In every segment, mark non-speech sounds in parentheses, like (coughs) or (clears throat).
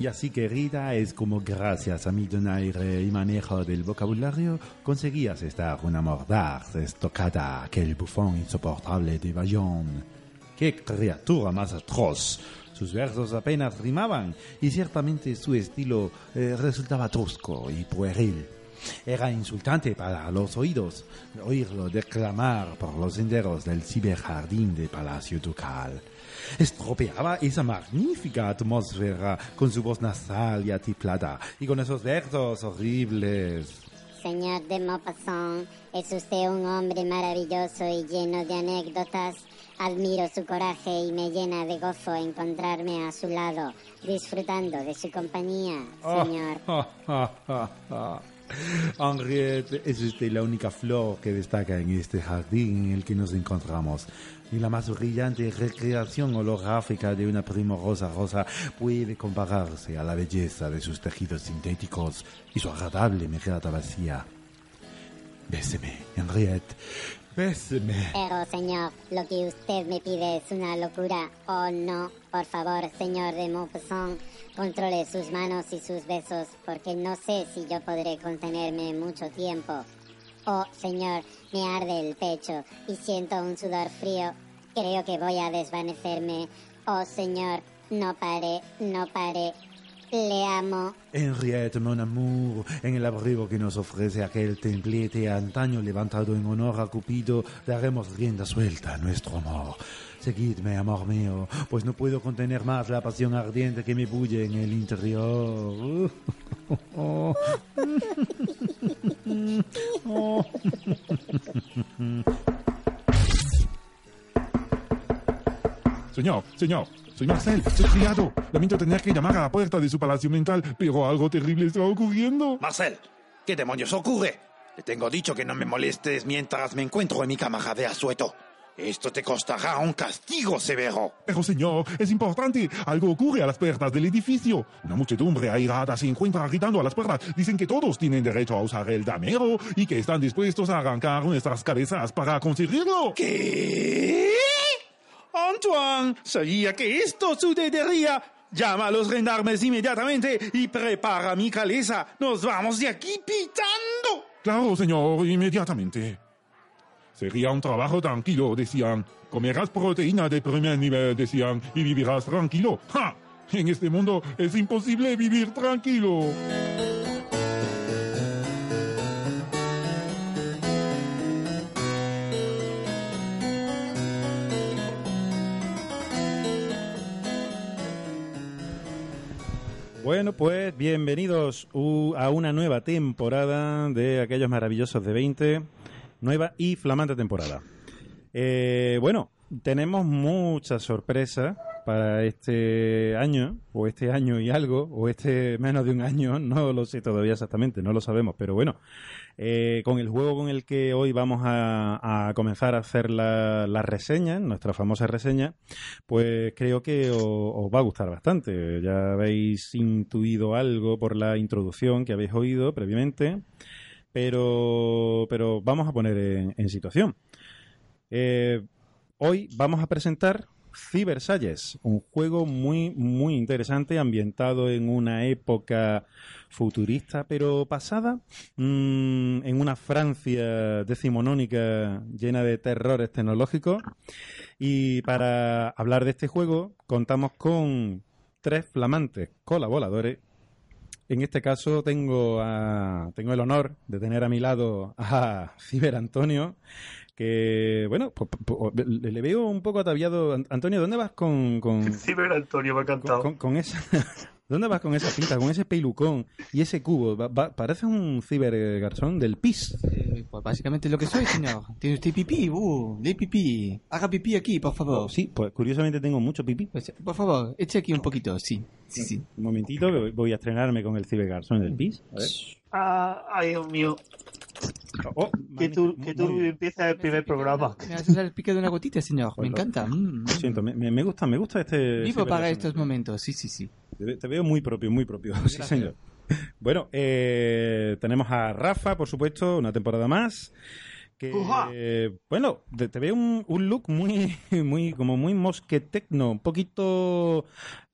Y así querida es como gracias a mi donaire y manejo del vocabulario conseguías estar una mordaz, estocada, aquel bufón insoportable de Bayonne. ¡Qué criatura más atroz! Sus versos apenas rimaban y ciertamente su estilo eh, resultaba tosco y pueril. Era insultante para los oídos oírlo declamar por los senderos del ciberjardín de Palacio Ducal. Estropeaba esa magnífica atmósfera con su voz nasal y atiplada y con esos versos horribles. Señor de Maupassant, es usted un hombre maravilloso y lleno de anécdotas. Admiro su coraje y me llena de gozo encontrarme a su lado, disfrutando de su compañía, señor. (laughs) Henriette, es usted la única flor que destaca en este jardín en el que nos encontramos. Ni la más brillante recreación holográfica de una primorosa rosa puede compararse a la belleza de sus tejidos sintéticos y su agradable mirada vacía. Béseme, Henriette. Béseme. Pero, señor, lo que usted me pide es una locura. Oh, no. Por favor, señor de Maupassant, controle sus manos y sus besos, porque no sé si yo podré contenerme mucho tiempo. Oh, señor, me arde el pecho y siento un sudor frío. Creo que voy a desvanecerme. Oh, señor, no pare, no pare. Le amo. Henriette, mon amour, en el abrigo que nos ofrece aquel templete antaño levantado en honor a Cupido, daremos rienda suelta a nuestro amor. Seguidme, amor mío, pues no puedo contener más la pasión ardiente que me bulle en el interior. Señor, señor, soy Marcel, soy criado. Lamento tener que llamar a la puerta de su palacio mental, pero algo terrible está ocurriendo. Marcel, ¿qué demonios ocurre? Le tengo dicho que no me molestes mientras me encuentro en mi cama de asueto. Esto te costará un castigo severo. Pero señor, es importante. Algo ocurre a las puertas del edificio. Una muchedumbre airada se encuentra gritando a las puertas. Dicen que todos tienen derecho a usar el damero y que están dispuestos a arrancar nuestras cabezas para conseguirlo. ¿Qué? Antoine, sabía que esto sucedería. Llama a los gendarmes inmediatamente y prepara mi cabeza. Nos vamos de aquí pitando. Claro, señor, inmediatamente. Sería un trabajo tranquilo, decían. Comerás proteína de primer nivel, decían, y vivirás tranquilo. ¡Ja! En este mundo es imposible vivir tranquilo. Bueno, pues bienvenidos a una nueva temporada de aquellos maravillosos de 20. Nueva y flamante temporada. Eh, bueno, tenemos muchas sorpresas para este año, o este año y algo, o este menos de un año, (laughs) no lo sé todavía exactamente, no lo sabemos, pero bueno, eh, con el juego con el que hoy vamos a, comenzar a hacer la, la reseña, nuestra famosa reseña, pues creo que o- os va a gustar bastante. Ya habéis intuido algo por la introducción que habéis oído previamente, pero, pero vamos a poner en, situación. Eh, hoy vamos a presentar Cyber Salles, un juego muy, muy interesante, ambientado en una época futurista, pero pasada, mm, en una Francia decimonónica llena de terrores tecnológicos. Y para hablar de este juego, contamos con tres flamantes colaboradores. En este caso tengo, a- tengo el honor de tener a mi lado a (laughs) Ciber Antonio, que, bueno, pues, pues, le veo un poco ataviado. An- Antonio, ¿dónde vas con, con, Ciber Antonio me ha con, encantado. con- con esa... ¿Dónde vas con esa pinta, con ese pelucón y ese cubo? Va- va- parece un cibergarzón del PIS. Eh, pues básicamente lo que soy, señor. ¿Tiene usted pipí? Uh, de pipí. Haga pipí aquí, por favor. Sí, pues curiosamente tengo mucho pipí. Pues, por favor, eche aquí un poquito, sí. Sí, sí. Un momentito, que voy a estrenarme con el cibergarzón del PIS. A ver. Ah, ay, Dios mío. Oh, Que tú, que tú empiezas el primer programa. ¿Me usar el pique de una gotita, señor? Me encanta. Mm. Lo siento, me, me- gusta, me gusta este. Vivo para estos momentos, sí, sí, sí. Te, te veo muy propio, muy propio. (laughs) Sí, señor. Bueno, eh, tenemos a Rafa, por supuesto, una temporada más. Que eh, bueno, te, te veo un, un look muy, (laughs) muy, como muy mosquetecno, un poquito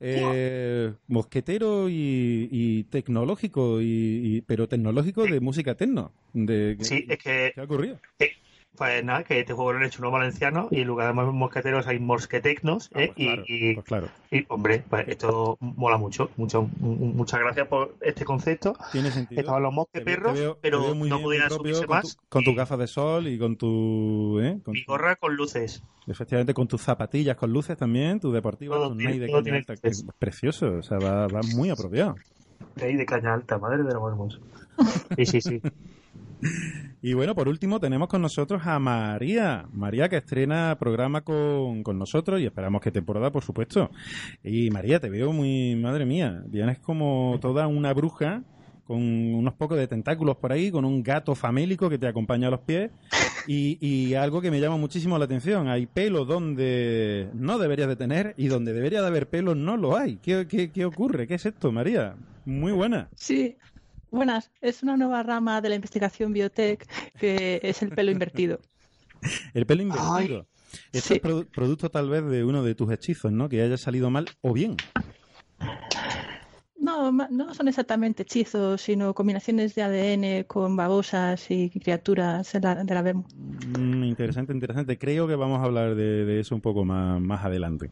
eh, mosquetero y, y tecnológico, y, y- pero tecnológico de música tecno. De, Sí, es que, ¿Qué ha ocurrido? Pues nada, que este juego lo han hecho unos valencianos y en lugar de mosqueteros hay mosquetecnos, Ah, ¿eh? pues claro, y, y- pues claro. y, hombre, pues esto mola mucho. mucho muchas gracias por este concepto. Tiene sentido. Estaban los Te veo- mosqueperros, te veo- te pero muy no propio, subirse con, más. tu- con tus gafas de sol y con tu, ¿eh? con Mi tu- gorra con luces. efectivamente con tus zapatillas con luces también, tus deportivas, Todo tus tiene- de todo caña tiene alta, que- precioso, o sea, va, va muy apropiado. Ahí de caña alta, madre de lo hermoso. Sí, sí, sí. Y bueno, por último tenemos con nosotros a María. María que estrena programa con, con nosotros y esperamos que temporada, por supuesto. Y María, te veo muy, madre mía, vienes como toda una bruja con unos pocos de tentáculos por ahí, con un gato famélico que te acompaña a los pies y, algo que me llama muchísimo la atención, hay pelo donde no deberías de tener y donde debería de haber pelo no lo hay. ¿Qué, qué, qué ocurre? ¿Qué es esto, María? Muy buena. Sí, buenas. Es una nueva rama de la investigación biotech que es el pelo invertido. El pelo invertido. Esto Sí. es produ- producto tal vez de uno de tus hechizos, ¿no? Que haya salido mal o bien. No, no son exactamente hechizos, sino combinaciones de ADN con babosas y criaturas de la, de la Vermo. Mm, interesante, interesante. Creo que vamos a hablar de, de eso un poco más, más adelante.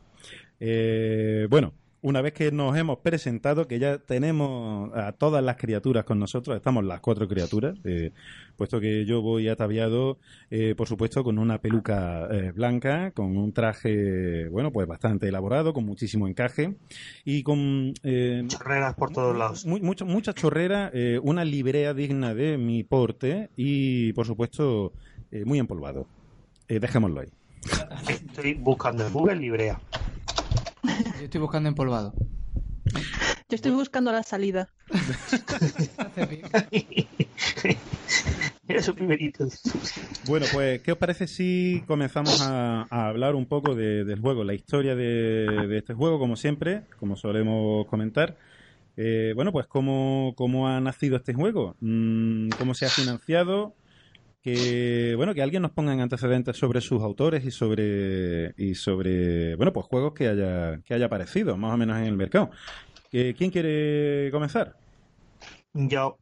Eh, bueno, una vez que nos hemos presentado, que ya tenemos a todas las criaturas con nosotros, estamos las cuatro criaturas, eh, puesto que yo voy ataviado, eh, por supuesto, con una peluca eh, blanca, con un traje, bueno, pues bastante elaborado, con muchísimo encaje y con... eh, Chorreras por todos lados. Mu- mucho- mucha chorrera, eh, una librea digna de mi porte y, por supuesto, eh, muy empolvado. Dejémoslo ahí. Estoy buscando en Google librea. (laughs) Yo estoy buscando empolvado. Yo estoy buscando la salida. (laughs) Era su primerito. Bueno, pues, ¿qué os parece si comenzamos a, a hablar un poco de- del juego, la historia de, de este juego, como siempre, como solemos comentar? Eh, bueno, pues, ¿cómo, ¿cómo ha nacido este juego? Mm, ¿Cómo se ha financiado? Que, bueno, que alguien nos ponga en antecedentes sobre sus autores y sobre, y sobre bueno, pues juegos que haya, que haya aparecido, más o menos en el mercado. Eh, ¿Quién quiere comenzar? Yo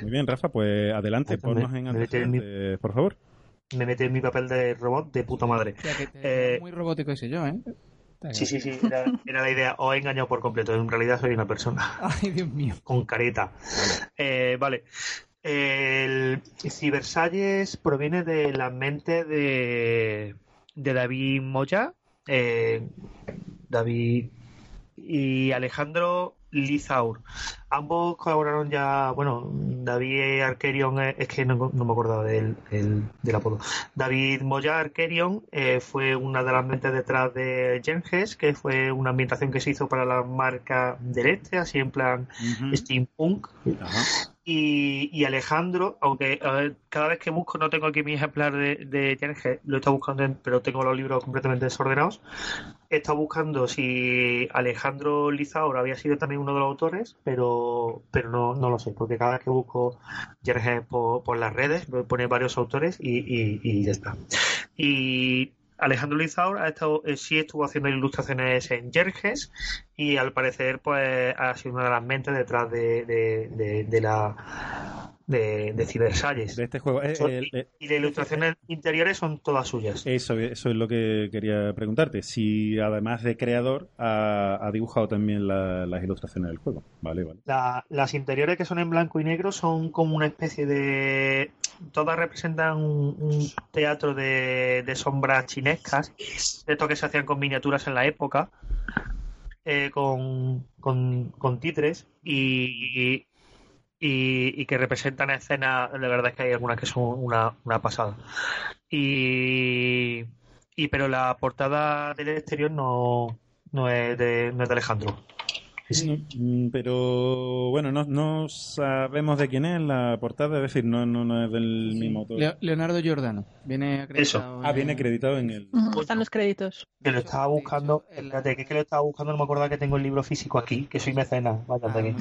Muy bien, Rafa, pues adelante, Pues me- ponnos en mi- antecedentes, por favor. me metí en mi papel de robot de puta madre. Hostia, que te- Eh, muy robótico ese yo, ¿eh? Sí, sí, sí, era, era la idea. Os he engañado por completo. En realidad soy una persona (laughs) Ay, Dios mío. con careta. Eh, vale. El Cibersalles proviene de la mente de, de David Moya, eh, David y Alejandro Lizaur. Ambos colaboraron ya, bueno, David Arkerion, eh, es que no, no me acordaba del, del, del apodo. David Moya Arkerion eh, fue una de las mentes detrás de Genges, que fue una ambientación que se hizo para la marca del este, así en plan steampunk. Ajá. Y, y Alejandro, aunque cada vez que busco, no tengo aquí mi ejemplar de, de Genges, lo estado buscando, en- pero tengo los libros completamente desordenados. Estado buscando si Alejandro Lizaur había sido también uno de los autores, pero, pero no, no lo sé, porque cada vez que busco por, por las redes, me pone varios autores y, y- y ya está. Y Alejandro Lizaur ha estado, eh, sí estuvo haciendo ilustraciones en Jerjes y al parecer pues ha sido una de las mentes detrás de, de, de- de la de, de Cibersalles. De este juego. Eh, Son- eh, y las ilustraciones interiores son todas suyas. eso, eso es lo que quería preguntarte. Si además de creador ha, ha dibujado también la- las ilustraciones del juego. Vale, vale. La- las interiores que son en blanco y negro son como una especie de... Todas representan un, un teatro de, de sombras chinescas, de estos que se hacían con miniaturas en la época, eh, con, con, con titres y, y, y que representan escenas, la verdad es que hay algunas que son una, una pasada. Y, y pero la portada del exterior no, no, es de, no es de Alejandro. Mm, Pero bueno, no, no sabemos de quién es la portada, es decir, no, no, no es del mismo autor. Leo- Leonardo Giordano. Viene acreditado. Ah, viene en- acreditado en el. Están los créditos. Que lo estaba buscando. el- Espérate, que es que lo estaba buscando, no me acordaba que tengo el libro físico aquí, que soy mecenas. Vaya, Ah, aquí.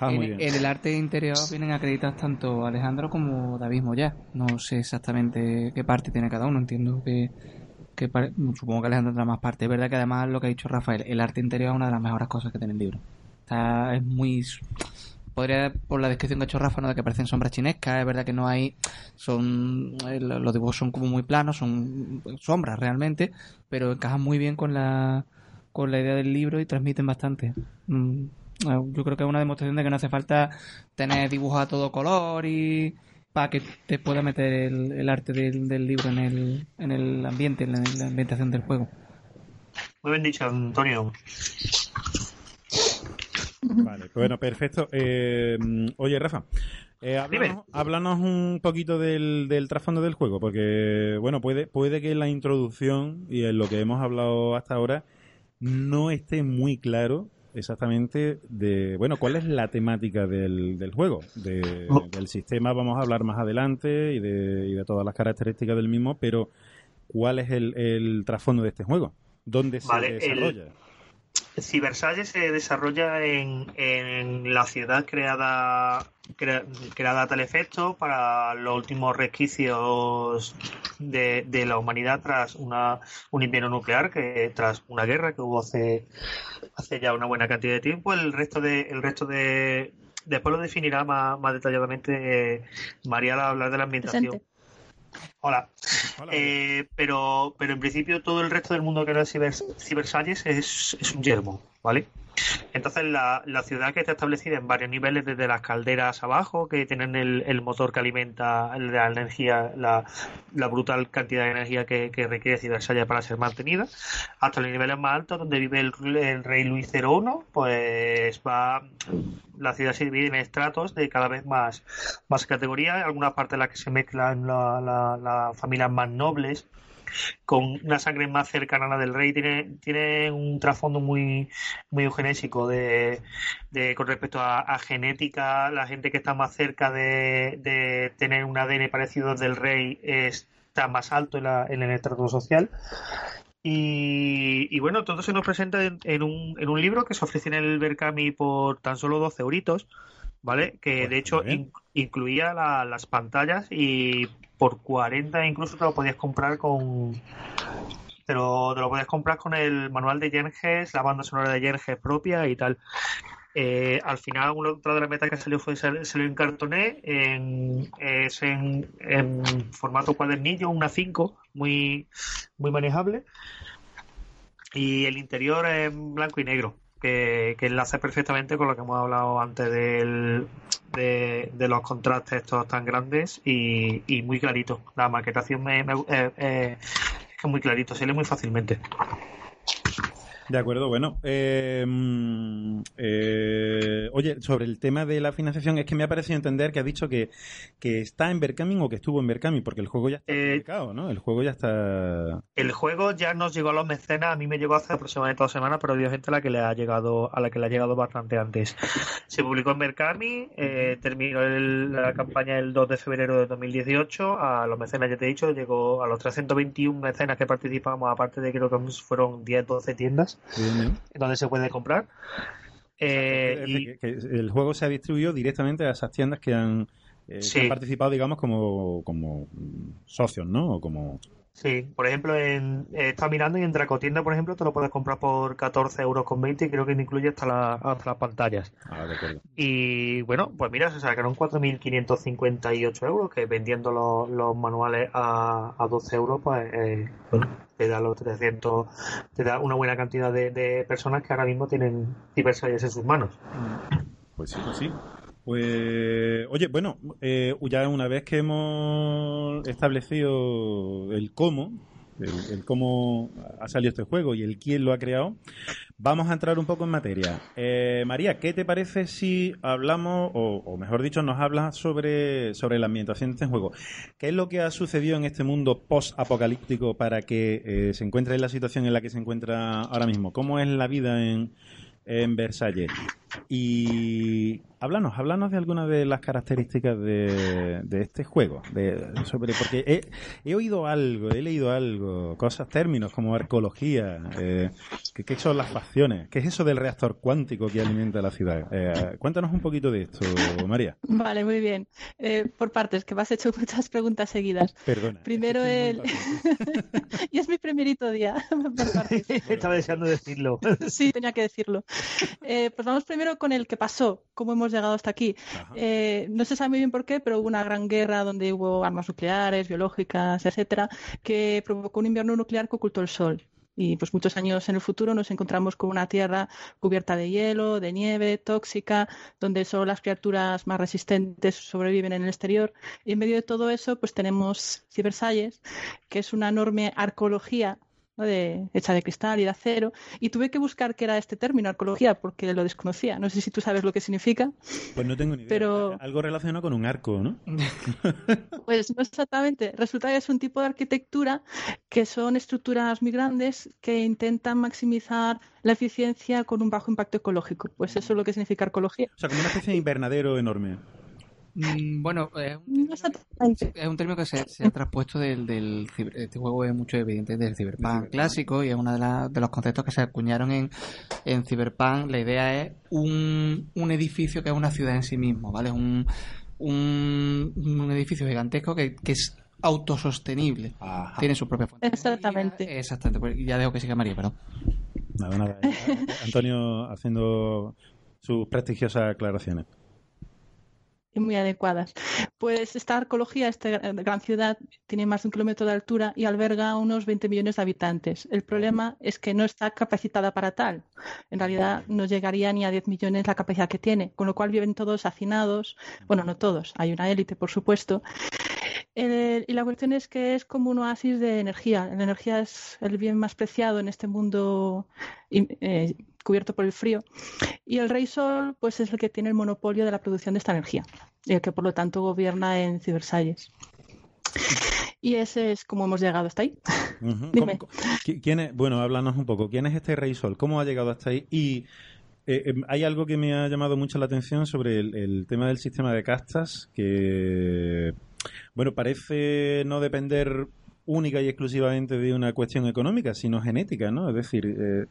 Ah, muy en, bien. en el arte interior vienen acreditados tanto Alejandro como David Moya. No sé exactamente qué parte tiene cada uno. Entiendo que, que supongo que Alejandro tendrá más parte. Es verdad que además lo que ha dicho Rafael, el arte interior es una de las mejores cosas que tiene el libro. Está, es muy podría por la descripción que ha hecho Rafa no de que parecen sombras chinescas es verdad que no hay son eh, los dibujos son como muy planos son sombras realmente pero encajan muy bien con la con la idea del libro y transmiten bastante Mm, eh, yo creo que es una demostración de que no hace falta tener dibujos a todo color y para que te pueda meter el, el arte del, del libro en el, en el ambiente en la, en la ambientación del juego Muy bien dicho, Antonio. Vale, pues bueno, perfecto. Eh, oye, Rafa, eh, háblanos, háblanos un poquito del, del trasfondo del juego, porque, bueno, puede, puede que en la introducción y en lo que hemos hablado hasta ahora no esté muy claro exactamente de, bueno, cuál es la temática del, del juego. De- del sistema vamos a hablar más adelante y de, y de todas las características del mismo, pero ¿cuál es el, el trasfondo de este juego? ¿Dónde se Vale, el- desarrolla? Cibersalles se desarrolla en, en la ciudad creada crea- creada a tal efecto para los últimos resquicios de, de la humanidad tras una, un invierno nuclear que tras una guerra que hubo hace, hace ya una buena cantidad de tiempo el resto de el resto de después lo definirá más, más detalladamente eh, María al hablar de la ambientación Presente. hola Hola. eh, pero, pero en principio todo el resto del mundo que no es ciber, Cibersalles es, es un yermo, ¿vale? Entonces la, la ciudad que está establecida en varios niveles, desde las calderas abajo, que tienen el, el motor que alimenta la energía, la, la brutal cantidad de energía que, que requiere Cibersalles para ser mantenida, hasta los niveles más altos, donde vive el, el rey Luis 01, pues va la ciudad se divide en estratos de cada vez más, más categoría, algunas partes en las que se mezclan la- la- las familias más nobles con una sangre más cercana a la del rey tiene, tiene un trasfondo muy muy eugenésico de, de- con respecto a, a genética. La gente que está más cerca de, de tener un ADN parecido al del rey está más alto en, la- en el estrato social. Y, y bueno, todo se nos presenta en, en un, en un libro que se ofrece en el Berkami por tan solo 12 euritos, ¿vale? Que Pues de hecho in- incluía la- las pantallas y por 40 incluso te lo podías comprar con... Te lo, te lo podías comprar con el manual de Yenges, la banda sonora de Yenges propia y tal. Eh, al final, una otra de las metas que salió fue sal- salió en cartoné, en, es en, en formato cuadernillo, una 5, muy, muy manejable. Y el interior en blanco y negro, que, que enlaza perfectamente con lo que hemos hablado antes del, de, de los contrastes estos tan grandes y, y muy clarito. La maquetación me, me- eh, eh, es que muy clarito, se lee muy fácilmente. De acuerdo, bueno. eh, mm, eh, oye, sobre el tema de la financiación, es que me ha parecido entender que ha dicho que, que está en Berkami o que estuvo en Berkami, porque el juego ya está Eh, publicado, ¿no? El juego ya está... El juego ya nos llegó a los mecenas, a mí me llegó hace aproximadamente dos semanas, pero habido gente a la que le ha llegado, a la que le ha llegado bastante antes. Se publicó en Berkami, eh, terminó el- la campaña el 2 de febrero de 2018, a los mecenas ya te he dicho, llegó a los 321 mecenas que participamos, aparte de creo que fueron 10, 12 tiendas Bien, donde se puede comprar. Eh, Es y- decir, que, que el juego se ha distribuido directamente a esas tiendas que han, eh, que han participado, digamos, como, como socios, ¿no? O como... Sí, por ejemplo, en, eh, está mirando y en Dracotienda, por ejemplo, te lo puedes comprar por 14 euros con 20 y creo que incluye hasta, la- hasta las pantallas. Ah, de acuerdo. Y bueno, pues mira, se sacaron 4.558 euros, que vendiendo los, los manuales a, a 12 euros, pues eh, bueno, te da los 300, te da una buena cantidad de, de personas que ahora mismo tienen Cybersalles en sus manos. Pues sí, pues sí. Pues, oye, bueno, eh, ya una vez que hemos establecido el cómo, el, cómo ha salido este juego y el quién lo ha creado, vamos a entrar un poco en materia. Eh, María, ¿qué te parece si hablamos, o, o mejor dicho, nos hablas sobre, sobre la ambientación de este juego? ¿Qué es lo que ha sucedido en este mundo post-apocalíptico para que eh, se encuentre en la situación en la que se encuentra ahora mismo? ¿Cómo es la vida en, en Versalles. Y háblanos, háblanos de algunas de las características de, de este juego. De, sobre Porque he, he, oído algo, he leído algo, cosas, términos como arqueología, eh, ¿qué, ¿qué, son las facciones? ¿Qué es eso del reactor cuántico que alimenta la ciudad? Eh, cuéntanos un poquito de esto, María. Vale, muy bien. Eh, por partes, que me has hecho muchas preguntas seguidas. Perdona. Primero el... (laughs) y es mi primerito día. (laughs) Estaba deseando decirlo. sí, tenía que decirlo. Eh, pues vamos primero con el que pasó, cómo hemos llegado hasta aquí. Eh, no se sabe muy bien por qué, pero hubo una gran guerra donde hubo armas nucleares, biológicas, etcétera, que provocó un invierno nuclear que ocultó el sol. Y pues muchos años en el futuro nos encontramos con una tierra cubierta de hielo, de nieve, tóxica, donde solo las criaturas más resistentes sobreviven en el exterior. Y en medio de todo eso, pues tenemos Cibersalles, que es una enorme arqueología ¿no? de, hecha de cristal y de acero, y tuve que buscar qué era este término, arqueología, porque lo desconocía. No sé si tú sabes lo que significa. Pues no tengo ni idea. Pero... Algo relacionado con un arco, ¿no? (laughs) pues no exactamente. Resulta que es un tipo de arquitectura que son estructuras muy grandes que intentan maximizar la eficiencia con un bajo impacto ecológico. Pues eso es lo que significa arqueología. O sea, como una especie de invernadero enorme. Mm, bueno, es un, es un, término que se, se ha traspuesto del, del este juego es mucho evidente del Cyberpunk clásico y es uno de, la, de, los conceptos que se acuñaron en, en Cyberpunk. La idea es un, un edificio que es una ciudad en sí mismo, ¿vale? Un, un, un edificio gigantesco que, que es autosostenible. Ajá. Tiene su propia fuente. Exactamente. Exactamente. Pues ya dejo que siga María, pero. Nada, nada. Antonio haciendo sus prestigiosas aclaraciones muy adecuadas. Pues esta arqueología, esta gran ciudad, tiene más de un kilómetro de altura y alberga unos 20 millones de habitantes. El problema es que no está capacitada para tal. En realidad no llegaría ni a 10 millones la capacidad que tiene, con lo cual viven todos hacinados. Bueno, no todos, hay una élite, por supuesto. Y la cuestión es que es como un oasis de energía. La energía es el bien más preciado en este mundo eh, cubierto por el frío. Y el Rey Sol, pues es el que tiene el monopolio de la producción de esta energía, y el que por lo tanto gobierna en Cibersalles. Y ese es como hemos llegado hasta ahí. Uh (laughs) -huh. Dime. ¿Quién es, bueno, háblanos un poco. ¿Quién es este Rey Sol? ¿Cómo ha llegado hasta ahí? Y eh, eh, hay algo que me ha llamado mucho la atención sobre el, el tema del sistema de castas, que, bueno, parece no depender única y exclusivamente de una cuestión económica, sino genética, ¿no? Es decir, eh,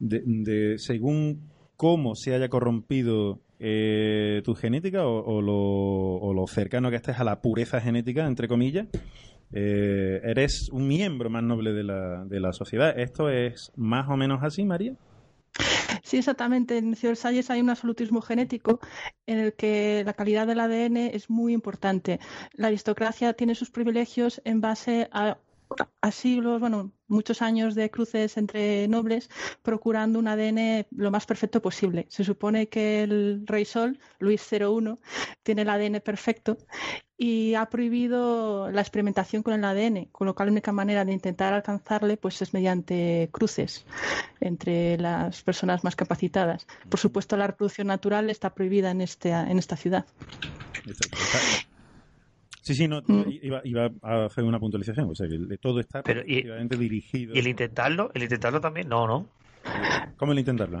de, según cómo se haya corrompido eh, tu genética o, lo, o, lo, cercano que estés a la pureza genética, entre comillas, eh, eres un miembro más noble de la, de la sociedad. ¿Esto es más o menos así, María? Sí, exactamente. En Cibersalles hay un absolutismo genético en el que la calidad del ADN es muy importante. La aristocracia tiene sus privilegios en base a a siglos, bueno, muchos años de cruces entre nobles, procurando un ADN lo más perfecto posible. Se supone que el rey Sol, Luis 01, tiene el ADN perfecto y ha prohibido la experimentación con el ADN, con lo cual la única manera de intentar alcanzarle pues es mediante cruces entre las personas más capacitadas. Por supuesto, la reproducción natural está prohibida en, este, en esta ciudad. Sí, sí, no, iba, iba, a hacer una puntualización, o sea, que todo está Pero y, dirigido. ¿Y el intentarlo? ¿El intentarlo también? No, ¿no? ¿Cómo el intentarlo?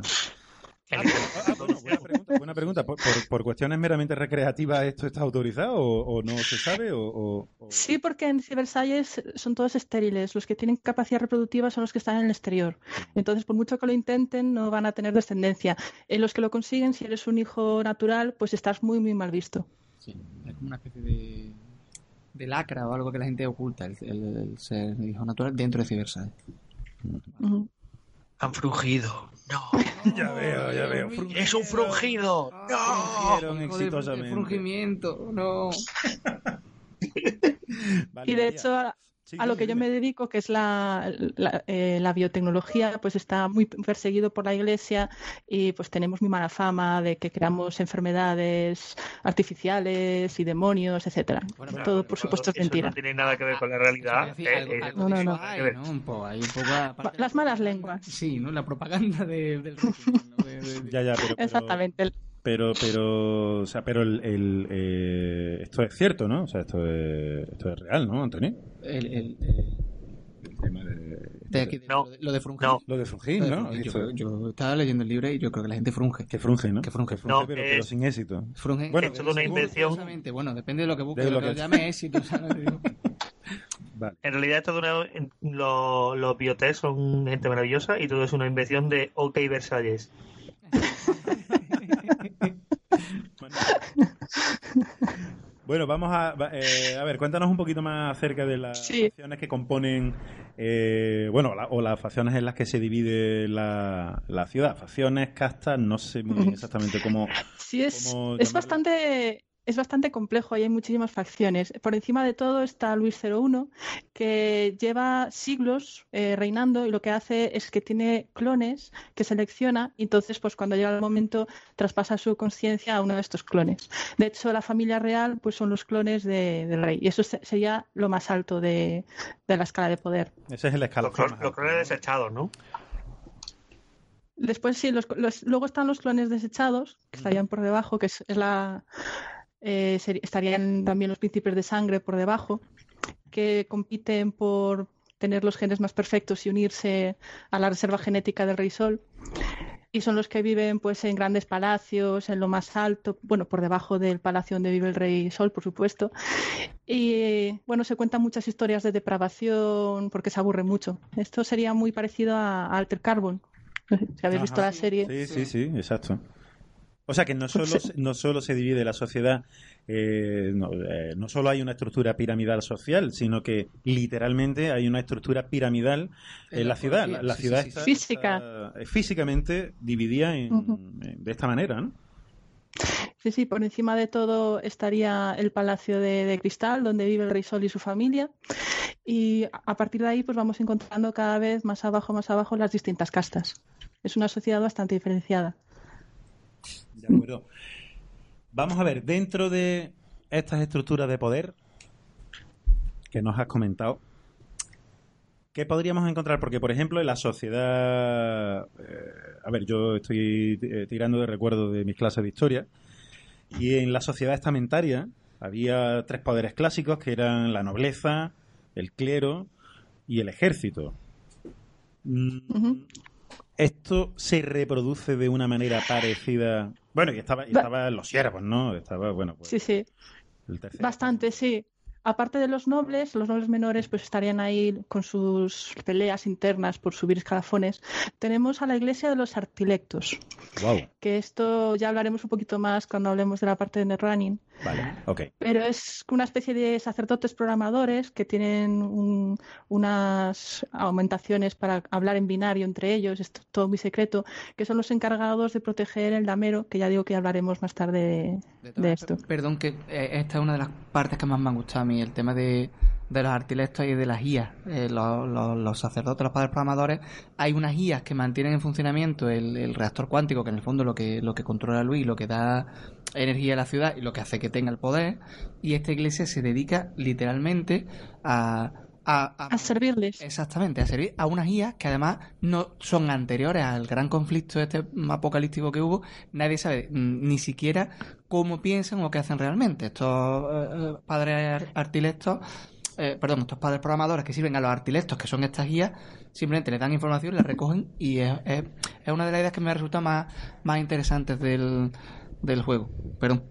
Ah, ah, bueno, buena pregunta. Buena pregunta. ¿Por, por, por, cuestiones meramente recreativas esto está autorizado o, o no se sabe? O, o, Sí, porque en Cibersalles son todos estériles. Los que tienen capacidad reproductiva son los que están en el exterior. Entonces, por mucho que lo intenten, no van a tener descendencia. En los que lo consiguen, si eres un hijo natural, pues estás muy, muy mal visto. Sí, es como una especie de de lacra o algo que la gente oculta, el, el, el ser hijo natural dentro de. Uh -huh. Han frugido. No. (laughs) ya veo, ya veo. Es un frugido. No. Exitosamente. De frungimiento. No. (laughs) vale, y de hecho, Sí, a lo que yo me dedico, que es la, la, eh, la, biotecnología, pues está muy perseguido por la Iglesia y pues tenemos muy mala fama de que creamos enfermedades artificiales y demonios, etcétera. Bueno, Todo, por supuesto, es mentira. No tiene nada que ver con la realidad. Decir, algo, eh, algo no, no, no. Las malas lenguas. Sí, ¿no? La propaganda de, del (laughs) ¿no? de, de... Ya, ya, pero, pero... Exactamente pero pero o sea pero el, el eh, esto es cierto no o sea esto es esto es real no Antonio el, el, el tema de De aquí, de- No, lo de- lo de frungir. no. Lo de frungir, ¿no? frungir. Esto- Yo, yo estaba leyendo el libro y yo creo que la gente frunge. Que frunge, ¿no? Que frunge. No, pero, es- pero sin éxito. Frunge. Bueno, eh, es toda una invención. Bueno, depende de lo que busques, De lo lo que que- llame éxito. (laughs) ¿sabes? Vale. En realidad, esto de una, los biotech son gente maravillosa y todo es una invención de OK Versalles. (laughs) (laughs) Bueno, vamos a, eh, a ver, cuéntanos un poquito más acerca de las Sí. facciones que componen, eh, bueno, la- o las facciones en las que se divide la, la ciudad. Facciones, castas, no sé muy bien (laughs) exactamente cómo... Sí, es, ¿Cómo es bastante, es bastante complejo y hay muchísimas facciones. Por encima de todo está Luis 01, que lleva siglos eh, reinando y lo que hace es que tiene clones que selecciona y entonces pues cuando llega el momento traspasa su conciencia a uno de estos clones. De hecho, la familia real pues son los clones de- del rey y eso se- sería lo más alto de, de la escala de poder. Ese es el Los, más los clones desechados, ¿no? Después sí, los, los- luego están los clones desechados, que estarían por debajo, que es, es la eh, estarían también los príncipes de sangre por debajo, que compiten por tener los genes más perfectos y unirse a la reserva genética del Rey Sol. Y son los que viven pues en grandes palacios, en lo más alto, bueno, por debajo del palacio donde vive el Rey Sol, por supuesto. Y bueno, se cuentan muchas historias de depravación porque se aburre mucho. Esto sería muy parecido a, a Alter Carbon. Si habéis visto la serie. Sí, sí, sí, exacto. O sea que no solo, se- no solo se divide la sociedad, eh, no, eh, no solo hay una estructura piramidal social, sino que literalmente hay una estructura piramidal en la ciudad. La, ciudad sí, sí, está. Física. está, eh, físicamente dividida en- de esta manera, ¿no? Sí, sí, por encima de todo estaría el Palacio de, de Cristal, donde vive el Rey Sol y su familia. Y a partir de ahí, pues vamos encontrando cada vez más abajo, más abajo las distintas castas. Es una sociedad bastante diferenciada. De acuerdo. Vamos a ver, dentro de estas estructuras de poder que nos has comentado, ¿qué podríamos encontrar? Porque, por ejemplo, en la sociedad... eh, a ver, yo estoy tirando de recuerdo de mis clases de historia, y en la sociedad estamentaria había tres poderes clásicos que eran la nobleza, el clero y el ejército. Ujú. Esto se reproduce de una manera parecida. Bueno, y estaba, y estaban los siervos, ¿no? Estaba, bueno, pues Sí, sí, el bastante, sí. Aparte de los nobles, los nobles menores pues estarían ahí con sus peleas internas por subir escalafones. Tenemos a la iglesia de los artilectos, Wow. que esto ya hablaremos un poquito más cuando hablemos de la parte de Netrunning. Vale, ok. Pero es una especie de sacerdotes programadores que tienen un- unas aumentaciones para hablar en binario entre ellos, esto es todo muy secreto, que son los encargados de proteger el damero, que ya digo que hablaremos más tarde de, De esto. Perdón, que eh, esta es una de las partes que más me han gustado a mí, el tema de, de los artilectos y de las guías. los, los- los sacerdotes, los padres programadores, hay unas guías que mantienen en funcionamiento el, el reactor cuántico, que en el fondo lo que, lo que controla Luis, lo que da energía a la ciudad y lo que hace que tenga el poder. Y esta iglesia se dedica literalmente a... a- a- A servirles. Exactamente, a servir a unas guías que además no son anteriores al gran conflicto este apocalíptico que hubo. Nadie sabe ni siquiera cómo piensan o qué hacen realmente. Estos eh, eh, padres ar- artilectos, eh, perdón, estos padres programadores que sirven a los artilectos, que son estas guías, simplemente les dan información, la recogen y es, es- es una de las ideas que me resulta más, más interesantes del, del juego. Perdón.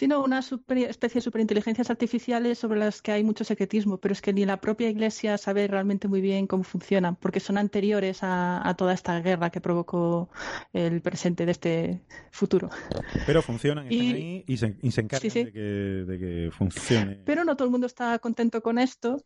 Sino una super- especie de superinteligencias artificiales sobre las que hay mucho secretismo, pero es que ni la propia Iglesia sabe realmente muy bien cómo funcionan, porque son anteriores a, a toda esta guerra que provocó el presente de este futuro. Pero funcionan, están Y- ahí y se, y se encargan Sí, sí. De, que, de que funcione. Pero no todo el mundo está contento con esto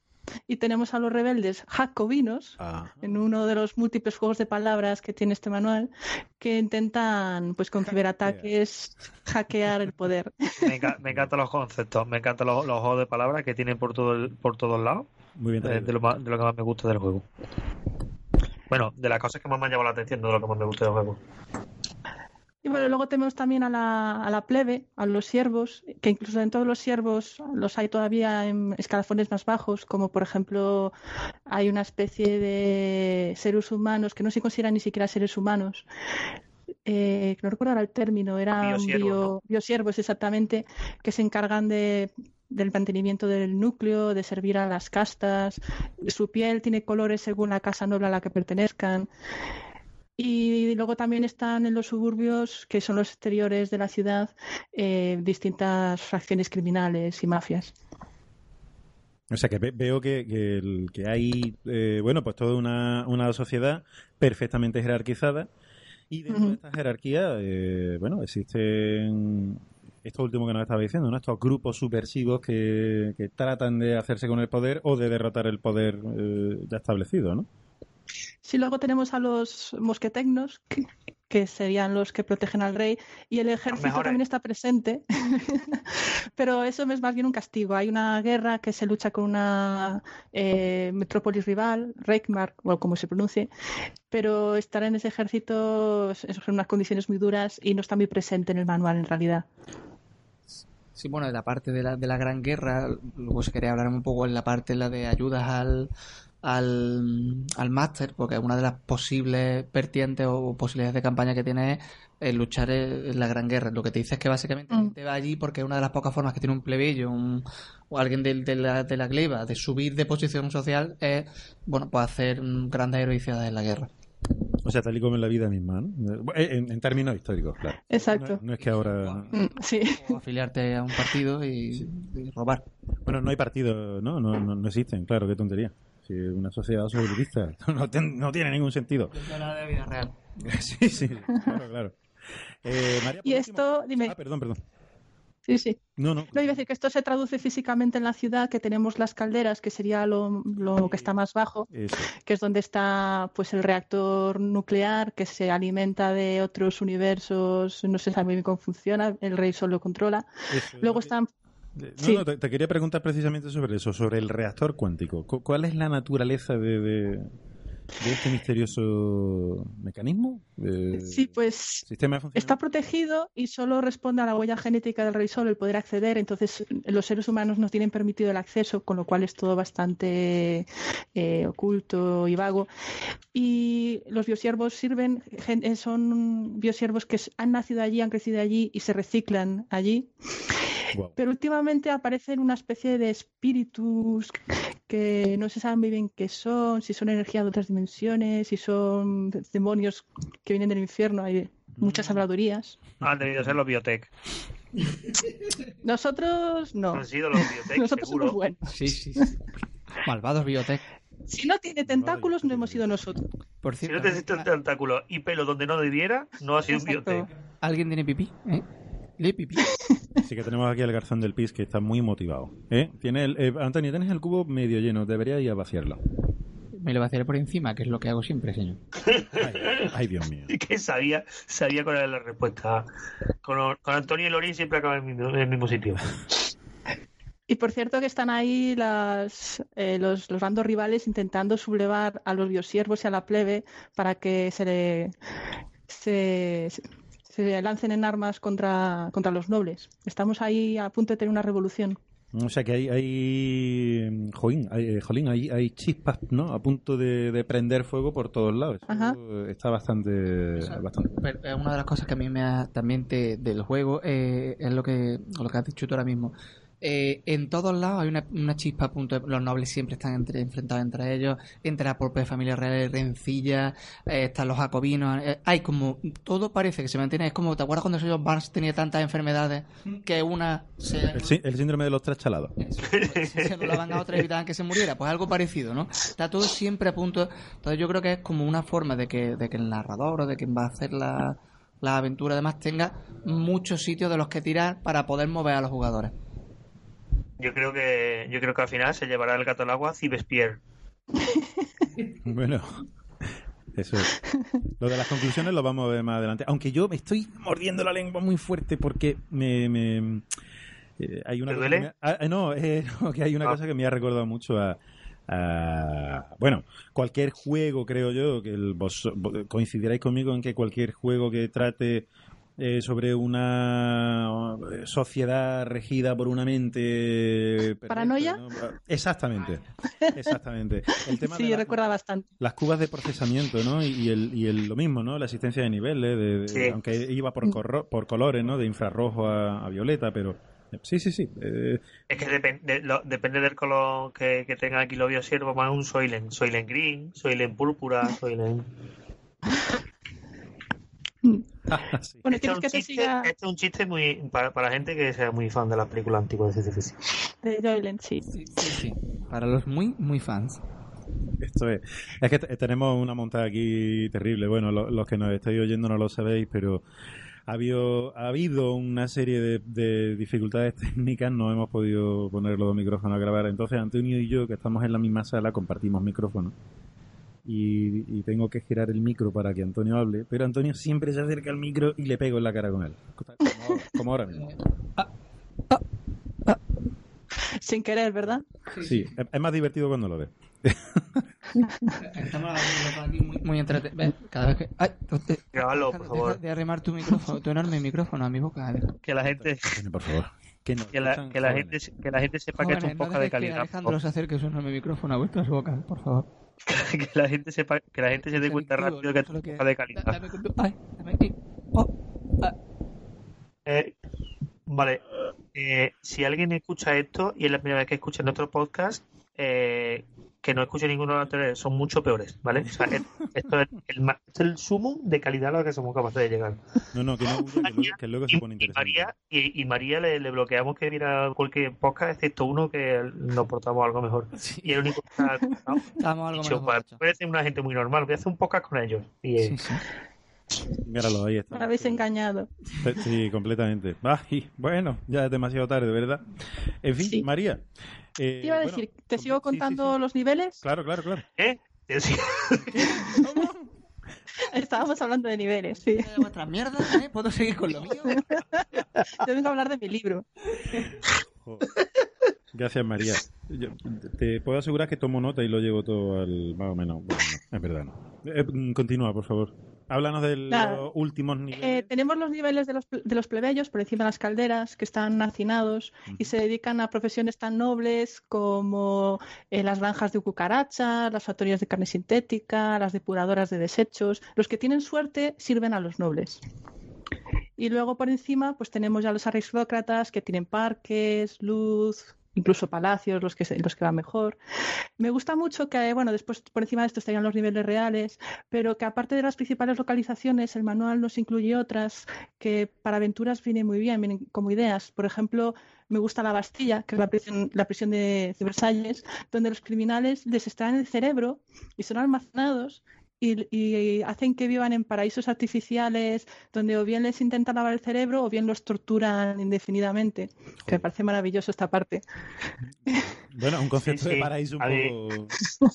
y tenemos a los rebeldes jacobinos en uno de los múltiples juegos de palabras que tiene este manual que intentan pues concebir ataques, hackear el poder. (laughs) Me, enca- me encantan los conceptos, me encantan los, los juegos de palabras que tienen por todo el- por todos lados. muy bien eh, de, lo más- de lo que más me gusta del juego. Bueno, de las cosas que más me han llamado la atención, no de lo que más me gusta del juego. Y bueno, luego tenemos también a la, a la plebe, a los siervos, que incluso dentro de los siervos los hay todavía en escalafones más bajos, como por ejemplo hay una especie de seres humanos que no se consideran ni siquiera seres humanos. Eh, no recuerdo ahora el término, eran Biosiervos, bio- ¿no? exactamente, que se encargan de del mantenimiento del núcleo, de servir a las castas. Su piel tiene colores según la casa noble a la que pertenezcan. Y luego también están en los suburbios, que son los exteriores de la ciudad, eh, distintas fracciones criminales y mafias. O sea que ve- veo que, que, el- que hay, eh, bueno, pues toda una, una sociedad perfectamente jerarquizada y dentro de esta jerarquía, eh, bueno, existen esto último que nos estaba diciendo, ¿no? Estos grupos subversivos que, que tratan de hacerse con el poder o de derrotar el poder eh, ya establecido, ¿no? Sí, luego tenemos a los mosquetecnos, que, que serían los que protegen al rey, y el ejército también está presente, (laughs) pero eso es más bien un castigo. Hay una guerra que se lucha con una eh, metrópolis rival, Reikmark, o como se pronuncie, pero estar en ese ejército en unas condiciones muy duras y no está muy presente en el manual en realidad. Sí, bueno, de la parte de la, de la Gran Guerra, luego se quería hablar un poco en la parte la de ayudas al, al, al máster, porque una de las posibles vertientes o posibilidades de campaña que tiene es eh, luchar en la Gran Guerra. Lo que te dice es que básicamente Mm. gente va allí porque es una de las pocas formas que tiene un plebeyo un, o alguien del- de, la, de la gleba de subir de posición social es, bueno, pues hacer grandes heroicidades en la guerra. O sea, tal y como en la vida misma, ¿no? Eh, En, en términos históricos, claro. Exacto. No, no es que ahora... Mm, Sí. O afiliarte a un partido y, y robar. Bueno, no hay partidos, ¿no? No, no, no existen, claro, qué tontería. Si una sociedad socialista (laughs) no, ten- no tiene ningún sentido. de vida real. (laughs) Sí, sí, claro, claro. Eh, María, por Y último- esto, dime. Ah, perdón, perdón. Sí, sí. No, no. No, iba a decir que esto se traduce físicamente en la ciudad, que tenemos las calderas, que sería lo, lo que está más bajo, Eso. que es donde está pues el reactor nuclear que se alimenta de otros universos, no se sabe bien cómo funciona, el rey solo lo controla. Eso, Luego no, están No, sí. no, te, te quería preguntar precisamente sobre eso, sobre el reactor cuántico. Cu- ¿Cuál es la naturaleza de, de, de este misterioso mecanismo? Eh, sí, pues está protegido y solo responde a la huella genética del rey sol el poder acceder, entonces los seres humanos no tienen permitido el acceso, con lo cual es todo bastante eh, oculto y vago. Y los biosiervos sirven, eh, son biosiervos que han nacido allí, han crecido allí y se reciclan allí. Pero últimamente aparecen una especie de espíritus que no se sabe muy bien qué son, si son energías de otras dimensiones, si son demonios que vienen del infierno, hay muchas habladurías. Han debido ser los biotech. Nosotros no. Han sido los biotech, Nosotros seguro. somos buenos. Sí, sí. sí. Malvados biotech. Si no tiene tentáculos, no hemos sido nosotros. Por Si cierto, no te existe un tentáculo y pelo donde no debiera, no ha sido un Exacto. biotech. ¿alguien tiene pipí? ¿Eh? ¿Le pipí? Así que tenemos aquí al garzón del pis que está muy motivado. ¿eh? Tiene el, eh, Antonio, tienes el cubo medio lleno, debería ir a vaciarlo. Me lo vaciaré por encima, que es lo que hago siempre, señor. Ay, ay, Dios mío. Y (laughs) que sabía, sabía cuál era la respuesta. Con, con Antonio y Lorín siempre acaba en el mismo, en el mismo sitio. (laughs) Y por cierto que están ahí las, eh, los, los bandos rivales intentando sublevar a los biosiervos y a la plebe para que se, le, se, se lancen en armas contra, contra los nobles. Estamos ahí a punto de tener una revolución. O sea que hay, hay jolín, hay, eh, jolín, hay, hay chispas, ¿no? A punto de, de prender fuego por todos lados. Ajá. Está bastante, bastante. Pero, eh, una de las cosas que a mí me ha, también te- del juego eh, es lo que, lo que has dicho tú ahora mismo. Eh, en todos lados hay una, una chispa a punto de- los nobles siempre están entre- enfrentados entre ellos entre la propia familia real hay rencillas eh, están los jacobinos eh, hay como todo parece que se mantiene es como te acuerdas cuando Sergio Barnes tenía tantas enfermedades que una se, El, sí- el síndrome de los tres chalados. se, se anulaban a otra y evitaban que se muriera pues algo parecido ¿no? está todo siempre a punto entonces yo creo que es como una forma de que, de que el narrador o de quien va a hacer la, la aventura además tenga muchos sitios de los que tirar para poder mover a los jugadores Yo creo que yo creo que al final se llevará el gato al agua Cibespierre. (laughs) Bueno, eso es. Lo de las conclusiones lo vamos a ver más adelante. Aunque yo me estoy mordiendo la lengua muy fuerte porque me... me- eh, hay una ¿Te duele? me- ah, no, eh, (laughs) no, que hay una Ah. cosa que me ha recordado mucho a, a- bueno, cualquier juego, creo yo, que el, vos, vos coincidiráis conmigo en que cualquier juego que trate eh, sobre una eh, sociedad regida por una mente perfecta, ¿Paranoia? ¿no? Exactamente, exactamente. El tema (laughs) de Sí, la- recuerda bastante. las cubas de procesamiento, ¿no? Y, y el, y el- lo mismo, ¿no? La existencia de niveles, de, de- Sí. aunque iba por, corro- por colores, ¿no? De infrarrojo a, a violeta, pero Sí, sí, sí. Eh, Es que depen- de- lo- depende del color que, que tenga aquí lo biosiervo, más un Soilen. Soilen green, Soilen púrpura, Soilen... (laughs) (laughs) sí. Bueno, Este es ¿quieres un que te chiste, siga este es un chiste muy para, para gente que sea muy fan de las películas antiguas de ciencia ficción. de Joyland? Sí. Sí, sí, sí. Para los muy, muy fans. Esto es. Es que te- tenemos una montada aquí terrible. Bueno, lo- los que nos estáis oyendo no lo sabéis, pero ha habido, ha habido una serie de, de dificultades (laughs) técnicas. No hemos podido poner los dos micrófonos a grabar. Entonces, Antonio y yo, que estamos en la misma sala, compartimos micrófonos. Y, y tengo que girar el micro para que Antonio hable. Pero Antonio siempre se acerca al micro y le pego en la cara con él. Como, como ahora mismo. Sin querer, ¿verdad? Sí, es, es más divertido cuando lo ves. (laughs) Estamos hablando aquí muy, muy entretenidos. Cada vez que. ¡Ay! Grábalo, deja- por favor. deja de arrimar tu micrófono, tu enorme micrófono a mi boca. Que la gente Antonio, por favor. Que, nos que la, que la jóvenes. gente que la gente sepa que esto es un Jóvenes, no podcast de que calidad. por Alejandro se acerque su enorme micrófono a vuestras bocas, por favor. (laughs) que la gente sepa que la gente se dé cuenta rápido que esto solo es de da- calidad. ¡Oh! ah. Eh, vale, eh, si alguien escucha esto y es la primera vez que escucha nuestro podcast, eh, que no escuche ninguno de los anteriores, son mucho peores, ¿vale? O sea, es- esto es el, ma- esto es el sumo de calidad a lo que somos capaces de llegar. No, no, que no que luego, que luego se Y, pone y interesante. María, y, y María le, le bloqueamos que viera cualquier podcast, excepto uno que nos portamos algo mejor. Y el único que está (laughs) ¿no? Estábamos algo dicho, menos "Vale, borrachos. parece una gente muy normal, voy a hacer un podcast con ellos. Y, eh, Sí, sí. Míralo, ahí está. Me habéis engañado. Sí, completamente. Ay, bueno, ya es demasiado tarde, ¿verdad? En fin, Sí. María. eh, Te iba a bueno, decir, ¿te sí, sigo sí, contando sí. los niveles? Claro, claro, claro. ¿eh? Decía- (laughs) Estábamos hablando de niveles, sí. ¿eh? ¿Puedo seguir con lo mío? Yo vengo a hablar de mi libro. Joder. Gracias, María. Yo te puedo asegurar que tomo nota y lo llevo todo al. Más o menos. Bueno, no, es verdad, no. Eh, continúa, por favor. Háblanos de los últimos niveles. Eh, tenemos los niveles de los, ple- de los plebeyos por encima de las calderas que están hacinados y se dedican a profesiones tan nobles como eh, las granjas de cucarachas, las factorías de carne sintética, las depuradoras de desechos. Los que tienen suerte sirven a los nobles. Y luego por encima pues tenemos ya los aristócratas que tienen parques, luz, incluso palacios, los que, los que van mejor. Me gusta mucho que, bueno, después por encima de esto estarían los niveles reales, pero que aparte de las principales localizaciones, el manual nos incluye otras que para aventuras vienen muy bien, vienen como ideas. Por ejemplo, me gusta la Bastilla, que es la prisión, la prisión de, Versalles, donde los criminales les extraen el cerebro y son almacenados y, y hacen que vivan en paraísos artificiales donde o bien les intentan lavar el cerebro o bien los torturan indefinidamente, que me parece maravilloso esta parte. Bueno, un concepto Sí, de sí. paraíso un A mí- poco. (laughs)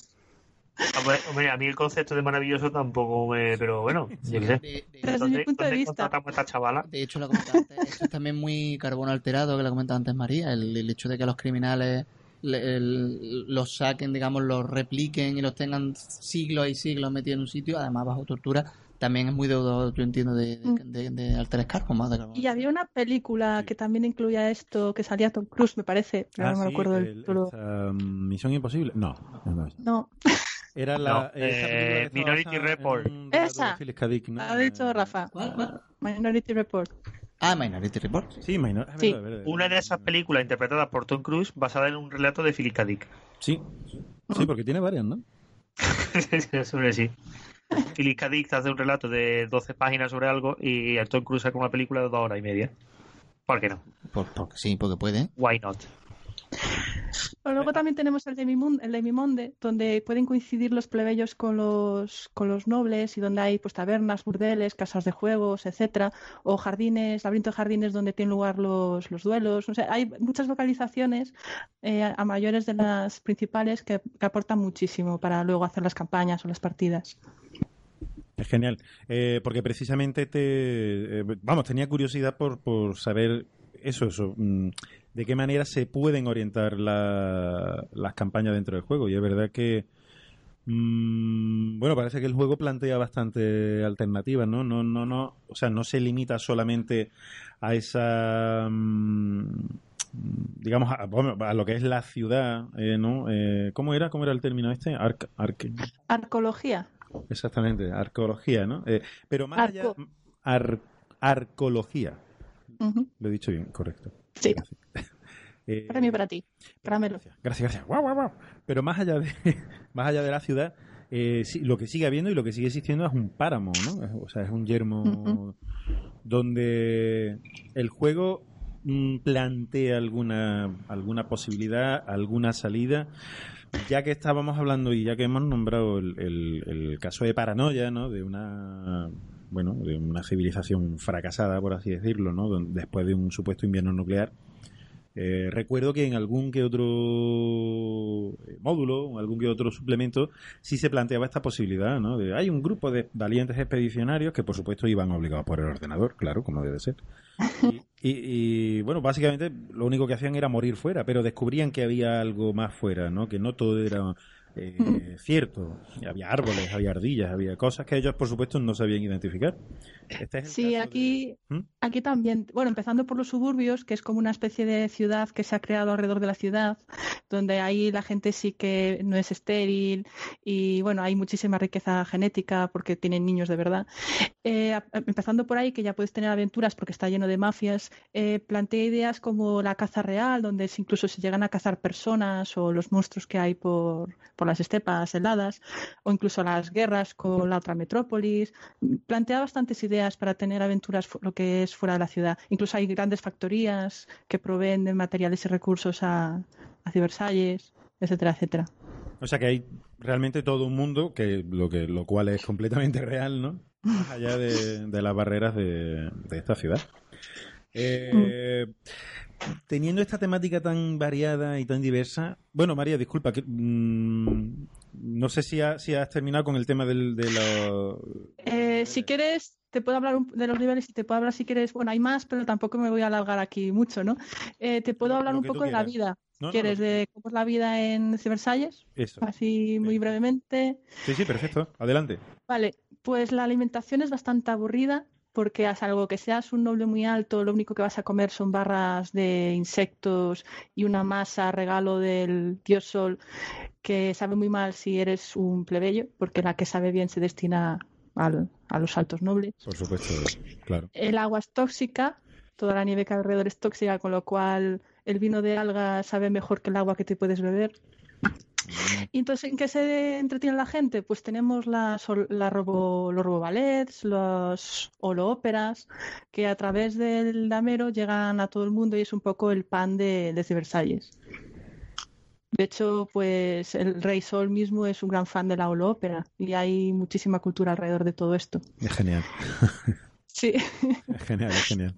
Hombre, hombre, a mí el concepto de maravilloso tampoco me. Pero bueno, yo qué sé. De, de- Desde mi ¿Dónde, punto de vista. esta chavala? de hecho, lo comentaba antes, esto es también muy carbono alterado, que lo comentaba antes María, el, el hecho de que los criminales le- el- los saquen, digamos, los repliquen y los tengan siglos y siglos metidos en un sitio, además bajo tortura, también es muy deudor, yo entiendo, de, de, de, de más de. Y había una película Sí. que también incluía esto, que salía Tom Cruise, me parece, pero Ah, no me sí, acuerdo del el- título. mm, Misión Imposible. No, no Era la. eh, estaba Minority Report. Esa. Ha dicho Eh, Rafa. ¿Cuál, cuál? Minority Report. Ah, Minority Report. Sí, Minor- es Sí. verdad. Una de esas películas interpretadas por Tom Cruise basada en un relato de Philip K. Dick. Sí, sí, porque tiene varias, ¿no? (laughs) sobre sí. Philip K. Dick hace un relato de 12 páginas sobre algo y el Tom Cruise saca una película de dos horas y media. ¿Por qué no? Por, porque sí, porque puede. Why not? Pero luego también tenemos el de, Mimun- el de Mimonde, donde pueden coincidir los plebeyos con los, con los nobles y donde hay pues tabernas, burdeles, casas de juegos, etcétera, o jardines, laberinto de jardines donde tienen lugar los, los duelos. O sea, hay muchas localizaciones eh, a mayores de las principales que, que aportan muchísimo para luego hacer las campañas o las partidas. Es genial. Eh, porque precisamente te. eh, vamos, tenía curiosidad por, por saber eso, eso. De qué manera se pueden orientar la- las campañas dentro del juego. Y es verdad que. mm, bueno, parece que el juego plantea bastante alternativas, ¿no? No, no, no. O sea, no se limita solamente a esa. mm, digamos, a, a lo que es la ciudad, eh, ¿no? Eh, ¿Cómo era? ¿Cómo era el término este? Arc, arque- Arqueología. Exactamente, arqueología, ¿no? Eh, pero más Arco. allá, ar- arqueología. Ujú. Lo he dicho bien, correcto. Sí. (laughs) Eh, Premio para ti. Caramelo. Gracias, gracias. gracias. Guau, guau, guau. Pero más allá de, (laughs) más allá de la ciudad, eh, sí, lo que sigue habiendo y lo que sigue existiendo es un páramo, ¿no? O sea, es un yermo donde el juego mm, plantea alguna, alguna posibilidad, alguna salida. Ya que estábamos hablando y ya que hemos nombrado el, el- el caso de paranoia, ¿no? De una bueno, de una civilización fracasada, por así decirlo, ¿no? Después de un supuesto invierno nuclear. Eh, recuerdo que en algún que otro eh, módulo, en algún que otro suplemento, sí se planteaba esta posibilidad, ¿no? De, hay un grupo de valientes expedicionarios que, por supuesto, iban obligados por el ordenador, claro, como debe ser. (laughs) Y, y- y, bueno, básicamente lo único que hacían era morir fuera, pero descubrían que había algo más fuera, ¿no? Que no todo era eh, (laughs) cierto. Había árboles, había ardillas, había cosas que ellos, por supuesto, no sabían identificar. Este es Sí, de- aquí, ¿Mm? aquí también, bueno, empezando por los suburbios, que es como una especie de ciudad que se ha creado alrededor de la ciudad, donde ahí la gente sí que no es estéril y bueno, hay muchísima riqueza genética porque tienen niños de verdad. Eh, empezando por ahí, que ya puedes tener aventuras porque está lleno de mafias, eh, plantea ideas como la caza real, donde incluso se llegan a cazar personas o los monstruos que hay por, por las estepas heladas, o incluso las guerras con la otra metrópolis. Plantea bastantes ideas para tener aventuras lo que es fuera de la ciudad. Incluso hay grandes factorías que proveen de materiales y recursos a, a Cibersalles, etcétera, etcétera. O sea que hay realmente todo un mundo, que lo que lo cual es completamente real, ¿no? (laughs) Más allá de, de las barreras de, de esta ciudad. Eh, teniendo esta temática tan variada y tan diversa, bueno, María, disculpa, que, mm, no sé si, ha- si has terminado con el tema del, de los... Eh, si quieres, te puedo hablar un- de los niveles y te puedo hablar si quieres. Bueno, hay más, pero tampoco me voy a alargar aquí mucho, ¿no? Eh, te puedo hablar un poco de la vida. No, no, ¿Quieres de cómo es la vida en Cibersalles? Eso. Así muy brevemente. Sí, sí, perfecto. Adelante. Vale, pues la alimentación es bastante aburrida porque a salvo que seas un noble muy alto, lo único que vas a comer son barras de insectos y una masa regalo del dios sol que sabe muy mal si eres un plebeyo, porque la que sabe bien se destina al- a los altos nobles. Por supuesto, claro. El agua es tóxica, toda la nieve que hay alrededor es tóxica, con lo cual el vino de alga sabe mejor que el agua que te puedes beber. Y entonces, ¿en qué se entretiene la gente? Pues tenemos las, la robo, los roboballets, los holoóperas, que a través del damero llegan a todo el mundo y es un poco el pan de, de Versalles. De hecho, pues el Rey Sol mismo es un gran fan de la holoópera y hay muchísima cultura alrededor de todo esto. Es genial. Sí. Es genial, es genial.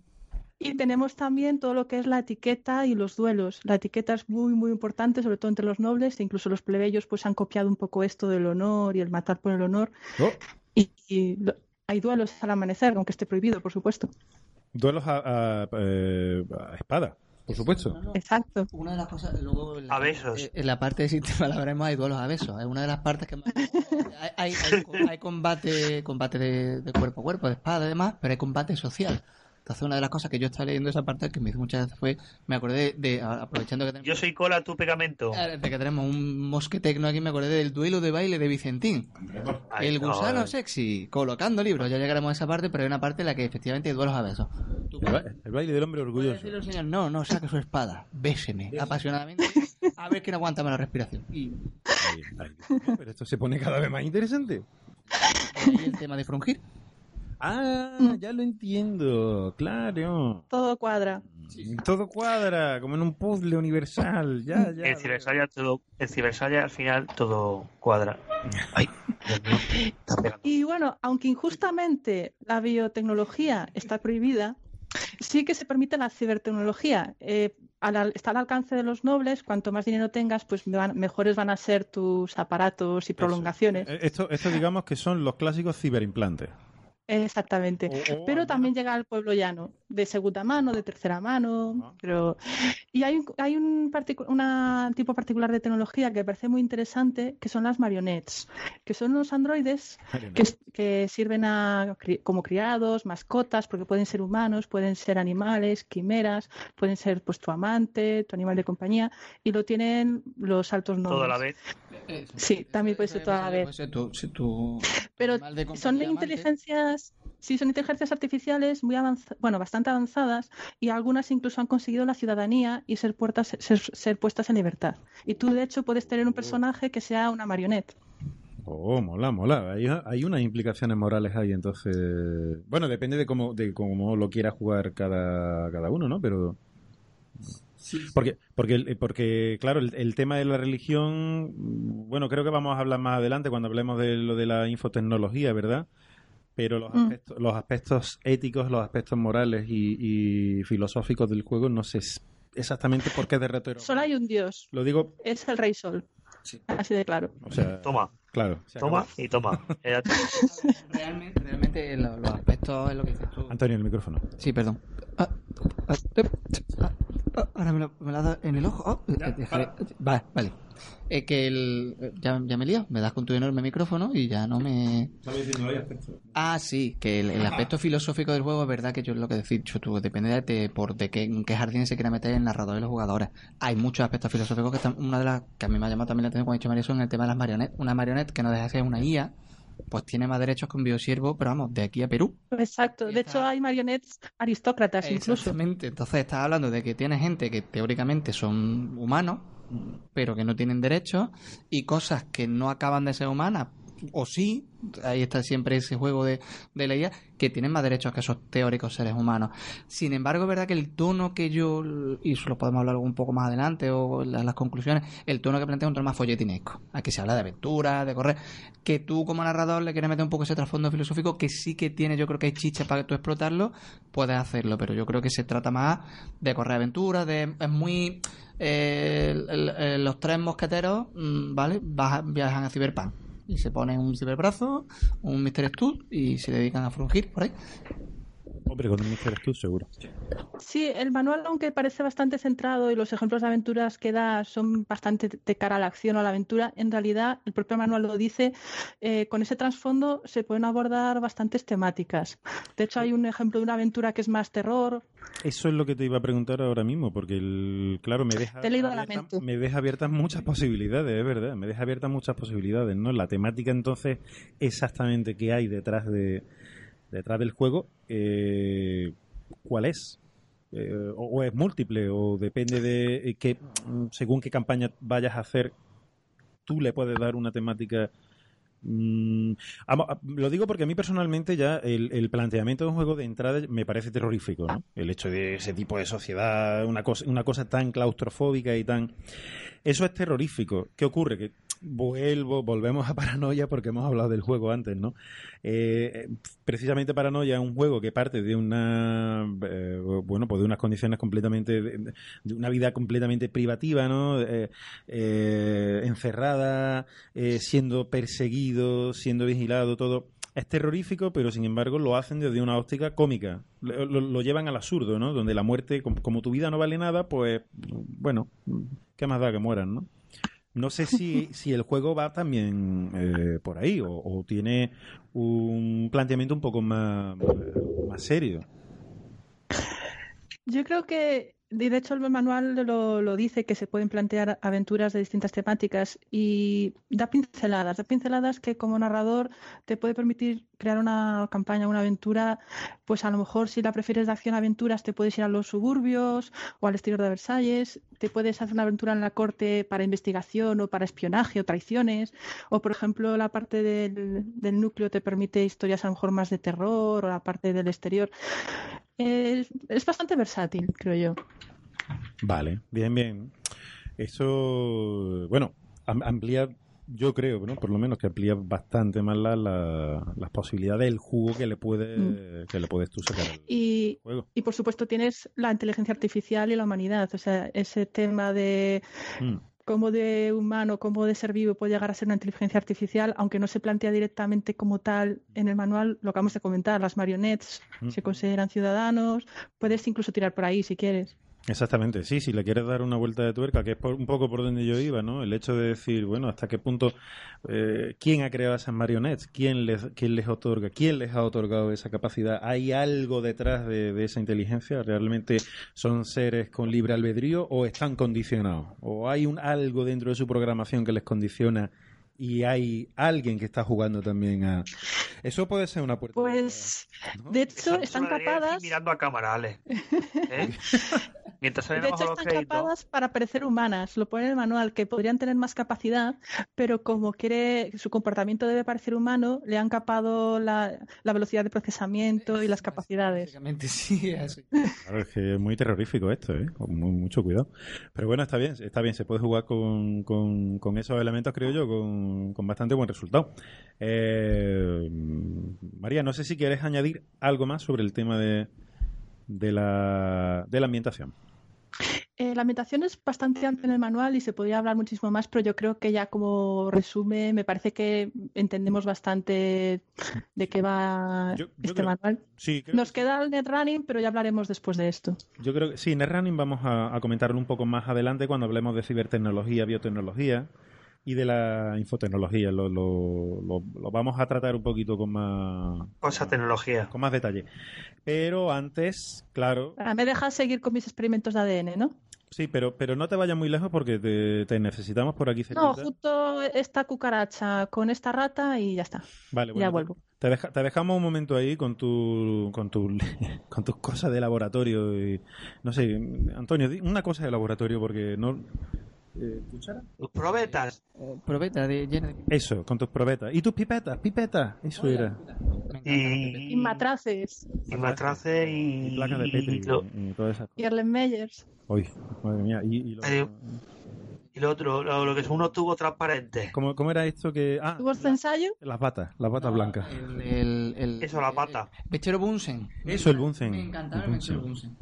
Y tenemos también todo lo que es la etiqueta y los duelos. La etiqueta es muy, muy importante, sobre todo entre los nobles, e incluso los plebeyos pues han copiado un poco esto del honor y el matar por el honor. Oh, Y, y lo- hay duelos al amanecer, aunque esté prohibido, por supuesto. duelos a, a- eh, a espada, por supuesto. Exacto. Una de las cosas, luego en la, A besos. en la parte de sistema hablaremos hay duelos a besos. Es una de las partes que más. (laughs) Hay, hay, hay- hay combate, combate de, de cuerpo a cuerpo, de espada y demás, pero hay combate social. Entonces, una de las cosas que yo estaba leyendo esa parte que me hizo muchas veces fue, me acordé de, aprovechando que tenemos, Yo soy cola, tú pegamento. eh, de que tenemos un mosquetecno aquí, me acordé del duelo de baile de Vicentín. Ay, el no, gusano eh. sexy, colocando libros. Ya llegaremos a esa parte, pero hay una parte en la que efectivamente hay duelos a besos. El, ba- el baile del hombre orgulloso. señor, no, no, saque su espada, béseme apasionadamente, a ver quién aguanta más la respiración. Y Ay, ay, pero esto se pone cada vez más interesante. ahí el tema de frungir. Ah, ya lo entiendo, claro. Todo cuadra. Todo cuadra, como en un puzzle universal. Ya, (laughs) ya. En Cibersaya todo, en Cibersaya al final todo cuadra. (laughs) Ay. Y bueno, aunque injustamente la biotecnología está prohibida, sí que se permite la cibertecnología. Eh, al- está al alcance de los nobles, cuanto más dinero tengas, pues van- mejores van a ser tus aparatos y prolongaciones. Eh, Esto, esto digamos que son los clásicos ciberimplantes. Exactamente. O- o Pero también llega al pueblo llano, de segunda mano, de tercera mano. Ah. Pero... Y hay, un, hay un, particu- una tipo particular de tecnología que me parece muy interesante, que son las marionettes, que son unos androides (laughs) que, que sirven a, como criados, mascotas, porque pueden ser humanos, pueden ser animales, quimeras, pueden ser pues tu amante, tu animal de compañía, y lo tienen los altos nobles. Todo a la vez. Sí, también puede ser toda la vez. Tu, si tu Pero son amante. inteligencias Sí, son inteligencias artificiales muy avanzadas, bueno, bastante avanzadas y algunas incluso han conseguido la ciudadanía y ser, puertas, ser, ser puestas en libertad. Y tú, de hecho, puedes tener un personaje que sea una marioneta. Oh, mola, mola. Hay, hay unas implicaciones morales ahí, entonces. Bueno, depende de cómo, de cómo lo quiera jugar cada, cada uno, ¿no? Pero. Porque, porque, el- porque claro, el, el tema de la religión, bueno, creo que vamos a hablar más adelante cuando hablemos de lo de la infotecnología, ¿verdad? Pero los, Mm. aspectos, los aspectos éticos, los aspectos morales y, y filosóficos del juego, no sé exactamente por qué de retro. Solo hay un dios, Lo digo, es el Rey Sol. Así de claro. o sea, Toma, claro. toma y toma. (laughs) Todo. Realmente, realmente lo- los aspectos es lo que dices tú. Antonio, el micrófono. Sí, perdón. Ah, ah, eh, ah, ah, ahora me lo, me lo has dado en el ojo. Oh, eh, dejaré- Vale, vale. Es que el, eh, ya, ya me he liado. Me das con tu enorme micrófono y ya no me... Ah, sí, que el, el aspecto filosófico del juego es verdad que yo es lo que he dicho tú, depende de, te- por de qué, en qué jardín se quiera meter el narrador y los jugadores. Hay muchos aspectos filosóficos que están, una de las que a mí me ha llamado también la atención cuando he dicho María son el tema de las marionetas. Una marioneta que no deja de ser una IA, pues tiene más derechos que un biosiervo, pero vamos, de aquí a Perú. Exacto. De está- hecho, hay marionetas aristócratas incluso. Exactamente. Entonces estás hablando de que tiene gente que teóricamente son humanos, pero que no tienen derechos, y cosas que no acaban de ser humanas, o sí, ahí está siempre ese juego de, de la IA, que tienen más derechos que esos teóricos seres humanos. Sin embargo, es verdad que el tono que yo, y eso lo podemos hablar un poco más adelante, o las, conclusiones, el tono que plantea es un tono más folletinesco. Aquí se habla de aventuras, de correr, que tú como narrador le quieres meter un poco ese trasfondo filosófico, que sí que tiene, yo creo que hay chicha para tú explotarlo, puedes hacerlo, pero yo creo que se trata más de correr aventuras, de es muy eh, los tres mosqueteros, mm, ¿vale? Viajan a Cyberpunk y se ponen un ciberbrazo, un Mr. Stud y se dedican a frungir por ahí. Hombre, con un Mr. Stu seguro. Sí, el manual, aunque parece bastante centrado y los ejemplos de aventuras que da son bastante de cara a la acción o a la aventura, en realidad el propio manual lo dice, eh, con ese trasfondo se pueden abordar bastantes temáticas. De hecho, hay un ejemplo de una aventura que es más terror. Eso es lo que te iba a preguntar ahora mismo, porque el, claro, me deja, Te la mente. me deja abiertas muchas posibilidades, es verdad, me deja abiertas muchas posibilidades, ¿no? La temática entonces, exactamente qué hay detrás de detrás del juego, eh, ¿cuál es? Eh, o, es múltiple, o depende de eh, qué, mm, según qué campaña vayas a hacer, tú le puedes dar una temática Mm, amo- a- lo digo porque a mí personalmente ya el, el planteamiento de un juego de entrada me parece terrorífico, ¿no? El hecho de ese tipo de sociedad, una cosa, una cosa tan claustrofóbica y tan... Eso es terrorífico. ¿Qué ocurre? Que vuelvo, volvemos a Paranoia porque hemos hablado del juego antes, ¿no? Eh, precisamente Paranoia es un juego que parte de una... eh, bueno, pues de unas condiciones completamente... De, una vida completamente privativa, ¿no? Eh, eh, encerrada, eh, siendo perseguido, siendo vigilado, todo. Es terrorífico, pero sin embargo lo hacen desde una óptica cómica. Lo, lo- lo llevan al absurdo, ¿no? Donde la muerte, como, como tu vida no vale nada, pues, bueno, ¿qué más da que mueran, no? No sé si, (laughs) si el juego va también eh, por ahí o, o tiene un planteamiento un poco más, más serio. Yo creo que, de hecho, el manual lo, lo dice que se pueden plantear aventuras de distintas temáticas y da pinceladas, da pinceladas que como narrador te puede permitir crear una campaña, una aventura, pues a lo mejor si la prefieres de acción-aventuras te puedes ir a los suburbios o al exterior de Versalles, te puedes hacer una aventura en la corte para investigación o para espionaje o traiciones, o por ejemplo la parte del, del núcleo te permite historias a lo mejor más de terror o la parte del exterior. Es, es bastante versátil, creo yo. Vale, bien, bien. Eso, bueno, am- amplía, yo creo, ¿no? Por lo menos que amplía bastante más la- la- las posibilidades del jugo que le puede, que le puedes tú sacar al Y, juego. y por supuesto tienes la inteligencia artificial y la humanidad. O sea, ese tema de Mm. Cómo de humano, cómo de ser vivo puede llegar a ser una inteligencia artificial, aunque no se plantea directamente como tal en el manual, lo que vamos a comentar, las marionettes se Mm. consideran ciudadanos, puedes incluso tirar por ahí si quieres. Exactamente, sí, si le quieres dar una vuelta de tuerca, que es por- un poco por donde yo iba, ¿no? El hecho de decir, bueno, hasta qué punto, eh, ¿quién ha creado esas marionettes? ¿Quién les, ¿Quién les otorga? ¿Quién les ha otorgado esa capacidad? ¿Hay algo detrás de, de esa inteligencia? ¿Realmente son seres con libre albedrío o están condicionados? ¿O hay un algo dentro de su programación que les condiciona y hay alguien que está jugando también a... Eso puede ser una puerta. Pues, ¿no? de hecho, están capadas. mirando a cámara, Ale. (laughs) ¿Eh? Mientras salen De hecho, están créditos. capadas para parecer humanas. Lo pone en el manual, que podrían tener más capacidad, pero como quiere, su comportamiento debe parecer humano, le han capado la, la velocidad de procesamiento y las capacidades. Básicamente sí, así. Claro, es que es muy terrorífico esto, ¿eh? Con mu- mucho cuidado. Pero bueno, está bien, está bien, se puede jugar con, con- con esos elementos, creo yo, con, con bastante buen resultado. Eh, María, no sé si quieres añadir algo más sobre el tema de, de, la, de la ambientación. Eh, la ambientación es bastante amplia en el manual y se podría hablar muchísimo más, pero yo creo que ya como resumen me parece que entendemos bastante de qué va Yo- yo este creo- manual. Sí, Nos que queda el netrunning, pero ya hablaremos después de esto. Yo creo que sí, NetRunning vamos a, a comentarlo un poco más adelante cuando hablemos de cibertecnología, biotecnología y de la infotecnología. Lo, lo- lo- lo vamos a tratar un poquito con más, Cosa tecnología. con más detalle. Pero antes, claro, Ah, Me dejas seguir con mis experimentos de ADN, ¿no? sí, pero, pero no te vayas muy lejos porque te, te necesitamos por aquí No, justo esta cucaracha con esta rata y ya está. Vale, ya bueno, vuelvo. Te, deja- te dejamos un momento ahí con tu, con tu, (laughs) con tus cosas de laboratorio y no sé, Antonio, di una cosa de laboratorio porque no eh, ¿cuchara? Probetas. Eh, probeta de llena de... Eso, con tus probetas. ¿Y tus pipetas? Pipetas, eso era. Y, Y matraces. y matraces y, Y placas de Petri y lo, y todas esas Y Erlenmeyers. Uy, madre mía. Y, y lo- Eh, y lo otro, lo, lo que son unos tubos transparentes. ¿Cómo, cómo era esto que...? Ah, ¿Tubos de ensayo? las batas, las batas blancas. El, el, el, Eso, la pata. el Mechero Bunsen. Eso, el Bunsen. Me encantaba El el Mechero Bunsen.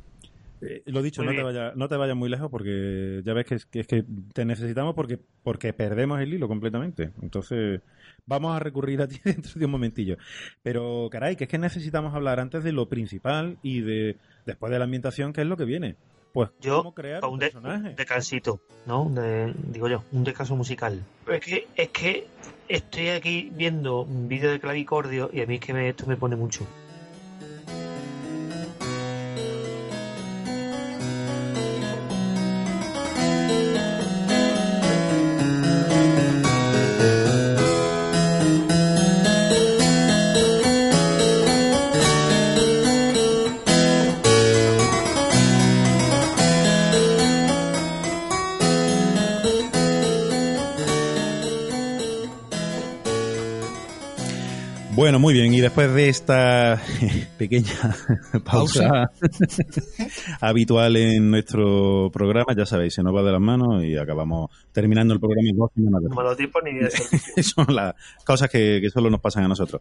Eh, lo dicho, Muy no te, vayas, no te vayas muy lejos porque ya ves que es, que es que te necesitamos porque, porque perdemos el hilo completamente. Entonces, vamos a recurrir a ti (laughs) dentro de un momentillo. Pero, caray, que es que necesitamos hablar antes de lo principal y de después de la ambientación, que es lo que viene. Pues, Yo, cómo crear a un un, de- personaje. un descansito, ¿no? De- digo yo, un descanso musical. Pero es que, es que estoy aquí viendo un vídeo de clavicordio y a mí es que me- esto me pone mucho. Bueno, muy bien. Y después de esta (laughs) pequeña (laughs) pausa (laughs) habitual en nuestro programa, ya sabéis, se nos va de las manos y acabamos terminando el programa en dos semanas No lo tiempo ni de. Son las cosas que, que solo nos pasan a nosotros.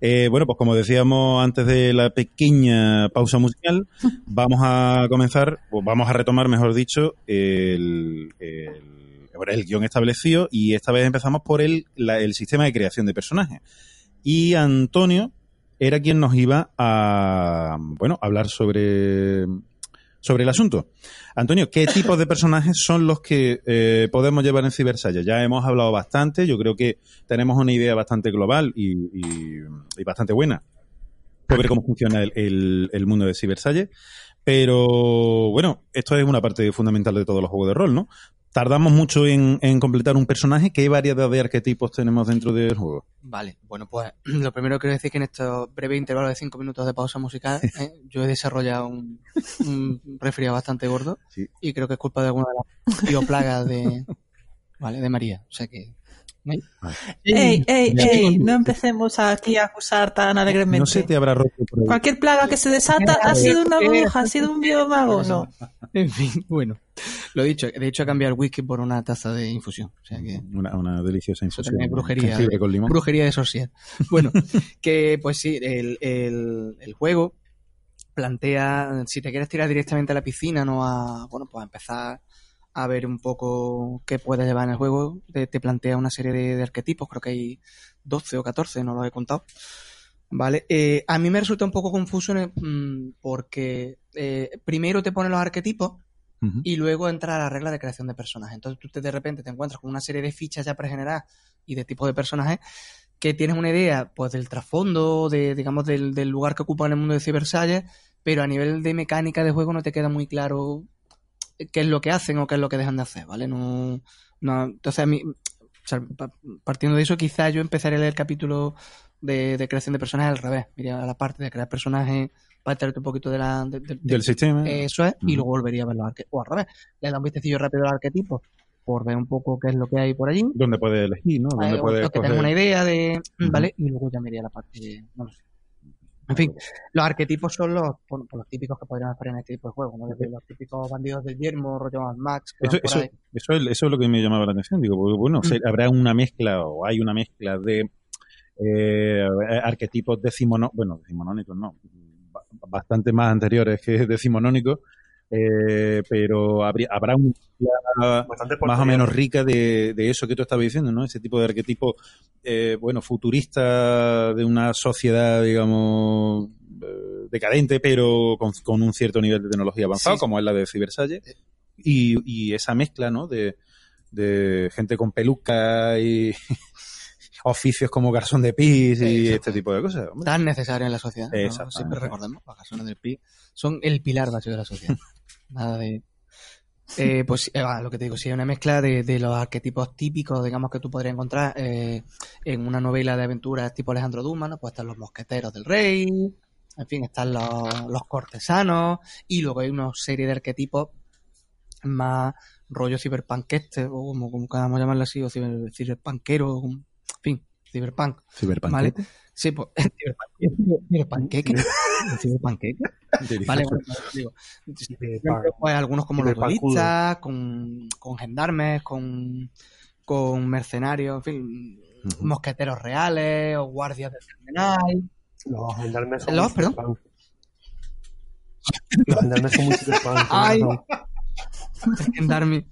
Eh, bueno, pues como decíamos antes de la pequeña pausa musical, vamos a comenzar, o vamos a retomar, mejor dicho, el, el, el guion establecido y esta vez empezamos por el, la- el sistema de creación de personajes. Y Antonio era quien nos iba a, bueno, hablar sobre, sobre el asunto. Antonio, ¿qué tipos de personajes son los que eh, podemos llevar en Cybersaya? Ya hemos hablado bastante, yo creo que tenemos una idea bastante global y, y- bastante buena sobre cómo funciona el, el- mundo de Cybersalle. Pero bueno, esto es una parte fundamental de todos los juegos de rol, ¿no? Tardamos mucho en, en completar un personaje. ¿Qué variedad de arquetipos tenemos dentro del juego? Vale, bueno, pues (clears throat) lo primero que quiero decir es que en estos breves intervalos de 5 minutos de pausa musical (laughs) ¿eh? yo he desarrollado un, un resfriado bastante gordo Sí. y creo que es culpa de alguna de las bioplagas de, (laughs) vale, de María. O sea que... ¡Ey, ey, ey! No empecemos aquí a acusar tan alegremente. No se te habrá roto por ahí. Cualquier plaga que se desata ha sido una bruja, ha sido un biomago, no. (laughs) En fin, bueno. Lo dicho, de hecho he cambiado el whisky por una taza de infusión. O sea que... Una, una deliciosa infusión. brujería. con limón. Brujería de. (laughs) Bueno, que pues sí, el, el, el juego plantea, si te quieres tirar directamente a la piscina, no a, bueno, pues a empezar a ver un poco qué puedes llevar en el juego, te, te plantea una serie de, de arquetipos, creo que hay 12 o 14, no los he contado. Vale, eh, a mí me resulta un poco confuso en- mm, porque eh, primero te pone los arquetipos y luego entra la regla de creación de personajes. Entonces tú te- de repente te encuentras con una serie de fichas ya pregeneradas y de tipos de personajes que tienes una idea pues del trasfondo, de, digamos, del, del lugar que ocupan en el mundo de Cybersalles, pero a nivel de mecánica de juego no te queda muy claro qué es lo que hacen o qué es lo que dejan de hacer, ¿vale? No, no, entonces a mí sea, pa- partiendo de eso, quizás yo empezaré a leer el capítulo de, de creación de personajes al revés. Iría a la parte de crear personajes para enterarte un poquito de la, de- de- de- Del sistema. Eso es, y luego volvería a ver los arquetipos. O al revés, le da un vistecillo rápido a los arquetipos por ver un poco qué es lo que hay por allí. donde puedes elegir, ¿no? Donde puedes o que coger- tenga una idea de. ¿Vale? Y luego ya me iría a la parte. No lo sé. En fin, los arquetipos son los, pues los típicos que podríamos esperar en este tipo de juego, ¿no? Desde los típicos bandidos del yermo, rollo Max. Eso, por eso, eso, es, eso es lo que me llamaba la atención. Digo, porque, bueno, se- Mm. habrá una mezcla o hay una mezcla de eh, arquetipos decimonónicos, bueno, decimonónicos no, ba- bastante más anteriores que decimonónicos, eh, pero habría, habrá una más o menos rica de, de eso que tú estabas diciendo, ¿no? Ese tipo de arquetipo, eh, bueno, futurista de una sociedad, digamos, eh, decadente, pero con, con un cierto nivel de tecnología avanzado, Sí. como es la de Cybersalle, y, y esa mezcla, ¿no? De, de gente con peluca y (laughs) oficios como garzón de pis y Exacto. este tipo de cosas. hombre. Tan necesario en la sociedad. ¿no? Siempre recordemos, las razones del PI son el pilar básico de la sociedad. Nada de. Eh, pues eh, lo que te digo, sí, hay una mezcla de, de los arquetipos típicos, digamos, que tú podrías encontrar eh, en una novela de aventuras tipo Alejandro Dumas, ¿no? Pues están los mosqueteros del rey, en fin, están los, los cortesanos, y luego hay una serie de arquetipos más rollo ciberpanqueste, o como, como queramos llamarlo así, o ciber, ciberpanquero, en fin, ciberpunk. Cyberpunk. ¿Vale? Sí, pues, (laughs) ciberpanqueque. Ciberpanqueque. (laughs) Vale, bueno, digo, pues, algunos como los duelistas, con, con gendarmes, con, con mercenarios, en fin, Ujú. mosqueteros reales o guardias del cardenal. Los gendarmes son Los, perdón. Los gendarmes son muy. (laughs) Ay. ¿no? el gendarme.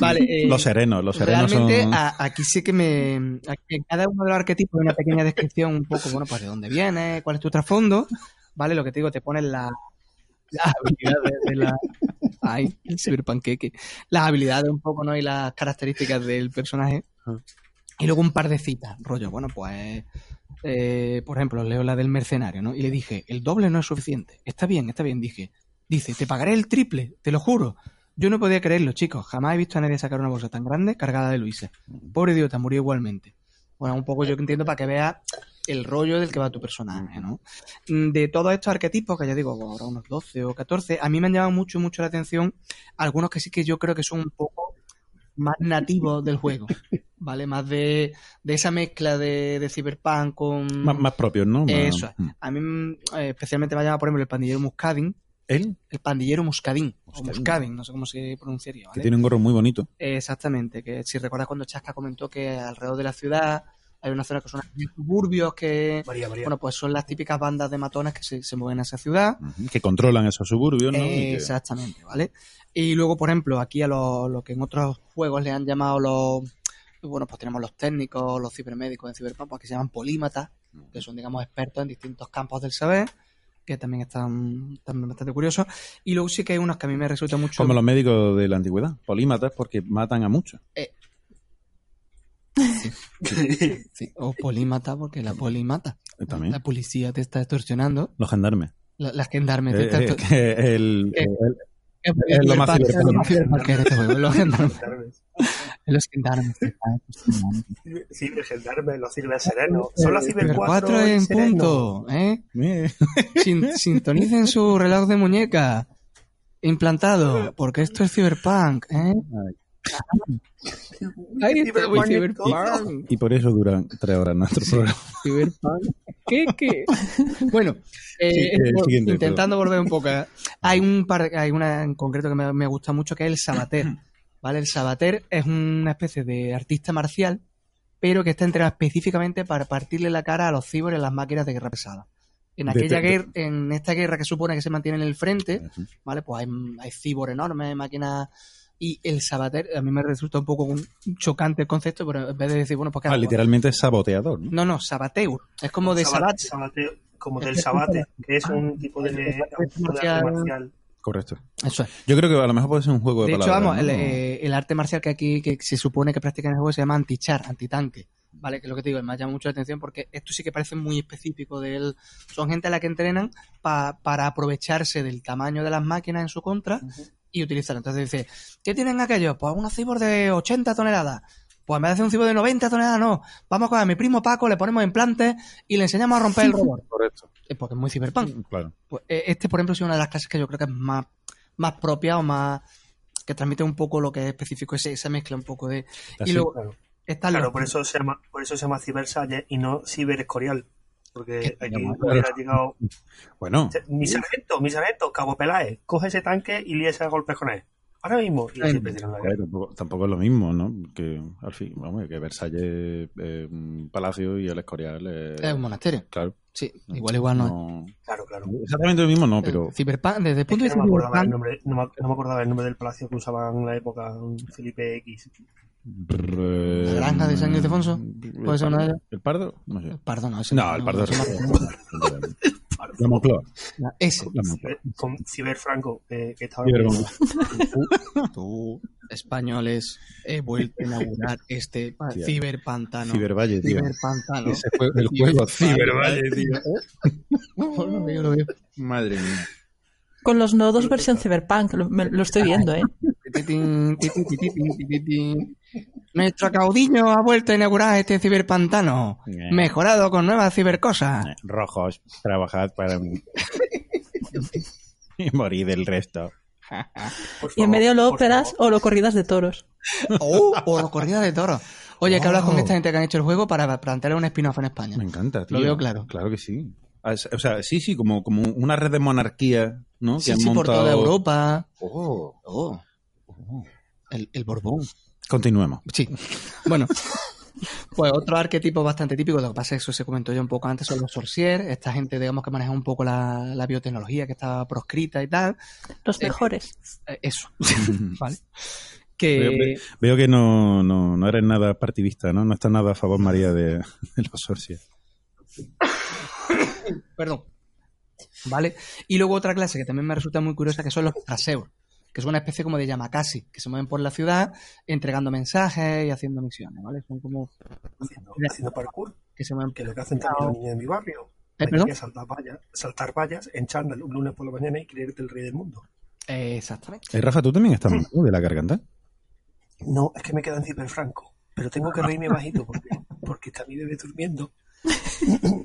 Vale, (laughs) eh, Los serenos, los serenos Realmente son... a- aquí sí que me... aquí en cada uno de los arquetipos hay una pequeña descripción un poco, bueno, pues de dónde viene, cuál es tu trasfondo, ¿vale? Lo que te digo, te ponen la, las habilidades de la... Ay, ciberpanqueque. Las habilidades un poco, ¿no? Y las características del personaje. Ah. Y luego un par de citas, rollo, bueno, pues... eh, por ejemplo, leo la del mercenario, ¿no? Y le dije, el doble no es suficiente. Está bien, está bien, dije. Dice, te pagaré el triple, te lo juro. Yo no podía creerlo, chicos. Jamás he visto a nadie sacar una bolsa tan grande cargada de Luises. Pobre idiota, murió igualmente. Bueno, un poco yo que entiendo para que veas el rollo del que va tu personaje, ¿no? Mm, De todos estos arquetipos, que ya digo, ahora unos 12 o 14, a mí me han llamado mucho, mucho la atención algunos que sí que yo creo que son un poco más nativos del juego, ¿vale? Más de, de esa mezcla de, de Cyberpunk con... Más, más propios, ¿no? Más- Eso es. Mm. A mí mm, eh, especialmente me ha llamado, por ejemplo, el pandillero Muscadin, El pandillero Muscadín, o Muscadín. No sé cómo se pronunciaría, que tiene un gorro muy bonito. Exactamente, que si recuerdas cuando Chasca comentó que alrededor de la ciudad hay una zona que son suburbios que, María, María. bueno, pues son las típicas bandas de matones que se, se mueven a esa ciudad. Que controlan esos suburbios, ¿no? Y que- Exactamente, ¿vale? Y luego, por ejemplo, aquí a lo, lo que en otros juegos le han llamado los, bueno, pues tenemos los técnicos, los cibermédicos en Cyberpunk, pues que se llaman polímatas, que son, digamos, expertos en distintos campos del saber, que también están, también bastante curiosos. Y luego sí que hay unos que a mí me resulta mucho... Como los médicos de la antigüedad, polímatas, porque matan a muchos. Sí, o polímata, porque la poli mata. Eh, También. La policía te está extorsionando. Los gendarmes. La, las gendarmes te Eh, están eh, el, Eh, lo más ciberpunk, este Los gendarmes. Los gendarmes. Cibergendarmes, los ciberserenos. Son las ciber Ciber 4 4 en sereno. punto, ¿eh? Sin- sintonicen su reloj de muñeca implantado, porque esto es Cyberpunk, ¿eh? Ahí está, muy Cyberpunk. y por eso duran tres horas nuestro programa. Cyberpunk. ¿Qué, qué? Bueno, eh, Sí, eh, intentando volver un poco. a- Hay un par, hay una en concreto que me, me gusta mucho que es el Sabater. ¿Vale? El Sabater es una especie de artista marcial, pero que está entrenado específicamente para partirle la cara a los cibor en las máquinas de guerra pesada. En aquella de- guerra, en esta guerra que supone que se mantiene en el frente, ¿vale? Pues hay, hay cibor enormes, máquinas. Y el Sabater, a mí me resulta un poco un- chocante el concepto, pero en vez de decir, bueno, pues ¿qué Ah, hago? literalmente es saboteador. ¿no? No, no, Sabateur. Es como de Sabat- Sabat. sabate- como del sabate, que es un tipo de, un tipo de arte marcial. Correcto. Eso es. Yo creo que a lo mejor puede ser un juego de, De hecho, palabras. vamos, el, ¿no? eh, el arte marcial que aquí que se supone que practican en el juego se llama antichar, antitanque. ¿Vale? Que es lo que te digo, me llama mucho la atención porque esto sí que parece muy específico de él. Son gente a la que entrenan pa- para aprovecharse del tamaño de las máquinas en su contra y utilizarlo. Entonces dice, ¿qué tienen aquellos? Pues unos cibor de 80 toneladas. Pues en vez de hacer un ciber de 90 toneladas, no. Vamos a coger a mi primo Paco, le ponemos implantes y le enseñamos a romper el (laughs) robot. Correcto. Eh, Porque es muy cyberpunk. Claro. Pues, eh, este, por ejemplo, es una de las clases que yo creo que es más, más propia o más. que transmite un poco lo que es específico, ese, esa mezcla un poco de. Así, y luego claro. están Claro, por eso se llama, por eso se llama Science y no Cyber Escorial. Porque aquí hubiera llegado. Bueno, Mi sargento, mi sargento, Cabo Peláez, coge ese tanque y líese a golpes con él. Ahora mismo. Y siempre la tampoco, tampoco es lo mismo, ¿no? Que al fin, vamos, que Versalles es un palacio y el Escorial es... es un monasterio. Claro. Sí, igual, igual no. no- Claro, claro. Exactamente lo mismo, no, pero... pero... Cyberpunk, desde el Es punto que de no, vista me acordaba el cyberpunk, nombre, no, me, no me acordaba el nombre del palacio que usaban en la época Felipe X. La granja de San Ildefonso? ¿Puede ser una de ellas? ¿El pardo? No sé. Perdón, no, ese No, el pardo es... La Moncloa. No, Ese. La Moncloa. Ciber- Con Ciber Franco, eh, que estaba. Ciber- Tú, españoles, he vuelto a inaugurar este (laughs) Tía. ciberpantano. Cibervalle, tío. Ciberpantano. Ese fue el juego Cibervalle, tío. Madre mía. Con los nodos versión Cyberpunk, lo, me- lo estoy viendo, ¿eh? Nuestro caudillo ha vuelto a inaugurar este ciberpantano, Eh. mejorado con nuevas cibercosas. Rojos, trabajad para mí. y morir del resto. (laughs) Y en medio lo por óperas favor. o lo corridas de toros. Oh, o la corrida de toros. Oye, que hablas con Oh. esta gente que han hecho el juego para plantear un spin-off en España. Me encanta, tío. Lo veo claro. Claro que sí. O sea, sí, sí, como, como una red de monarquía, ¿no? Sí, que han sí, por montado... toda Europa. Oh. Oh. El, el Borbón. Continuemos. Sí. Bueno. Pues otro arquetipo bastante típico, lo que pasa es que eso se comentó ya un poco antes, son los sorciers, esta gente, digamos, que maneja un poco la, la biotecnología que estaba proscrita y tal. Los mejores. Eh, Eso. (laughs) ¿Vale? Que. Veo, veo que no, no, no eres nada partidista, ¿no? No estás nada a favor, María, de, de los socios. Perdón. ¿Vale? Y luego otra clase que también me resulta muy curiosa, que son los traseur, que son una especie como de yamakasi, que se mueven por la ciudad entregando mensajes y haciendo misiones, ¿vale? Son como Haciendo, haciendo parkour, que se mueven que es lo que hacen también los niños de mi barrio. Eh, ¿perdón? que saltar vallas, saltar vallas en chándal un lunes por la mañana y creerte el rey del mundo. Eh, exactamente. Eh, Rafa, ¿tú también estás mal de la garganta? No, es que me quedan ciberfranco. Pero tengo que reírme bajito porque, porque está mi bebé durmiendo.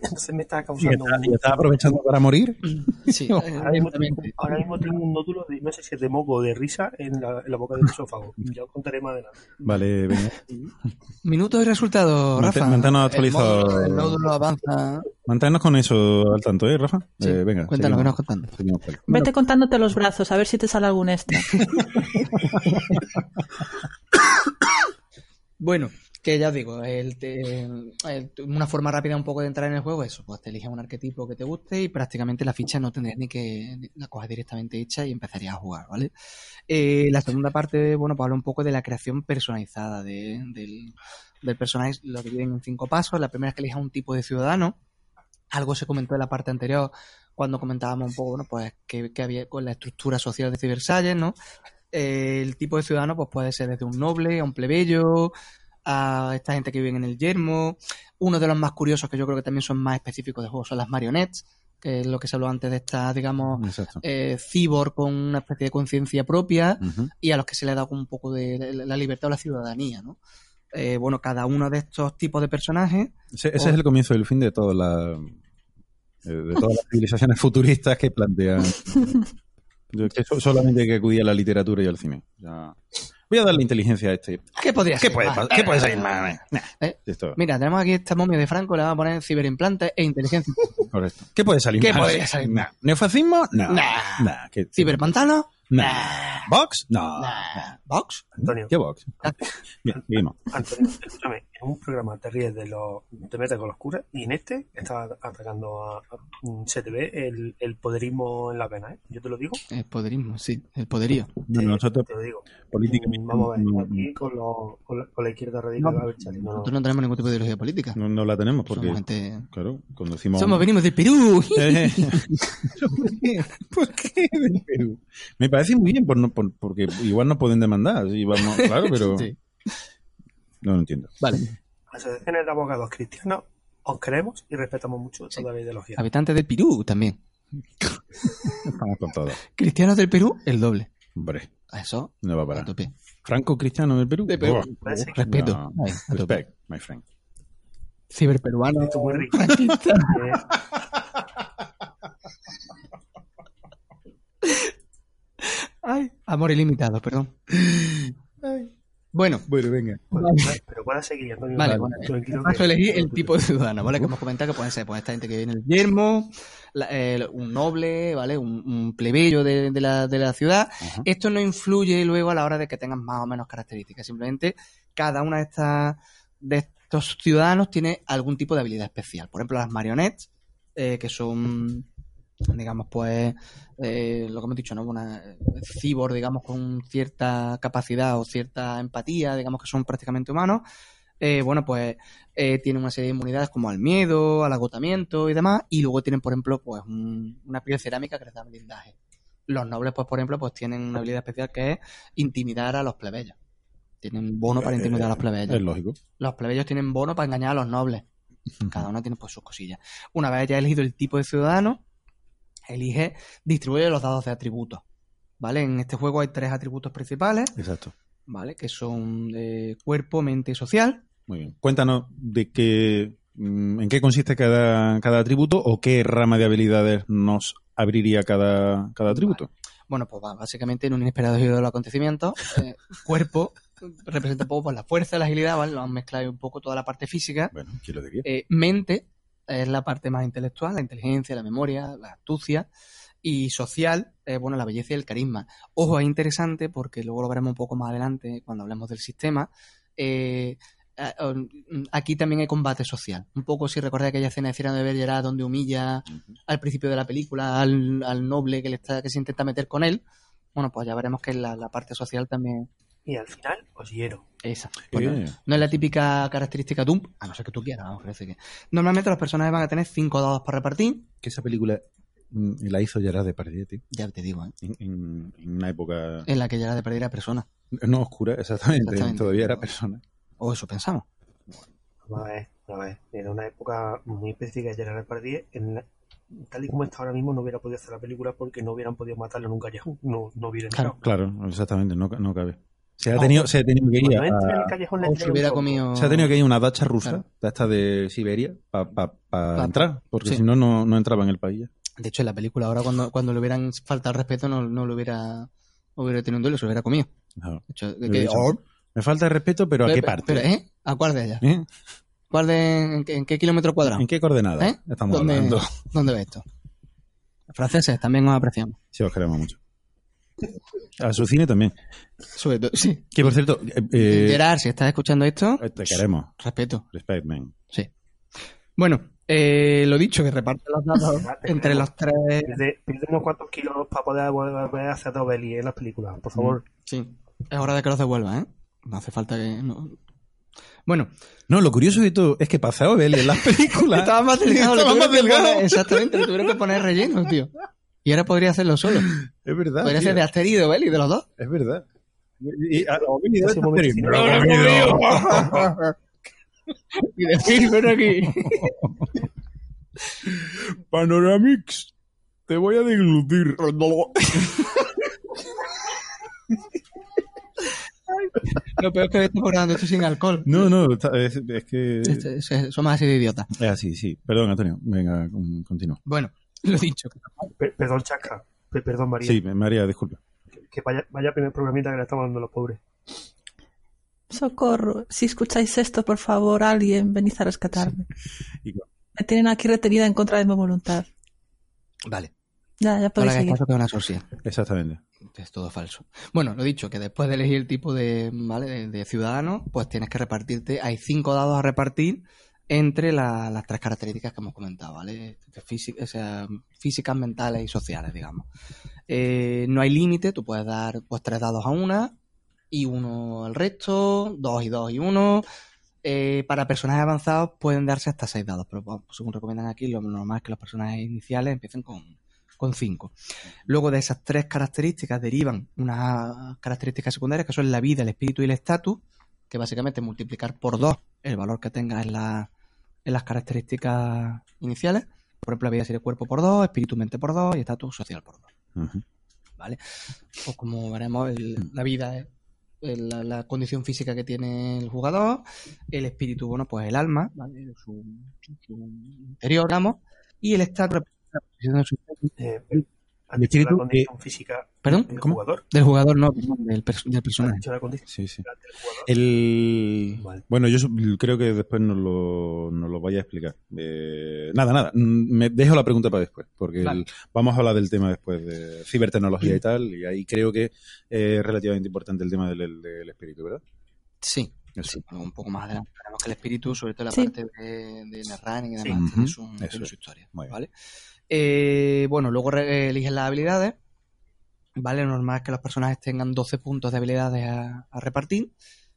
Entonces me está ¿Y causando y aprovechando para morir? Sí, eh, Ahora mismo, tengo, evidentemente. ahora mismo tengo un nódulo (laughs) de, no sé si es de moco o de risa en la, en la boca del esófago. Ya os contaré más adelante. Vale, venga. Minutos y resultados, Rafa. manténnos actualizados. El nódulo avanza. Manténnos con eso al tanto, ¿eh, Rafa? Sí, Eh, venga. cuéntanos, seguimos. venos contando. Seguimos por ahí. Vete contándote los brazos, a ver si te sale algún extra. (laughs) Bueno, que ya os digo, el una forma rápida un poco de entrar en el juego es eso, pues te eliges un arquetipo que te guste y prácticamente la ficha no tendrías ni que la coges directamente hecha y empezarías a jugar, ¿vale? Eh, la segunda parte, bueno, pues habla un poco de la creación personalizada de- del, del personaje, lo dividen en cinco pasos. La primera es que elijas un tipo de ciudadano. Algo se comentó en la parte anterior cuando comentábamos un poco, bueno, pues que, que había con la estructura social de Cybersalles, ¿no? Eh, el tipo de ciudadano pues puede ser desde un noble a un plebeyo, a esta gente que vive en el yermo. Uno de los más curiosos que yo creo que también son más específicos de juego son las marionettes, que es lo que se habló antes de esta, digamos, eh, cyborg con una especie de conciencia propia y a los que se le ha dado un poco de la- la libertad o la ciudadanía, ¿no? Eh, bueno, cada uno de estos tipos de personajes Ese, ese es el comienzo del fin de todas las eh, de todas las civilizaciones futuristas que plantean (laughs) solamente hay que acudir a la literatura y al cine. Ya. Voy a darle inteligencia a este. ¿Qué podría ¿Qué ser? puede, pa- ¿qué puede salir más? Nah, Eh, esto, Mira, tenemos aquí esta momia de Franco, le vamos a poner ciberimplantes e inteligencia. correcto. ¿Qué puede salir ¿Qué más? podría salir Nah. ¿Neofascismo? No. Nah. Nah, ¿qué- ¿Ciberpantano? Nah. ¿Vox? No. Nah. ¿Vox? Antonio, ¿Qué Vox? Bien, seguimos. Antonio, escúchame, en un programa te ríes de los. te metes con los curas y en este estás atacando a. a- se te ve el, el poderismo en la pena, ¿eh? Yo te lo digo. El poderismo, sí, el poderío. No, nosotros, Te lo digo. políticamente, Vamos a ver, no, aquí con, los- con, la, con la izquierda radical. a ver, Charlie, no, no. Nosotros no tenemos ningún tipo de ideología política. no, no la tenemos porque, Somos gente... claro, cuando decimos... Somos, venimos del Perú. Eh, (laughs) ¿Por qué? ¿Por qué del Perú? Me parece muy bien, por no- por- porque igual nos pueden demandar. y vamos, claro, pero (laughs) Sí. No lo entiendo. Vale. (laughs) Asociaciones de abogados cristianos os creemos y respetamos mucho toda la ideología. Habitantes del Perú también. (laughs) Estamos con todo. Cristianos del Perú, el doble. Hombre, Eso, no va a a parar. tope. Franco Cristiano del Perú. De Perú. Que- Respeto. No. Ay, a. Respect, my friend. Ciberperuano. Esto es muy rico. franquista. (laughs) Ay, amor ilimitado, perdón. Bueno, Bueno, venga. pero puedes seguir, Antonio. Vale, bueno, Tranquilo Paso elegir el tipo de ciudadano, ¿vale? Que hemos comentado que pueden ser pues, esta gente que viene del yermo, la- eh, un noble, ¿vale? Un, un plebeyo de, de la, de la ciudad. Ajá. Esto no influye luego a la hora de que tengan más o menos características. Simplemente cada una de estas de estos ciudadanos tiene algún tipo de habilidad especial. Por ejemplo, las marionettes, eh, que son, digamos, pues, eh, lo que hemos dicho, ¿no? Una cibor, digamos, con cierta capacidad o cierta empatía, digamos que son prácticamente humanos. Eh, bueno, pues eh, tienen una serie de inmunidades como al miedo, al agotamiento y demás. Y luego tienen, por ejemplo, pues un- una piel cerámica que les da blindaje. Los nobles, pues, por ejemplo, pues tienen una habilidad especial que es intimidar a los plebeyos. Tienen bono para intimidar a los plebeyos. Es lógico. Los plebeyos tienen bono para engañar a los nobles. Cada uno tiene pues sus cosillas. Una vez ya elegido el tipo de ciudadano, elige, distribuye los dados de atributos. ¿Vale? En este juego hay tres atributos principales, Exacto. ¿vale? Que son eh, cuerpo, mente y social. Muy bien. Cuéntanos de qué, mm, en qué consiste cada, cada atributo o qué rama de habilidades nos abriría cada, cada atributo. Bueno, pues va, básicamente en un inesperado giro de los acontecimientos, eh, (laughs) cuerpo representa un poco pues, la fuerza, la agilidad, ¿vale? Lo han mezclado un poco toda la parte física. Bueno, ¿quién lo diría? Eh, mente es la parte más intelectual, la inteligencia, la memoria, la astucia. Y social, eh, bueno, la belleza y el carisma. Ojo, es interesante porque luego lo veremos un poco más adelante cuando hablemos del sistema. eh, aquí también hay combate social. Un poco si recordáis aquella escena de Cyrano de Bergerac donde humilla al principio de la película al, al noble que, le está, que se intenta meter con él. Bueno, pues ya veremos que la, la parte social también Y al final, os hiero. esa. Eh, Bueno, no es la típica característica Doom, a no ser que tú quieras, vamos, parece que. Normalmente los personajes van a tener cinco dados para repartir. que esa película mm, la hizo Gerard Depardieu, tío. Ya te digo, ¿eh? En, en- en una época En la que llega de perder a persona. no oscura, exactamente, Exactamente. todavía era persona. O eso pensamos. Vamos a ver, a ver. Era una época muy específica de Gerard Depardieu. En la- tal y como está ahora mismo, no hubiera podido hacer la película porque no hubieran podido matarlo en un callejón. No, no hubiera entrado. Claro, exactamente, no, no cabe. Se ha tenido, se ha tenido que ir a- entre en el callejón le O entra si un hubiera tronco. comido. se ha tenido que ir a una dacha rusa, Claro. de esta de Siberia, para Pa- entrar, porque sí. si no, no no entraba en el país. ya. De hecho, en la película, ahora cuando, cuando le hubieran faltado el respeto, no, no lo hubiera, hubiera tenido un duelo, se lo hubiera comido. Claro. De hecho, Lo he que- dicho. oh, Me falta el respeto, pero ¿a qué parte? Pero, ¿eh? ¿A cuál de ellas? ¿Eh? ¿Cuál de, en, qué, en qué kilómetro cuadrado? ¿En qué coordenada ¿Eh? estamos ¿Dónde, hablando? ¿Dónde ves esto? Franceses, también os apreciamos. Sí, os queremos mucho. A su cine también. Sobre todo, sí. Que por cierto, eh, eh, Gerard, si estás escuchando esto, te queremos. respeto. Respect, man. Sí. Bueno, eh, lo dicho, que reparte los (laughs) te entre los tres. Pierde unos cuantos kilos para poder volver a hacer Dobelli en las películas, por favor. Sí. Es hora de que los devuelva, ¿eh? No hace falta que. no- Bueno, No, lo curioso de todo es que pasado Belly en las (laughs) películas. estaba más delgado. le Estaba tuvieron más que delgado. poner- exactamente, le tuvieron que poner relleno, tío. Y ahora podría hacerlo solo. (gasps) Es verdad. Podría tío. ser de Asterix y de Belly, de los dos. Es verdad. Y, y a lo Belly Ese debe momento estar sí, pero- no, ¡Me lo he comido! y decir, ven aquí. Panoramix, te voy a deglutir. Lo peor es que estamos grabando esto sin alcohol. No, no, está- es, es que. Este- Somos así de idiotas. Es así, sí. Perdón, Antonio. Venga, con- continúa. Bueno, (laughs) lo dicho. Pe- perdón, Chasca. Pe- perdón, María. Sí, María, disculpa. Que vaya, vaya primer programita que le estamos dando a los pobres. Socorro. Si escucháis esto, por favor, alguien, venid a rescatarme. Me tienen aquí retenida en contra de mi voluntad. Vale. Ya, ya podéis caso que es una sorcia. Exactamente. Es todo falso. Bueno, lo dicho, que después de elegir el tipo de, ¿vale? de, de ciudadano, pues tienes que repartirte. Hay cinco dados a repartir entre la- las tres características que hemos comentado, ¿vale? Físicas, mentales y sociales, digamos. Eh, no hay límite, tú puedes dar pues tres dados a una y uno al resto, dos y dos y uno. Eh, para personajes avanzados pueden darse hasta seis dados, pero según recomiendan aquí, lo normal es que los personajes iniciales empiecen con, con cinco. Luego de esas tres características derivan unas características secundarias que son la vida, el espíritu y el estatus, que básicamente es multiplicar por dos el valor que tengas en, la- en las características iniciales. Por ejemplo, la vida sería cuerpo por dos, espíritu mente por dos y estatus social por dos. Ujú. ¿vale? O como veremos, el- la vida es la, la condición física que tiene el jugador, el espíritu, bueno, pues el alma, ¿vale? Su, su interior, digamos, y el estado representa la posición de su Eh, ¿Has dicho la condición física ¿Perdón? del ¿Cómo? jugador? del jugador, no, perdón, del, pers- del ¿Has personaje. dicho la condición Sí, sí. del jugador? El... Vale. Bueno, yo creo que después nos lo, nos lo vaya a explicar. Eh, nada, nada. mm, Me dejo la pregunta para después, porque Vale. el- vamos a hablar del tema después de cibertecnología y tal, y ahí creo que es relativamente importante el tema del, del espíritu, ¿verdad? Sí, sí, un poco más adelante. Que el espíritu, sobre todo la Sí. parte de, de y Sí. demás, Ujú, tiene su, eso tiene es. su historia. Muy bien. ¿vale? Eh, bueno, luego re- eliges las habilidades. ¿Vale? Lo normal es que los personajes tengan 12 puntos de habilidades a, a repartir.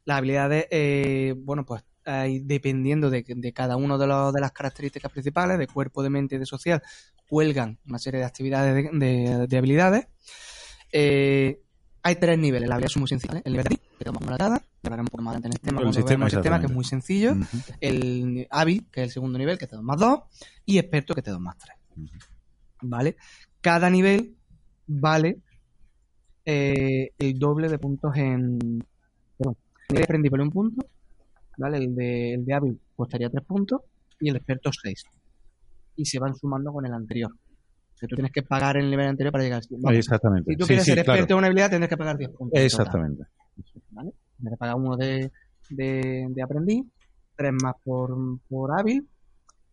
Las habilidades, eh, bueno, pues hay, dependiendo de, de cada una de, los- de las características principales, de cuerpo, de mente y de social, cuelgan una serie de actividades de, de- de habilidades. Eh, hay tres niveles. Las habilidades son muy sencillas. ¿eh? El nivel de que tenemos una dada, que hablaremos un poco más adelante en el tema, El sistema, el sistema, que es muy sencillo el hábil, que es el segundo nivel, que te da más 2, y experto, que te da más 3. ¿Vale? Cada nivel vale eh, el doble de puntos en. Perdón, el nivel aprendiz vale un punto, ¿vale? El de, el de hábil costaría 3 puntos y el experto 6. Y se van sumando con el anterior. O sea, tú tienes que pagar el nivel anterior para llegar al siguiente. Exactamente. si tú Sí, quieres sí, ser experto claro. en una habilidad, tendrás que pagar 10 puntos. Exactamente. ¿vale? Tendrás que pagar uno de, de, de aprendiz, tres más por, por hábil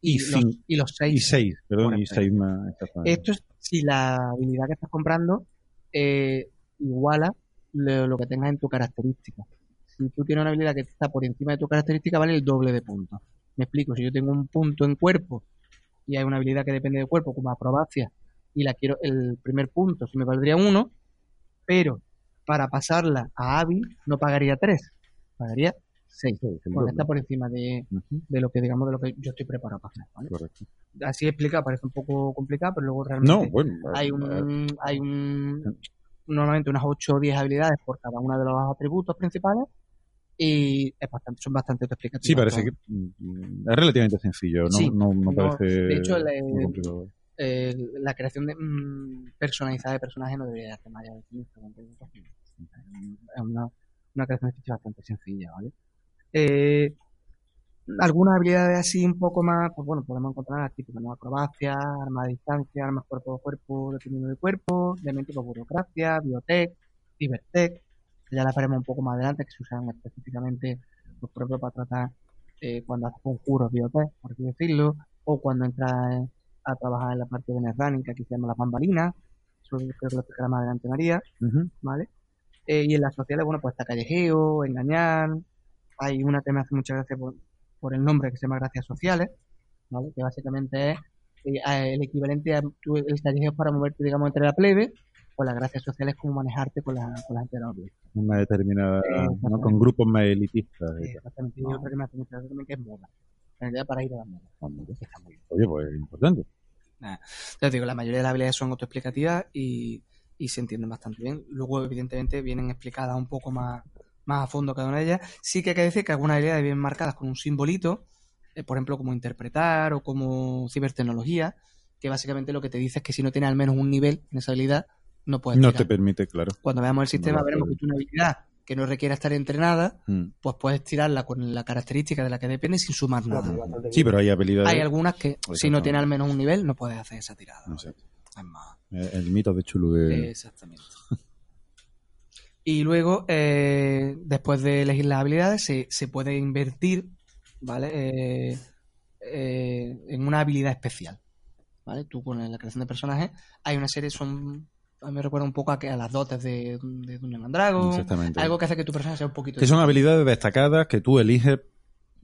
y, los, y los Y seis. seis, perdón, y seis más. Esto es si la habilidad que estás comprando eh, iguala lo, lo que tengas en tu característica. Si tú tienes una habilidad que está por encima de tu característica, vale el doble de puntos. Me explico, si yo tengo un punto en cuerpo y hay una habilidad que depende del cuerpo, como acrobacia, y la quiero, el primer punto se me valdría uno, pero para pasarla a hábil no pagaría tres, pagaría porque doble. está por encima de, de lo que digamos de lo que yo estoy preparado para hacer. ¿vale? Correcto. Así explica, parece un poco complicado, pero luego realmente No, bueno. hay eh, un, hay un normalmente unas 8 o 10 habilidades por cada uno de los atributos principales y es bastante, son bastante autoexplicativas. Sí, parece que mm, es relativamente sencillo, no, Sí, no, parece de hecho, el-. Eh, la creación de, mm, personalizada de personajes no debería hacer más allá de 15 o 20 minutos. Es una, una creación de ficha bastante sencilla, ¿vale? Eh, algunas habilidades así un poco más, pues bueno, podemos encontrar las típicas, ¿no? Acrobacia, armas a distancia, armas cuerpo a cuerpo, dependiendo del cuerpo, elementos tipo burocracia, biotech, cibertech, que ya las veremos un poco más adelante, que se usan específicamente los propios para tratar eh, cuando haces conjuros biotech, por así decirlo, o cuando entras a trabajar en la parte de netrunning, que aquí se llama las bambalinas, eso creo que lo explicará más adelante María, Ujú. ¿vale? Eh, y en las sociales, bueno, pues está callejeo, engañar, hay una que me hace mucha gracia por, por el nombre que se llama gracias sociales, ¿vale? Que básicamente es eh, el equivalente a tú, el callejeo es para moverte, digamos, entre la plebe, o las gracias sociales como manejarte con la, con la gente de la nobleza. Una determinada, Eh, ¿no? con grupos más elitistas. y Eh, tal. exactamente. Y otra que me hace mucha gracia también que es moda. En realidad para ir a la moda. Bien. Oye, pues importante. Entonces digo, la mayoría de las habilidades son autoexplicativas y, y se entienden bastante bien. Luego, evidentemente, vienen explicadas un poco más, más a fondo cada una de ellas. Sí que hay que decir que algunas habilidades vienen marcadas con un simbolito, eh, por ejemplo, como interpretar o como cibertecnología, que básicamente lo que te dice es que si no tienes al menos un nivel en esa habilidad, no puedes No tirar. te permite, claro. Cuando veamos el sistema, No, veremos que tú una habilidad que no requiera estar entrenada, Mm. pues puedes tirarla con la característica de la que depende sin sumar nada. Sí, pero hay habilidades. Hay algunas que, si no Exactamente. tienes al menos un nivel, no puedes hacer esa tirada. No sé. Es más. Eh, El mito de Chulu de. Exactamente. Y luego, eh, después de elegir las habilidades, se, se puede invertir, ¿vale? Eh, eh, en una habilidad especial, ¿vale? Tú con la creación de personajes, hay una serie, son, a mí me recuerda un poco a, que, a las dotes de, de Dungeons and Dragons, Exactamente. algo que hace que tu personaje sea un poquito... Que son habilidades destacadas que tú eliges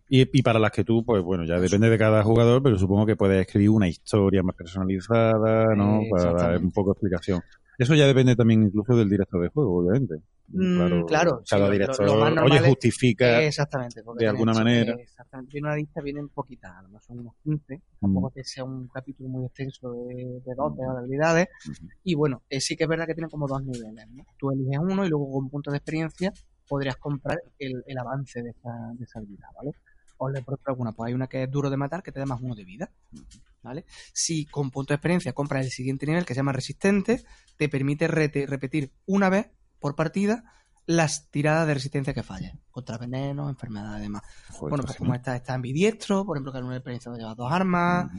y, y para las que tú, pues bueno, ya depende de cada jugador, pero supongo que puedes escribir una historia más personalizada, ¿no? Eh, para dar un poco de explicación. Eso ya depende también incluso del director de juego, obviamente. Mm, claro, Cada director, lo oye, es- justifica. Exactamente. porque de alguna manera. Exactamente. Viene una lista, vienen poquitas, a lo mejor son unos 15. Tampoco que sea un capítulo muy extenso de, de dotes o de habilidades. Ujú. Y bueno, eh, sí que es verdad que tienen como dos niveles. ¿no? Tú eliges uno y luego con puntos de experiencia podrías comprar el, el avance de esa, de esa habilidad, ¿vale? Os le por alguna. Pues hay una que es duro de matar que te da más uno de vida. ¿Vale? Si con punto de experiencia compras el siguiente nivel que se llama resistente, te permite rete- repetir una vez por partida las tiradas de resistencia que fallen. Contra veneno, enfermedades y demás. Joder, bueno, pues pues sí. como está, está ambidiestro, por ejemplo, que en una experiencia lleva dos armas.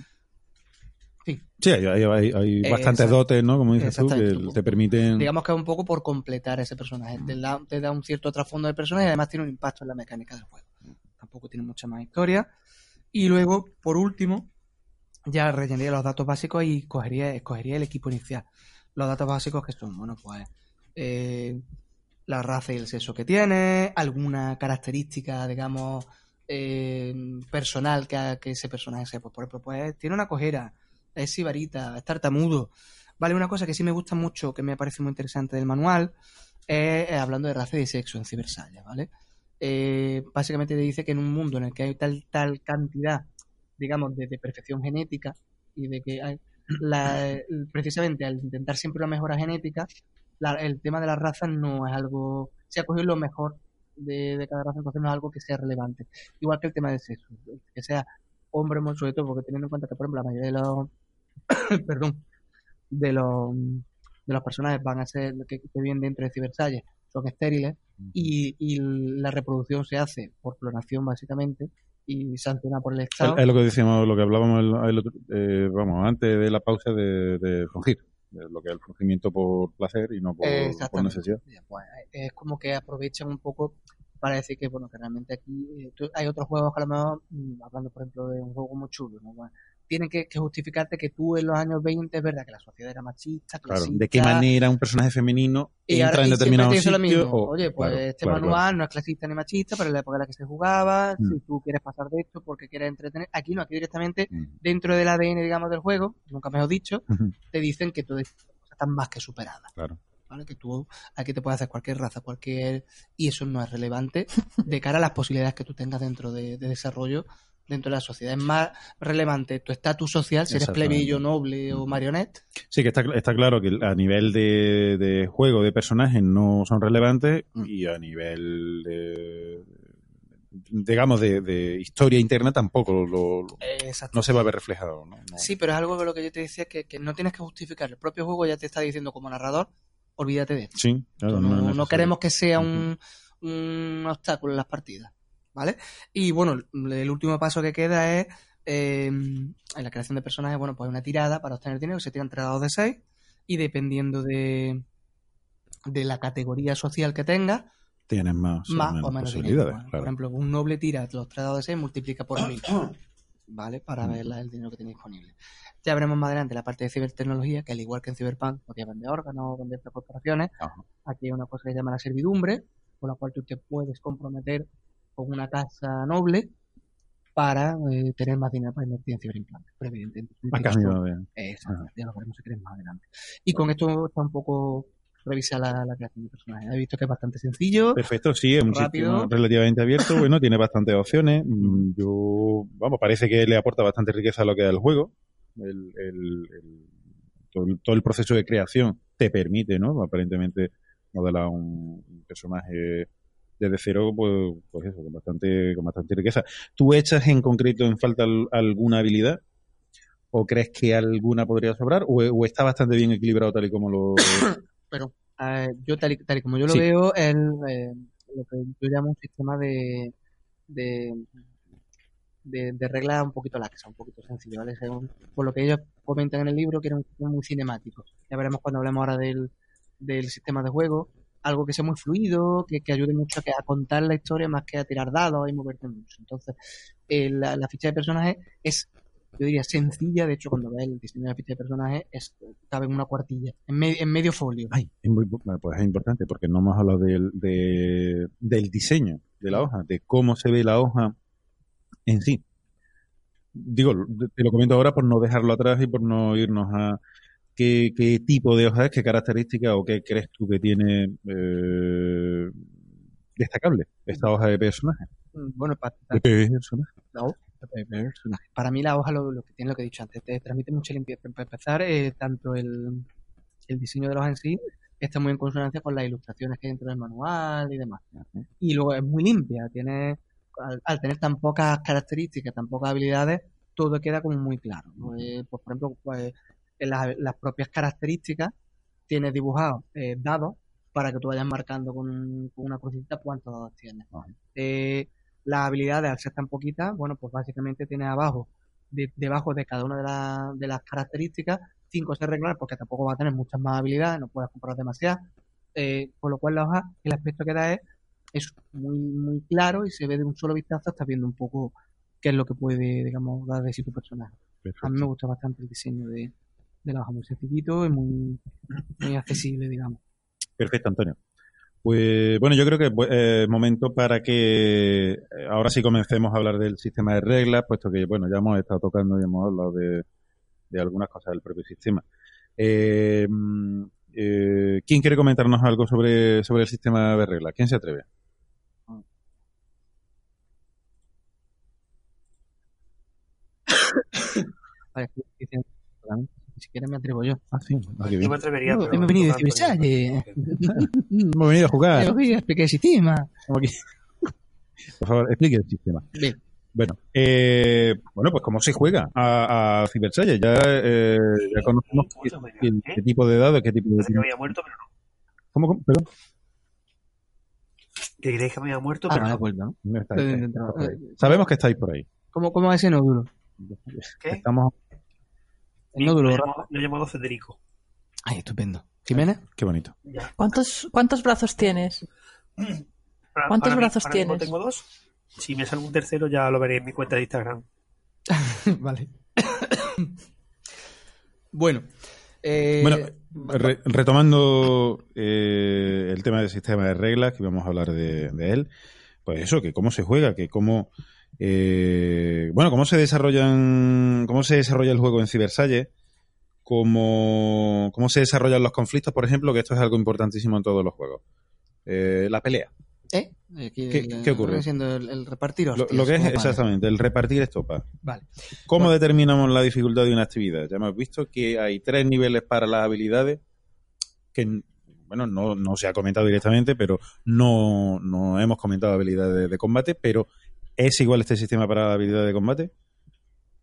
Sí, hay, hay, hay- hay Eh, bastantes exacto. dotes, ¿no? Como dices tú, que te permiten... Digamos que es un poco por completar ese personaje. Te da, te da un cierto trasfondo del personaje y además tiene un impacto en la mecánica del juego. Tampoco tiene mucha más historia. Y luego, por último, ya rellenaría los datos básicos y cogería, escogería el equipo inicial. Los datos básicos que son, bueno, pues eh, la raza y el sexo que tiene, alguna característica, digamos, eh, personal que, que ese personaje sea. Pues, por ejemplo, pues tiene una cojera, es sibarita, es tartamudo. Vale, una cosa que sí me gusta mucho, que me parece muy interesante del manual, es hablando de raza y de sexo en Cibersalle, ¿vale? Eh, básicamente te dice que en un mundo en el que hay tal, tal cantidad, digamos, de, de perfección genética y de que hay la- precisamente al intentar siempre una mejora genética, la- el tema de las razas no es algo, se ha cogido lo mejor de, de cada raza, entonces no es algo que sea relevante. Igual que el tema del sexo, que sea hombre o sobre todo, porque teniendo en cuenta que, por ejemplo, la mayoría de los, (coughs) perdón, de los, de los personajes van a ser, que, que viven dentro de Cibersalle, son estériles, y, y la reproducción se hace por clonación, básicamente, y sancionada por el Estado. Es, lo que decíamos, lo que hablábamos el, el otro- eh, vamos, antes de la pausa de, de fungir. de lo que es el fungimiento por placer y no por, por necesidad. Pues, es como que aprovechan un poco para decir que, bueno, que realmente aquí eh, hay otros juegos que a lo mejor, mm, hablando por ejemplo de un juego como chulo, ¿no? Tienen que, que justificarte que tú en los años 20 es verdad que la sociedad era machista, Claro, clasista, de qué manera un personaje femenino y entra ahora- en determinado te dice lo sitio. mismo. o- Oye, pues claro, este claro, manual claro. no es clasista ni machista, pero en la época en la que se jugaba, Mm. si tú quieres pasar de esto porque quieres entretener, aquí no, aquí directamente Mm. dentro del ADN, digamos, del juego, nunca mejor dicho, te dicen que todas estas cosas están más que superadas. Claro. ¿vale? Que tú aquí te puedes hacer cualquier raza, cualquier... Y eso no es relevante de cara a las posibilidades que tú tengas dentro de, de desarrollo dentro de la sociedad. Es más relevante tu estatus social, si eres plebeyo, noble o marionette. Sí, que está, está claro que a nivel de, de juego de personajes no son relevantes Mm. y a nivel de digamos de, de historia interna tampoco lo, no se va a ver reflejado. ¿no? No. Sí, pero es algo de lo que yo te decía que, que no tienes que justificar. El propio juego ya te está diciendo como narrador, olvídate de esto. Sí, claro, no, no queremos que sea un, un obstáculo en las partidas, ¿vale? Y bueno, el último paso que queda es eh, en la creación de personajes, bueno, pues una tirada para obtener dinero, que se tiran tres dados de 6 y dependiendo de, de la categoría social que tengas, Tienes más, más menos o menos posibilidades. dinero. Bueno, claro. Por ejemplo, un noble tira los tres dados de 6 multiplica por mil, (coughs) ¿vale? Para ver la- el dinero que tiene disponible. Ya veremos más adelante la parte de cibertecnología, que al igual que en Cyberpunk podía vender órganos, vender corporaciones, Ajá. aquí hay una cosa que se llama la servidumbre, con la cual tú te puedes comprometer con una casa noble para eh, tener más dinero para invertir en ciberimplantes. Pero evidentemente, Exactamente, ya lo veremos si querés más adelante. Y con esto está un poco revisar la, la creación de personajes. He visto que es bastante sencillo. Perfecto, sí, es un Rápido. relativamente abierto, bueno, tiene bastantes opciones. Mm, Yo, vamos, parece que le aporta bastante riqueza a lo que es el juego. El, el- el- todo, el, todo el proceso de creación te permite, ¿no? Aparentemente modelar un personaje desde cero, pues, pues eso, con bastante, con bastante riqueza. ¿Tú echas en concreto en falta al- alguna habilidad? ¿O crees que alguna podría sobrar? ¿O, o está bastante bien equilibrado tal y como lo... (coughs) pero eh, yo tal y, tal y como yo lo Sí. veo es eh, lo que yo llamo un sistema de de, de, de reglas un poquito laxa, un poquito sencillo, ¿vale? Según- por lo que ellos comentan en el libro, que era un sistema muy cinemático. Ya veremos cuando hablemos ahora del, del sistema de juego, algo que sea muy fluido, que, que ayude mucho a, que- a contar la historia más que a tirar dados y moverte mucho. Entonces, eh, la, ficha de personaje es, yo diría, sencilla. De hecho, cuando ves el diseño de la ficha de personaje, es, cabe en una cuartilla, en, me- en medio folio. Es muy, pues es importante porque no hemos hablado del, de- del diseño de la hoja, de cómo se ve la hoja en sí. Digo, te lo comento ahora por no dejarlo atrás y por no irnos a qué, qué tipo de hoja es, qué características o qué crees tú que tiene eh, destacable esta hoja de personaje. Mm, Bueno, para, De personaje. la hoja de personaje. Para mí la hoja lo, lo que tiene lo que he dicho antes, te transmite mucha limpieza. Para empezar, eh, tanto el, el diseño de la hoja en sí está muy en consonancia con las ilustraciones que hay dentro del manual y demás. Y luego es muy limpia, tiene al, al tener tan pocas características, tan pocas habilidades, todo queda como muy claro. ¿no? Eh, pues, por ejemplo, pues, en las, las propias características tienes dibujados eh, dados para que tú vayas marcando con, un- con una crucita cuántos dados tienes. Eh, las habilidades, al ser tan poquitas, bueno, pues básicamente tienes abajo, de- debajo de cada una de, la- de las características, cinco se reglas, porque tampoco va a tener muchas más habilidades, no puedes comprar demasiadas. Eh, con lo cual la hoja, el aspecto que da es, es muy, muy claro y se ve de un solo vistazo, estás viendo un poco qué es lo que puede, digamos, dar de sí tu personaje. A mí me gusta bastante el diseño de, de la hoja, muy sencillito y muy, muy accesible, digamos. Perfecto, Antonio. Pues bueno, yo creo que es eh, momento para que eh, ahora sí comencemos a hablar del sistema de reglas, puesto que bueno, ya hemos estado tocando y hemos hablado de, de algunas cosas del propio sistema. Eh, mm, eh, ¿Quién quiere comentarnos algo sobre, sobre el sistema de reglas? ¿Quién se atreve? (coughs) Siquiera me atrevo yo. Ah, sí. Ah, Yo bien. me atrevería, No, pero hemos venido no de Cibersale. Hemos venido a jugar. Yo voy a explicar el sistema. (laughs) Por favor, explique el sistema. Bien. Bueno, eh, bueno, pues cómo se juega a, a. Ya, eh, ya conocemos qué, qué- qué tipo de dados, qué tipo de... Que me había muerto, pero no. ¿Cómo, cómo? Perdón. Que creéis que me había muerto, Ah, pero vale, no. pues no. No estáis, ahí. Sabemos que estáis por ahí. ¿Cómo, cómo va ese nódulo? ¿Qué? Estamos... El nódulo. Lo he llamado- lo he llamado Federico. Ay, estupendo. ¿Jiménez? Qué bonito. Ya. ¿Cuántos, ¿Cuántos brazos tienes? (clears throat) ¿Cuántos brazos tienes? tengo dos. Si me sale un tercero, ya lo veré en mi cuenta de Instagram. (laughs) vale. (coughs) bueno. eh, Bueno, re- retomando eh, el tema del sistema de reglas, que íbamos a hablar de, de él, pues eso, que cómo se juega, que cómo... eh, bueno, cómo se desarrollan... Cómo se desarrolla el juego en Cybersalle, cómo, cómo se desarrollan los conflictos, por ejemplo, que esto es algo importantísimo en todos los juegos. Eh, la pelea. ¿eh? Aquí ¿Qué- el- qué ocurre? siendo el, el repartir Lo, hostias, lo que es exactamente, el repartir estopas. Vale. ¿Cómo Bueno. determinamos la dificultad de una actividad? Ya hemos visto que hay tres niveles para las habilidades que, bueno, no, no se ha comentado directamente, pero no, no hemos comentado habilidades de combate, pero ¿es igual este sistema para habilidades de combate?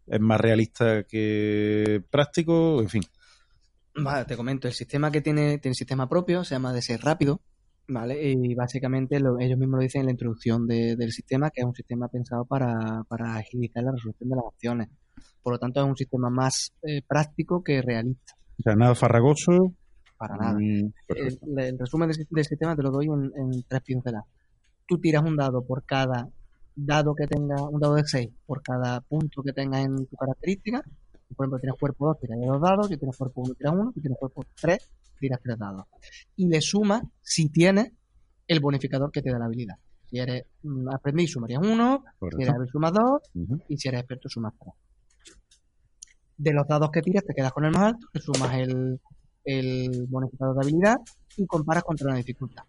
¿Es más realista que práctico? En fin. Vale, te comento, el sistema que tiene, tiene sistema propio, se llama de ser rápido, ¿vale? Y básicamente lo- ellos mismos lo dicen en la introducción de- del sistema, que es un sistema pensado para, para agilizar la resolución de las acciones. Por lo tanto, es un sistema más eh, práctico que realista, O sea, nada farragoso. para nada. Mm, el resumen del, del sistema te lo doy en, en tres pinceladas. Tú tiras un dado por cada dado que tenga, un dado de 6 por cada punto que tenga en tu característica. Por ejemplo, tienes cuerpo 2, tiras dos dados, si tienes cuerpo 1, tiras uno, si tienes cuerpo 3, tiras tres dados. Y le sumas si tienes el bonificador que te da la habilidad. Si eres mm, aprendiz, sumarías 1, si eres hábil, sumas 2, Ujú. y si eres experto, sumas 3. De los dados que tiras, te quedas con el más alto, te sumas el, el bonificador de habilidad y comparas contra la dificultad.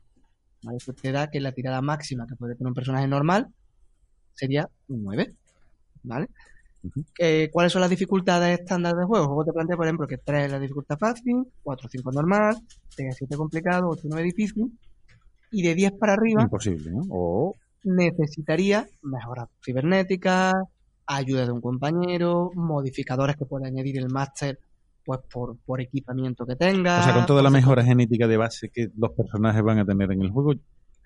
¿Vale? Eso te da que la tirada máxima que puede tener un personaje normal sería un 9. ¿Vale? Eh, ¿Cuáles son las dificultades estándar del juego? El juego te plantea, por ejemplo, que 3 es la dificultad fácil, 4 5 normal, 6 7 complicado, 8 9 difícil, y de 10 para arriba Imposible, ¿no? O necesitaría mejoras cibernéticas, ayuda de un compañero, modificadores que pueda añadir el máster pues por, por equipamiento que tenga. O sea, con toda la mejora genética de base que los personajes van a tener en el juego,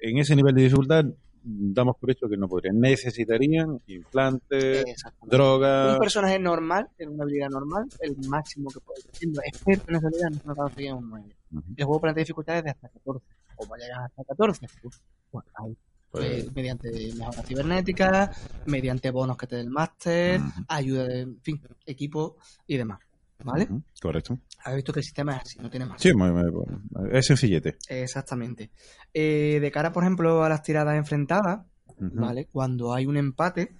en ese nivel de dificultad damos por hecho que no podrían. Necesitarían implantes, drogas. Un personaje normal, en una habilidad normal, el máximo que puede siendo experto en esa habilidad, no se conseguir un 9. Ujú. El juego plantea dificultades de hasta 14. O va a llegar hasta 14. Pues, pues ahí. Pues, Eh, mediante mejoras cibernéticas, mediante bonos que te dé el máster, ayuda de, en fin, equipo y demás. ¿Vale? Correcto. Has visto que el sistema es así, no tiene más. Sí, muy- muy- bueno, es sencillete. Exactamente. Eh, de cara, por ejemplo, a las tiradas enfrentadas. ¿vale? Cuando hay un empate,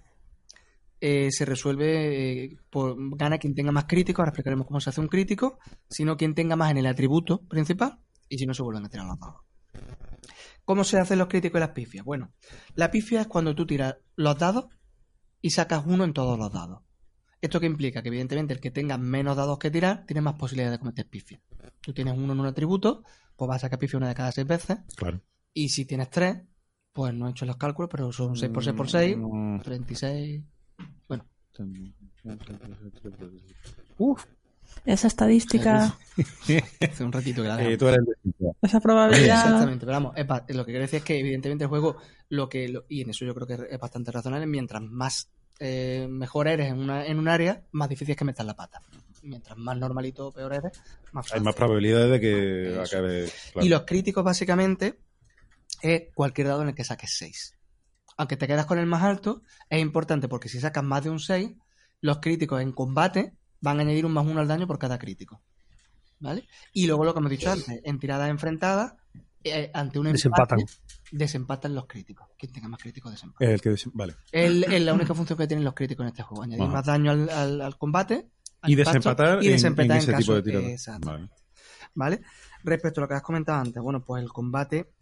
eh, se resuelve, eh, por, gana quien tenga más críticos, ahora explicaremos cómo se hace un crítico, sino quien tenga más en el atributo principal, y si no se vuelven a tirar los dados. ¿Cómo se hacen los críticos y las pifias? Bueno, la pifia es cuando tú tiras los dados y sacas uno en todos los dados. ¿Esto qué implica? Que evidentemente el que tenga menos dados que tirar tiene más posibilidades de cometer pifia. Tú tienes uno en un atributo, pues vas a sacar pifia una de cada seis veces, Claro. y si tienes tres, Pues no he hecho los cálculos, pero son 6 por 6 por 6, Mm, 36. Bueno, Uf. Esa estadística, (laughs) hace un ratito que la Eh, tú eres el esa probabilidad. Exactamente, pero vamos, es lo que quiero decir es que evidentemente el juego, lo que lo- y en eso yo creo que es bastante razonable, mientras más eh, mejor eres en, una, en un área, más difícil es que metas la pata. Mientras más normalito o peor eres, más Hay fácil. más probabilidades de que Eso. acabe. claro. Y los críticos básicamente es cualquier dado en el que saques 6. Aunque te quedas con el más alto, es importante porque si sacas más de un 6, los críticos en combate van a añadir un más 1 al daño por cada crítico. ¿Vale? Y luego lo que hemos dicho antes, en tiradas enfrentadas, eh, ante un empate, Desempatan. desempatan los críticos. Quien tenga más críticos desempata. El que vale. Es, es la única función que tienen los críticos en este juego. Añadir Ajá. más daño al, al- al combate. al Y impacto, desempatar y en- desempatar en ese tipo de tiradas. Exacto. Vale. ¿Vale? Respecto a lo que has comentado antes, bueno, pues el combate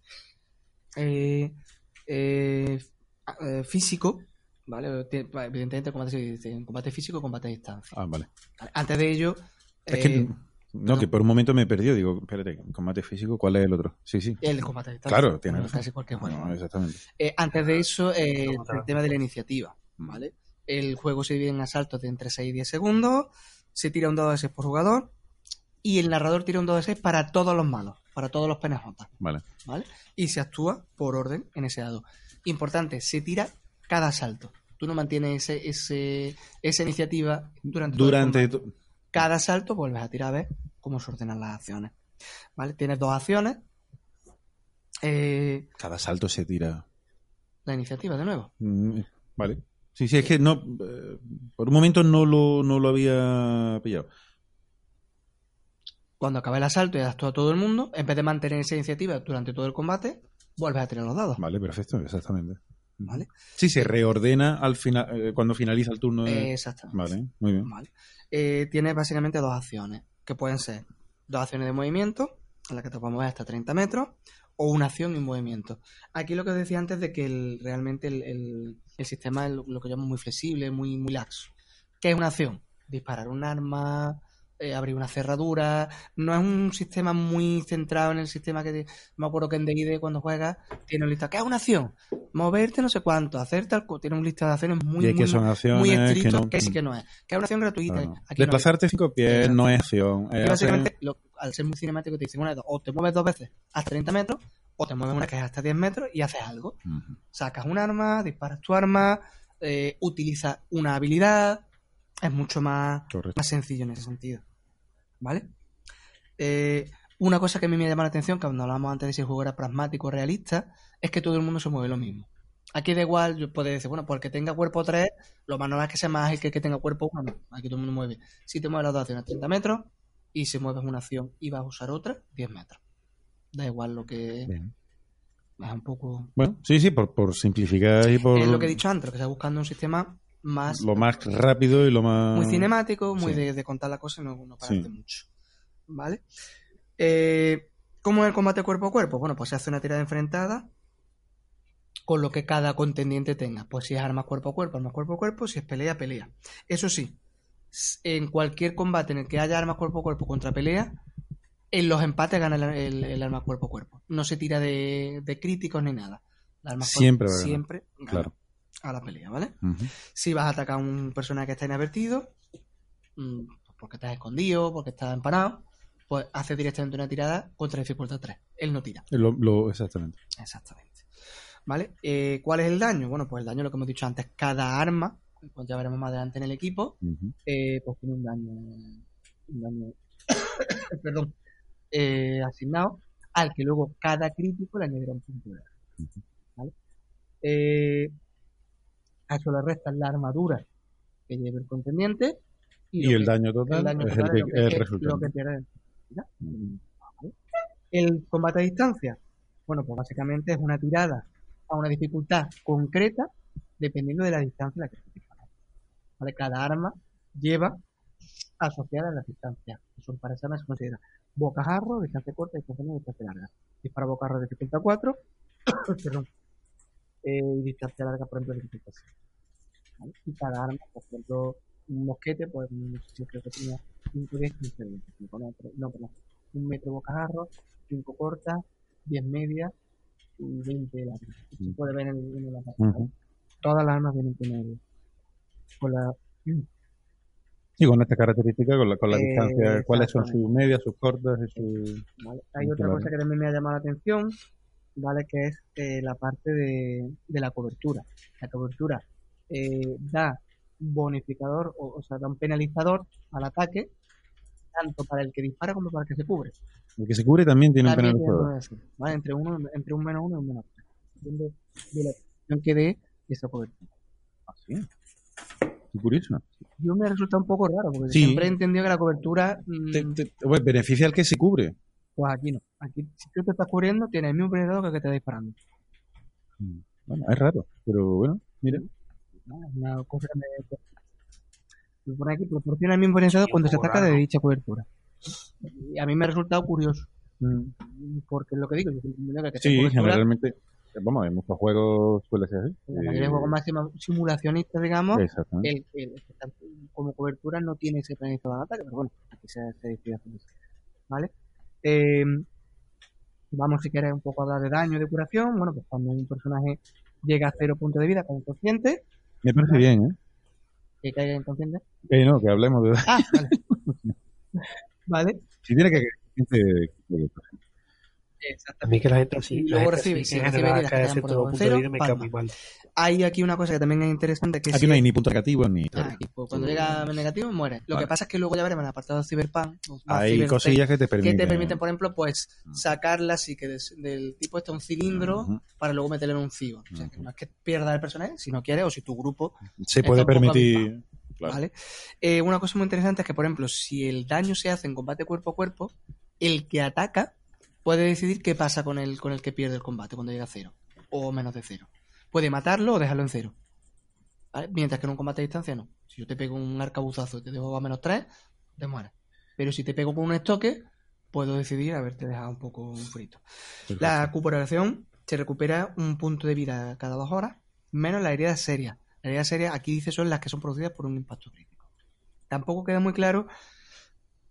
eh, eh, físico, ¿vale? Evidentemente, combate, combate físico, combate a distancia. Ah, vale. Antes de ello, Es que. No, que por un momento me perdió. Digo, espérate, combate físico, ¿cuál es el otro? Sí, sí. el combate a distancia. Claro, tiene razón. casi cualquier juego. No, exactamente. Eh, antes de eso, eh, el tema de la iniciativa, ¿vale? El juego se divide en asaltos de entre 6 y 10 segundos, se tira un dado de 6 por jugador y el narrador tira un dado de 6 para todos los malos, para todos los PNJ, Vale. ¿vale? Y se actúa por orden en ese dado. Importante, se tira cada asalto. Tú no mantienes ese, ese- esa iniciativa durante, todo el Durante. Cada asalto vuelves a tirar a ver cómo se ordenan las acciones. ¿Vale? Tienes dos acciones. Eh, Cada salto se tira. la iniciativa de nuevo. Mm, Vale. Sí, sí, es que no. eh, Por un momento no lo, no lo había pillado. Cuando acaba el asalto y das todo a todo el mundo, en vez de mantener esa iniciativa durante todo el combate, vuelves a tirar los dados. Vale, perfecto, exactamente. ¿Vale? Sí, se reordena al final eh, cuando finaliza el turno. de- Exactamente. Vale, muy bien. Vale. Eh, tienes básicamente dos acciones, que pueden ser dos acciones de movimiento, en las que te podemos mover hasta 30 metros, o una acción y un movimiento. Aquí lo que os decía antes de que realmente el, el- sistema es lo, lo que llamo muy flexible, muy, muy laxo. ¿Qué es una acción? Disparar un arma, eh, abrir una cerradura. No es un sistema muy centrado en el sistema que... te- me acuerdo que en D&D cuando juegas tiene un listado. ¿Qué es una acción? Moverte no sé cuánto, hacer tal... Tiene un listado de acciones muy, y es que muy, son acciones muy que estricto, no. que sí que no es. Que es una acción gratuita. Claro. Aquí no. Desplazarte cinco pies Exacto. no es acción. Hacer- básicamente, lo- al ser muy cinemático, te dicen una de dos, o te mueves dos veces hasta 30 metros, o te mueves una que es hasta 10 metros y haces algo. Sacas un arma, disparas tu arma, eh, utilizas una habilidad, es mucho más, Correcto. más sencillo en ese sentido. ¿Vale? Eh, una cosa que a mí me llama la atención, que cuando hablábamos antes de si el juego era pragmático o realista, es que todo el mundo se mueve lo mismo. Aquí da igual, yo puedo decir, bueno, porque tenga cuerpo 3, lo más normal es que sea más ágil que el que tenga cuerpo 1. No, aquí todo el mundo mueve. Si te mueves las dos acciones 30 metros y si mueves una acción y vas a usar otra, 10 metros. Da igual lo que... Bien. Es un poco... Bueno, sí, sí, por, por simplificar y por Es lo que he dicho antes, que está buscando un sistema más... lo más rápido y lo más. muy cinemático, muy sí. de, de contar la cosa no, no pararte Sí. mucho. ¿Vale? Eh, ¿Cómo es el combate cuerpo a cuerpo? Bueno, pues se hace una tirada enfrentada con lo que cada contendiente tenga. Pues si es armas cuerpo a cuerpo, armas cuerpo a cuerpo, si es pelea, pelea. Eso sí, en cualquier combate en el que haya armas cuerpo a cuerpo contra pelea, en los empates gana el, el- el arma cuerpo a cuerpo. No se tira de, de críticos ni nada. Cuerpo- Siempre ganar. siempre gana Claro. A la pelea, ¿vale? Si vas a atacar a un personaje que está inadvertido, mm, porque estás escondido, porque estás empanado, pues hace directamente una tirada contra dificultad 3. Él no tira. Lo, lo- exactamente. Exactamente. ¿Vale? Eh, ¿Cuál es el daño? Bueno, pues el daño, lo que hemos dicho antes, cada arma, pues ya veremos más adelante en el equipo, eh, pues tiene un daño, un daño (coughs) perdón, eh, asignado, al que luego cada crítico le añadirá un punto de daño. ¿Vale? Eh, a eso le restan la armadura que lleve el contendiente Y lo el que- daño total el daño es el, que- es el. ¿Ya? Vale. El combate a distancia, bueno, pues básicamente es una tirada a una dificultad concreta dependiendo de la distancia a la que se dispara. ¿Vale? Cada arma lleva asociadas las distancias, que son para esa arma se considera bocajarro, distancia corta, distancia media, distancia larga. Dispara bocajarro dificultad 4, (coughs) perdón, eh, y distancia larga, por ejemplo, dificultad 6. ¿Vale? Y cada arma, por ejemplo, un mosquete, pues si creo que tenía 5, 10, 15, 20, cinco, no, pero- no, perdón, un metro bocajarro, 5 cortas, 10 medias y 20 de largo. Se puede ver en, el- en la pantalla. Ujú. Todas las armas vienen con el. Con la. Y con esta característica, con la, con la Eh, distancia, cuáles son sus medias, sus cortas y sus... ¿vale? Hay otra cosa que también me ha llamado la atención, ¿vale? Que es eh, la parte de, de la cobertura. La cobertura eh, da bonificador, o, o sea, da un penalizador al ataque, tanto para el que dispara como para el que se cubre. El que se cubre también tiene un También penalizador. ¿vale? Entre, uno, entre un menos uno y un menos tres. Depende de la posición que dé esa cobertura. Así. Qué curioso. Yo me resulta un poco raro, porque Sí. siempre he entendido que la cobertura, mm, Te- te- bueno, beneficia al que se cubre. Pues aquí no. Aquí, si tú te estás cubriendo, tienes el mismo penalizador que el que te está disparando. Bueno, es raro, pero bueno, mira. ¿no? Es una cosa que me... Me pone aquí, proporciona el mismo penalizador cuando se ataca de dicha cobertura. Y a mí me ha resultado curioso. Porque es lo que digo, yo que Sí, generalmente, vamos, en muchos juegos suele ser así. en la mayoría de juegos más simulacionistas, digamos, el, el como cobertura no tiene ese penalizador de ataque, pero bueno, aquí se, se decide hacer eso. ¿Vale? Eh, vamos, si quieres, un poco a hablar de daño, de curación. Bueno, pues cuando un personaje llega a cero puntos de vida con inconsciente, Me parece bien, ¿eh? que caiga inconsciente. Eh, no, que hablemos de... Ah, vale. (laughs) vale. Si tiene que... que- A mí que la gente así, luego recibe- recibe que por cierto debajo de punto de vida me cae muy mal. Hay aquí una cosa que también es interesante, que Aquí si no hay es- ni puntos negativos ni... Ah, aquí, pues, cuando llega negativo muere. Lo Vale. que pasa es que luego ya veremos en el apartado de Cyberpunk, Hay cosillas que te que permiten... te permiten, por ejemplo, pues sacarla así que des- del tipo este un cilindro para luego meterle en un cibo. O sea, que no es que pierda el personaje, si no quiere o si tu grupo Se puede permitir... Claro. ¿Vale? Eh, una cosa muy interesante es que, por ejemplo, si el daño se hace en combate cuerpo a cuerpo, el que ataca puede decidir qué pasa con el, con el que pierde el combate cuando llega a cero o menos de cero. Puede matarlo o dejarlo en cero. ¿Vale? Mientras que en un combate a distancia no. Si yo te pego un arcabuzazo y te dejo a menos tres, te mueres. Pero si te pego con un estoque, puedo decidir haberte dejado un poco frito. La recuperación se recupera un punto de vida cada dos horas, menos las heridas serias. Las heridas serias, aquí dice, son las que son producidas por un impacto crítico. Tampoco queda muy claro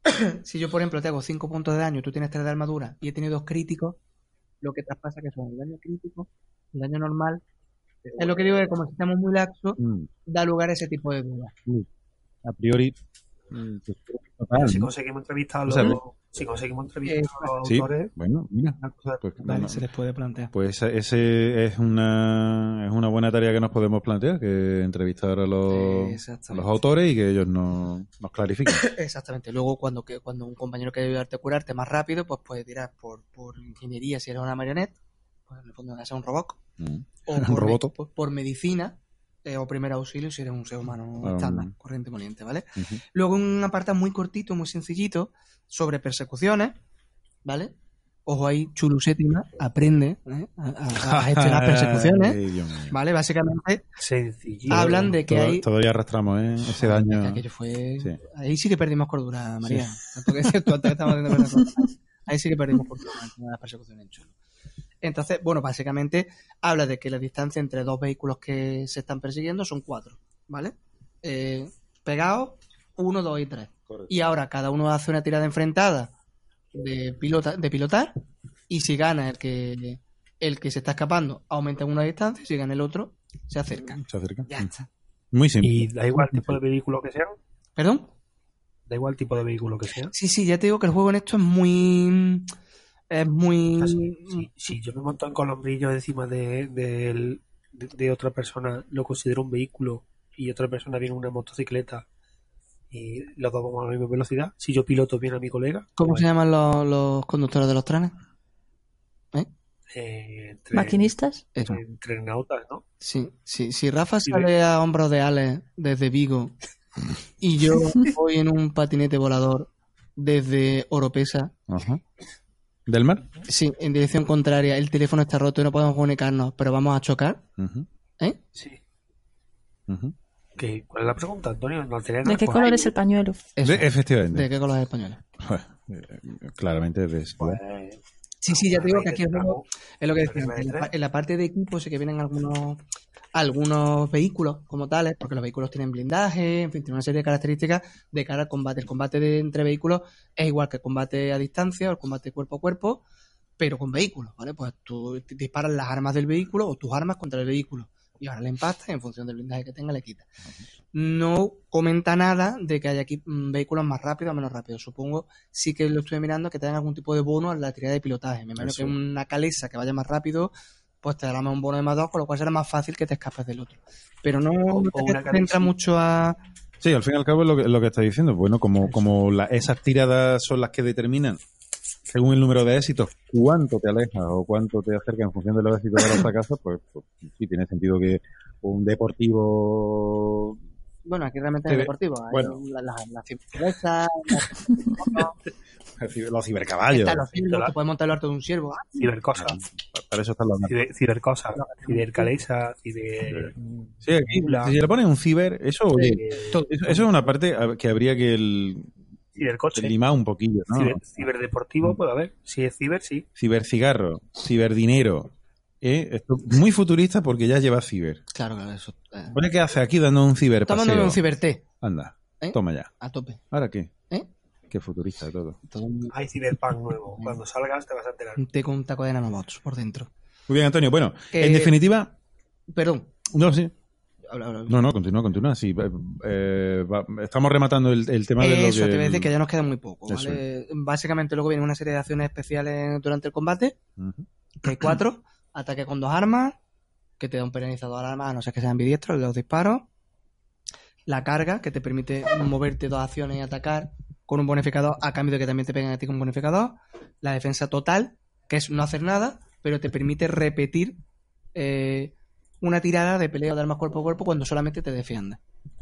(coughs) si yo, por ejemplo, te hago 5 puntos de daño, tú tienes 3 de armadura y he tenido dos críticos, lo que traspasa que son el daño crítico, el daño normal. Es lo que digo que como el sistema es muy laxo, Mm, da lugar a ese tipo de dudas. A priori... pues, total, Si ¿no? conseguimos entrevistar a O los, sea, si conseguimos entrevistar a los Sí, autores, bueno, mira. una cosa Pues, no, se les puede plantear. Pues ese es una, es una buena tarea que nos podemos plantear, que entrevistar a los, a los autores y que ellos nos, nos clarifiquen. (coughs) Exactamente. Luego, cuando, que, cuando un compañero quiere ayudarte a curarte más rápido, pues puede tirar por, por ingeniería si eres una marioneta, pues en el fondo ser un robot, Mm. o (laughs) Un por, roboto. por, por medicina eh, o primer auxilio si eres un ser humano Ah, estándar, mm. corriente moliente, ¿vale? Luego un apartado muy cortito, muy sencillito, sobre persecuciones, ¿vale? Ojo ahí, Chulusetima aprende ¿eh? a, a- a (laughs) gestionar persecuciones, Ay. ¿vale? Básicamente sencillito. hablan de que Todo- hay... Todavía arrastramos ¿eh? ese daño. aquello fue... Sí. Ahí sí que perdimos cordura, María. Antes haciendo. (laughs) Ahí sí que perdimos cordura en las persecuciones en. Entonces, bueno, básicamente habla de que la distancia entre dos vehículos que se están persiguiendo son cuatro, ¿vale? Eh, pegados, uno, dos y tres. Y ahora cada uno hace una tirada enfrentada de, pilota, de pilotar y si gana el que el que se está escapando aumenta una distancia y si gana el otro se acerca. Se acerca. Ya está. Muy simple. Y da igual tipo de vehículo que sea, ¿Perdón? da igual tipo de vehículo que sea. Sí, sí, ya te digo que el juego en esto es muy... Es muy... Si, si yo me monto en colombrillo encima de, del- de, de otra persona, lo considero un vehículo y otra persona viene en una motocicleta y los dos vamos a la misma velocidad. Si yo piloto bien a mi colega, ¿Cómo pues, se llaman los, los conductores de los trenes? eh, entre, ¿Maquinistas? Eso. entre nautas, ¿no? Sí, sí. Si Rafa sale a hombros de Ale desde Vigo y yo (laughs) voy en un patinete volador desde Oropesa, Ajá. ¿Del mar? sí, en dirección contraria, el teléfono está roto y no podemos comunicarnos, pero vamos a chocar, ¿eh? Sí. ujú. ¿Qué, ¿Cuál es la pregunta, Antonio? No ¿De qué pues, color ahí, es el pañuelo? De- efectivamente. ¿De qué color es español? (laughs) Pues, eh, claramente es de color. pues, Sí, sí, ya te digo que aquí el es lo que decía, en la, en parte de equipo sí que vienen algunos algunos vehículos como tales, porque los vehículos tienen blindaje, en fin, tienen una serie de características de cara al combate. El combate de, entre vehículos es igual que el combate a distancia o el combate cuerpo a cuerpo, pero con vehículos, ¿vale? Pues tú disparas las armas del vehículo o tus armas contra el vehículo. Y ahora le empastas y en función del blindaje que tenga le quitas. No comenta nada de que haya aquí mm, vehículos más rápidos o menos rápidos. Supongo, sí que lo estoy mirando, que tengan algún tipo de bono a la tirada de pilotaje. Me imagino Eso. que una calesa que vaya más rápido, pues te dará más un bono de más dos, con lo cual será más fácil que te escapes del otro. Pero no, O- no te centra mucho a... Sí, al fin y al cabo es lo que, lo que está diciendo. Bueno, como, como la- esas tiradas son las que determinan, según el número de éxitos, cuánto te alejas o cuánto te acerca en función de los éxitos de los fracasos, pues, pues sí, tiene sentido que un deportivo... Bueno, aquí realmente es deportivo. Hay bueno. la- la- las (laughs) (laughs) Los cibercaballos. están los ciervos, que puedes montar el arte de un ciervo. Ah, Cibercosa, Para eso están los ciber, cibercosa, cibercalesa, ciber... Sí, aquí, Bla. si le ponen un ciber, eso, oye, eso, eso es una parte que habría que, el, cibercoche. limar un poquillo, ¿no? Ciber- ciberdeportivo, puede haber. Si es ciber, sí. Cibercigarro, ciberdinero. ¿eh? Esto es muy futurista porque ya lleva ciber. Claro, claro, eso. eh. ¿qué hace aquí dando un ciber Estamos dando un ciberté, Anda, ¿Eh? toma ya. a tope. ¿Ahora qué? ¿Eh? Qué futurista de todo. Hay ciberpunk nuevo. Cuando salgas te vas a enterar. con un taco de nanobots por dentro. Muy bien, Antonio. Bueno, en definitiva, Perdón. no, sí. Habla, habla, habla. No, no, continúa, continúa. Sí, eh, eh, va- estamos rematando el, el tema de lo Eso, que... te voy a decir que ya nos queda muy poco. Básicamente luego viene una serie de acciones especiales durante el combate, que hay cuatro. Ataque con dos armas, que te da un penalizador al arma, a no ser que sea ambidiestro, el de los disparos. La carga, que te permite moverte dos acciones y atacar con un bonificador, a cambio de que también te peguen a ti con un bonificador. La defensa total, que es no hacer nada, pero te permite repetir eh, una tirada de pelea de armas cuerpo a cuerpo cuando solamente te defiendes.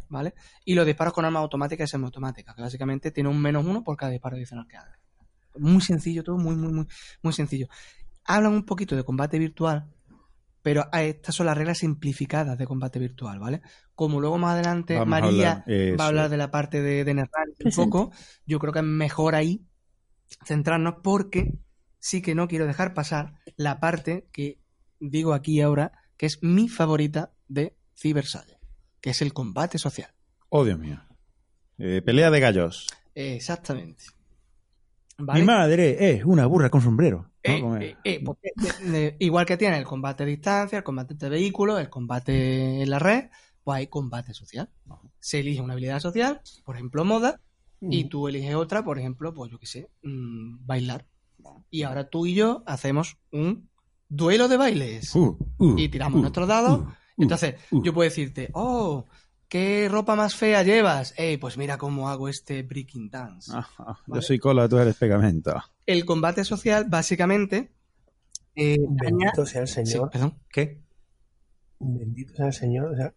¿Vale? Y los disparos con armas automáticas y semiautomáticas, que básicamente tiene un menos uno por cada disparo adicional que haga. Muy sencillo todo, muy, muy, muy, muy sencillo. Hablan un poquito de combate virtual, pero a- estas son las reglas simplificadas de combate virtual, ¿ale? Como luego más adelante Vamos María va a hablar de la parte de, de Nerral un poco, yo creo que es mejor ahí centrarnos porque sí que no quiero dejar pasar la parte que digo aquí ahora, que es mi favorita de Cybersalle, que es el combate social. Oh, Dios mío. Eh, pelea de gallos. Exactamente. ¿Vale? Mi madre es una burra con sombrero. ¿no? Eh, eh, eh, porque, eh, igual que tiene el combate a distancia, el combate de vehículos, el combate en la red, pues hay combate social. Se elige una habilidad social, por ejemplo, moda, y tú eliges otra, por ejemplo, pues yo qué sé, mm, bailar. Y ahora tú y yo hacemos un duelo de bailes. Uh, uh, y tiramos uh, nuestros dados. uh, Entonces, uh. yo puedo decirte, oh, ¿qué ropa más fea llevas? Eh, pues mira cómo hago este breaking dance. Ah, ah, ¿Vale? Yo soy cola, tú eres pegamento. El combate social, básicamente, eh, daña- Bendito sea el Sí, Señor. perdón. ¿Qué? Bendito sea el Señor. O sea,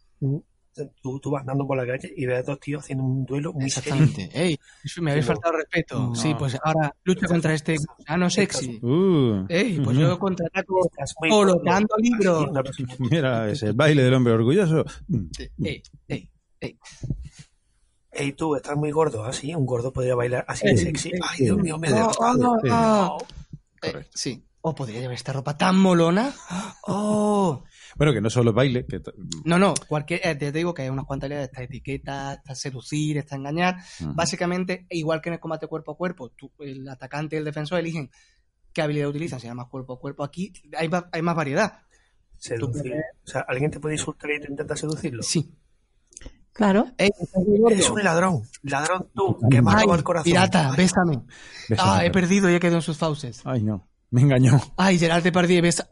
tú, tú vas andando por la calle y ves a dos tíos haciendo un duelo muy serio. Exactamente. Ey, eso me habéis faltado respeto. No. Sí, pues ahora lucha contra este gusano sexy. Uh, Ey, pues ujú. yo contraataco colocando libros. (laughs) Mira, es el baile del hombre orgulloso. Ey, ey, ey. Ey, tú, estás muy gordo. Así, un gordo podría bailar así de sexy. ey, Ay, Dios mío, me Oh, derrotado. oh, oh. Eh, sí. O podría llevar esta ropa tan molona. (gasps) Oh. Bueno, que no solo es baile, que No, no, cualquier, eh, te digo que hay unas cuantas líneas, está etiqueta, está seducir, está engañar. Básicamente, igual que en el combate cuerpo a cuerpo, tú- el atacante y el defensor eligen qué habilidad utilizan, si es más cuerpo a cuerpo. Aquí hay, hay más variedad. Seducir. O sea, ¿alguien te puede insultar y te intenta seducirlo? Sí. Claro. Ey, Eres un ladrón. Ladrón tú, que robado el corazón. pirata, Ay, bésame. Bésame, Ah, he perdido y he quedado en sus fauces. Ay, no. Me engañó. Ay, Gerard y besa.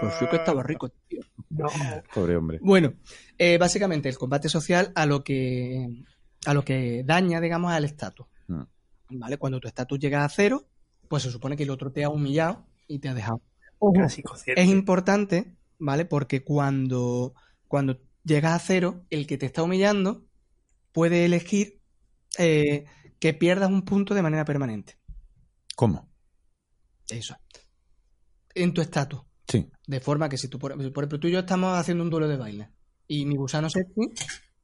Pues sí que estaba rico, tío. no. Pobre hombre. Bueno, eh, básicamente el combate social a lo que a lo que daña, digamos, al estatus. Mm. ¿Vale? Cuando tu estatus llega a cero, pues se supone que el otro te ha humillado y te ha dejado. Es importante, ¿vale? Porque cuando, cuando llegas a cero, el que te está humillando puede elegir eh, que pierdas un punto de manera permanente. ¿Cómo? Eso. En tu estatus. Sí. De forma que si tú, por, por ejemplo, tú y yo estamos haciendo un duelo de baile y mi gusano sexy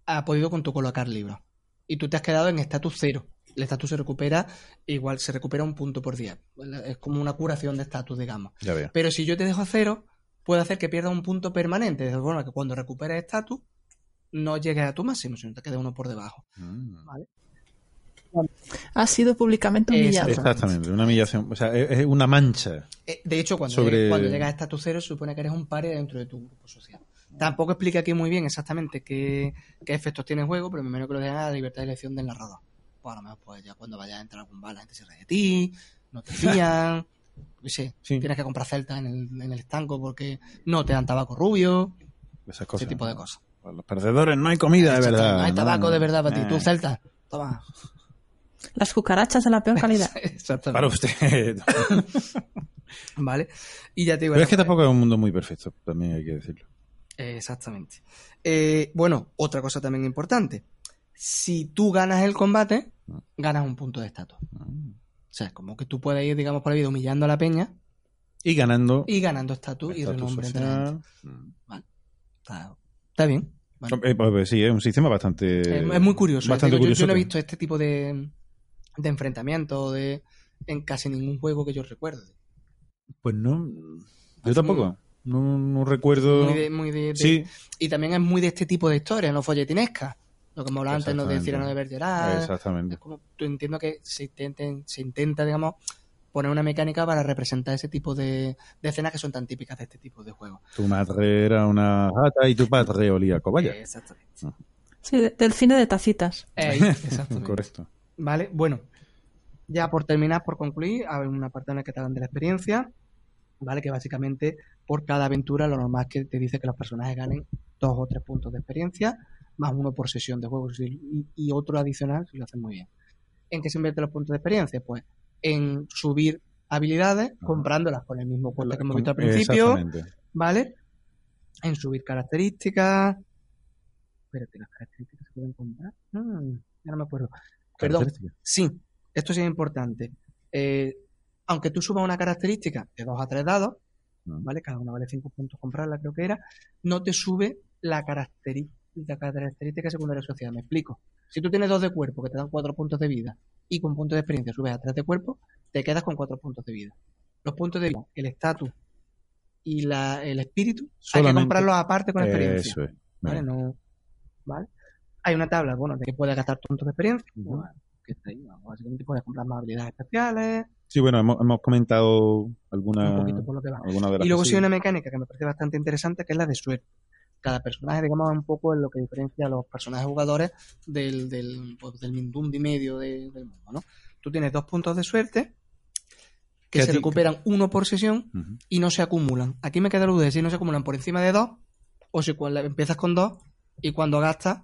ha podido con tu colocar libros y tú te has quedado en estatus cero. El estatus se recupera, igual se recupera un punto por día. Es como una curación de estatus, digamos. Ya veo. Pero si yo te dejo a cero, puedo hacer que pierdas un punto permanente, de forma que cuando recuperes estatus, no llegues a tu máximo, sino te quede uno por debajo. Mm. Ha sido públicamente humillado. Exactamente, una humillación. O sea, es una mancha. Eh, De hecho, cuando, Sobre- llegas, cuando llegas a estatus cero, se supone que eres un paria dentro de tu grupo social. Tampoco explica aquí muy bien exactamente qué, qué efectos tiene el juego, pero me imagino que lo dejan a la libertad de elección del narrador. Pues a lo mejor, pues ya cuando vayas a entrar a algún bar, la gente se ríe de ti, no te (laughs) fían, sé, Sí. tienes que comprar celtas en el, en el estanco porque no te dan tabaco rubio, Esas cosas. ese tipo de cosas. Para los perdedores no hay comida, de verdad. No hay tabaco de verdad para ti. Eh, Tú, celta, toma. Las cucarachas de la peor (laughs) calidad. Exactamente. Para usted. (laughs) Vale. Y ya te digo. Pero es que eh, tampoco es un mundo muy perfecto, también hay que decirlo. Eh, Exactamente. Eh, bueno, otra cosa también importante. Si tú ganas el combate, ganas un punto de estatus. O sea, como que tú puedes ir, digamos, por la vida humillando a la peña Y ganando. y ganando estatus y renombre social. gente. Está, está bien. Vale. Eh, pues, pues sí, es un sistema bastante. es, es muy curioso. Bastante Digo, yo- curioso. yo, no he visto este tipo de, de enfrentamiento de, en casi ningún juego que yo recuerde. Pues no. Yo tampoco. No, no recuerdo. Muy de, muy de- de- Sí, Y también es muy de este tipo de historias, no folletinescas. Lo que hemos hablado antes, no de. Cyrano de Bergerac. exactamente. Es como, tú entiendo que se, intenten, se intenta, digamos, poner una mecánica para representar ese tipo de, de escenas que son tan típicas de este tipo de juegos. Tu madre era una gata y tu padre olía a cobaya. Exactamente. Sí, de- del cine de tacitas. Eh, (laughs) exactamente. Correcto. Vale, bueno. Ya por terminar, por concluir, hay una parte en la que te hablan de la experiencia, ¿vale? Que básicamente por cada aventura lo normal es que te dice que los personajes ganen dos o tres puntos de experiencia, más uno por sesión de juego y, y otro adicional si lo hacen muy bien. ¿En qué se invierten los puntos de experiencia? Pues en subir habilidades, comprándolas con el mismo coste que hemos visto al principio, Exactamente. ¿vale? En subir características. Espérate, las características se pueden comprar. Mm, ya no me acuerdo. Perdón. Sí, esto sí es importante. Eh, aunque tú subas una característica de 2 a 3 dados, Mm. ¿vale? Cada una vale 5 puntos comprarla, creo que era, no te sube la, la característica secundaria asociada. Me explico. Si tú tienes 2 de cuerpo que te dan 4 puntos de vida y con puntos de experiencia subes a 3 de cuerpo, te quedas con 4 puntos de vida. Los puntos de vida, el estatus y la, el espíritu, hay que comprarlos aparte con experiencia. Eso es. ¿vale? No, ¿vale? Hay una tabla, bueno, de que puedes gastar puntos de experiencia. Ujú. Bueno, que está ahí, ¿no? Básicamente puedes comprar más habilidades especiales, Sí, bueno, hemos, hemos comentado alguna, un poquito por lo que va. alguna de las Y luego sí hay una mecánica que me parece bastante interesante, que es la de suerte. Cada personaje, digamos, es un poco en lo que diferencia a los personajes jugadores del, del, pues, del Mindundi medio de- del mundo, ¿no? Tú tienes dos puntos de suerte que se recuperan uno por sesión y no se acumulan. Aquí me queda la duda de si no se acumulan por encima de dos o si cuando empiezas con dos y cuando gastas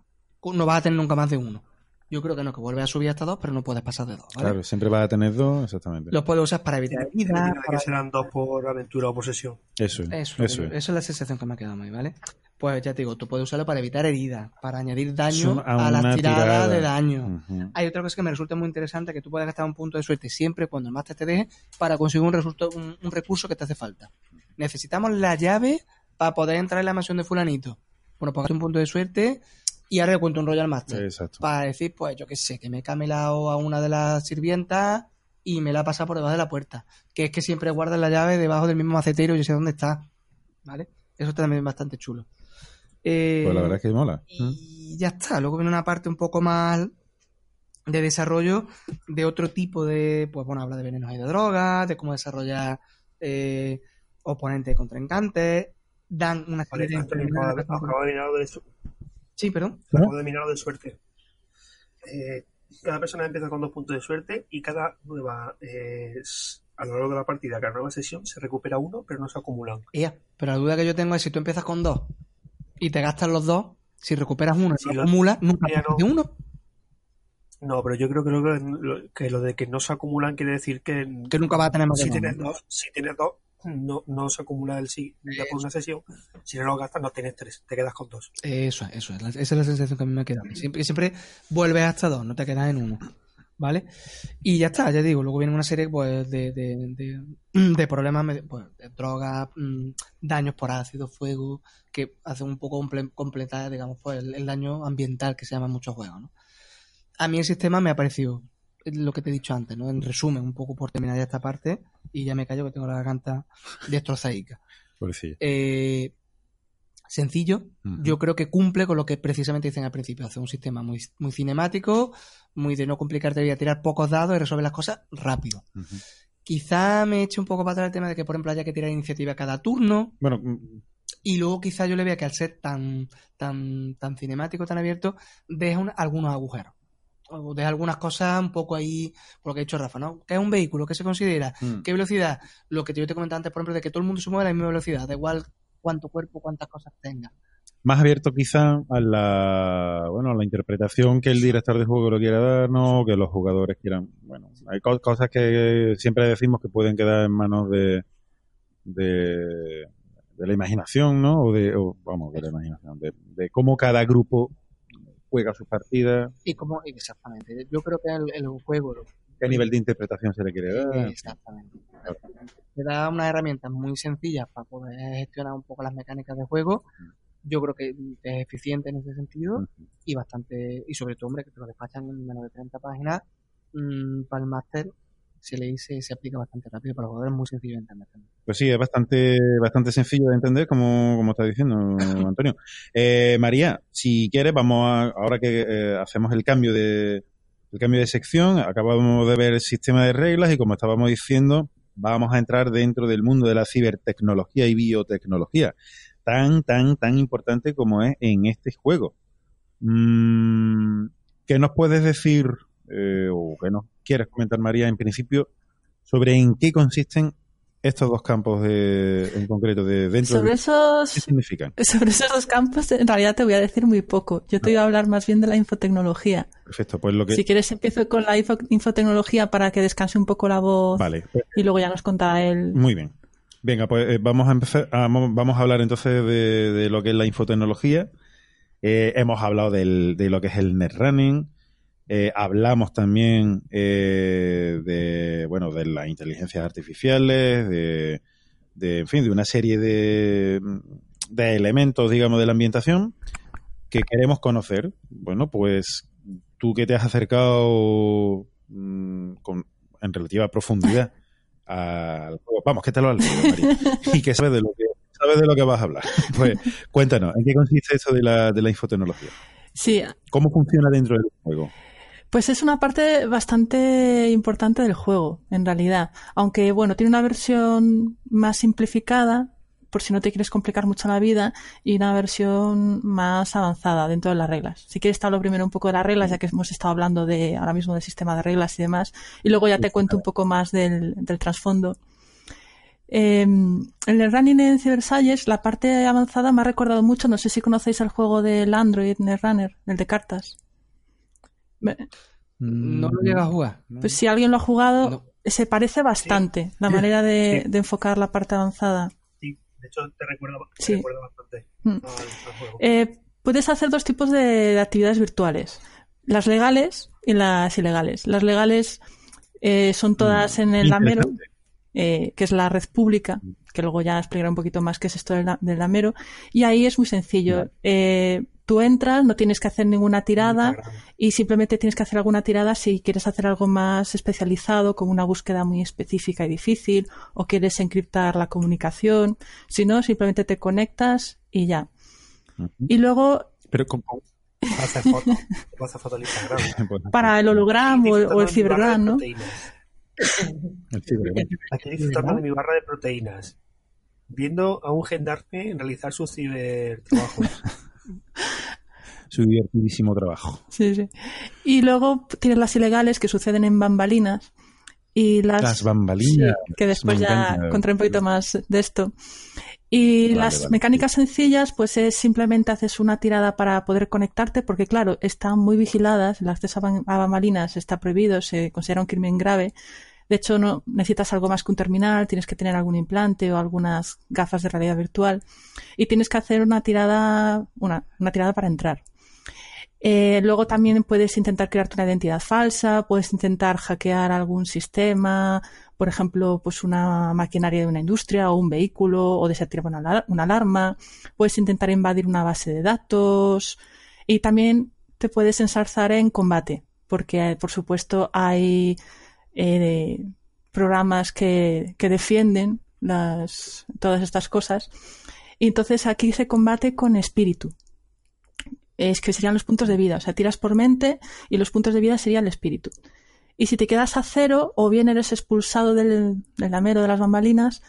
no vas a tener nunca más de uno. Yo creo que no, que vuelves a subir hasta dos, pero no puedes pasar de dos. ¿vale? Claro, siempre vas a tener dos, exactamente. Los puedes usar para evitar heridas, que serán dos por aventura o posesión. Eso es. Eso, Eso, eso, es. es la sensación que me ha quedado muy, ¿vale? Pues ya te digo, tú puedes usarlo para evitar heridas, para añadir daño a, a las tiradas tirada. de daño. Hay otra cosa que me resulta muy interesante, que tú puedes gastar un punto de suerte siempre cuando el máster te deje para conseguir un, resulto- un, un recurso que te hace falta. Necesitamos la llave para poder entrar en la mansión de fulanito. Bueno, pues un punto de suerte y ahora le cuento un Royal Master. Exacto. Para decir, pues yo qué sé, que me he camelado a una de las sirvientas y me la ha pasado por debajo de la puerta. Que es que siempre guardan la llave debajo del mismo macetero y yo sé dónde está. ¿Vale? Eso está también bastante chulo. Eh, Pues la verdad es que mola. y ya está. Luego viene una parte un poco más de desarrollo de otro tipo de, pues bueno, habla de venenos y de drogas, de cómo desarrollar eh, oponentes contrincantes, dan una serie de Sí, perdón. acabo de mirar lo de suerte. Eh, cada persona empieza con dos puntos de suerte y cada nueva eh, a lo largo de la partida, cada nueva sesión se recupera uno, pero no se acumulan. Pero la duda que yo tengo es si tú empiezas con dos y te gastas los dos, si recuperas uno y Sí, lo acumulas, nunca no. de uno. No, pero yo creo que lo, lo- que lo de que no se acumulan quiere decir que, Que nunca vas a tener más de si dos, tienes dos, si tienes dos, no, no se acumula el sí ya por una sesión. Si no lo gastas, no tienes tres, te quedas con dos. Eso es, eso Esa es la sensación que a mí me ha quedado. Siempre, siempre vuelves hasta dos, no te quedas en uno. ¿Vale? Y ya está, ya digo. Luego viene una serie pues, de, de, de, (clears throat) de problemas, pues, de drogas, mm, daños por ácido, fuego, que hacen un poco comple- completar, digamos, pues, el, el daño ambiental que se llama en muchos juegos, ¿no? A mí el sistema me ha parecido lo que te he dicho antes, ¿no? En resumen, un poco por terminar ya esta parte, y ya me callo que tengo la garganta (laughs) destrozadica. Eh, sencillo, yo creo que cumple con lo que precisamente dicen al principio, hace un sistema muy, muy cinemático, muy de no complicarte a tirar pocos dados y resolver las cosas rápido. Quizá me eche un poco para atrás el tema de que, por ejemplo, haya que tirar iniciativa cada turno. Bueno, mm, Y luego quizá yo le vea que al ser tan, tan, tan cinemático, tan abierto, deja un- algunos agujeros. O deja algunas cosas un poco ahí, por lo que ha dicho Rafa, ¿no? ¿Qué es un vehículo? ¿Qué se considera? Mm. ¿Qué velocidad? Lo que yo te comentaba antes, por ejemplo, de que todo el mundo se mueve a la misma velocidad, da igual cuánto cuerpo, cuántas cosas tenga. más abierto quizá a la bueno a la interpretación que el director de juego lo quiera darnos o que los jugadores quieran bueno hay co- cosas que siempre decimos que pueden quedar en manos de de, de la imaginación no o de o, vamos de la imaginación de, de cómo cada grupo juega sus partidas Y como, exactamente, yo creo que el, el juego, qué nivel de interpretación se le quiere dar Exactamente. Te da unas herramientas muy sencillas para poder gestionar un poco las mecánicas de juego. Yo creo que es eficiente en ese sentido y bastante, y sobre todo, hombre, que te lo despachan en menos de 30 páginas. mm, para el máster se le dice, se aplica bastante rápido, para los jugadores es muy sencillo de entender. también. Pues sí, es bastante, bastante sencillo de entender, como, como está diciendo (laughs) Antonio. Eh, María, si quieres, vamos a, ahora que eh, hacemos el cambio de, el cambio de sección, acabamos de ver el sistema de reglas y como estábamos diciendo, vamos a entrar dentro del mundo de la cibertecnología y biotecnología, tan, tan, tan importante como es en este juego. Mm, ¿Qué nos puedes decir, eh, o qué nos quieres comentar, María, en principio, sobre en qué consisten estos dos campos de, en concreto de dentro Sobre de esos, qué significan? (laughs) sobre esos dos campos, en realidad te voy a decir muy poco. Yo te voy a hablar más bien de la infotecnología. Perfecto, pues lo que Si quieres, empiezo con la info- infotecnología para que descanse un poco la voz vale, y luego ya nos contará él. muy bien. Venga, pues eh, vamos a empezar, a- vamos a hablar entonces de, de lo que es la infotecnología. Eh, hemos hablado del- de lo que es el netrunning. Eh, hablamos también eh, de bueno de las inteligencias artificiales, de, de, en fin, de una serie de, de elementos, digamos, de la ambientación que queremos conocer. Bueno, pues tú que te has acercado mm, con, en relativa profundidad (laughs) al juego, vamos, que te lo has leído, María, y que sabes de lo que sabes de lo que vas a hablar. (laughs) Pues cuéntanos, ¿en qué consiste eso de la, de la infotecnología? Sí, ¿Cómo funciona dentro del juego? Pues es una parte bastante importante del juego, en realidad. Aunque, bueno, tiene una versión más simplificada, por si no te quieres complicar mucho la vida, y una versión más avanzada dentro de las reglas. Si quieres, te hablo primero un poco de las reglas, ya que hemos estado hablando de ahora mismo del sistema de reglas y demás, y luego ya te cuento un poco más del, del trasfondo. Eh, en el running en Cybersalles, la parte avanzada me ha recordado mucho, no sé si conocéis el juego del Android Netrunner, el de cartas. No lo llega a jugar. pues si alguien lo ha jugado, No. se parece bastante la manera de, Sí. de enfocar la parte avanzada. Sí, de hecho te recuerda, te Sí. recuerda bastante Mm. al, al juego. Eh, puedes hacer dos tipos de, de actividades virtuales, las legales y las ilegales. Las legales eh, son todas en el Lamero, eh, que es la red pública, que luego ya explicaré un poquito más qué es esto del, del Lamero. Y ahí es muy sencillo. Eh, tú entras, no tienes que hacer ninguna tirada y simplemente tienes que hacer alguna tirada si quieres hacer algo más especializado, como una búsqueda muy específica y difícil, o quieres encriptar la comunicación. Si no, simplemente te conectas y ya. Y luego, Pero con, Hace foto, hace foto al Instagram. para el hologram o, el- o el cibergram, ¿no? el Aquí disfrutando de mi barra de proteínas. Viendo a un gendarme realizar su cibertrabajo. (laughs) su divertidísimo trabajo. Sí, sí. Y luego tienes las ilegales que suceden en bambalinas. Y las, Las bambalinas. Sí, que después Me ya encanta. contaré un poquito más de esto. Y Vale, las vale, mecánicas sencillas, pues es simplemente haces una tirada para poder conectarte, porque claro, están muy vigiladas, el acceso a bambalinas está prohibido, se considera un crimen grave. De hecho, no necesitas algo más que un terminal, tienes que tener algún implante o algunas gafas de realidad virtual y tienes que hacer una tirada, una, tirada para entrar. Eh, luego también puedes intentar crearte una identidad falsa, puedes intentar hackear algún sistema, por ejemplo, pues una maquinaria de una industria o un vehículo o desactivar una, una alarma, puedes intentar invadir una base de datos y también te puedes ensalzar en combate, porque por supuesto hay eh, programas que, que defienden las, todas estas cosas Y entonces aquí se combate con espíritu. Es que serían los puntos de vida. O sea, tiras por mente y los puntos de vida sería el espíritu. Y si te quedas a cero, o bien eres expulsado del, del amero de las bambalinas,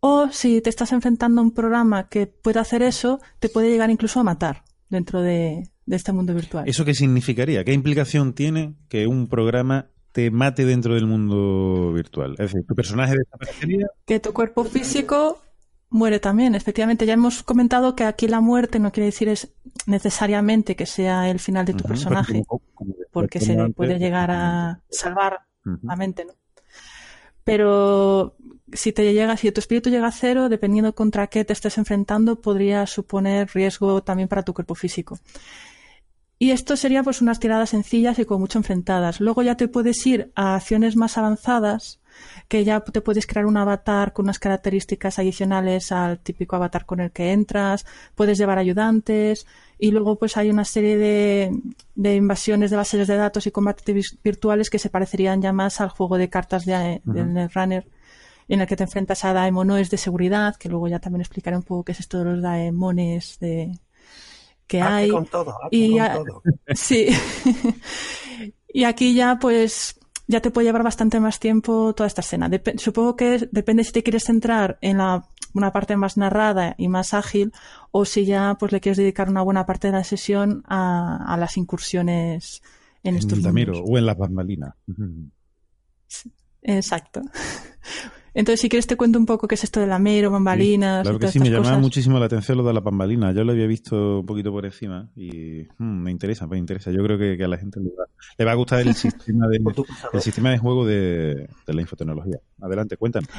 o si te estás enfrentando a un programa que puede hacer eso, te puede llegar incluso a matar dentro de, de este mundo virtual. ¿Eso qué significaría? ¿Qué implicación tiene que un programa te mate dentro del mundo virtual? Es decir, tu personaje desaparecería. Que tu cuerpo físico muere también. Efectivamente, ya hemos comentado que aquí la muerte no quiere decir es necesariamente que sea el final de tu personaje, como- como decía porque se antes, puede llegar a salvar la mente, ¿no? Pero si te llega, si tu espíritu llega a cero, dependiendo contra qué te estés enfrentando, podría suponer riesgo también para tu cuerpo físico. Y esto sería pues unas tiradas sencillas y con mucho enfrentadas. Luego ya te puedes ir a acciones más avanzadas, que ya te puedes crear un avatar con unas características adicionales al típico avatar con el que entras, puedes llevar ayudantes y luego pues hay una serie de, de invasiones de bases de datos y combates virtuales que se parecerían ya más al juego de cartas de, del Netrunner en el que te enfrentas a daemonoes de seguridad, que luego ya también explicaré un poco qué es esto de los daemones de que Hazte hay. con todo, hazte Y con a- todo. (laughs) Sí. (laughs) y aquí ya, pues, ya te puede llevar bastante más tiempo toda esta escena. Dep- supongo que depende si te quieres centrar en la, una parte más narrada y más ágil o si ya, pues, le quieres dedicar una buena parte de la sesión a, a las incursiones en, En estos mundos. o en las bambalinas. (laughs) Ujú. Exacto. Entonces, si quieres te cuento un poco qué es esto de la mero, bambalinas Claro y que todas sí, me llamaba cosas. muchísimo la atención lo de las bambalinas. Yo lo había visto un poquito por encima y mm, me interesa, me interesa. Yo creo que, que a la gente le va, le va a gustar el (laughs) sistema de, el sistema de juego de, de la infotecnología. Adelante, cuéntanos.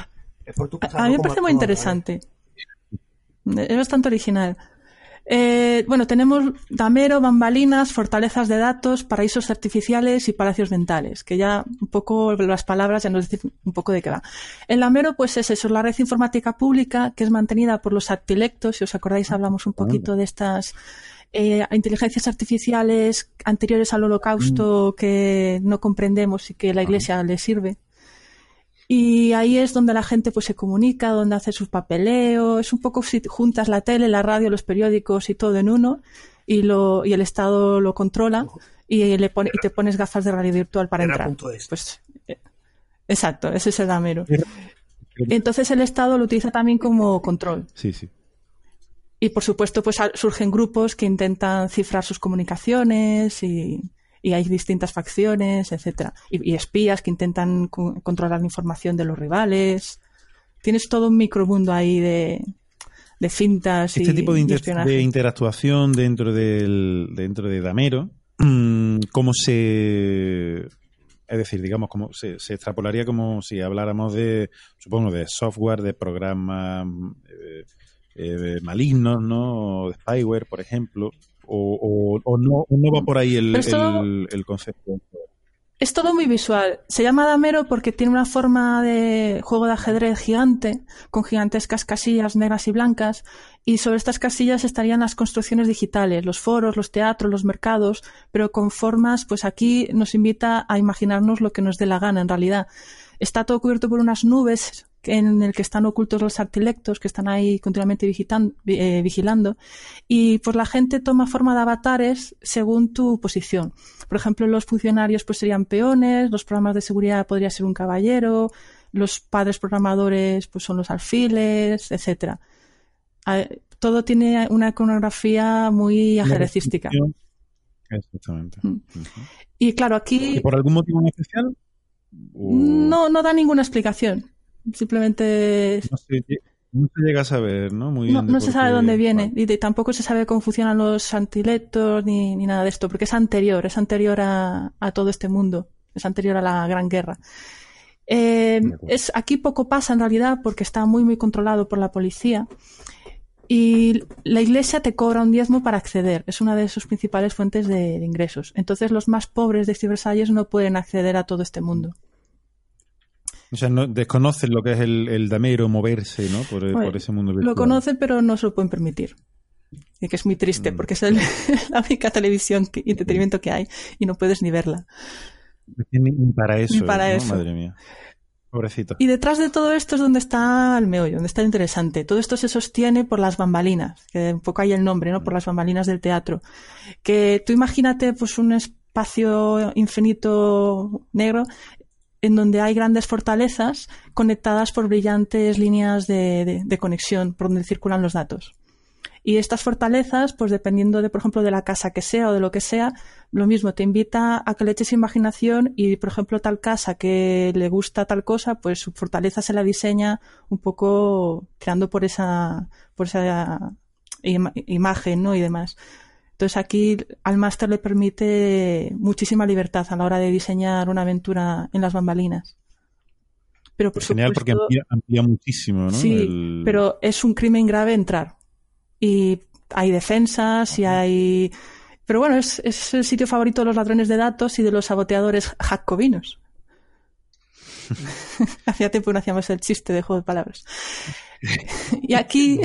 Es por tu A- mí me parece muy interesante. Es bastante original. Eh, bueno, tenemos Damero, bambalinas, fortalezas de datos, paraísos artificiales y palacios mentales, que ya un poco las palabras ya nos dicen un poco de qué va. El Damero, pues es eso, la red informática pública que es mantenida por los actilectos, si os acordáis hablamos un poquito de estas eh, inteligencias artificiales anteriores al holocausto que no comprendemos y que la iglesia le sirve. Y ahí es donde la gente pues se comunica, donde hace sus papeleos, es un poco si juntas la tele, la radio, los periódicos y todo en uno y lo y el Estado lo controla y le pone y te pones gafas de radio virtual para entrar. punto es. Pues eh, exacto, ese es el damero. Entonces el Estado lo utiliza también como control. Sí, sí. Y por supuesto, pues surgen grupos que intentan cifrar sus comunicaciones y, y hay distintas facciones, etcétera. Y, y espías que intentan co- controlar la información de los rivales. Tienes todo un micromundo ahí de, de fintas Este y, tipo de, inter- de interactuación dentro del dentro de Damero, mm, ¿cómo se es decir, digamos, como se, se extrapolaría como si habláramos de, supongo, de software, de programas eh, eh, malignos, ¿no? O de spyware, por ejemplo, o, o- o no, va por ahí el, Pero es todo- el- el concepto. Es todo muy visual. Se llama damero porque tiene una forma de juego de ajedrez gigante, con gigantescas casillas negras y blancas, y sobre estas casillas estarían las construcciones digitales, los foros, los teatros, los mercados, pero con formas, pues aquí nos invita a imaginarnos lo que nos dé la gana en realidad. Está todo cubierto por unas nubes en el que están ocultos los artilectos que están ahí continuamente eh, vigilando y pues la gente toma forma de avatares según tu posición. Por ejemplo, los funcionarios pues serían peones, los programas de seguridad podría ser un caballero, los padres programadores pues son los alfiles, etcétera. Ah, Todo tiene una iconografía muy ajedrecística. Exactamente. Mm. Y claro, aquí ¿Y por algún motivo en especial? O- no, no da ninguna explicación. Simplemente No se, no se llega a saber, ¿no? Muy no, bien de no se sabe dónde viene y de- tampoco se sabe cómo funcionan los antilectos ni, ni nada de esto, porque es anterior, es anterior a, a todo este mundo, es anterior a la Gran Guerra. Eh, es, aquí poco pasa en realidad porque está muy muy controlado por la policía y la iglesia te cobra un diezmo para acceder, es una de sus principales fuentes de, de ingresos. Entonces los más pobres de Versalles no pueden acceder a todo este mundo. O sea, no, desconocen lo que es el, el damero moverse, ¿no? Por, Bueno, por ese mundo virtual. Lo conocen, pero no se lo pueden permitir. Y que es muy triste, Mm. porque es el- (laughs) la única televisión y entretenimiento que hay y no puedes ni verla. Ni ni para eso, Ni para ¿no? eso. Madre mía. Pobrecito. Y detrás de todo esto es donde está el meollo, donde está lo interesante. Todo esto se sostiene por las bambalinas, que un poco hay el nombre, ¿no? Por las bambalinas del teatro. Que tú imagínate, pues, un espacio infinito negro en donde hay grandes fortalezas conectadas por brillantes líneas de, conexión por donde circulan los datos. Y estas fortalezas, pues dependiendo de, por ejemplo, de la casa que sea o de lo que sea, lo mismo, te invita a que le eches imaginación y, por ejemplo, tal casa que le gusta tal cosa, pues su fortaleza se la diseña un poco creando por esa, por esa ima- imagen, ¿no? Y demás. Entonces aquí al máster le permite muchísima libertad a la hora de diseñar una aventura en las bambalinas. Pero por Genial porque supuesto- amplía, amplía muchísimo, ¿no? Sí, El- pero es un crimen grave entrar. Y hay defensas y hay... Pero bueno, es, es el sitio favorito de los ladrones de datos y de los saboteadores jacobinos. (laughs) Hacía tiempo que no hacíamos el chiste de juego de palabras. (laughs) y aquí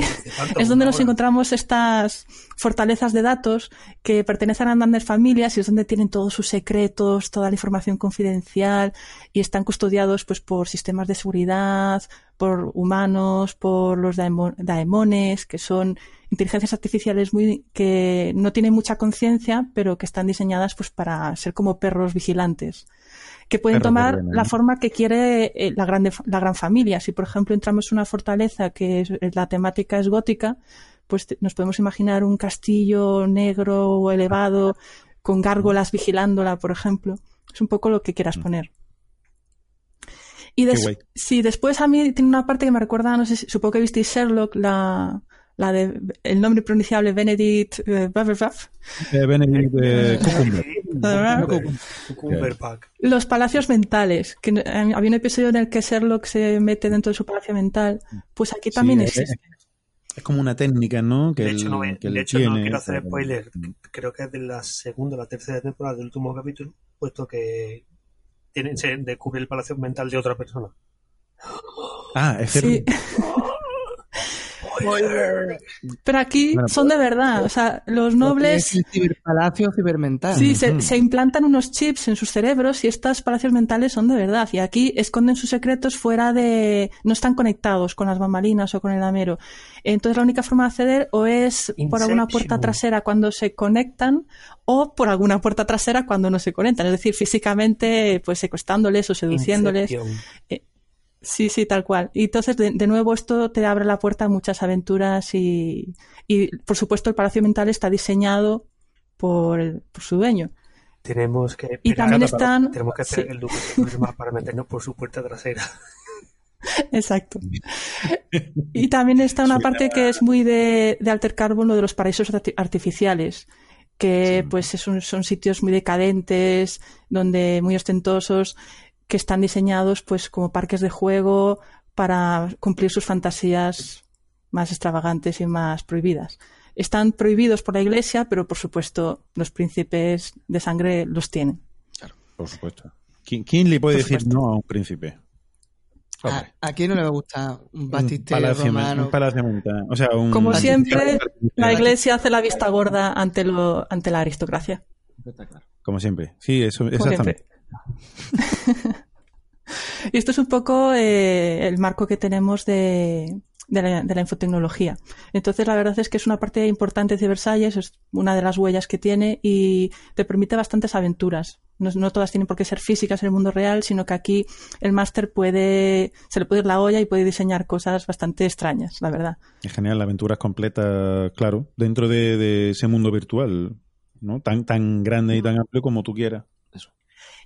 es donde nos encontramos estas fortalezas de datos que pertenecen a grandes familias y es donde tienen todos sus secretos, toda la información confidencial y están custodiados pues por sistemas de seguridad, por humanos, por los daemo- daemones, que son inteligencias artificiales muy que no tienen mucha conciencia, pero que están diseñadas pues para ser como perros vigilantes que pueden tomar la forma que quiere eh, la, grande, la gran familia. Si, por ejemplo, entramos en una fortaleza que es- la temática es gótica, pues te- nos podemos imaginar un castillo negro o elevado con gárgolas vigilándola, por ejemplo. Es un poco lo que quieras poner. Y des- sí, después a mí tiene una parte que me recuerda, no sé, si- supongo que visteis Sherlock, la, la de el nombre pronunciable Benedict eh, blah, blah, blah. Eh, Benedict eh, Cucumber. Los palacios mentales, que eh, había un episodio en el que Sherlock se mete dentro de su palacio mental, pues aquí también Sí, existe. es, es como una técnica, ¿no? Que De hecho, no, que de hecho, no quiero hacer para- spoiler. Creo que es de la segunda o la tercera temporada del último capítulo, puesto que tiene, se descubre el palacio mental de otra persona. Ah, es Sí. (laughs) Pero aquí Bueno, son de verdad, o sea, los nobles Es el ciberpalacio cibermental. Sí, se, se implantan unos chips en sus cerebros y estos palacios mentales son de verdad. Y aquí esconden sus secretos fuera de... no están conectados con las bambalinas o con el damero. Entonces la única forma de acceder o es por alguna puerta trasera cuando se conectan o por alguna puerta trasera cuando no se conectan. Es decir, físicamente pues secuestrándoles o seduciéndoles. Inception. Sí, sí, tal cual. Y entonces, de, de nuevo, esto te abre la puerta a muchas aventuras y, y por supuesto, el Palacio Mental está diseñado por, el- por su dueño. Tenemos que Y también están... Tenemos que hacer sí. el duque de Lerma para meternos por su puerta trasera. (laughs) Exacto. Y también está una parte que es muy de, de Alter Carbon, lo de los paraísos arti- artificiales, que pues son, son sitios muy decadentes, donde muy ostentosos, que están diseñados pues como parques de juego para cumplir sus fantasías más extravagantes y más prohibidas. Están prohibidos por la iglesia, pero por supuesto los príncipes de sangre los tienen. Por supuesto. ¿Quién, quién le puede Por decir supuesto. no a un príncipe? ¿A, a quién no le va a gustar un palacio, romano? un palacio. O sea, un Como siempre, la iglesia hace la vista gorda ante, lo, ante la aristocracia. Como siempre. Sí, eso, Como exactamente. Y (laughs) esto es un poco eh, el marco que tenemos de, de, la, infotecnología. Entonces, la verdad es que es una parte importante de Versalles, es una de las huellas que tiene y te permite bastantes aventuras. No, no todas tienen por qué ser físicas en el mundo real, sino que aquí el máster puede, se le puede ir la olla y puede diseñar cosas bastante extrañas, la verdad. Es genial, la aventura es completa, claro, dentro de, de ese mundo virtual, ¿no? Tan, tan grande y tan amplio como tú quieras.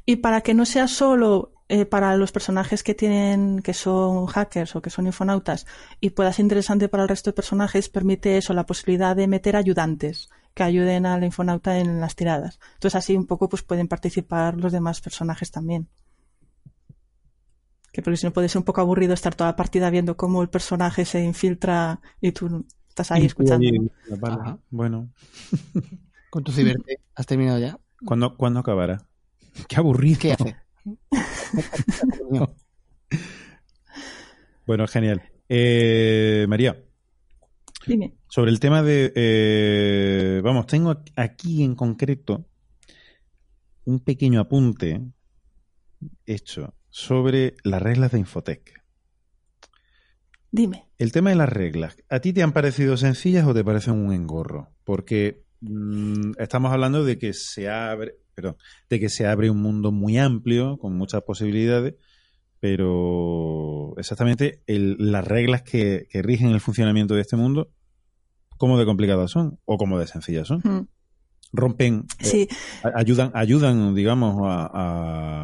Y para que no sea solo eh, para los personajes que tienen, que son hackers o que son infonautas, y pueda ser interesante para el resto de personajes, permite eso, la posibilidad de meter ayudantes que ayuden al infonauta en las tiradas. Entonces así un poco pues pueden participar los demás personajes también. Que porque si no puede ser un poco aburrido estar toda la partida viendo cómo el personaje se infiltra y tú estás ahí Y escuchando. Bueno, (laughs) Con tu ciberte. (laughs) ¿Has terminado ya? ¿cuándo, ¿cuándo acabará? (laughs) Qué aburrido. ¿Qué haces? Bueno, genial. Eh, María, Dime. sobre el tema de... eh, vamos, tengo aquí en concreto un pequeño apunte hecho sobre las reglas de Infotec. Dime. El tema de las reglas, ¿a ti te han parecido sencillas o te parecen un engorro? Porque mm, estamos hablando de que se abre, perdón, de que se abre un mundo muy amplio con muchas posibilidades, pero exactamente el- las reglas que, que rigen el funcionamiento de este mundo, ¿cómo de complicadas son o cómo de sencillas son? Mm. Rompen, eh, Sí, ayudan, ayudan, digamos, a,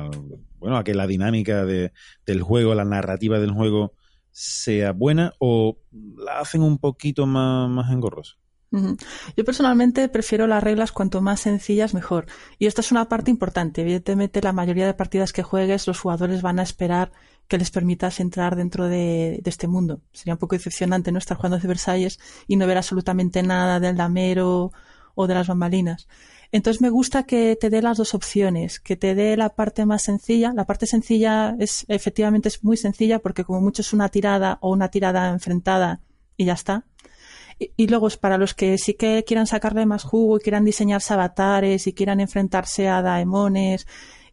a- bueno, a que la dinámica de- del juego, la narrativa del juego sea buena o la hacen un poquito más, más engorrosa. Yo personalmente prefiero las reglas cuanto más sencillas mejor. Y esta es una parte importante. Evidentemente, la mayoría de partidas que juegues, los jugadores van a esperar que les permitas entrar dentro de, de este mundo. Sería un poco decepcionante no estar jugando de Versalles y no ver absolutamente nada del damero o de las bambalinas. Entonces me gusta que te dé las dos opciones, que te dé la parte más sencilla. La parte sencilla es efectivamente es muy sencilla porque como mucho es una tirada o una tirada enfrentada y ya está. Y, luego es para los que sí que quieran sacarle más jugo y quieran diseñarse avatares y quieran enfrentarse a daemones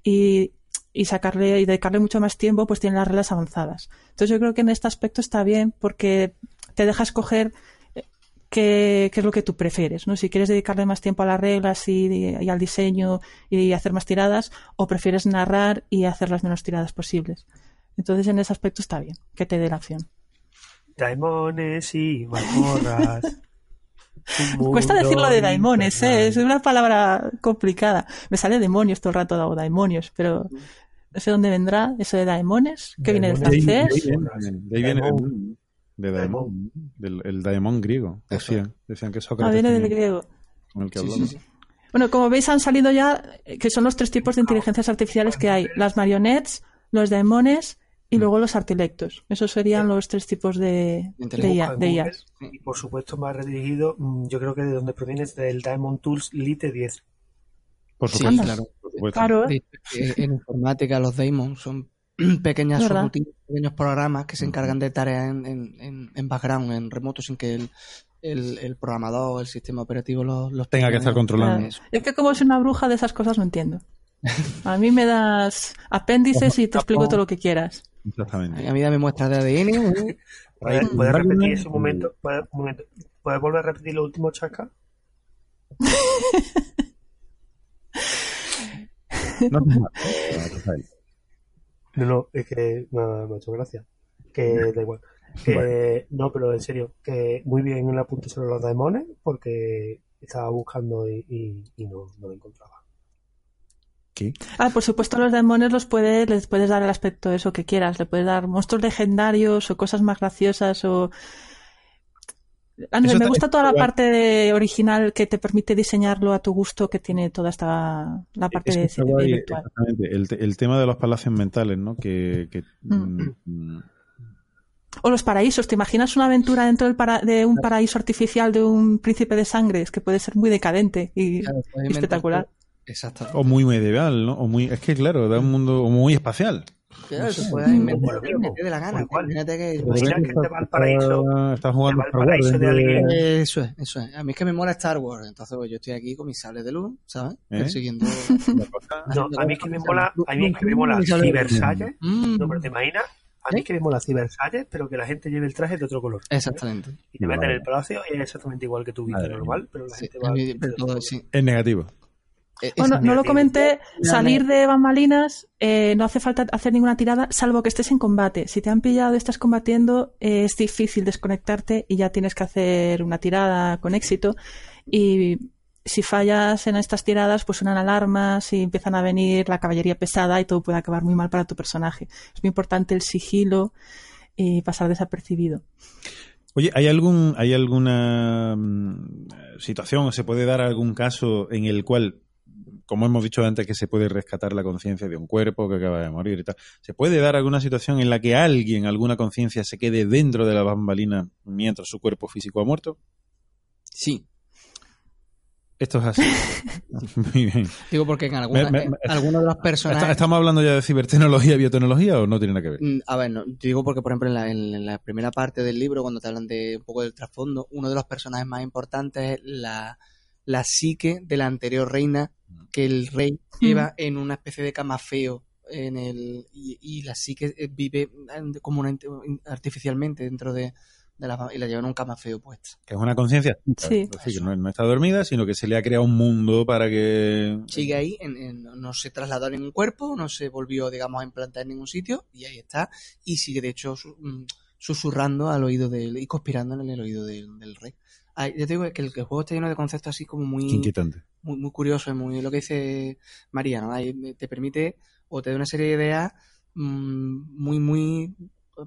y, y sacarle y dedicarle mucho más tiempo, pues tienen las reglas avanzadas. Entonces yo creo que en este aspecto está bien porque te deja escoger eh, qué, qué es lo que tú prefieres, ¿no? Si quieres dedicarle más tiempo a las reglas y, y al diseño y hacer más tiradas o prefieres narrar y hacer las menos tiradas posibles. Entonces en ese aspecto está bien que te dé la opción. Daimones y mazmorras. (laughs) Cuesta decirlo de daimones. ¿eh? es una palabra complicada. Me sale demonios todo el rato, o daimonios, pero no sé dónde vendrá eso de daimones. ¿Qué viene del Daimones. De ahí francés? viene, de ahí viene Daemon. de Daemon, del el Daemon griego. Decían, decían que Ah, Sócrates viene del griego. con el que Sí, hablaba. sí, sí. Bueno, como veis, han salido ya, eh, que son los tres tipos de inteligencias artificiales que hay: las marionettes, los daimones y Mm. luego los artilectos. Esos serían los tres tipos de, de, IA, de. Y por supuesto, más redirigido, mm, yo creo que de donde proviene es del Diamond Tools Lite 10. Por Sí, supuesto. claro. por supuesto. Claro, De- eh, En informática los daemons son (clears throat) pequeñas ¿Verdad? subroutines, pequeños programas que se encargan de tareas en, en, en- background, en remoto, sin que el, el, el programador o el sistema operativo los, los Tenga que estar controlando. Claro. Es que como soy una bruja de esas cosas no entiendo. A mí me das (laughs) apéndices y te explico todo lo que quieras. Exactamente. A mí dame muestras de ADN. ¿eh? ¿Puedes, puedes repetir ese momento? ¿Puedes, un momento? ¿Puedes volver a repetir lo último, Chaca? (laughs) No, no, no, Rafael. No, no, es que me ha, me ha hecho gracia. Que da igual. Que, No, pero en serio, que muy bien el apunte sobre los daimones, porque estaba buscando y, y- y no, no lo encontraba. ¿Qué? Ah, por supuesto, los demonios los puedes, les puedes dar el aspecto eso que quieras. Le puedes dar monstruos legendarios o cosas más graciosas o. Me gusta toda la igual. parte de- original que te permite diseñarlo a tu gusto, que tiene toda esta la parte Eso de, de virtual. exactamente. El, te- el tema de los palacios mentales, ¿no? Que, que, Mm. mm, O los paraísos. ¿Te imaginas una aventura dentro del para- de un paraíso artificial de un príncipe de sangre? Es que puede ser muy decadente y Claro, puedes y espectacular. Exacto. o muy medieval, ¿no? O muy, es que claro, da un mundo o muy espacial. Claro, sé. te puedes Mm. inventar Lo mismo. te dé la gana. Pues. Imagínate que Imagina que te va al paraíso. Está, está jugando al paraíso de alguien. Eso es, eso es. A mí es que me mola Star Wars. Entonces, pues yo estoy aquí con mis sables de luz, ¿sabes? ¿Eh? Persiguiendo. (laughs) No, a mí es que me mola, a mí es que me mola. Mm. No, pero te imaginas, a mí es que me mola Cibersalle, pero que la gente lleve el traje de otro color. Exactamente. Y te meten en el palacio y es exactamente igual que tu vida normal, pero la gente va. Es negativo. Eh, Bueno, no lo comenté, salir de bambalinas eh, no hace falta hacer ninguna tirada, salvo que estés en combate. Si te han pillado y estás combatiendo, eh, es difícil desconectarte y ya tienes que hacer una tirada con éxito. Y si fallas en estas tiradas, pues suenan alarmas y empiezan a venir la caballería pesada y todo puede acabar muy mal para tu personaje. Es muy importante el sigilo y pasar desapercibido. Oye, ¿hay algún, hay alguna mm, situación o se puede dar algún caso en el cual, como hemos dicho antes, que se puede rescatar la conciencia de un cuerpo que acaba de morir y tal? ¿Se puede dar alguna situación en la que alguien, alguna conciencia, se quede dentro de la bambalina mientras su cuerpo físico ha muerto? Sí. Esto es así. (laughs) Muy bien. Digo porque en alguna, Me- me- en algunos de los ¿Está- personajes. ¿Estamos hablando ya de cibertecnología, bioteknología o no tiene nada que ver? Mm, A ver, no, digo porque, por ejemplo, en la, en la primera parte del libro, cuando te hablan de un poco del trasfondo, uno de los personajes más importantes es la, la psique de la anterior reina que el rey lleva en una especie de camafeo en el y, y la psique eh, vive como una, artificialmente dentro de, de la y la llevan en un cama feo puesta. Que es una conciencia. Sí. Es decir, que no, no está dormida, sino que se le ha creado un mundo para que. Sigue ahí, en- en- no se trasladó a ningún cuerpo, no se volvió, digamos, a implantar en ningún sitio, y ahí está, y sigue, de hecho, su- mm, susurrando al oído del, y conspirando en el oído del, del rey. Ah, yo te digo que el, que el juego está lleno de conceptos así como muy, Inquietante. muy, muy curiosos, muy lo que dice María, ¿no? Ahí te permite, o te da una serie de ideas mm, muy, muy...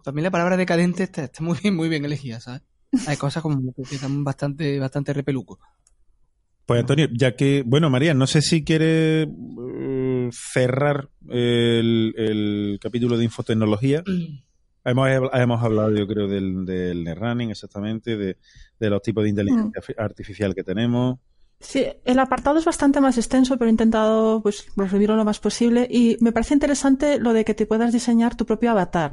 También la palabra decadente está, está muy bien, muy bien elegida, ¿sabes? Hay cosas como que están bastante, bastante repeluco. Pues Antonio, ya que, bueno, María, no sé si quiere eh, cerrar el, el capítulo de infotecnología. (clears throat) Hemos, hemos hablado, yo creo, del, del running exactamente, de, de los tipos de inteligencia artificial que tenemos. Sí, el apartado es bastante más extenso, pero he intentado pues resumirlo lo más posible y me parece interesante lo de que te puedas diseñar tu propio avatar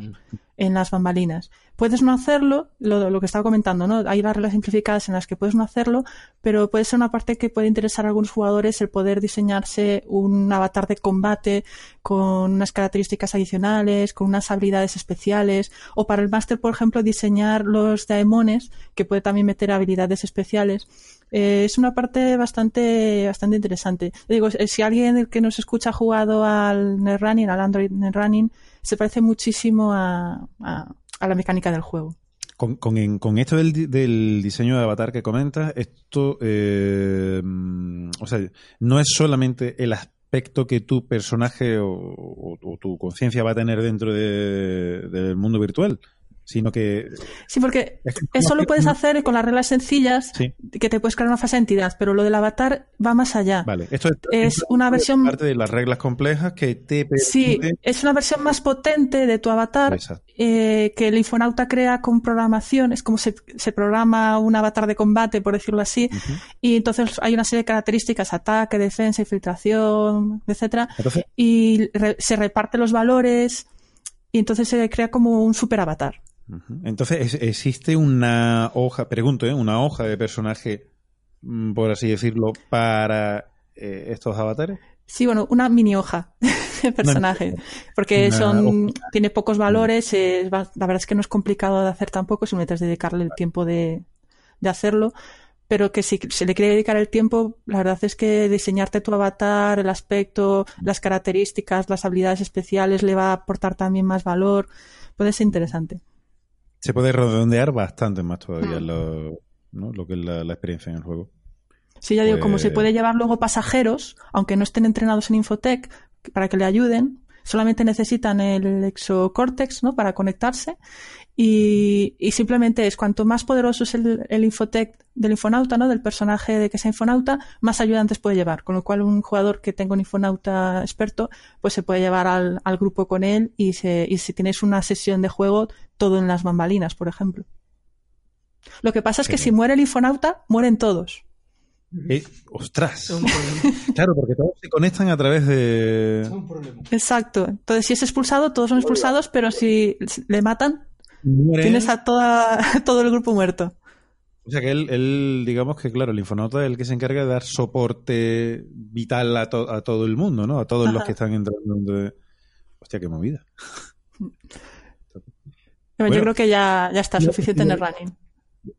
en las bambalinas. Puedes no hacerlo, lo, lo que estaba comentando, ¿no? Hay las reglas simplificadas en las que puedes no hacerlo, pero puede ser una parte que puede interesar a algunos jugadores el poder diseñarse un avatar de combate con unas características adicionales, con unas habilidades especiales, o para el máster, por ejemplo, diseñar los daemones, que puede también meter habilidades especiales. Eh, es una parte bastante, bastante interesante. Digo, eh, si alguien que nos escucha ha jugado al Netrunning, al Android Netrunning, se parece muchísimo a, a, la mecánica del juego. Con, con, esto del, del diseño de avatar que comentas, esto, eh, mm, o sea, no es solamente el aspecto que tu personaje o tu conciencia va a tener dentro de- del mundo virtual, sino que... Sí, porque es que- eso lo puedes hacer con las reglas sencillas, Sí. que te puedes crear una fase de entidad, pero lo del avatar va más allá. Vale, esto Es una versión- parte de las reglas complejas que te Sí, permite... es una versión más potente de tu avatar eh, que el Infonauta crea con programación. Es como se, se programa un avatar de combate, por decirlo así, Ujú. y entonces hay una serie de características, ataque, defensa, infiltración, etcétera, Entonces, y re- se reparte los valores y entonces se crea como un super avatar. Entonces, ¿es- ¿existe una hoja, pregunto, ¿eh? una hoja de personaje, mm, por así decirlo, para eh, estos avatares? Sí, bueno, una mini hoja (laughs) de personaje, porque son tiene pocos valores, eh, va- la verdad es que no es complicado de hacer tampoco, simplemente es dedicarle el tiempo de, de hacerlo, pero que si se le quiere dedicar el tiempo, la verdad es que diseñarte tu avatar, el aspecto, las características, las habilidades especiales le va a aportar también más valor, puede ser interesante. Se puede redondear bastante más todavía Mm. lo, ¿no? lo que es la, la experiencia en el juego. Sí, ya digo, como se Pues- puede llevar luego pasajeros, aunque no estén entrenados en Infotec, para que le ayuden, solamente necesitan el exocórtex, ¿no? Para conectarse. Y, y simplemente es cuanto más poderoso es el, el Infotec del Infonauta, ¿no? Del personaje de que sea Infonauta, más ayudantes puede llevar. Con lo cual, un jugador que tenga un Infonauta experto, pues se puede llevar al, al grupo con él y, se, y si tienes una sesión de juego, todo en las bambalinas, por ejemplo. Lo que pasa es que Sí. si muere el Infonauta, mueren todos. Eh, ¡Ostras! (laughs) Claro, porque todos se conectan a través de... Es un problema. Exacto. Entonces, si es expulsado, todos son expulsados, pero si le matan, Tienes a toda, (laughs) todo el grupo muerto. O sea que él, él, digamos que, claro, el infonauta es el que se encarga de dar soporte vital a, to- a todo el mundo, ¿no? A todos los que están entrando. De... Hostia, qué movida. Bueno. Yo creo que ya, ya está suficiente en el running.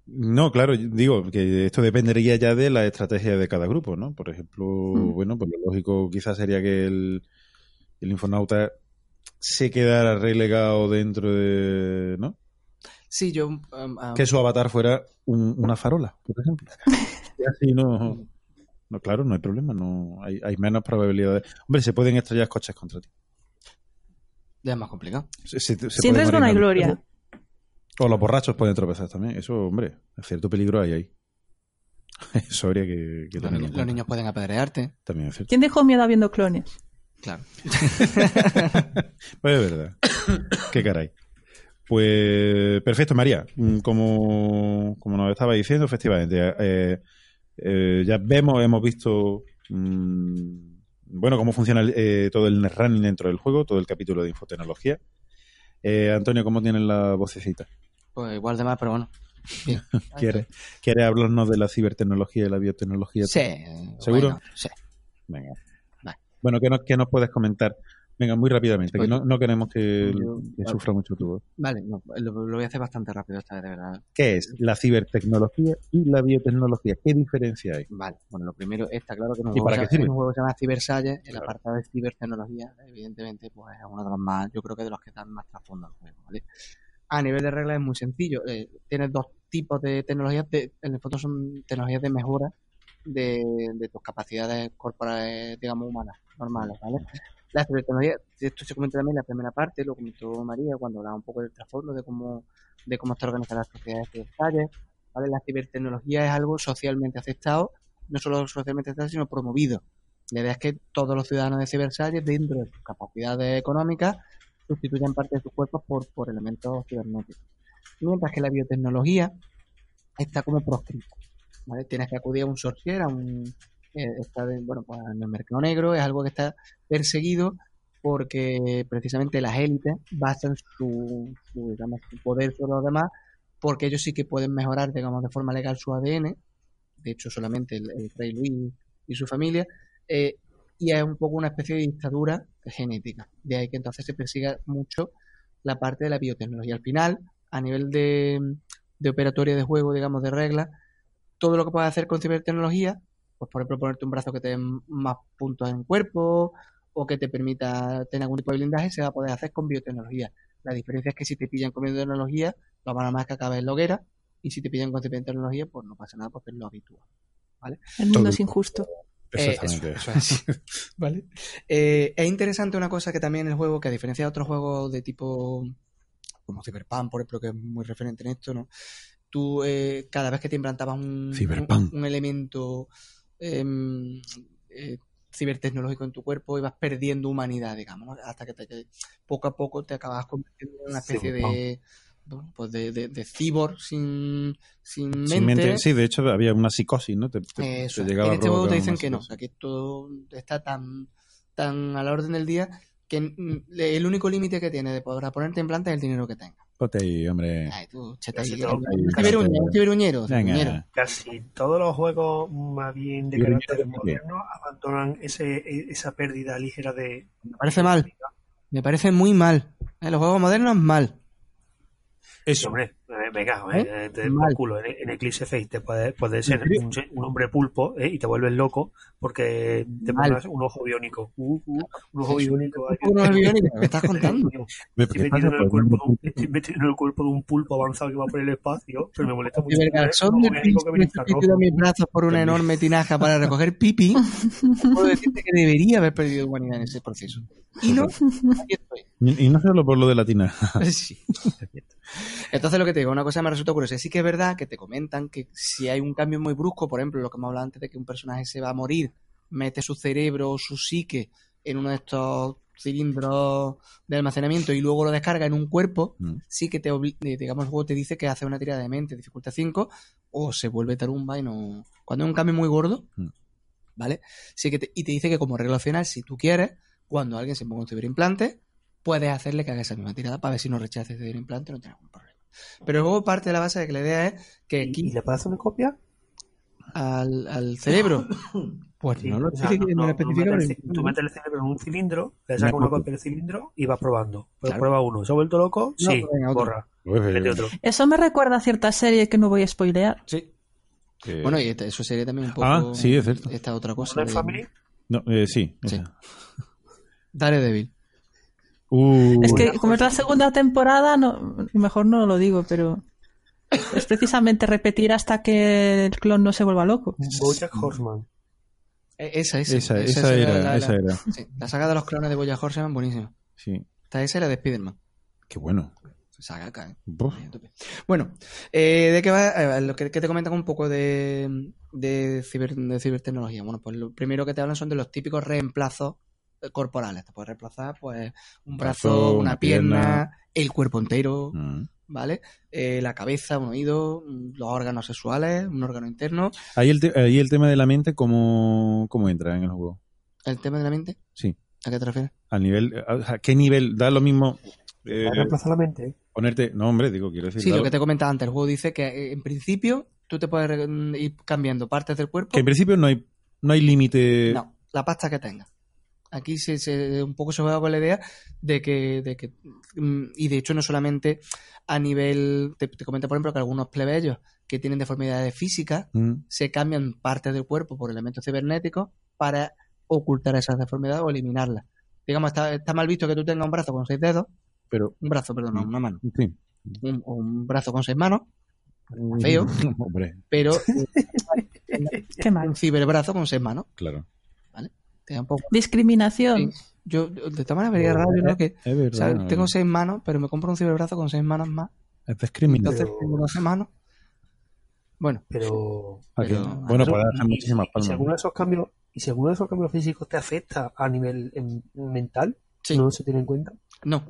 No, claro, digo que esto dependería ya de la estrategia de cada grupo, ¿no? Por ejemplo, Mm. bueno, pues lo lógico quizás sería que el, el infonauta se quedara relegado dentro de, ¿no? Sí, yo... um, um, Que su avatar fuera un- una farola, por ejemplo. (laughs) Y así no, no, claro, no hay problema, no hay, hay menos probabilidades. Hombre, se pueden estrellar coches contra ti. ya es más complicado. Se- se- se Sin riesgo no hay gloria. O los borrachos pueden tropezar también. Eso, hombre, cierto peligro hay ahí. (laughs) Eso habría que, que Los, tenerlo los niños pueden apedrearte. También es cierto. ¿Quién dejó miedo habiendo clones? Claro. (laughs) Pues es verdad. (coughs) Qué caray. Pues perfecto, María. Mm, Como, como nos estaba diciendo, efectivamente, eh, eh, ya vemos, hemos visto, mm, bueno, cómo funciona el- eh, todo el running dentro del juego, todo el capítulo de infotecnología. Eh, Antonio, ¿cómo tienes la vocecita? Pues igual de más, pero bueno. (laughs) ¿Quieres, ¿Quieres hablarnos de la cibertecnología y la biotecnología? Sí. ¿Seguro? bueno, sí. Venga. Bueno, ¿qué nos, qué nos puedes comentar Venga, muy rápidamente, que Pues- no, no queremos que, Yo- que sufra mucho tu voz. Vale, no, lo, lo voy a hacer bastante rápido esta vez, de verdad. ¿Qué es la cibertecnología y la biotecnología? ¿Qué diferencia hay? Vale, bueno, lo primero está claro que un, ¿Y para qué sirve? un juego que se llama Cyber Science, el Claro. apartado de cibertecnología, evidentemente, pues es uno de los más, yo creo que de los que dan más trasfondo al juego, ¿vale? A nivel de reglas es muy sencillo. eh, tienes dos tipos de tecnologías, de, en el fondo son tecnologías de mejora de, tus capacidades corporales, digamos, humanas, normales, ¿vale? La cibertecnología, esto se comenta también en la primera parte, lo comentó María cuando hablaba un poco del trasfondo de cómo, de cómo está organizada la sociedad de calles, ¿vale? La cibertecnología es algo socialmente aceptado, no solo socialmente aceptado, sino promovido. La idea es que todos los ciudadanos de Cibersalles, dentro de sus capacidades económicas, sustituyan parte de sus cuerpos por, por elementos cibernéticos. Mientras que la biotecnología está como proscrita. Tienes que acudir a un sorcier, a un, eh, bueno, pues en el mercado negro, es algo que está perseguido porque precisamente las élites basan su, digamos, poder sobre los demás porque ellos sí que pueden mejorar, digamos, de forma legal su ADN, de hecho solamente el, el rey Luis y su familia, eh, y es un poco una especie de dictadura genética. De ahí que entonces se persiga mucho la parte de la biotecnología. Al final, a nivel de, de operatoria de juego, digamos, de reglas, todo lo que puedas hacer con cibertecnología, pues por ejemplo ponerte un brazo que te dé más puntos en el cuerpo o que te permita tener algún tipo de blindaje, se va a poder hacer con biotecnología. La diferencia es que si te pillan con biotecnología, lo van a más que acabes en la hoguera, y si te pillan con cibertecnología, pues no pasa nada porque es lo habitual. El mundo Todo. es injusto. Eh, Exactamente. eso, eso es. (laughs) ¿Vale? Eh, es interesante una cosa que también el juego, que a diferencia de otros juegos de tipo como Cyberpunk, por ejemplo, que es muy referente en esto, ¿no? Tú eh, cada vez que te implantabas un, Cyberpunk. un, un elemento em, eh, cibertecnológico en tu cuerpo, ibas perdiendo humanidad, digamos, ¿no? hasta que, te, que poco a poco te acabas convirtiendo en una especie de, bueno, pues de, de, de cyborg sin, sin mente. Sin mente- sí, de hecho había una psicosis, ¿no? Te, te- Eso. te en este juego te dicen que no, sea, que todo está tan, tan a la orden del día que mm, el único límite que tiene de poder ponerte en planta es el dinero que tengas. Ponte ahí, hombre. Ay, tú, cheta, Casi todo. todos los juegos más bien de ¿Y el carácter moderno abandonan ese, e- esa pérdida ligera de... Me parece mal. Me parece muy mal. Eh, Los juegos modernos, mal. Eso, hombre, eh, venga, ¿Eh? eh, te por culo. En, en Eclipse Face te puede, puede ser un, un hombre pulpo eh, y te vuelves loco porque te Mal. pones un ojo biónico. Uh, uh, un ojo biónico. Uno es biónico, ¿qué estás (laughs) contando? Me- Estoy ¿qué metido, en el cuerpo de un, estoy metido en el cuerpo de un pulpo avanzado que va por el espacio, pero me molesta mucho. Cibergarzón Un de ojo que me mis brazos por una enorme tinaja para recoger pipi. (laughs) Puedo decirte que debería haber perdido humanidad en ese proceso. Y no, aquí estoy. Y y no solo por lo de la tina. (laughs) Sí. Entonces lo que te digo, una cosa me resulta curiosa. Sí que es verdad que te comentan que si hay un cambio muy brusco, por ejemplo, lo que hemos hablado antes de que un personaje se va a morir, mete su cerebro o su psique en uno de estos cilindros de almacenamiento y luego lo descarga en un cuerpo, Mm. sí que te eh, digamos el juego te dice que hace una tirada de mente, dificultad 5, o se vuelve tarumba y no. Cuando es un cambio muy gordo, Mm. ¿vale? Sí que te- y te dice que como regla final, si tú quieres, cuando alguien se ponga un ciberimplante, puedes hacerle que haga esa misma tirada para ver si no rechaza ese ciberimplante, no tiene ningún problema. Pero luego parte de la base de que la idea es que ¿Y, le puedes hacer una copia? al, al cerebro, (coughs) pues Sí, no lo tú metes el cerebro en un cilindro, le sacas una copia del cilindro y vas probando. Pues Claro. prueba uno. ¿Se ha vuelto loco? No, sí, venga, otro. borra. Mete otro. Eso me recuerda a cierta serie que no voy a spoilear. Sí. que- Bueno, y esta- eso sería también un poco. Ah, sí, es cierto. Esta otra cosa. ¿Modern de- Family? No, eh, sí. Sí. Daredevil. Uh, Es que como es la segunda temporada, no, mejor no lo digo, pero es precisamente repetir hasta que el clon no se vuelva loco. Bojack Horseman. Eh, Esa, esa, esa, esa era, la, esa la- era. sí, la saga de los clones de Boya Horseman, buenísima. Sí. Está esa la de Spider-Man. Qué bueno. Saga acá, ¿eh? Bueno, eh, ¿de qué va? Eh, lo que, que te comentan un poco de, de, ciber- de cibertecnología. Bueno, pues lo primero que te hablan son de los típicos reemplazos corporales. Te puedes reemplazar, pues, un brazo, Brazo, una, una pierna, pierna. el cuerpo entero, Mm. ¿vale? Eh, la cabeza, un oído, mm, los órganos sexuales, un órgano interno. Ahí el, te- ahí el tema de la mente, ¿cómo, ¿cómo entra en el juego? El tema de la mente, Sí. ¿a qué te refieres? Al nivel, ¿a qué nivel? Da lo mismo eh, Reemplaza la mente. ponerte. No, hombre, digo, quiero decir. Sí, lo que te comentaba antes, el juego dice que eh, en principio tú te puedes re- ir cambiando partes del cuerpo. que en principio no hay, no hay límite. No, la pasta que tengas. Aquí se, se- un poco se juega con la idea de que, de que mm, y de hecho no solamente a nivel, te, te comento por ejemplo que algunos plebeyos que tienen deformidades físicas Mm. se cambian partes del cuerpo por elementos cibernéticos para ocultar esas deformidades o eliminarlas. Digamos, está, está mal visto que tú tengas un brazo con seis dedos, Pero, un brazo, perdón, no, una mano, sí. un, o un brazo con seis manos, feo, (laughs) Hombre, pero (laughs) Qué mal. un ciberbrazo con seis manos. claro. Discriminación. Sí. Yo, de todas maneras, vería raro, ¿no? Que, Es o tengo seis manos, pero me compro un ciberbrazo con seis manos más. Es discriminación. Entonces tengo 12 manos. Bueno, Pero. Bueno, Pero, puede hacer y- muchísimas y si palmas. alguno de esos cambios y si alguno de esos cambios físicos te afecta a nivel mental, Sí. no se tiene en cuenta. no,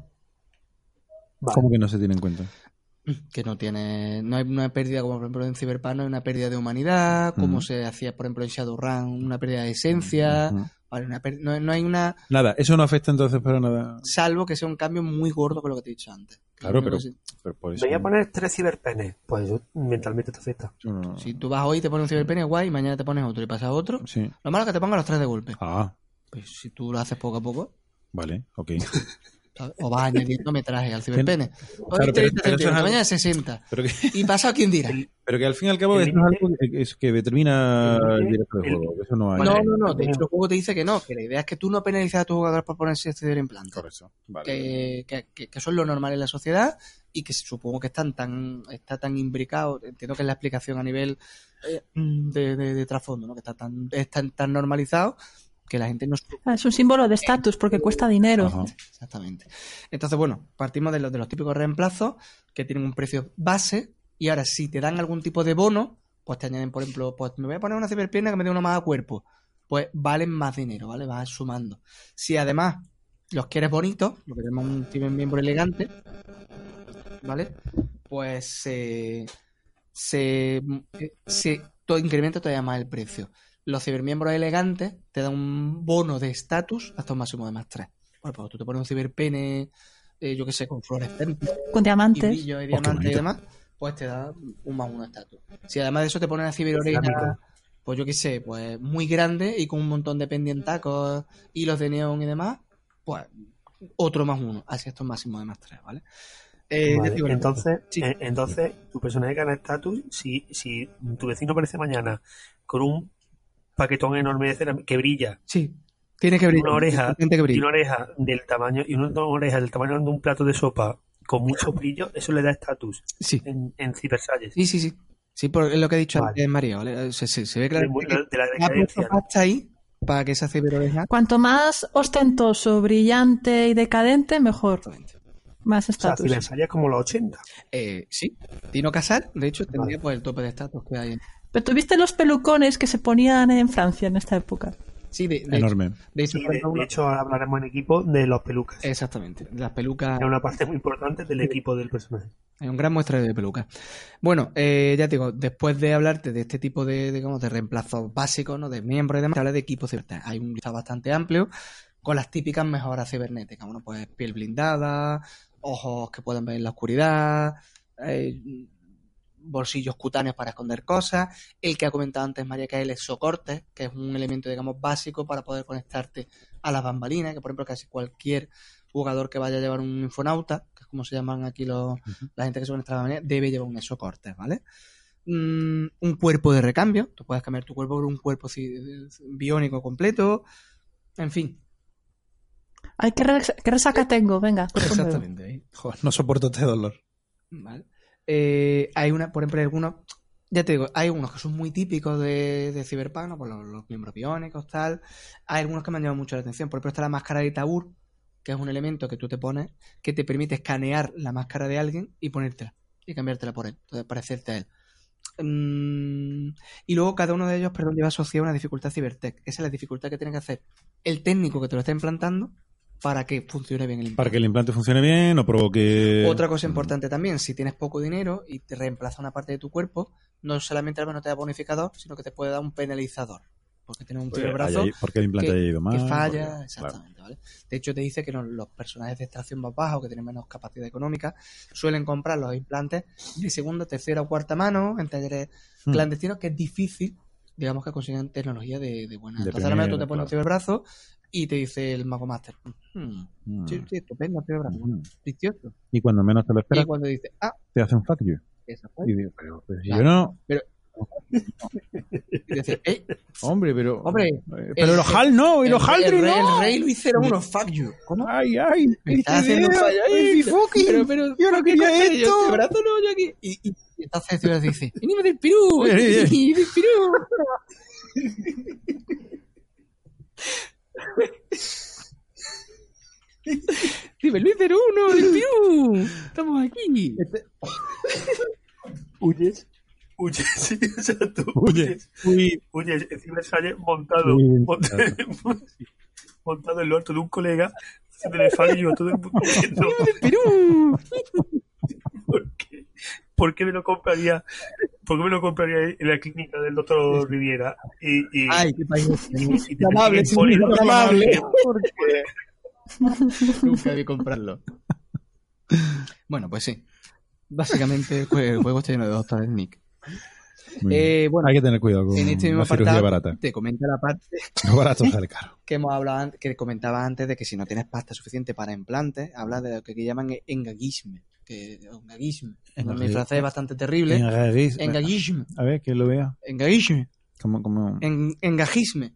Vale. ¿Cómo que no se tiene en cuenta? (clears throat) que no tiene no hay una pérdida como por ejemplo en Cyberpunk no hay una pérdida de humanidad como se hacía por ejemplo en Shadowrun una pérdida de esencia vale, una pér- no, no hay una Nada, eso no afecta entonces para nada. salvo que sea un cambio muy gordo con lo que te he dicho antes Claro, pero, único que pero por eso. Voy a poner tres ciberpenes. Pues eso mentalmente te afecta. yo no- si, tú vas hoy y te pones un ciberpene guay y mañana te pones otro y pasas otro Sí. lo malo es que te pongan los tres de golpe Ah, pues si tú lo haces poco a poco vale, ok. (laughs) o vas añadiendo metraje al ciberpene hoy Claro, pero- 30 pero mañana 60 Pero que, y pasado quién dirá pero que al fin y al cabo eso es algo que, es que determina el director juego. que Eso no hay. No, no, no. De hecho, el juego te dice que no, que la idea es que tú no penalizas a tus jugadores por ponerse este implante. Por eso. Vale. Que, que, que- que eso es lo normal en la sociedad y que supongo que están tan, está tan imbricado. Entiendo que es la explicación a nivel eh, de, de- de trasfondo, ¿no? Que está tan, es tan, tan normalizado que la gente no Ah, Es un símbolo de estatus porque cuesta dinero. Ajá. Exactamente. Entonces, bueno, partimos de los, de los típicos reemplazos que tienen un precio base y ahora si te dan algún tipo de bono, pues te añaden, por ejemplo, pues me voy a poner una ciberpierna que me dé uno más a cuerpo, pues valen más dinero, ¿vale? Vas sumando. Si además los quieres bonitos, lo que llamamos un cibermiembro elegante, ¿vale? Pues eh, se, se todo incrementa todavía más el precio. Los cibermiembros elegantes te dan un bono de estatus hasta un máximo de más 3. Bueno, pues tú te pones un ciberpene, eh, yo qué sé, con fluorescentes Con y diamantes. brillo y qué diamantes y demás, pues te da un más uno de estatus. Si además de eso te ponen una ciberoreja, Cerámico. pues yo qué sé, pues muy grande y con un montón de pendientacos, hilos de neón y demás, pues otro más uno, así esto es máximo de más 3, ¿vale? Eh, Vale, ya digo, entonces, sí. eh, entonces, tu personaje gana estatus si, si tu vecino aparece mañana con un paquetón enorme de cera que brilla sí, tiene que brillar. una oreja que y brille. una oreja del tamaño y una oreja del tamaño de un plato de sopa con mucho brillo, eso le da estatus Sí, en, en sí, sí, sí. Sí, por lo que he dicho Vale. antes, María, ¿vale? Se, se- se ve de, claro que de la ha puesto decadencia. pasta ahí para que esa ciberoreja... Cuanto más ostentoso, brillante y decadente, mejor. Más O sea, estatus. Es como los 80. Eh, sí, Tino Casal, de hecho, tendría Vale. pues el tope de estatus que hay. en- Pero tuviste los pelucones que se ponían en Francia en esta época. Sí, de, de, Enorme. de hecho, Y por de, ejemplo, de hecho, ahora hablaremos en equipo de los pelucas. exactamente, las pelucas, Es una parte muy importante del equipo del personaje. es un gran muestra de pelucas. Bueno, eh, ya te digo, después de hablarte de este tipo de, digamos, de reemplazos básicos, ¿no? De miembros y demás, te habla de equipos cibernéticos. Hay un listado bastante amplio con las típicas mejoras cibernéticas. Bueno, pues piel blindada, ojos que pueden ver en la oscuridad, eh, bolsillos cutáneos para esconder cosas, el que ha comentado antes María que es el exocorte, que es un elemento, digamos, básico para poder conectarte a las bambalinas, que por ejemplo casi cualquier jugador que vaya a llevar un infonauta, que es como se llaman aquí los, la gente que se conecta a la bambalina, debe llevar un exocorte, ¿vale? Mm, un cuerpo de recambio, tú puedes cambiar tu cuerpo por un cuerpo biónico completo, en fin. Ay, ¿qué, res- qué resaca tengo? Venga. Exactamente. Joder, no soporto este dolor. ¿vale? Eh, hay una, por ejemplo, algunos, ya te digo, hay algunos que son muy típicos de, de Cyberpunk, ¿no? Por los, los miembros biónicos, tal. Hay algunos que me han llamado mucho la atención. Por ejemplo, está la máscara de Tabur, que es un elemento que tú te pones que te permite escanear la máscara de alguien y ponértela y cambiártela por él, entonces parecerte a él. Mm, y luego cada uno de ellos, perdón, lleva asociado una dificultad cibertech. Esa es la dificultad que tiene que hacer el técnico que te lo está implantando para que funcione bien el implante. Para que el implante funcione bien o provoque. Otra cosa importante también, si tienes poco dinero y te reemplaza una parte de tu cuerpo, no solamente al menos te da bonificador, sino que te puede dar un penalizador. Porque tienes un ciberbrazo haya- porque el implante que, haya ido mal. que falla, porque- exactamente, ¿vale? De hecho, te dice que no- los personajes de extracción más baja o que tienen menos capacidad económica suelen comprar los implantes de segunda, tercera o cuarta mano en talleres Hmm. clandestinos que es difícil, digamos, que consigan tecnología de, de buena. De Entonces, ahora tú te pones un claro. Y te dice el Mago Master, "Hmm, Mm. sí, sí, estupendo, Mm. vicioso. Y cuando menos te lo Y esperas, cuando dice, ah, te hacen fuck you. Y digo, pero, pero si Claro. yo no. Y "Eh, Hombre, pero. Hombre, eh, pero el- los HAL no, y los el, rey, no. el rey Luis 01, fuck you. ¿Cómo? Ay, ay. Me haciendo un fallo ahí, pero, pero, yo no quería ¿qué esto. Yo, este brazo no, yo aquí. Y, y, y entonces Ciudad dice, ¡Venime del Perú! ¡Y del Perú! (laughs) (laughs) Dime, Luis 01 del Perú. Estamos aquí. Huyes. Huyes, sí. Huyes. Huyes. Huyes. Encima sale (laughs) montado. Montado, montado en lo alto de un colega. Fallo a todo el (laughs) mundo. Perú. ¿Por qué? ¿Por qué me lo compraría? ¿Por qué me lo compraría en la clínica del doctor Riviera? Y, y, Ay, qué país. y amable. Porque- Nunca vi comprarlo. Bueno, pues sí. Básicamente pues, el juego está lleno de doctores Nick. Eh, bueno, Hay que tener cuidado con en este mismo la cirugía apartado barata. te comenta la parte Lo barato sale caro. que hemos hablado antes, que comentaba antes de que si no tienes pasta suficiente para implantes, habla de lo que llaman engagisme. Que, engagisme. Mi francés es bastante terrible. Engagisme. Engagisme. A ver, que lo vea. Engagisme. Como, como... En- Engagisme.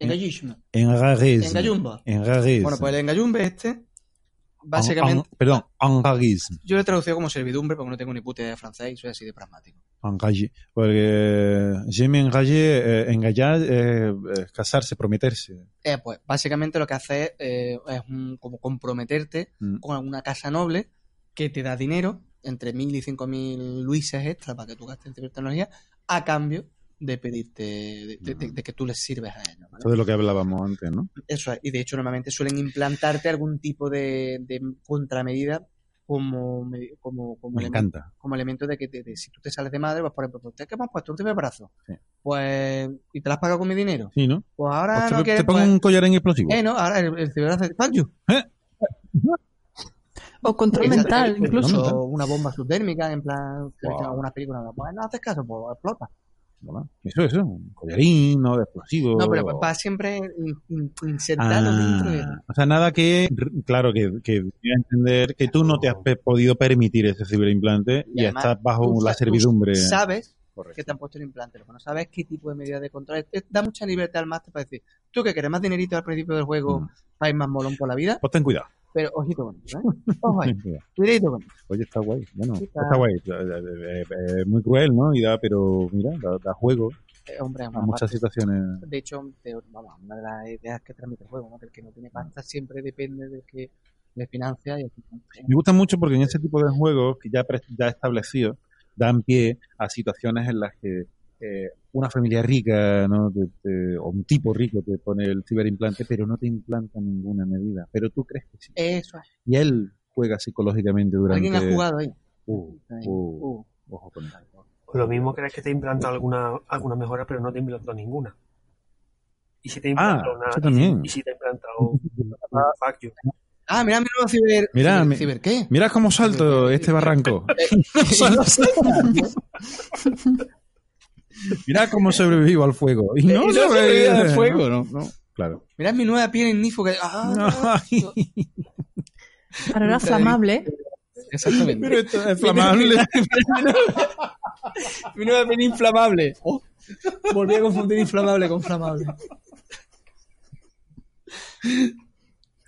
Engagisme. Engagisme. Engayumba. Engagisme. Bueno, pues el engayumbe este, básicamente, En- en- perdón, engagisme. yo lo he traducido como servidumbre porque no tengo ni puta idea de francés y soy así de pragmático. Engagé. Porque je me engagé, eh, engallar, eh, eh, casarse, prometerse. Eh, pues básicamente lo que hace es, eh, es un- como comprometerte Mm. con alguna casa noble que te da dinero, entre mil y cinco mil luises extra para que tú gastes en cierta tecnología, a cambio de pedirte, de, de- de- de que tú les sirves a ellos. ¿vale? Eso de lo que hablábamos antes, ¿no? Eso es, y de hecho normalmente suelen implantarte algún tipo de, contramedida como, como, como, Me elemento, encanta. como elemento de que te- de si tú te sales de madre, pues por ejemplo, ¿usted qué me has puesto? Un primer brazo. Sí. Pues, ¿y te las has pagado con mi dinero? Sí, ¿no? Pues ahora Pues te, no te quieres, pongo pues- un collarín explosivo. Eh, no, ahora el, el ciberbrazo "Fuck you". O control Exacto, mental, incluso. O una bomba subtérmica, en plan, que Wow. en algunas películas, pues no haces caso, pues explota. Eso, eso. Un collarín, ¿no? De explosivo. No, pero va siempre in- in- insertado Ah, dentro de... O sea, nada que, claro, que, que voy a entender que tú no te has podido permitir ese ciberimplante y, Y además, estás bajo tú la servidumbre. sabes Correcto. que te han puesto el implante, pero no sabes qué tipo de medidas de control. Da mucha libertad al máster para decir, tú que quieres más dinerito al principio del juego, Mm. para ir más molón por la vida, Pues ten cuidado. Pero ojito con eso, ¿eh? (laughs) Ojo ahí, cuidadito con eso. Oye, está guay. Bueno, está, está- guay. Eh, eh, eh, muy cruel, ¿no? Y da, pero mira, da, da juego Eh, hombre, a muchas parte- situaciones. De hecho, vamos, una de las ideas que transmite el juego, ¿no? Que el que no tiene pasta siempre depende de que le financia y Me gusta mucho porque en ese tipo de juegos que ya, ya establecidos dan pie a situaciones en las que eh, una familia rica ¿no? Te- te- o un tipo rico te pone el ciberimplante, pero no te implanta ninguna medida. Pero tú crees que sí. Eso es. Y él juega psicológicamente durante. ¿Alguien ha jugado ahí? Uh, uh, Uh. ojo con lo mismo crees que te implanta alguna, alguna mejora, pero no te implantó ninguna. Y si te implantó Ah, una, eso también. Y si te implantó (laughs) un fuck you. Ah, mira mi nuevo ciber... Mira, ciber, mi- ciber ¿qué? Mira cómo salto (laughs) este barranco. (laughs) Mira cómo sobrevivo al fuego. Y no, (laughs) Y no sobrevive al fuego, no, no, claro. Mira mi nueva piel en Nifo que... Ah, Ahora (laughs) era flamable. Exactamente. Pero esto es flamable. (laughs) mi nueva piel inflamable. Oh, volví a confundir inflamable con flamable.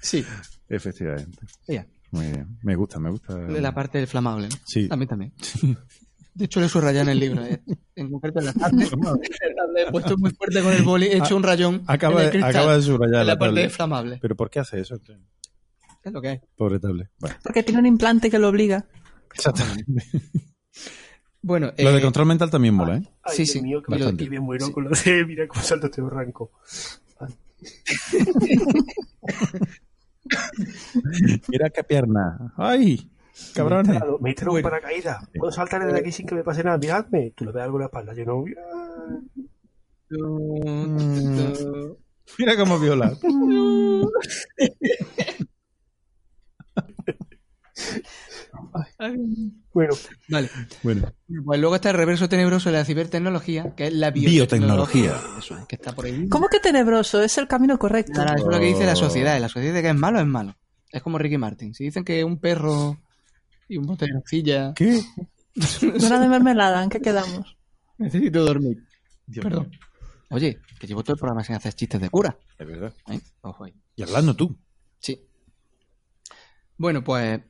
Sí, Efectivamente. ya. Muy bien. Me gusta, me gusta. De la parte del flamable. ¿no? Sí. A mí también. De hecho, lo he subrayado en el libro. eh. (laughs) En concreto en la tarde. (laughs) He puesto muy fuerte con el boli. He hecho un rayón. Acaba, en el de, cristal, acaba de subrayar en la la parte tablet. de flamable. Pero ¿por qué hace eso? Es lo que es. Pobre tablet. Bueno, Porque tiene un implante que lo obliga. exactamente. (laughs) Bueno, Lo de eh, control mental también mola, ¿eh? Ay, Sí, Dios sí, mío, que que me muero Sí. con lo de mira cómo salta este barranco. Mira qué pierna. ¡Ay! Cabrones. Me he tirado un paracaídas. Puedo saltar desde aquí sin que me pase nada. Miradme. Tú le ves algo en la espalda. Yo no. tu- Mira cómo viola. (laughs) Bueno, Vale. Bueno, Pues luego está el reverso tenebroso de la cibertecnología, que es la Biotecnología. biotecnología. Eso es, que está por ahí. ¿Cómo que tenebroso? Es el camino correcto. Ahora, eso es lo que dice la Oh. sociedad. La sociedad dice que es malo, es malo. Es como Ricky Martin. Si dicen que un perro y un bote de arcilla... ¿qué? (laughs) Dona de mermelada, ¿en qué quedamos? Necesito dormir. Perdón. Oye, que llevo todo el programa sin hacer chistes de cura. Es verdad. ¿eh? Ojo ahí. Y hablando tú. Sí. Bueno, pues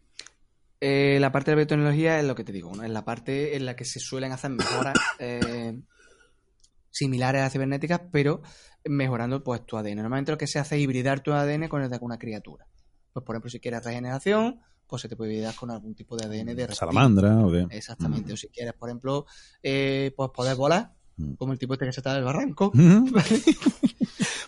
eh, la parte de la biotecnología es lo que te digo, ¿no? es la parte en la que se suelen hacer mejoras (coughs) eh, similares a las cibernéticas, pero mejorando pues tu ADN. Normalmente lo que se hace es hibridar tu ADN con el de alguna criatura. Pues por ejemplo, si quieres regeneración, pues se te puede hibridar con algún tipo de ADN de reptil. Salamandra o de... Exactamente. O si quieres, por ejemplo, eh, pues poder volar, Mm. como el tipo este que se está del barranco, Ujú. (laughs)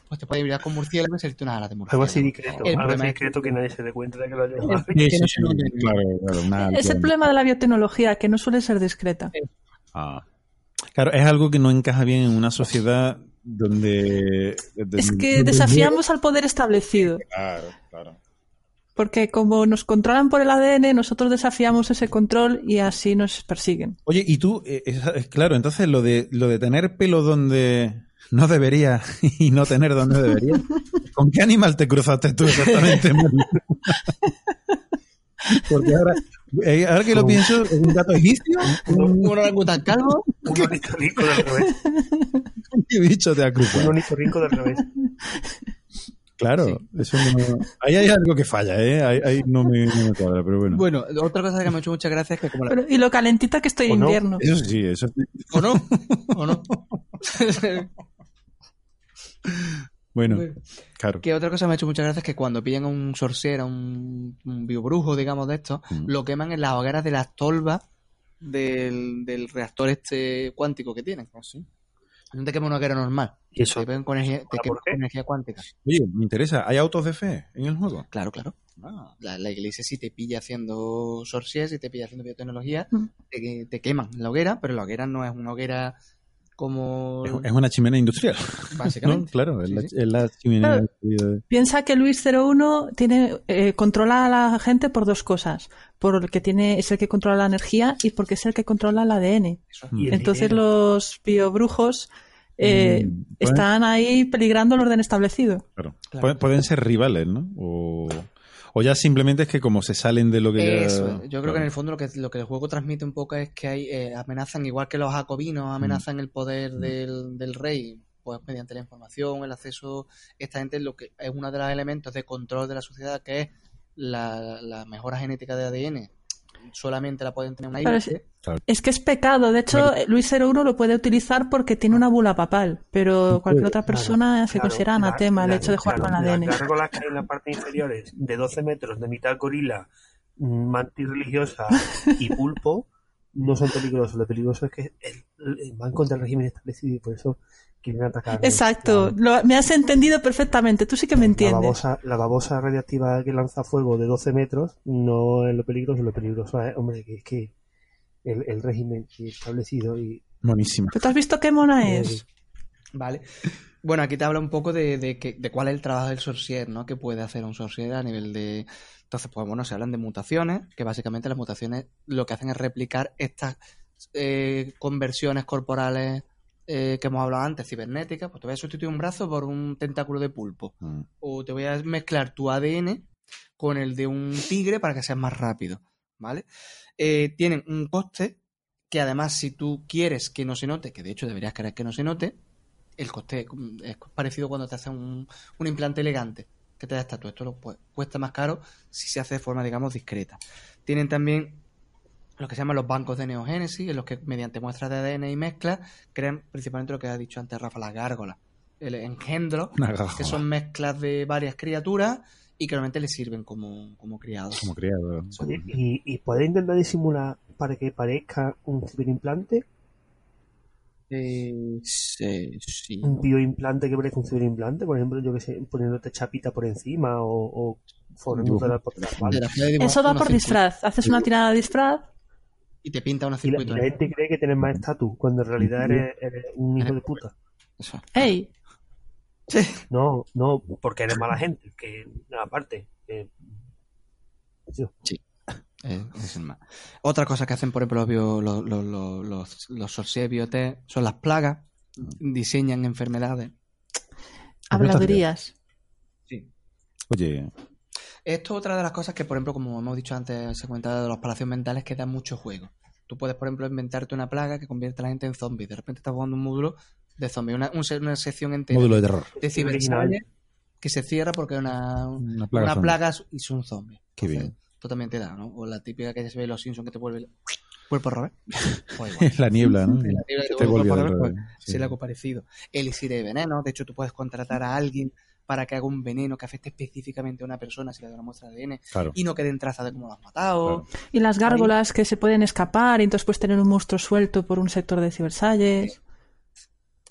pues te puedes hibridar con murciélago y salirte unas alas de algo murciélago. así discreto. El Algo problema así es discreto que nadie se dé cuenta de que lo ha llevado. se lo ven. Claro, claro, una Es el problema de la biotecnología, que no suele ser discreta. Ah. Claro, es algo que no encaja bien en una sociedad donde... donde- Es que donde- desafiamos al poder establecido. Claro, claro. Porque como nos controlan por el ADN, nosotros desafiamos ese control y así nos persiguen. Oye, y tú, eh, es, es claro, entonces lo de, lo de tener pelo donde no debería y no tener donde debería, ¿con qué animal te cruzaste tú exactamente? Porque ahora, eh, ahora que lo pienso, ¿es un gato egipcio? Un orangután calvo. Un ornitorrinco del revés. ¿Qué bicho te ha Un cruzado? ornitorrinco del revés. Claro, eso no- ahí hay algo que falla, ¿eh? Ahí, ahí no, me, no me cuadra, pero bueno. Bueno, otra cosa que me ha hecho mucha gracia es que como la... Pero- y lo calentita que estoy ¿O en no? invierno. Eso sí, eso sí. ¿O no? ¿O no? (laughs) Bueno, claro. que otra cosa que me ha hecho mucha gracia es que cuando pillan a un sorcier, a un, un biobrujo, digamos, de esto, Mm. lo queman en las hogueras de las tolvas del, del reactor este cuántico que tienen. No te quema una hoguera normal. ¿Y eso? Te, con energía, te ¿Por con energía cuántica. Oye, me interesa, ¿hay autos de fe en el juego? Claro, claro. La, la iglesia si te pilla haciendo sorciers, si te pilla haciendo biotecnología, te, te queman la hoguera, pero la hoguera no es una hoguera como... Es, es una chimenea industrial. Básicamente. (laughs) ¿no? Claro, es, Sí, la, sí. es la chimenea Claro. de- Piensa que Luis 01 tiene, eh, controla a la gente por dos cosas. Porque tiene, es el que controla la energía y porque es el que controla el ADN. Y el Entonces dinero. los biobrujos eh, Mm, pueden- están ahí peligrando el orden establecido. Claro. Claro. Pueden, pueden ser rivales, ¿no? O, o ya simplemente es que como se salen de lo que Eso, yo creo que en el fondo lo que, lo que el juego transmite un poco es que hay eh, amenazan, igual que los jacobinos amenazan el poder del, del rey, pues mediante la información, el acceso, esta gente lo que es uno de los elementos de control de la sociedad que es la, la mejora genética de ADN. Solamente la pueden tener una isla. es, es que es pecado. De hecho. Luis 01 lo puede utilizar porque tiene una bula papal. Pero cualquier otra persona se Claro, considera la- anatema el hecho de jugar claro, con ADN. Las gárgolas que hay en la parte inferiores de 12 metros de mitad gorila, mantis religiosa y (laughs) pulpo no son peligrosos. Lo peligroso es que van contra el régimen establecido y por eso quieren atacar. Exacto. La, Lo- me has entendido perfectamente. Tú sí que me la entiendes. babosa, la babosa radiactiva que lanza fuego de 12 metros no es lo peligroso. Lo peligroso es, hombre, que es que el, el régimen que establecido y Monísima. ¿Pero tú has visto qué mona es? Vale. Bueno, aquí te habla un poco de, de, que- de cuál es el trabajo del sorcier, ¿no? ¿Qué puede hacer un sorcier a nivel de... Entonces, pues bueno, se hablan de mutaciones, que básicamente las mutaciones lo que hacen es replicar estas eh, conversiones corporales eh, que hemos hablado antes, cibernéticas. Pues te voy a sustituir un brazo por un tentáculo de pulpo. Mm. O te voy a mezclar tu ADN con el de un tigre para que seas más rápido, ¿vale? Eh, tienen un coste que además si tú quieres que no se note, que de hecho deberías querer que no se note, el coste es parecido cuando te hacen un, un implante elegante, que te da estatua. Esto lo, pu- cuesta más caro si se hace de forma, digamos, discreta. Tienen también lo que se llaman los bancos de neogénesis, en los que mediante muestras de ADN y mezclas crean principalmente lo que ha dicho antes Rafa, las gárgolas. El engendro, que son mezclas de varias criaturas y que normalmente le sirven como, como criados. Como criado. Oye, ¿y, y puede intentar disimular para que parezca un ciberimplante? Eh, sí, sí. Un bioimplante que parezca un ciberimplante, por ejemplo, yo que sé, poniéndote chapita por encima o, o la Eso da unos por disfraz. Haces una tirada de disfraz. Y te pinta Y la, y la gente cree que tienes más estatus, cuando en realidad eres, eres un hijo de puta. Eso. ¡Ey! No, no, porque eres mala gente, que aparte. eh, yo- Es, es el más. Otra cosa que hacen, por ejemplo, los, bio- los, los, los, biotech son las plagas. Diseñan enfermedades. Habladurías. Oye, Esto es otra de las cosas que, por ejemplo, como hemos dicho antes, se cuenta de los palacios mentales que dan mucho juego. Tú puedes, por ejemplo, inventarte una plaga que convierte a la gente en zombies. De repente estás jugando un módulo de zombies, una, una sección entera módulo de terror. de cibersalle que se cierra porque es una, Una una plaga plaga, zombie. y son zombies. Qué Entonces, bien. Tú también te da, ¿no? O la típica que se ve en los Simpsons que te vuelve el cuerpo revés. (laughs) Pues la niebla, ¿no? La niebla Que te te vuelve revés, revés. pues, Sí. será algo parecido. Elixir de veneno, de hecho tú puedes contratar a alguien para que haga un veneno que afecte específicamente a una persona si le da una muestra de ADN Claro. y no queden trazas de cómo lo has matado. Claro. Y las gárgolas que se pueden escapar y entonces puedes tener un monstruo suelto por un sector de cibersalles.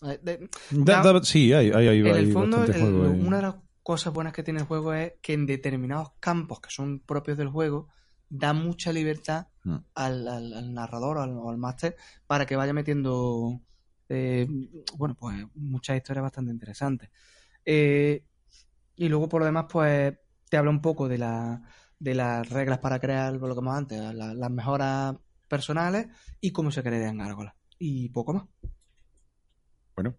Eh, de- Da- da- da- sí, hay, hay, hay, en el fondo, el- juego una de las cosas buenas que tiene el juego es que en determinados campos que son propios del juego, da mucha libertad Mm. al, al- al narrador o al, o al máster para que vaya metiendo, eh, bueno, pues muchas historias bastante interesantes. Eh, y luego, por lo demás, pues te habla un poco de, la, de las reglas para crear, lo que hemos antes, la- las mejoras personales y cómo se crean gárgolas. Y poco más. Bueno,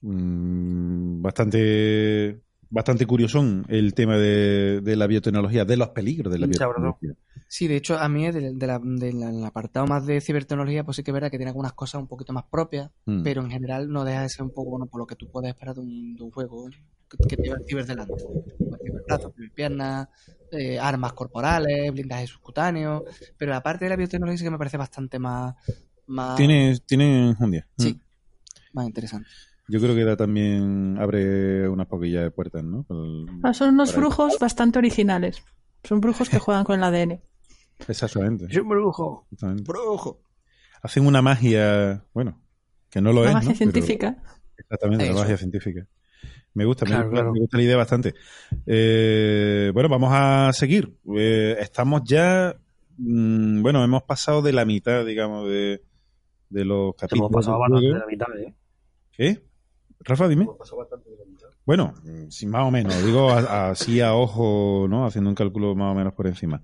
mm, bastante bastante curiosón el tema de, de la biotecnología, de los peligros de la Sí, biotecnología. Sí, de hecho, a mí de, de la- del apartado más de cibertecnología, pues sí que es verdad que tiene algunas cosas un poquito más propias, Mm. pero en general no deja de ser un poco bueno por lo que tú puedes esperar de un, de un juego que, que te lleva el ciber delante. Pues, ciberpiernas, eh, armas corporales, blindaje subcutáneo, pero la parte de la biotecnología sí que me parece bastante más, más, Tiene, tiene enjundia. Sí. Mm. más interesante. Yo creo que da también abre unas poquillas de puertas, ¿no? Ah, son unos brujos bastante originales. Son brujos que juegan con el ADN. Exactamente. Es un brujo. exactamente. ¡Brujo! Hacen una magia, bueno, que no lo La es. magia ¿no? Pero- científica. exactamente, la magia científica. Me gusta, me Claro, gusta, claro. me gusta la idea bastante. Eh, bueno, vamos a seguir. Eh, estamos ya, mm, bueno, hemos pasado de la mitad, digamos, de, de los capítulos. Hemos pasado de la mitad, ¿eh? ¿Qué? Rafa, dime. Mitad. Bueno, mm, sí, más o menos. Digo a- así a ojo, ¿no? Haciendo un cálculo más o menos por encima.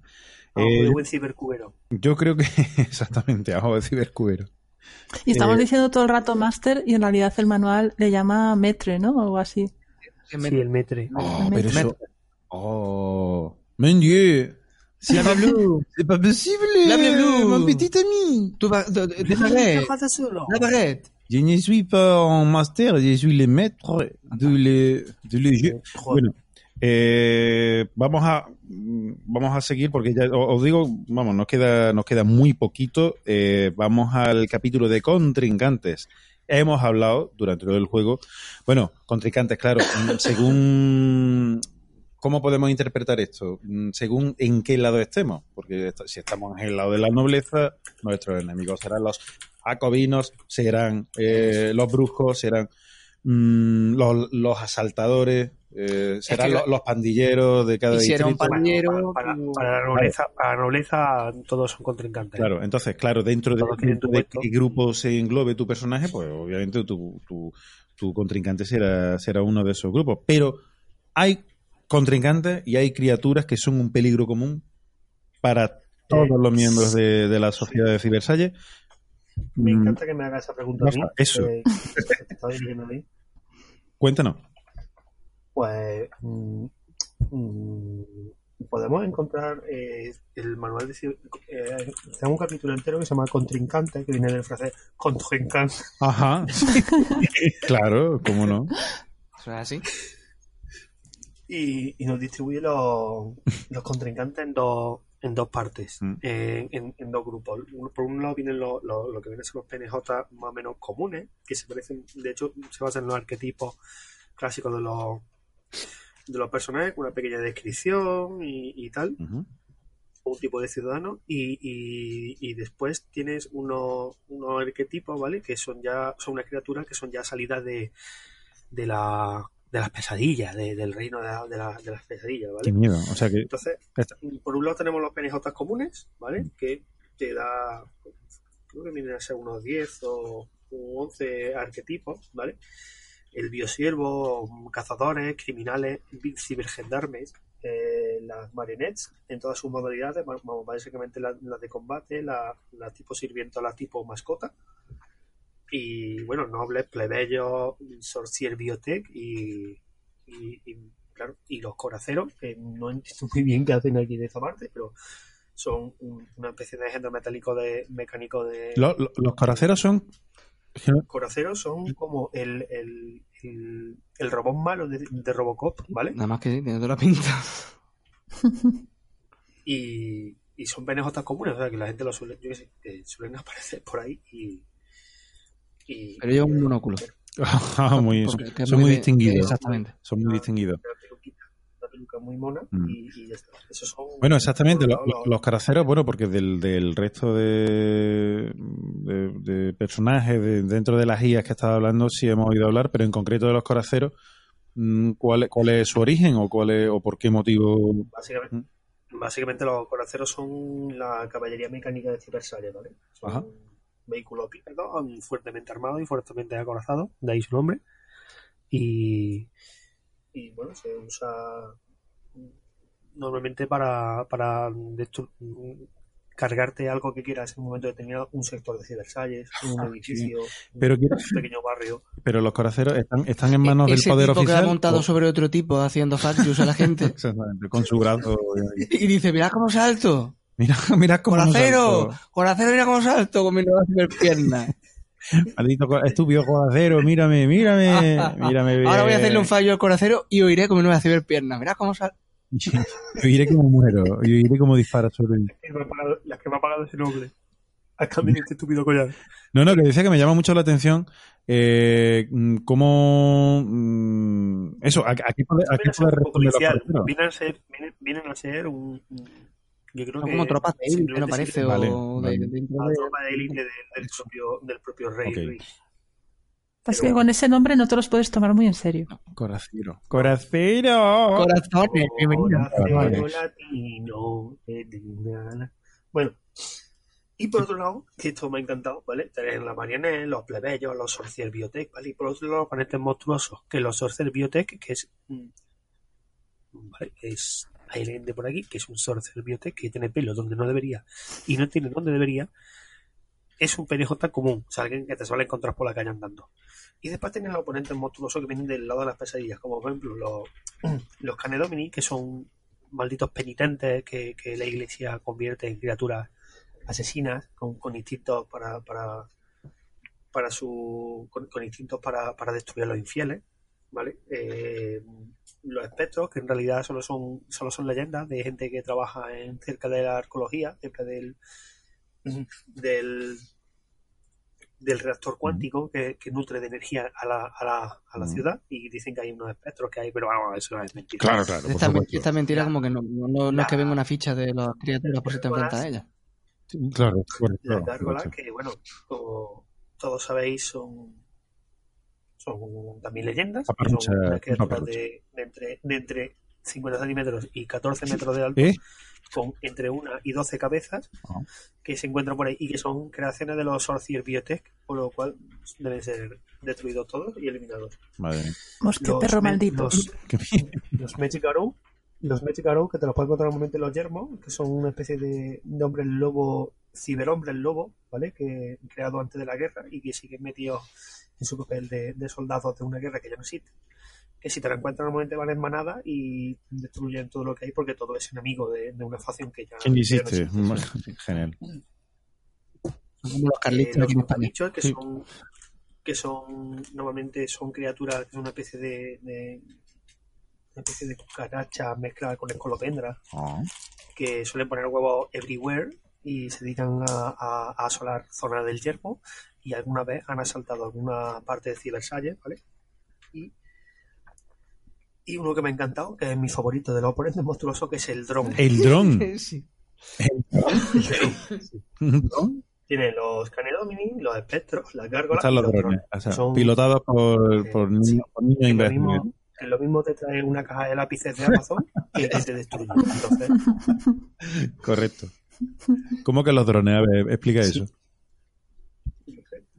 Eh, de buen cibercubero. yo creo que (laughs) exactamente, a ojo de cibercubero. Y estamos Eh, diciendo todo el rato máster y en realidad el manual le llama metre, ¿no? O algo así. Sí, el metre. Oh, Me- pero eso. Oh, mon Dieu. C'est pas, c'est pas possible. Mon petit ami. Tú vas, baguette, la baguette. Je ne suis pas en master, je suis le maître de le, de le jeu. Joder. Bueno, eh, vamos a vamos a seguir porque ya os digo, vamos, nos queda nos queda muy poquito. Eh, vamos al capítulo de contrincantes. Hemos hablado durante todo el juego, bueno, contrincantes, claro, mm, según cómo podemos interpretar esto, Mm, según en qué lado estemos, porque si estamos en el lado de la nobleza, nuestros enemigos serán los jacobinos, serán eh, los brujos, serán mm, los, los asaltadores, eh, serán que- los, los pandilleros de cada Y si era un distrito. pandillero, Para, para la nobleza, para la nobleza todos son contrincantes. Claro, entonces, claro, dentro de, qué grupo se englobe tu personaje, pues obviamente tu, tu, tu contrincante será, será uno de esos grupos. Pero hay contrincantes y hay criaturas que son un peligro común para todos los miembros de, de la sociedad de Cibersalle. Me Mm, encanta que me haga esa pregunta a mí. Eso. que a mí. Cuéntanos. Pues mm, mm, podemos encontrar eh, el manual de eh, tengo un capítulo entero que se llama Contrincante, que viene del francés contrincante. Ajá. (laughs) claro, cómo no. Eso es así. y, y nos distribuye los, los contrincantes en dos en dos partes, Mm. en, en- en dos grupos. Uno- Por un lado vienen los- los- lo que vienen a ser los PNJ más o menos comunes, que se parecen, de hecho, se basan en los arquetipos clásicos de los de los personajes, con una pequeña descripción y, y tal, un tipo de ciudadano, y, y- y después tienes unos, unos arquetipos, ¿vale? Que son ya, son unas criaturas que son ya salidas de, de la de las pesadillas, de- del reino de, la- de la- de las pesadillas, ¿vale? Qué miedo. O sea que. Entonces, por un lado tenemos los PNJ comunes, ¿vale? Que te da, creo que vienen a ser unos 10 o u 11 arquetipos, ¿vale? El biosiervo, cazadores, criminales, cibergendarmes, eh, las marionettes en todas sus modalidades, básicamente las las de combate, la, la tipo sirviento, la tipo mascota. Y bueno, nobles, plebeyos, sorcier biotech y, y, y, claro, y los coraceros, que no entiendo muy bien qué hacen aquí de esta parte, pero son un- una especie de engendro metálico de mecánico de Lo- lo- los coraceros son. coraceros son como el, el, el, el robot malo de, de Robocop, ¿vale? Nada más que sí, tiene toda la pinta. (laughs) y, y son PNJ comunes, o sea que la gente lo suele, yo qué sé, que suelen aparecer por ahí y, y Pero lleva un monóculo. (laughs) Ah, muy- es son muy distinguidos. Exactamente. Son muy distinguidos. una peluca muy mona Mm. y, y ya está. Esos son Bueno, exactamente. Los, los caraceros, bueno, porque del, del resto de, de, de personajes de- dentro de las guías que estaba hablando sí hemos oído hablar, pero en concreto de los coraceros, mm, ¿cuál, cuál es su origen o cuál es, o por qué motivo? Básicamente, Mm. básicamente los coraceros son la caballería mecánica de Cibersalle, ¿vale? Son Ajá. Vehículos bípedos, fuertemente armados y fuertemente acorazados, de ahí su nombre. Y, y bueno, se usa normalmente para, para cargarte algo que quieras en un momento determinado, un sector de Cibersalles, un Ah, edificio, Pero quiero- un pequeño barrio. Pero los coraceros están, están en manos del Ese poder tipo oficial. que ha montado o- sobre otro tipo haciendo factious a la gente. (laughs) Exactamente, con su brazo. y dice, mira cómo salto. Mira, (laughs) mira cómo Coracero, salto. Coracero, mira cómo salto con mi nueva pierna. (laughs) Maldito estúpido coracero, mírame, mírame, (laughs) mírame. Ahora voy a hacerle un fallo al coracero y oiré con mi nueva ciberpierna. Mira cómo salto. Yo iré como muero, yo iré como dispara sobre pagado- las que me ha pagado ese noble. A cambio de este estúpido collar. No, no, que decía que me llama mucho la atención eh, cómo... mm, eso, aquí, aquí puede, aquí responder. Vienen a ser, vienen, vienen a ser un, un- yo creo Son que como tropas de élite, no parece, Vale, o de, vale. dentro a de- tropa de élite de- del propio del propio rey. Ok. Luis. Es que con ese nombre no te los puedes tomar muy en serio. Coracero. ¡Coracero! Corazones, bienvenido. Coracero latino, de- Bueno, y por otro lado, que esto me ha encantado, ¿vale? Tener la marionette, los plebeyos, los sorcier biotech, ¿vale? Y por otro lado, los oponentes monstruosos, que los sorcier biotech, que es. mm, ¿Vale? Es. Hay por aquí, que es un sorcier biotech que tiene pelo donde no debería y no tiene donde debería. Es un PNJ común, o sea, alguien que te suele encontrar por la calle andando. Y después tienes los oponentes monstruosos que vienen del lado de las pesadillas, como por ejemplo los, (clears throat) los que son malditos penitentes que, la iglesia convierte en criaturas asesinas con, con instintos para, para, para su con, con instintos para, para destruir a los infieles vale Eh, los espectros que en realidad solo son solo son leyendas de gente que trabaja en cerca de la arqueología cerca del del del reactor cuántico que, que nutre de energía a la, a la, a la ciudad y dicen que hay unos espectros que hay pero vamos eso es mentira. Claro, claro, Esta, esta mentira como que no, no, es que venga una ficha de las criaturas por si te enfrentas a ellas. Claro, las gárgolas correcto. que bueno como todos sabéis son son también leyendas que son unas criaturas de, de entre, de entre 50 centímetros y 14 metros de alto ¿Eh? con entre una y 12 cabezas Ah. que se encuentran por ahí y que son creaciones de los Sorcier Biotech por lo cual deben ser destruidos todos y eliminados Madre mía. Hostia, Los perro maldito. (laughs) los Magic Arrow, los Magic Arrow, que te los puedes encontrar normalmente en los yermos, que son una especie de, de hombre lobo, ciberhombre lobo, ¿vale? Que creado antes de la guerra y que siguen metidos en su papel de, de soldados de una guerra que ya no existe. Que si te la encuentras normalmente van en manada y destruyen todo lo que hay porque todo es enemigo de, de una facción que ya, ¿Quién que ya no existe. (laughs) Genial. Son como los Eh, carlitos los aquí en España. bichos que Sí. son que son normalmente son criaturas que son una especie de, de- una especie de cucaracha mezclada con escolopendra Ah. que suelen poner huevos everywhere y se dedican a, a- a asolar zonas del yermo y alguna vez han asaltado alguna parte de Cibersalle, ¿vale? Y, y uno que me ha encantado, que es mi favorito de los oponentes monstruosos, que es el dron. El dron. (laughs) (laughs) Sí. ¿Un dron? (laughs) Tiene los canedomini, los espectros, las gárgolas los los drones. drones. O sea, Son- pilotados por, eh, por sí. niños, niños que lo, mismo, que lo mismo te trae una caja de lápices de Amazon que, que te destruye. Entonces, Correcto. ¿Cómo que los drones? A ver, explica eso.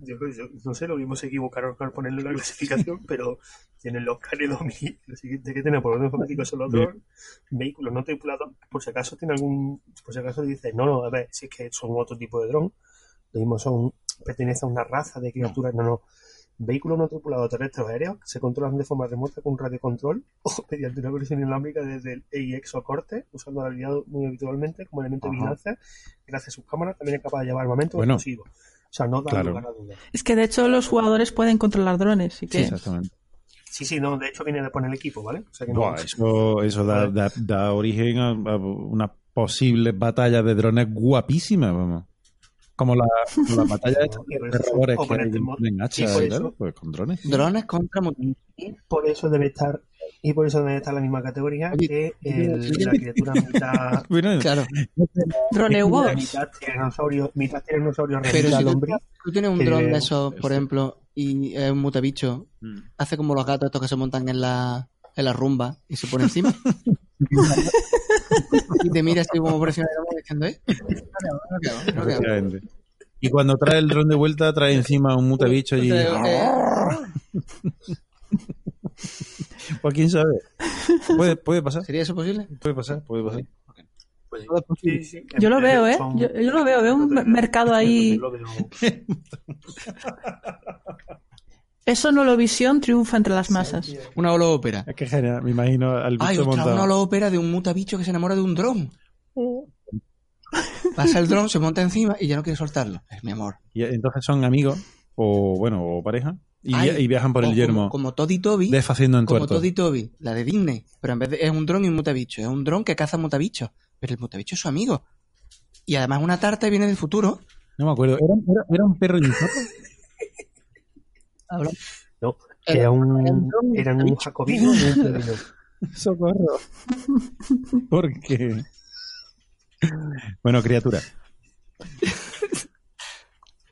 Yo, yo no sé, lo mismo se equivocaron al ponerlo en la clasificación, (laughs) pero tienen los K2000, lo siguiente que tienen por orden alfabético son los drones, vehículos no tripulados, por si acaso tiene algún, por si acaso dice, no, no, a ver, si es que son otro tipo de dron, lo mismo son, pertenecen a una raza de criaturas, no, no, vehículos no tripulados terrestres o aéreos que se controlan de forma remota con radiocontrol (laughs) o mediante una conexión inalámbrica desde el EIX o corte, usando la habilidad muy habitualmente como elemento de vigilancia, gracias a sus cámaras también es capaz de llevar armamento Bueno. explosivo. O sea, no da Claro. lugar a dudas. Es que de hecho los jugadores pueden controlar drones, y que Exactamente. Sí, sí, no, de hecho viene de poner el equipo, ¿vale? O sea que no, Buah, eso eso da, da, da origen a, a una posible batalla de drones guapísima, vamos. Como la, como la (laughs) batalla de aterradores o que hay en y hacha por y tal, eso- pues con drones. Drones contra mutantes. y por eso debe estar y por eso debe estar en la misma categoría Oye, que el- la criatura mitad, (laughs) Bueno, Claro. Drone Wars. mitad tiranosaurio, mitad tiranosaurio Pero si tú, tienes un que dron de esos, por ejemplo, y es un mutabicho, Mm. hace como los gatos estos que se montan en la, en la rumba y se pone encima. (laughs) y te mira así como por encima de la mano diciendo, ¿eh? No no no. Y cuando trae el dron de vuelta, trae encima un mutabicho y... (laughs) Eh, Pues quién sabe. Puede, (laughs) puede pasar, ¿Sería eso posible? puede pasar, puede pasar. Sí, sí, Yo lo en- veo, ¿eh? Yo, yo lo veo, veo un mercado ahí. (laughs) Eso no lo visión triunfa entre las masas. Una holópera. Es que genial, me imagino al bicho Ay, ostras, montado. una holópera de un mutabicho que se enamora de un dron. (laughs) Pasa el dron, se monta encima y ya no quiere soltarlo. Es mi amor. Y entonces son amigos, o bueno, o pareja, y, Ay, y viajan por o el como- yermo, Como, Toddy Toby. desfaciendo en Como tuerto. Toddy Toby, la de Disney. Pero en vez de es un dron y un mutabicho. Es un dron que caza mutabichos. Pero el mutabicho es su amigo. Y además una tarta viene del futuro. No me acuerdo, ¿era, era- era un perro y un zorro? (laughs) No, Era- era era un un, y un un jacobino y un. (laughs) Socorro. (laughs) ¿Por qué? Bueno, criatura.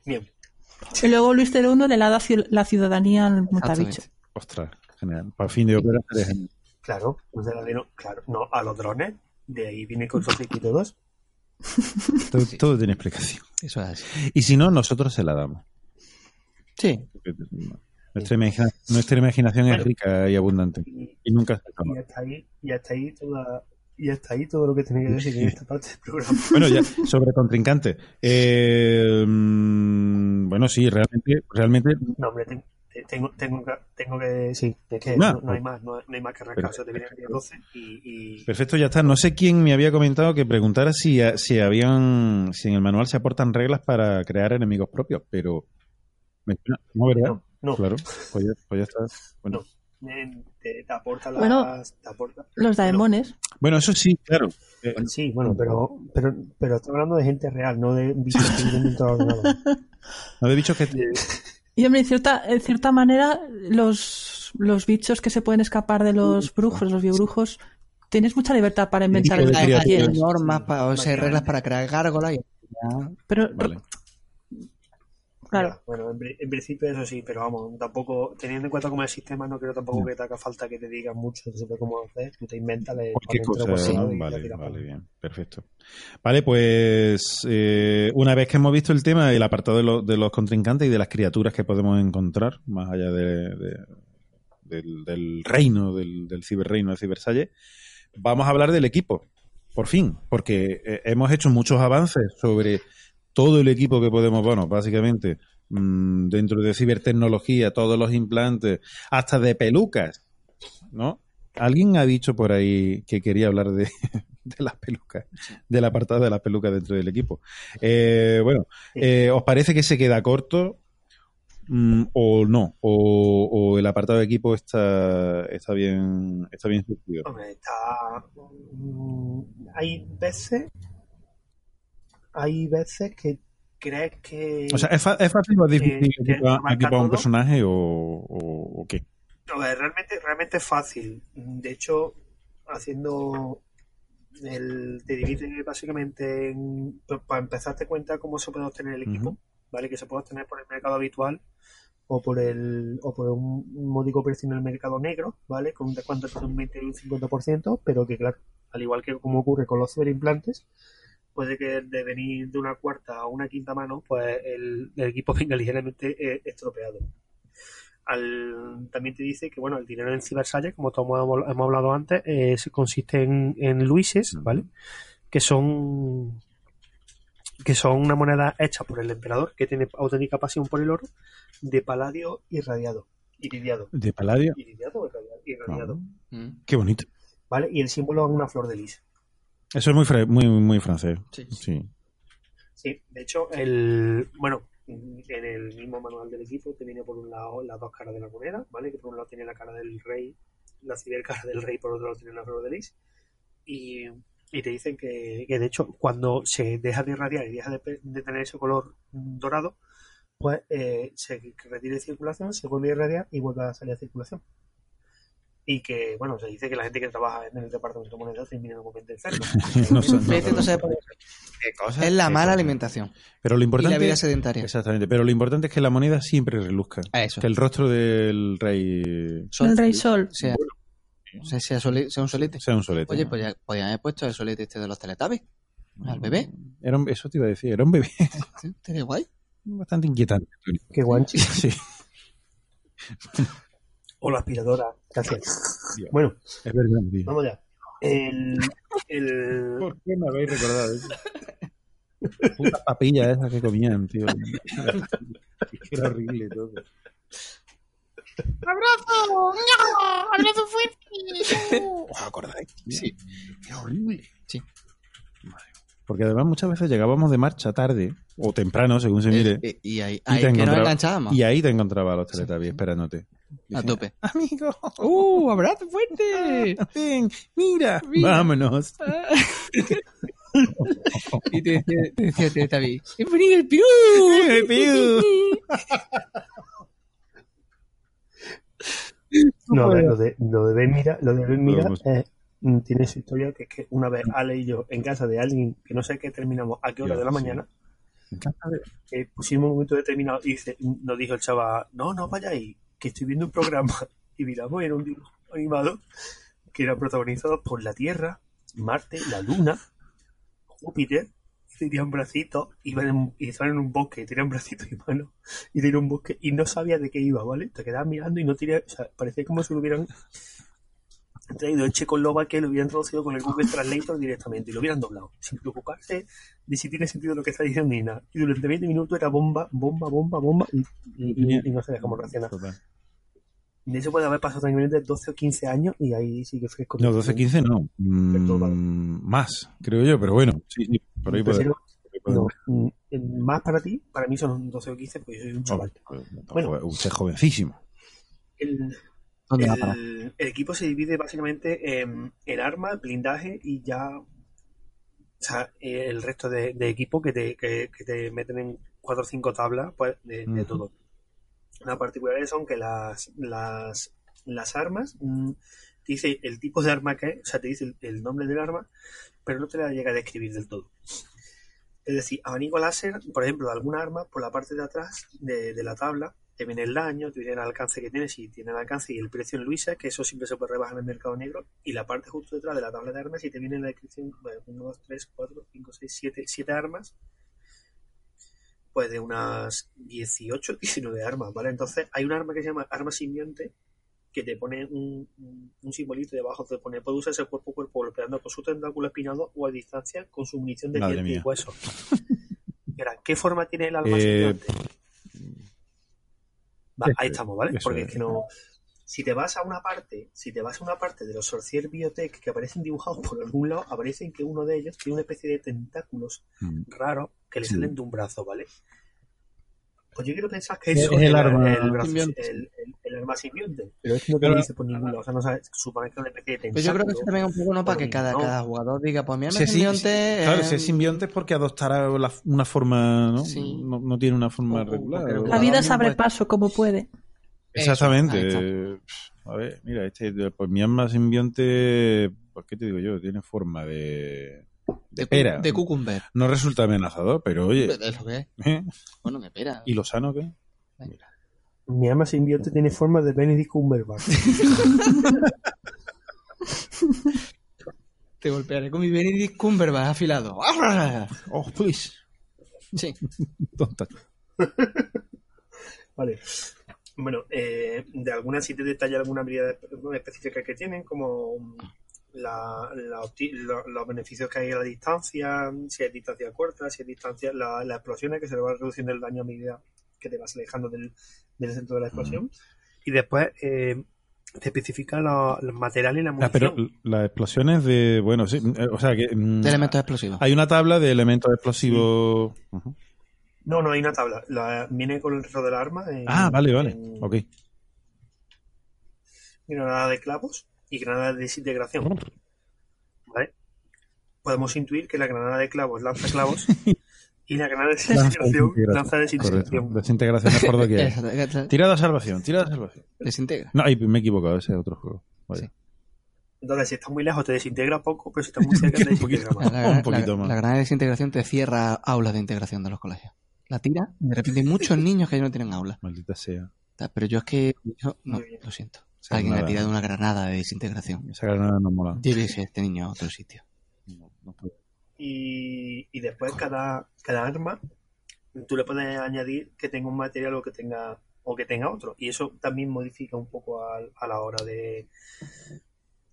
Bien. Y luego Luis Uno le da la ciudadanía al mutabicho. Exactamente. Ostras, genial. Para fin de ópera genial. Claro, pues de la de no, claro, no, a los drones, de ahí viene con sus y todos. Todo, todo tiene explicación. Eso es así. Y si no, nosotros se la damos. Sí. Nuestra, imagina- nuestra imaginación es rica y abundante. Y, Y nunca se y acaba. hasta ahí, y hasta ahí toda, y hasta ahí todo lo que tenía que decir en esta (laughs) parte del programa. Bueno, ya, sobre contrincante. Eh, mm, bueno, sí, realmente, realmente No, hombre, ten- te- tengo, tengo, que, tengo que, sí, es que Ah, no, no hay pues- más, no, no hay más que rascar, o sea, te viene el 12 y, y Perfecto, ya está. No sé quién me había comentado que preguntara si, si habían, si en el manual se aportan reglas para crear enemigos propios, pero no, ¿verdad? no, no, Claro, pues ya, pues ya está. Bueno. Te, te aporta las, Bueno. te aporta, Los daemones. Bueno, eso sí, claro. Eh, sí, bueno, pero, pero, pero estoy hablando de gente real, no de bichos que viven (laughs) no he dicho que Y hombre, en cierta, en cierta manera, los, los bichos que se pueden escapar de los brujos, los biobrujos, tienes mucha libertad para inventar de criaturas. Hay quieres. normas, para, o sea, hay reglas para crear gárgolas y. Pero, Vale. Claro, Ya, bueno, en, en principio eso sí, pero vamos, tampoco, teniendo en cuenta cómo es el sistema, no creo tampoco que te haga falta que te digan mucho sobre cómo hacer, tú te inventas Cualquier cosa, ¿no? Vale, bien, perfecto. Vale, pues eh, una vez que hemos visto el tema, el apartado de, los- de los contrincantes y de las criaturas que podemos encontrar, más allá de, de- del, del reino, del, del ciberreino de Cibersalle, vamos a hablar del equipo, por fin, porque eh, hemos hecho muchos avances sobre todo el equipo que podemos, bueno, básicamente, mm, dentro de cibertecnología, todos los implantes, hasta de pelucas, ¿no? Alguien ha dicho por ahí que quería hablar de, (laughs) las pelucas, del apartado de las pelucas dentro del equipo. Eh, bueno, eh, ¿os parece que se queda corto mm, o no? O, el apartado de equipo está, está bien está bien? Hombre, está. mm, Hay veces. Hay veces que crees que. O sea, ¿es, fácil o es difícil que- que equipar, un personaje o, o- o qué? Ver, realmente, realmente es fácil. De hecho, haciendo. El, te divide básicamente en. Para empezar, te cuenta cómo se puede obtener el equipo. ¿vale? Que se puede obtener por el mercado habitual o por el o por un módico precio en el mercado negro, ¿vale? Con un descuento entre un 20 y un 50%, pero que, claro, al igual que como ocurre con los ciberimplantes, puede que de venir de una cuarta a una quinta mano, pues el, el equipo (laughs) venga ligeramente eh, estropeado. Al, también te dice que bueno el dinero en Cybersalle, como todos hemos, hemos hablado antes, eh, se consiste en, en luises, ¿vale? Que son que son una moneda hecha por el emperador que tiene auténtica pasión por el oro, de paladio irradiado, iridiado. ¿De Paladio? ¿Iridiado o irradiado? Irradiado. Mm. Qué bonito. ¿Vale? Y el símbolo es una flor de lis. Eso es muy, fre- muy, muy francés. Sí. Sí. Sí, de hecho, el bueno, en el mismo manual del equipo te viene por un lado las dos caras de la moneda, ¿vale? Que por un lado tiene la cara del rey, la cibercara del rey, por otro lado tiene la flor de lis. Y, y te dicen que, que, de hecho, cuando se deja de irradiar y deja de, de tener ese color dorado, pues eh, se retira de circulación, se vuelve a irradiar y vuelve a salir a circulación. Y que, bueno, se dice que la gente que trabaja en el departamento de moneda termina en un momento enfermo. No. (laughs) Es la mala alimentación. Pero lo Y importante. la vida sedentaria. Exactamente. Pero lo importante es que la moneda siempre reluzca. Eso. Que el rostro del rey Sol- El rey sol. Sea, sea, sea soli- sea un solete. sea un solete. Oye, pues ya podían haber puesto el solete este de los teletubbies. Al bebé. Era un- eso te iba a decir, era un bebé (laughs) Estaría guay. bastante inquietante. Qué guanchi. Sí, (laughs) O la aspiradora. Gracias. Dios. Bueno, es verdad, tío. vamos ya. El, el, ¿Por qué me habéis recordado eso? (laughs) Puta papilla esa que comían, tío. Era horrible todo. ¡Abrazo! ¡No! ¡Abrazo fuerte! (laughs) ¿Os acordáis? Sí. Era horrible. Sí. Madre. Porque además muchas veces llegábamos de marcha tarde o temprano, según se mire, Eh, y ahí, Y ahí te que nos encontraba- enganchábamos. y ahí te encontraba a los Teletubbies esperándote. A tope. Amigo, ¡Uh! ¡Abrazo fuerte! (laughs) ven, mira, Mira. vámonos. (laughs) y te decía, te decía Teletubby, ¡He venido el Perú! (laughs) no, a ver, lo de, lo de Ben Mira, lo de Ben Mira eh, mm, tiene su historia que es que una vez Ale y yo en casa de alguien que no sé qué terminamos a qué hora Dios, de la sí. mañana, eh, pusimos un momento determinado y dice, nos dijo el chaval, no, no vayáis, que estoy viendo un programa (laughs) y miramos era un dibujo animado que era protagonizado por la Tierra, Marte, la Luna, Júpiter, y tenía un bracito, iban y estaban en un bosque, tenían bracitos y manos, y tenía un bosque, y no sabía de qué iba, ¿vale? Te quedabas mirando y no tenía, o sea, parecía como si lo hubieran traído el Checoslovaquia que lo hubieran traducido con el Google Translator directamente y lo hubieran doblado, sin preocuparse de si tiene sentido lo que está diciendo ni nada. Y durante 20 minutos era bomba, bomba, bomba, bomba, y, no sabía cómo reaccionar. De eso puede haber pasado tranquilamente 12 o 15 años y ahí sí que fresco. No, 12, 15 no. Mm, más, creo yo, pero bueno. Sí, sí, por ahí puede. No, mm, más para ti, para mí son 12 o 15, pues yo soy un chaval. Joder, Bueno. joder, usted es jovencísimo. El, el, el equipo se divide básicamente en, en armas, blindaje y ya. O sea, el resto de, de equipo que te, que, que te meten en 4 o 5 tablas pues, de, de Ujú. todo. Las particularidades son que las, las, las armas mm, te dice el tipo de arma que es, o sea, te dice el, nombre del arma, pero no te la llega a describir del todo. Es decir, abanico láser, por ejemplo, de alguna arma, por la parte de atrás de, de la tabla, te viene el daño, te viene el alcance que tiene, si tiene el alcance y el precio en Luisa, que eso siempre se puede rebajar en el mercado negro, y la parte justo detrás de la tabla de armas, y te viene la descripción, bueno, 1, 2, 3, 4, 5, 6, 7, 7 armas, pues de unas 18, 19 armas, ¿vale? Entonces hay un arma que se llama arma simbionte, que te pone un, un, un simbolito debajo, te pone, puede usarse cuerpo a cuerpo golpeando con su tentáculo espinado o a distancia con su munición de Madre diente y hueso. Mira, ¿qué forma tiene el arma Eh, simbionte? Va, ahí es, estamos, ¿vale? eso Porque es. es que no. Si te vas a una parte, si te vas a una parte de los Sorcier Biotech que aparecen dibujados por algún lado, aparecen que uno de ellos tiene una especie de tentáculos Mm. raros que le Sí. salen de un brazo, ¿vale? Pues yo quiero pensar que Es eso el arma el, brazo- el, el- el arma simbionte. Pero es que no te Pero- lo dice por ningún lado. O sea, no sabes, supone que es una especie de tentáculo. Pues yo creo que eso también es un poco no para que cada, No. cada jugador diga, pues mi arma Si es sim- simbionte. Claro, eh, si es simbionte es porque adoptará la- una forma, ¿no? Sí. No, no tiene una forma regular. el La vida se abre paso como puede. Exactamente. Eso, A ver, mira, este, pues mi arma simbionte, pues qué te digo yo, tiene forma de, de de, pera. de cucumber. No resulta amenazador, pero oye, Es lo que es. ¿eh? Bueno, de pera. ¿y lo sano qué? Mi arma simbionte tiene forma de Benedict Cumberbatch. (laughs) Te golpearé con mi Benedict Cumberbatch afilado. Oh, please. Sí. (laughs) Tonta. Vale. Bueno, eh, de alguna sí te detalla alguna habilidad específica que tienen, como la, la los beneficios que hay a la distancia, si hay distancia corta, si hay distancia, la- las explosiones que se le va reduciendo el daño a medida que te vas alejando del, del centro de la explosión. Y después eh, te especifica lo- los materiales y la Ah, munición. pero las explosiones de. Bueno, sí. eh, O sea que. mm, De elementos explosivos. Hay una tabla de elementos explosivos. No, no hay una tabla. La- viene con el resto del arma. en- Ah, vale, vale. en Ok. granada de clavos y granada de desintegración. ¿Vale? Podemos intuir que la granada de clavos lanza clavos (laughs) y la granada de desintegración lanza desintegración. Desintegración es por doquier. Exacto, exacto. Tira de salvación, tira de salvación. Desintegra. No, me he equivocado, ese es otro juego. Entonces, si estás muy lejos, te desintegra poco, pero si estás muy cerca, te (laughs) Un poquito. desintegra más. La, Un poquito más. la granada de desintegración te cierra aulas de integración de los colegios. La tira y de repente hay muchos (laughs) niños que ya no tienen aulas. Maldita sea. Pero yo es que... yo- no, lo siento. Alguien ha tirado una granada de desintegración. Esa granada no mola. Debe ser este niño a otro sitio. No, no puedo. Y, y después, cada, cada arma, tú le puedes añadir que tenga un material o que tenga o que tenga otro. Y eso también modifica un poco a, a la hora de.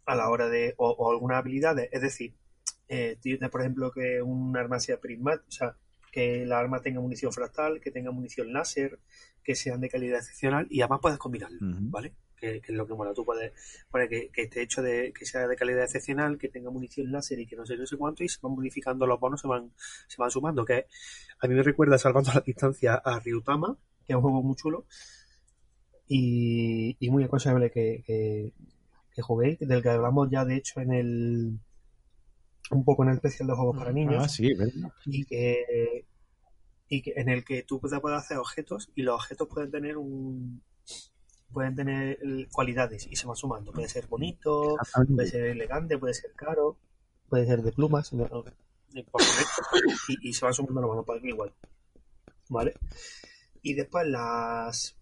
a la hora de. o, o algunas habilidades. Es decir, eh, por ejemplo, que un arma sea prismática, o sea, que la arma tenga munición fractal, que tenga munición láser, que sean de calidad excepcional y además puedes combinarlo. ¿vale? Que, que es lo que mola. Tú puedes poner que, que esté hecho de que sea de calidad excepcional, que tenga munición láser y que no sé, no sé cuánto, y se van modificando los bonos, se van, se van sumando. Que a mí me recuerda salvando la distancia a Ryutama, que es un juego muy chulo y, y muy aconsejable que, que, que juguéis, del que hablamos ya de hecho en el un poco en el especial de juegos para niños Ah, sí, ¿verdad? y que y que en el que tú puedes puedes hacer objetos y los objetos pueden tener un pueden tener cualidades y se van sumando. Puede ser bonito puede ser elegante puede ser caro puede ser de plumas no- no, y, y se van sumando los para igual vale y después las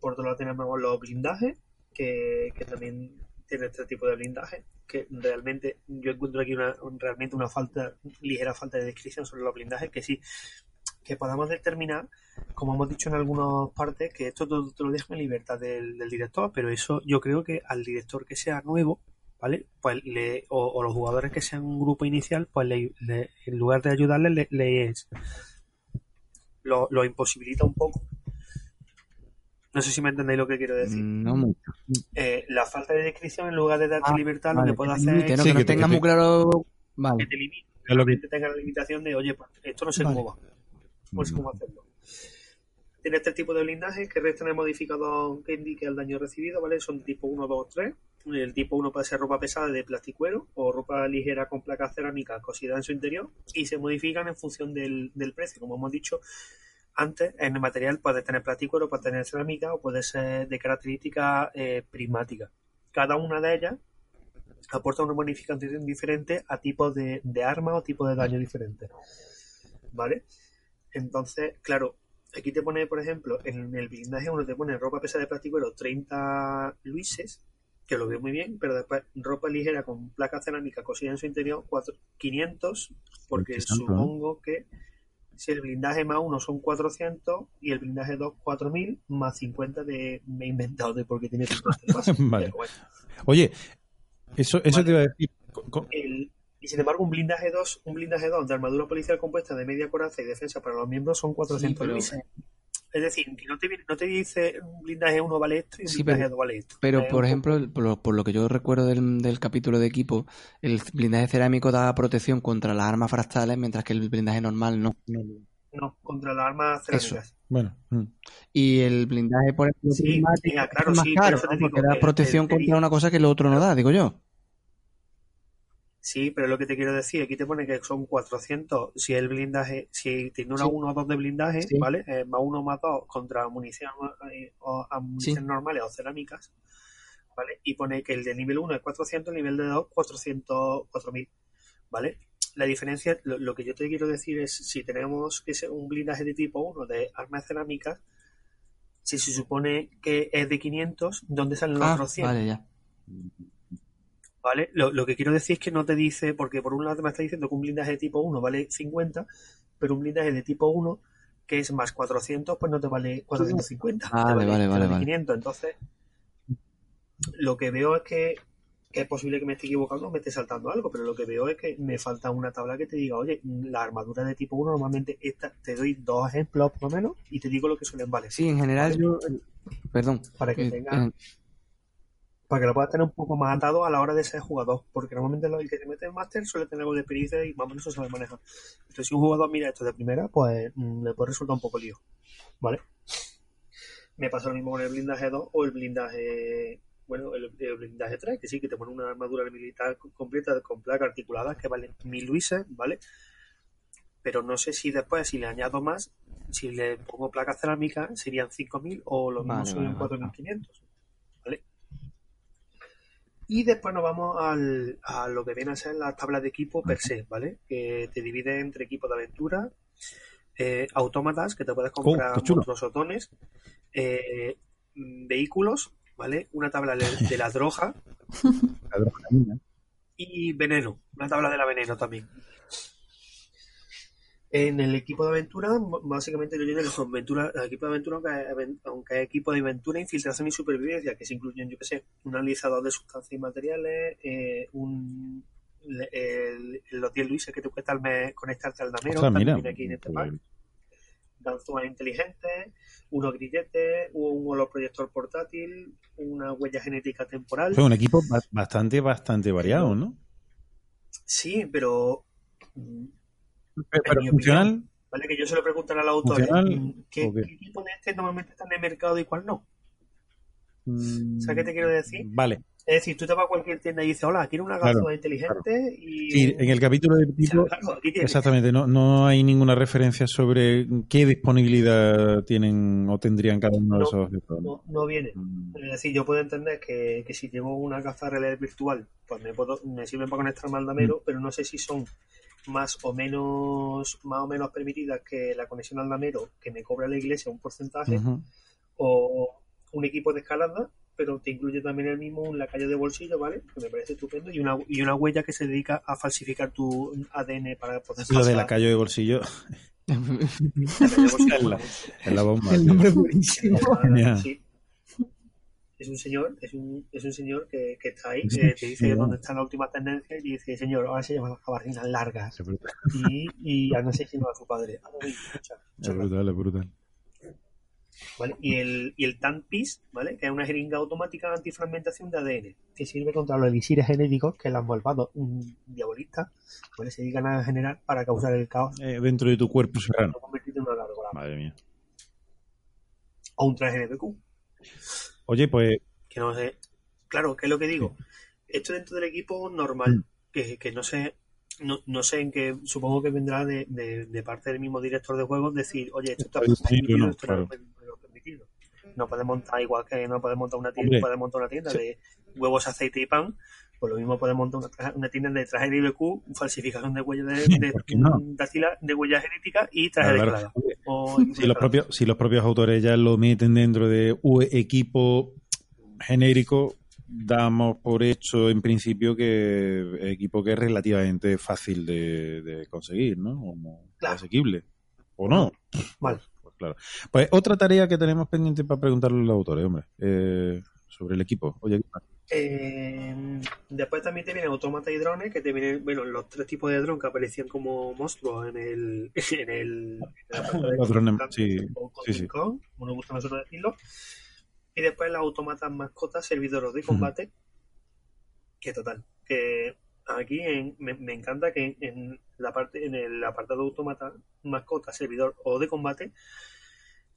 por otro lado tenemos los blindajes que, que también tiene este tipo de blindaje que realmente yo encuentro aquí una, un- realmente una falta ligera falta de descripción sobre los blindajes que sí que podamos determinar como hemos dicho en algunas partes que esto todo te lo deja en libertad del, director pero eso yo creo que al director que sea nuevo ¿vale? Pues le, o, los jugadores que sean un grupo inicial, pues le, en lugar de ayudarle, le, lo, lo imposibilita un poco. No sé si me entendéis lo que quiero decir. No mucho. Eh, la falta de descripción, en lugar de darte Ah, libertad, vale, lo que puede que te hacer limite, es. Sí, que no que te- tenga que te- muy claro. que te limite, lo que- realmente tenga la limitación de, oye, pues esto no sé Vale. cómo va, no sé cómo hacerlo. Tiene tres tipos de blindaje que restan el modificador que indique el daño recibido, ¿vale? Son tipo 1, 2, 3. El tipo 1 puede ser ropa pesada de plasticuero o ropa ligera con placas cerámicas cosida en su interior y se modifican en función del, del precio. Como hemos dicho antes, en el material puede tener plasticuero, puede tener cerámica o puede ser de características eh, prismáticas. Cada una de ellas aporta una bonificación diferente a tipos de, de arma o tipos de daño diferentes. ¿Vale? Entonces, claro, aquí te pone, por ejemplo, en el blindaje uno te pone ropa pesada de plasticuero 30 luises, que lo veo muy bien, pero después ropa ligera con placa cerámica cosida en su interior, cuatro- 500, porque supongo que si el blindaje más uno son 400 y el blindaje 2 4000 más 50 de me he inventado de porque tiene tantos (laughs) temas. Vale. Pero bueno. Oye, eso, eso Vale. te iba a decir. El- y sin embargo, un blindaje 2, un blindaje 2 de armadura policial compuesta de media coraza y defensa para los miembros son 400 pero- luises. Es decir, que no te, viene- no te dice un blindaje 1 vale esto y un Sí, blindaje pero- 2 vale esto. Pero, por ejemplo, por lo, por lo que yo recuerdo del, del capítulo de equipo, el blindaje cerámico da protección contra las armas fractales, mientras que el blindaje normal no. no, contra las armas cerámicas. Bueno, mm. Y el blindaje, por ejemplo, Sí, prismático venga, claro, es más sí, por caro, eso porque da protección el- el- contra una cosa que lo otro no da, digo yo. Sí, pero lo que te quiero decir, aquí te pone que son 400 si el blindaje, si tiene una Sí. 1 o 2 de blindaje, Sí. ¿vale? Eh, más 1 más 2 contra munición eh, o a municiones Sí. normales o cerámicas, ¿vale? Y pone que el de nivel 1 es 400, el nivel de 2 400, 4000, ¿vale? La diferencia, lo, lo que yo te quiero decir es, si tenemos ese, un blindaje de tipo 1 de armas cerámicas, si se supone que es de 500, ¿dónde salen los Ah, otros 100? vale, ya. ¿Vale? Lo, lo que quiero decir es que no te dice, porque por un lado me está diciendo que un blindaje de tipo 1 vale 50, pero un blindaje de tipo 1 que es más 400, pues no te vale 450. te Vale, vale, vale, vale. 500. Entonces, lo que veo es que, que es posible que me esté equivocando o me esté saltando algo, pero lo que veo es que me falta una tabla que te diga, oye, la armadura de tipo 1 normalmente esta, te doy dos ejemplos por lo menos y te digo lo que suelen valer. Sí, en general yo... Perdón. Para que Eh, tenga- eh, para que lo puedas tener un poco más atado a la hora de ser jugador, porque normalmente lo- el que se mete en máster suele tener algo de experiencia y más o menos eso se le maneja. Entonces, si un jugador mira esto de primera, pues mm, le puede resultar un poco lío, ¿vale? Me pasa lo mismo con el blindaje 2 o el blindaje, bueno, el, el blindaje 3, que sí, que te pone una armadura militar co- completa con placas articuladas que valen mil luises, ¿vale? Pero no sé si después, si le añado más, si le pongo placas cerámicas, serían 5.000 o lo mismo Vale, serían vale, vale. 4.500, ¿vale? Y después nos vamos al, a lo que viene a ser las tablas de equipo per se, ¿vale? Que te divide entre equipos de aventura, eh, autómatas, que te puedes comprar qué chulo. monstruos otones, eh, mm, vehículos, ¿vale? Una tabla de, de la droga (laughs) La adrenalina. y veneno, una tabla de la veneno también. En el equipo de aventura, básicamente yo lleno con aventura, el equipo de aventura, aunque, es equipo de aventura, infiltración y supervivencia, que se incluyen, yo que sé, un analizador de sustancias y materiales, eh, un, el- los 10 luises que te cuesta al mes conectarte al damero, Ostras, también mira. viene aquí en este pack. pues, ganzúas inteligentes, unos grilletes, un holoproyector portátil, una huella genética temporal. Fue un equipo ba- bastante, bastante variado, ¿no? Sí, pero mm, Pero, funcional. ¿vale? Que yo se lo preguntan a. ¿Funcional mm, ¿Qué, tipo de este normalmente están en el mercado y cuál no? mm, ¿Sabes qué te quiero decir? Vale. Es decir, tú te vas a cualquier tienda y dices, hola, quiero una Claro, ganzúa inteligente y... Sí, en el capítulo de tipo. (laughs) claro. Exactamente, no, no hay ninguna referencia sobre qué disponibilidad tienen o tendrían cada uno de No, esos. No, no viene. Mm, Es decir, yo puedo entender que, que si llevo una gafa de realidad virtual, pues me, puedo, me sirven para conectarme al Mm. pero no sé si son más o menos más o menos permitidas que la conexión al damero que me cobra la iglesia un porcentaje o un equipo de escalada pero te incluye también el mismo un lacayo de bolsillo vale que me parece estupendo y una y una huella que se dedica a falsificar tu ADN para poder Lo de pasar- (laughs) la calle de bolsillo lacayo de bolsillo, es la, bomba. (laughs) El nombre buenísimo. Sí. Es un señor, es un, es un señor que, que está ahí, que te dice sí, dónde vamos. está la última tendencia y dice, señor, ahora se llaman las gabardinas largas. Es brutal, Y, y han asesinado a su padre. Ah, no, mucha- es brutal, es brutal. ¿vale? Y el, y el TANPIS, ¿vale? Que es una jeringa automática antifragmentación de ADN, que sirve contra los elixires genéticos que los malvados diabolistas ¿vale? se dedican a generar para causar el caos Eh, dentro de tu cuerpo serrano. Madre mía. o un traje de BQ. Oye, pues que no sé. Claro, ¿qué es lo que digo? Esto dentro del equipo normal, Mm. que, que no sé, no, no sé en qué, supongo que vendrá de, de, de parte del mismo director de juegos decir, oye, esto está permitido, no, esto claro. no es permitido. No puedes montar igual que no puedes montar una tienda, puedes montar una tienda Sí. de huevos, aceite y pan, pues lo mismo puedes montar una, una tienda de traje de IBQ, falsificación de huellas de, de, de huella genética y traje Claro, de claro. O si los propios si los propios autores ya lo meten dentro de un equipo genérico damos por hecho en principio que equipo que es relativamente fácil de, de conseguir no o Claro. asequible. O no Vale. pues claro. Pues otra tarea que tenemos pendiente para preguntarle a los autores hombre. Eh, sobre el equipo oye. Eh, después también te vienen autómatas y drones, que te vienen, bueno, los tres tipos de drones que aparecían como monstruos en el, (laughs) en el, en la Los drones, sí, sí, sí. Kong, como nos gusta a nosotros decirlo. Y después los autómatas mascotas, servidores de combate, que total, que aquí en- me, me encanta que en la parte, en el apartado autómata, mascota, servidor o de combate,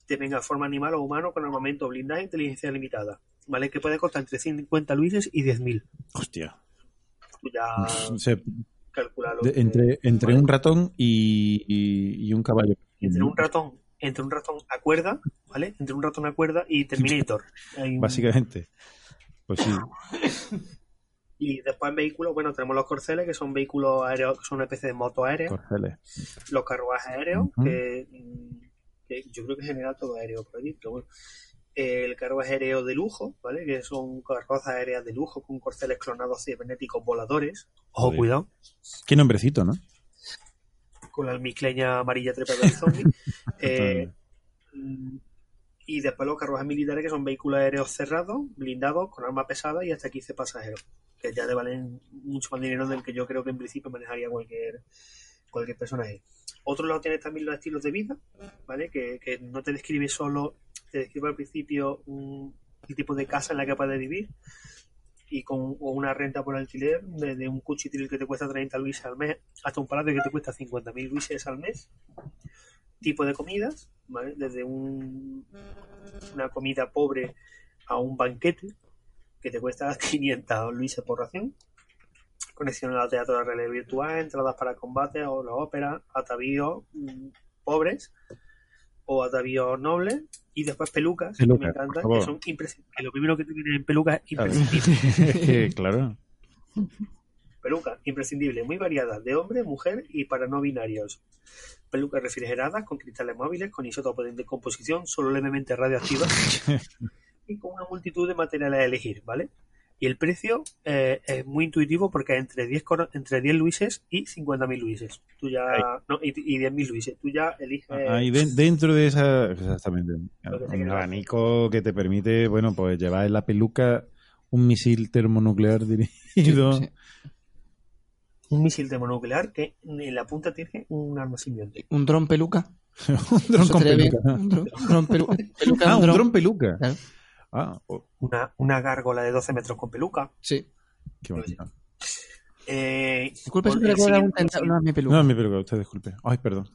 te venga forma animal o humano con armamento, blindaje e inteligencia limitada. ¿Vale? Que puede costar entre 50 luises y 10.000. hostia ya que- entre entre vale. un ratón y, y- y un caballo entre un ratón, entre un ratón a cuerda, ¿vale? Entre un ratón a cuerda y Terminator. Hay un- básicamente pues sí (laughs) Y después en vehículos, bueno, tenemos los corceles, que son vehículos aéreos, que son una especie de moto aérea, corceles los carruajes aéreos, que, que yo creo que en general todo aéreo por allí, pero bueno. El carruaje aéreo de lujo, ¿vale? Que son carrozas aéreas de lujo con corceles clonados cibernéticos voladores. Ojo, cuidado. Qué nombrecito, ¿no? Con la almizcleña amarilla trepadora de zombie. (laughs) Eh, y después los carruajes militares que son vehículos aéreos cerrados, blindados, con armas pesadas y hasta 15 pasajeros. Que ya te valen mucho más dinero del que yo creo que en principio manejaría cualquier, cualquier personaje. Otro lado tienes también los estilos de vida, ¿vale? Que, no te describe solo, te describe al principio el tipo de casa en la que puedes vivir y con o una renta por alquiler desde un cuchitril que te cuesta 30 luises al mes hasta un palacio que te cuesta 50.000 luises al mes tipo de comidas ¿vale? desde un, una comida pobre a un banquete que te cuesta (laughs) 500 luises por ración conexión al teatro de realidad virtual entradas para combate o la ópera atavíos mm, pobres o atavíos nobles y después pelucas, que me Pelucas, encanta, por favor. que son imprescindibles. Lo primero que te viene en pelucas es (laughs) imprescindible. (laughs) claro. Pelucas imprescindibles, muy variadas, de hombre, mujer y para no binarios. Pelucas refrigeradas con cristales móviles, con isótopos de decomposición solo levemente radioactivas (laughs) y con una multitud de materiales a elegir, ¿vale? Y el precio eh, es muy intuitivo porque entre 10, coro- entre 10 luises y 50.000 luises. Tú ya, no, y, y 10.000 luises. Tú ya eliges. Ahí de- dentro de esa, exactamente, un abanico que te permite, bueno, pues llevar en la peluca un misil termonuclear (laughs) dirigido. Sí, sí. un misil termonuclear que en la punta tiene un arma simbionte. Un dron peluca. (laughs) un dron con peluca. Un dron. (laughs) Ah, un dron. dron peluca. Claro. Ah, oh, Una, una gárgola de 12 metros con peluca. Sí. qué. Eh, Disculpe si me recuerda un. No, es mi peluca. No, mi peluca, usted disculpe. Ay, perdón.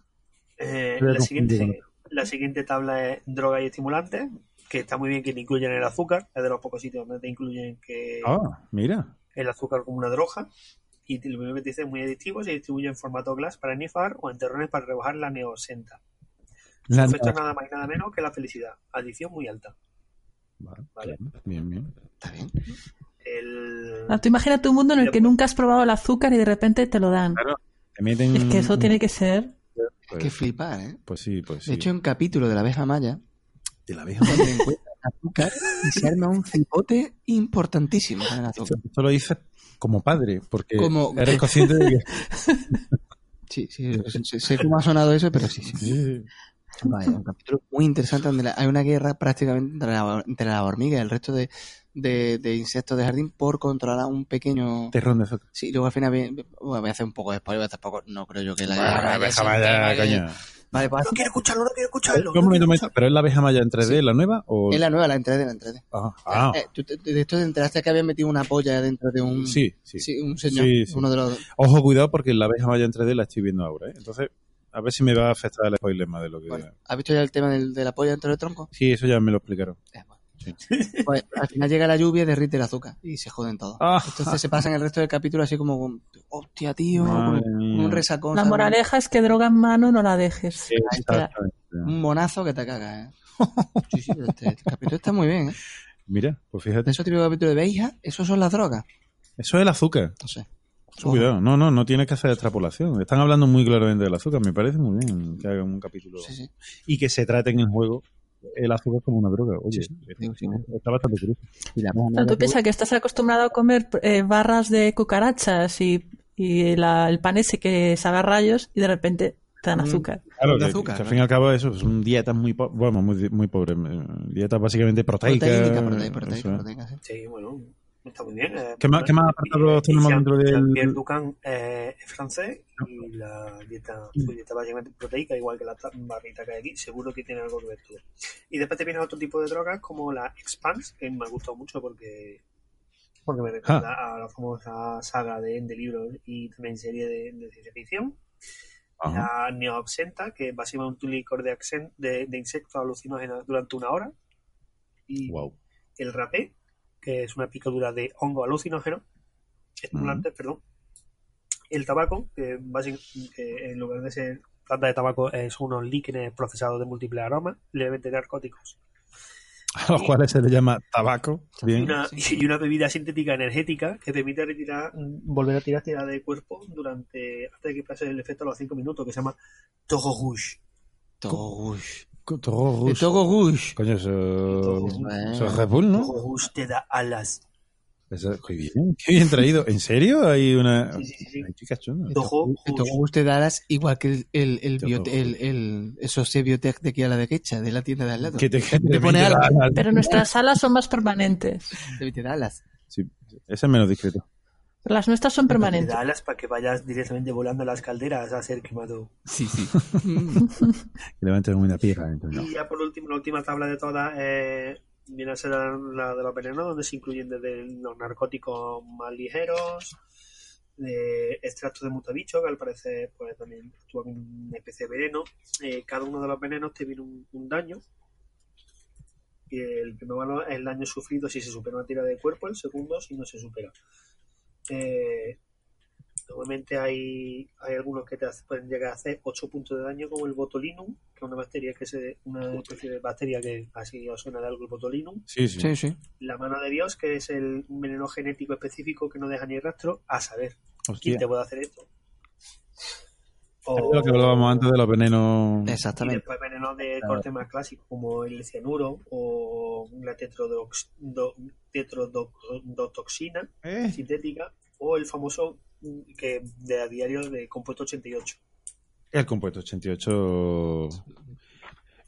Eh, la, siguiente, la siguiente tabla es droga y estimulantes, que está muy bien que le incluyen el azúcar, es de los pocos sitios donde te incluyen que Ah, mira. el azúcar como una droga. Y lo primero que te dice es muy adictivo, se distribuye en formato glass para nifar o en terrones para rebajar la neosenta. Su La- efecto es nada más y nada menos que la felicidad. Adicción muy alta. Vale, Vale. Bien, bien. Está bien. El... Ah, tú imagínate un mundo en el que nunca has probado el azúcar y de repente te lo dan. Claro. Te meten... Es que eso tiene que ser. Pues, Que flipar, ¿eh? pues sí, pues sí. De hecho, un capítulo de la abeja maya de la abeja. donde encuentra azúcar y se arma un cipote importantísimo con el azúcar. Esto lo dices como padre, porque Como- eres consciente de que... Sí, sí, sé, sé cómo ha sonado eso, pero sí, sí. Sí. Vaya, un capítulo muy interesante donde la- hay una guerra prácticamente entre la, entre la hormiga y el resto de, de, de insectos de jardín por controlar un pequeño... Terrón de azúcar. Sí, luego al final bueno, voy a hacer un poco de spoiler, tampoco no creo yo que la Bueno, la abeja maya, coño. Vale, pues No quiero escucharlo, no quiero escucharlo. No momento, quiero momento. ¿Pero es la abeja maya en 3D, Sí. la nueva? O... es la nueva, la entrada de la entrada. Ah, ah. Eh, ¿tú te- de esto te enteraste que habían metido una polla dentro de un... sí, sí. Sí, un señor, Sí, sí. uno de los... Ojo, cuidado, porque la abeja maya en 3D la estoy viendo ahora, ¿eh? Entonces, a ver si me va a afectar el spoiler más de lo que... Bueno, ¿has visto ya el tema del, de la polla dentro del tronco? Sí, eso ya me lo explicaron. Eh, bueno. Sí. (laughs) Pues, al final llega la lluvia y derrite el azúcar y se joden todos. Ah. Entonces se pasan el resto del capítulo así como, con, hostia, tío, con un resacón. La ¿sabes? moraleja es que droga en mano no la dejes. Un monazo que te caga, ¿eh? (laughs) Sí, sí, este, este capítulo está muy bien, ¿eh? Mira, pues fíjate. esos típicos capítulos de Beija, esos son las drogas. Eso es el azúcar. No sé. Cuidado, no, no, no tienes que hacer extrapolación. Están hablando muy claramente del azúcar. Me parece muy bien que hagan un capítulo Sí, sí. y que se traten en juego el azúcar como una droga. Oye, Sí, está bastante curioso. Y la Pero tú piensas que estás acostumbrado a comer eh, barras de cucarachas y, y la- el pan ese que sabe a rayos y de repente te dan Mm. azúcar. Claro, De que, azúcar, que al fin y al cabo eso son dietas muy, po- bueno, muy, muy pobres. eh, Dietas básicamente eso es. proteína, sí. Sí, bueno, está muy bien. eh, ¿Qué más- qué más apartados tenemos dentro del- Jean-Pierre Ducan eh, es francés y la dieta, su dieta básicamente proteica, igual que la ta- barrita que hay aquí, seguro que tiene algo que ver todo. Y después te vienes otro tipo de drogas como la Expans, que me ha gustado mucho porque porque me recuerda a la famosa saga de, de libros y también serie de, de ciencia ficción. Ajá. La neoabsenta, que es básicamente un licor de, de, de insectos alucinógenos durante una hora. Y Wow. el rapé, que es una picadura de hongo alucinógeno, estimulante, perdón. El tabaco, que, que en lugar de ser planta de tabaco son unos líquenes procesados de múltiples aromas, levemente narcóticos. (laughs) A los cuales se le llama tabaco. Y una, (laughs) y una bebida sintética energética que permite retirar, volver a tirar tirada de cuerpo durante antes de que pase el efecto a los 5 minutos, que se llama Toho Rouge. Toro El Rouge. Togo Rouge. Coño, eso, eso es Red Bull, ¿no? Rouge te da alas. Eso, qué bien, qué bien traído. ¿En serio? Hay una... Sí, sí, sí, sí. Ay, qué cachondo. Togo El Togo Rouge. Te darás igual que el, el, el, el, el, esos biotech de aquí a la derecha, de la tienda de al lado. Que te, te pone te- alas. Pero nuestras alas son más permanentes. Te te da alas. Sí, ese es menos discreto. Las nuestras son Te permanentes. da alas para que vayas directamente volando a las calderas a ser quemado. Sí, sí. (laughs) Que levantes una piedra. entonces, no. Y ya por último, la última tabla de todas eh, viene a ser la, la de los venenos, donde se incluyen desde los narcóticos más ligeros, de extractos de mutabicho, que al parecer pues, también actúa como una especie de veneno. Eh, cada uno de los venenos te viene un, un daño. Y el primer valor es el daño sufrido si se supera una tira de cuerpo, el segundo si no se supera. Eh, Normalmente hay, hay algunos que te hace- pueden llegar a hacer 8 puntos de daño, como el botulinum, que es una bacteria que se, una especie de bacteria que así os suena de algo el botulinum. Sí, sí. Sí, sí. La mano de Dios, que es el un veneno genético específico que no deja ni rastro, a saber Hostia. quién te puede hacer esto. Es lo que hablábamos antes de los venenos. y Exactamente. después venenos de corte más clásico, como el cianuro o la tetrodox- do- tetrodotoxina Eh. sintética o el famoso mm, que de a diario de compuesto 88. El compuesto 88.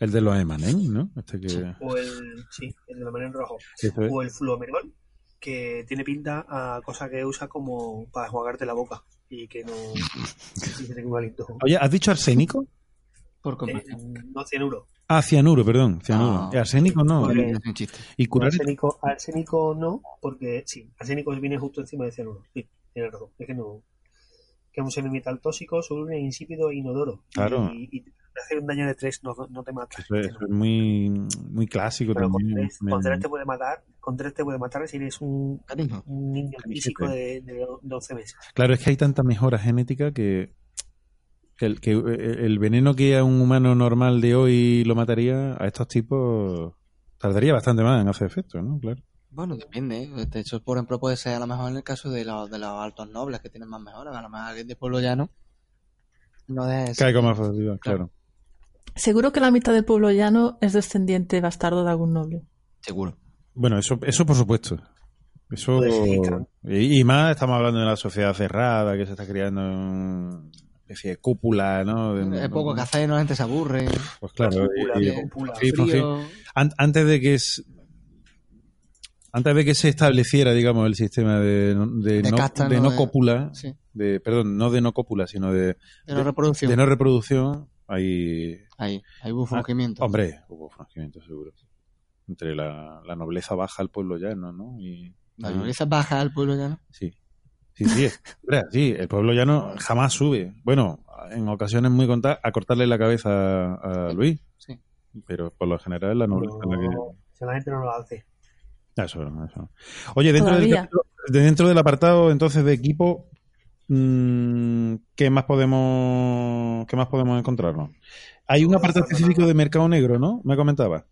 El de los Emanem, ¿no? Este que. O el, sí, el de la manera en rojo. Eso es. O el fluomerol, que tiene pinta a cosa que usa como para enjuagarte la boca y que no un aliento. Oye, ¿has dicho arsénico? Por Eh, compasión. no cianuro. Ah, cianuro, perdón. Cianuro. Ah. arsénico no. Vale. Es un chiste. Y curar. Arsénico, arsénico no, porque sí, arsénico viene justo encima de cianuro. Sí, tiene razón. Es que no. Que es un semimetal tóxico, soluble, insípido e inodoro. Claro. Y, y te hace un daño de tres, no, no te mata. Eso es, muy, muy clásico Pero con también. tres, con tres te puede matar, con tres te puede matar si eres un, un niño físico de, de 12 meses. Claro, es que hay tanta mejora genética que, que, el, que el veneno que a un humano normal de hoy lo mataría, a estos tipos tardaría bastante más en hacer efecto, ¿no? Claro. Bueno, depende. ¿eh? De hecho, por ejemplo, puede ser a lo mejor en el caso de los, de los altos nobles que tienen más mejoras. A lo mejor alguien de pueblo llano no es. Cae con más facilidad, claro. Seguro que la mitad del pueblo llano es descendiente bastardo de algún noble. Seguro. Bueno, eso, eso por supuesto. Eso Pues y, y más estamos hablando de una sociedad cerrada que se está creando una especie de cúpula, ¿no? De- Es poco que hacer, no la gente se aburre. Pues claro. Cúpula, y- y- cúpula. sí, pues sí. Frío. An- antes de que es- antes de que se estableciera, digamos, el sistema de, no- de, De no, casta, de ¿no? no De- cópula, Sí. de, perdón, no de no cópula, sino de, De no reproducción. de no reproducción, hay, Ahí, ahí hubo Ah, hombre, hubo franquimiento seguro. Entre la, la nobleza baja, el pueblo llano, ¿no? Y, La ahí- nobleza baja al pueblo llano. Sí. Sí, sí, es- hombre, sí, el pueblo llano jamás sube. Bueno, en ocasiones muy contadas, a cortarle la cabeza a, a Luis, Sí. pero por lo general la nobleza es la que... No, si la gente no lo hace. Eso, eso. Oye, dentro del, dentro del apartado entonces de equipo, ¿qué más podemos qué más podemos encontrarnos? Hay un apartado específico de mercado negro, ¿no? Me comentaba.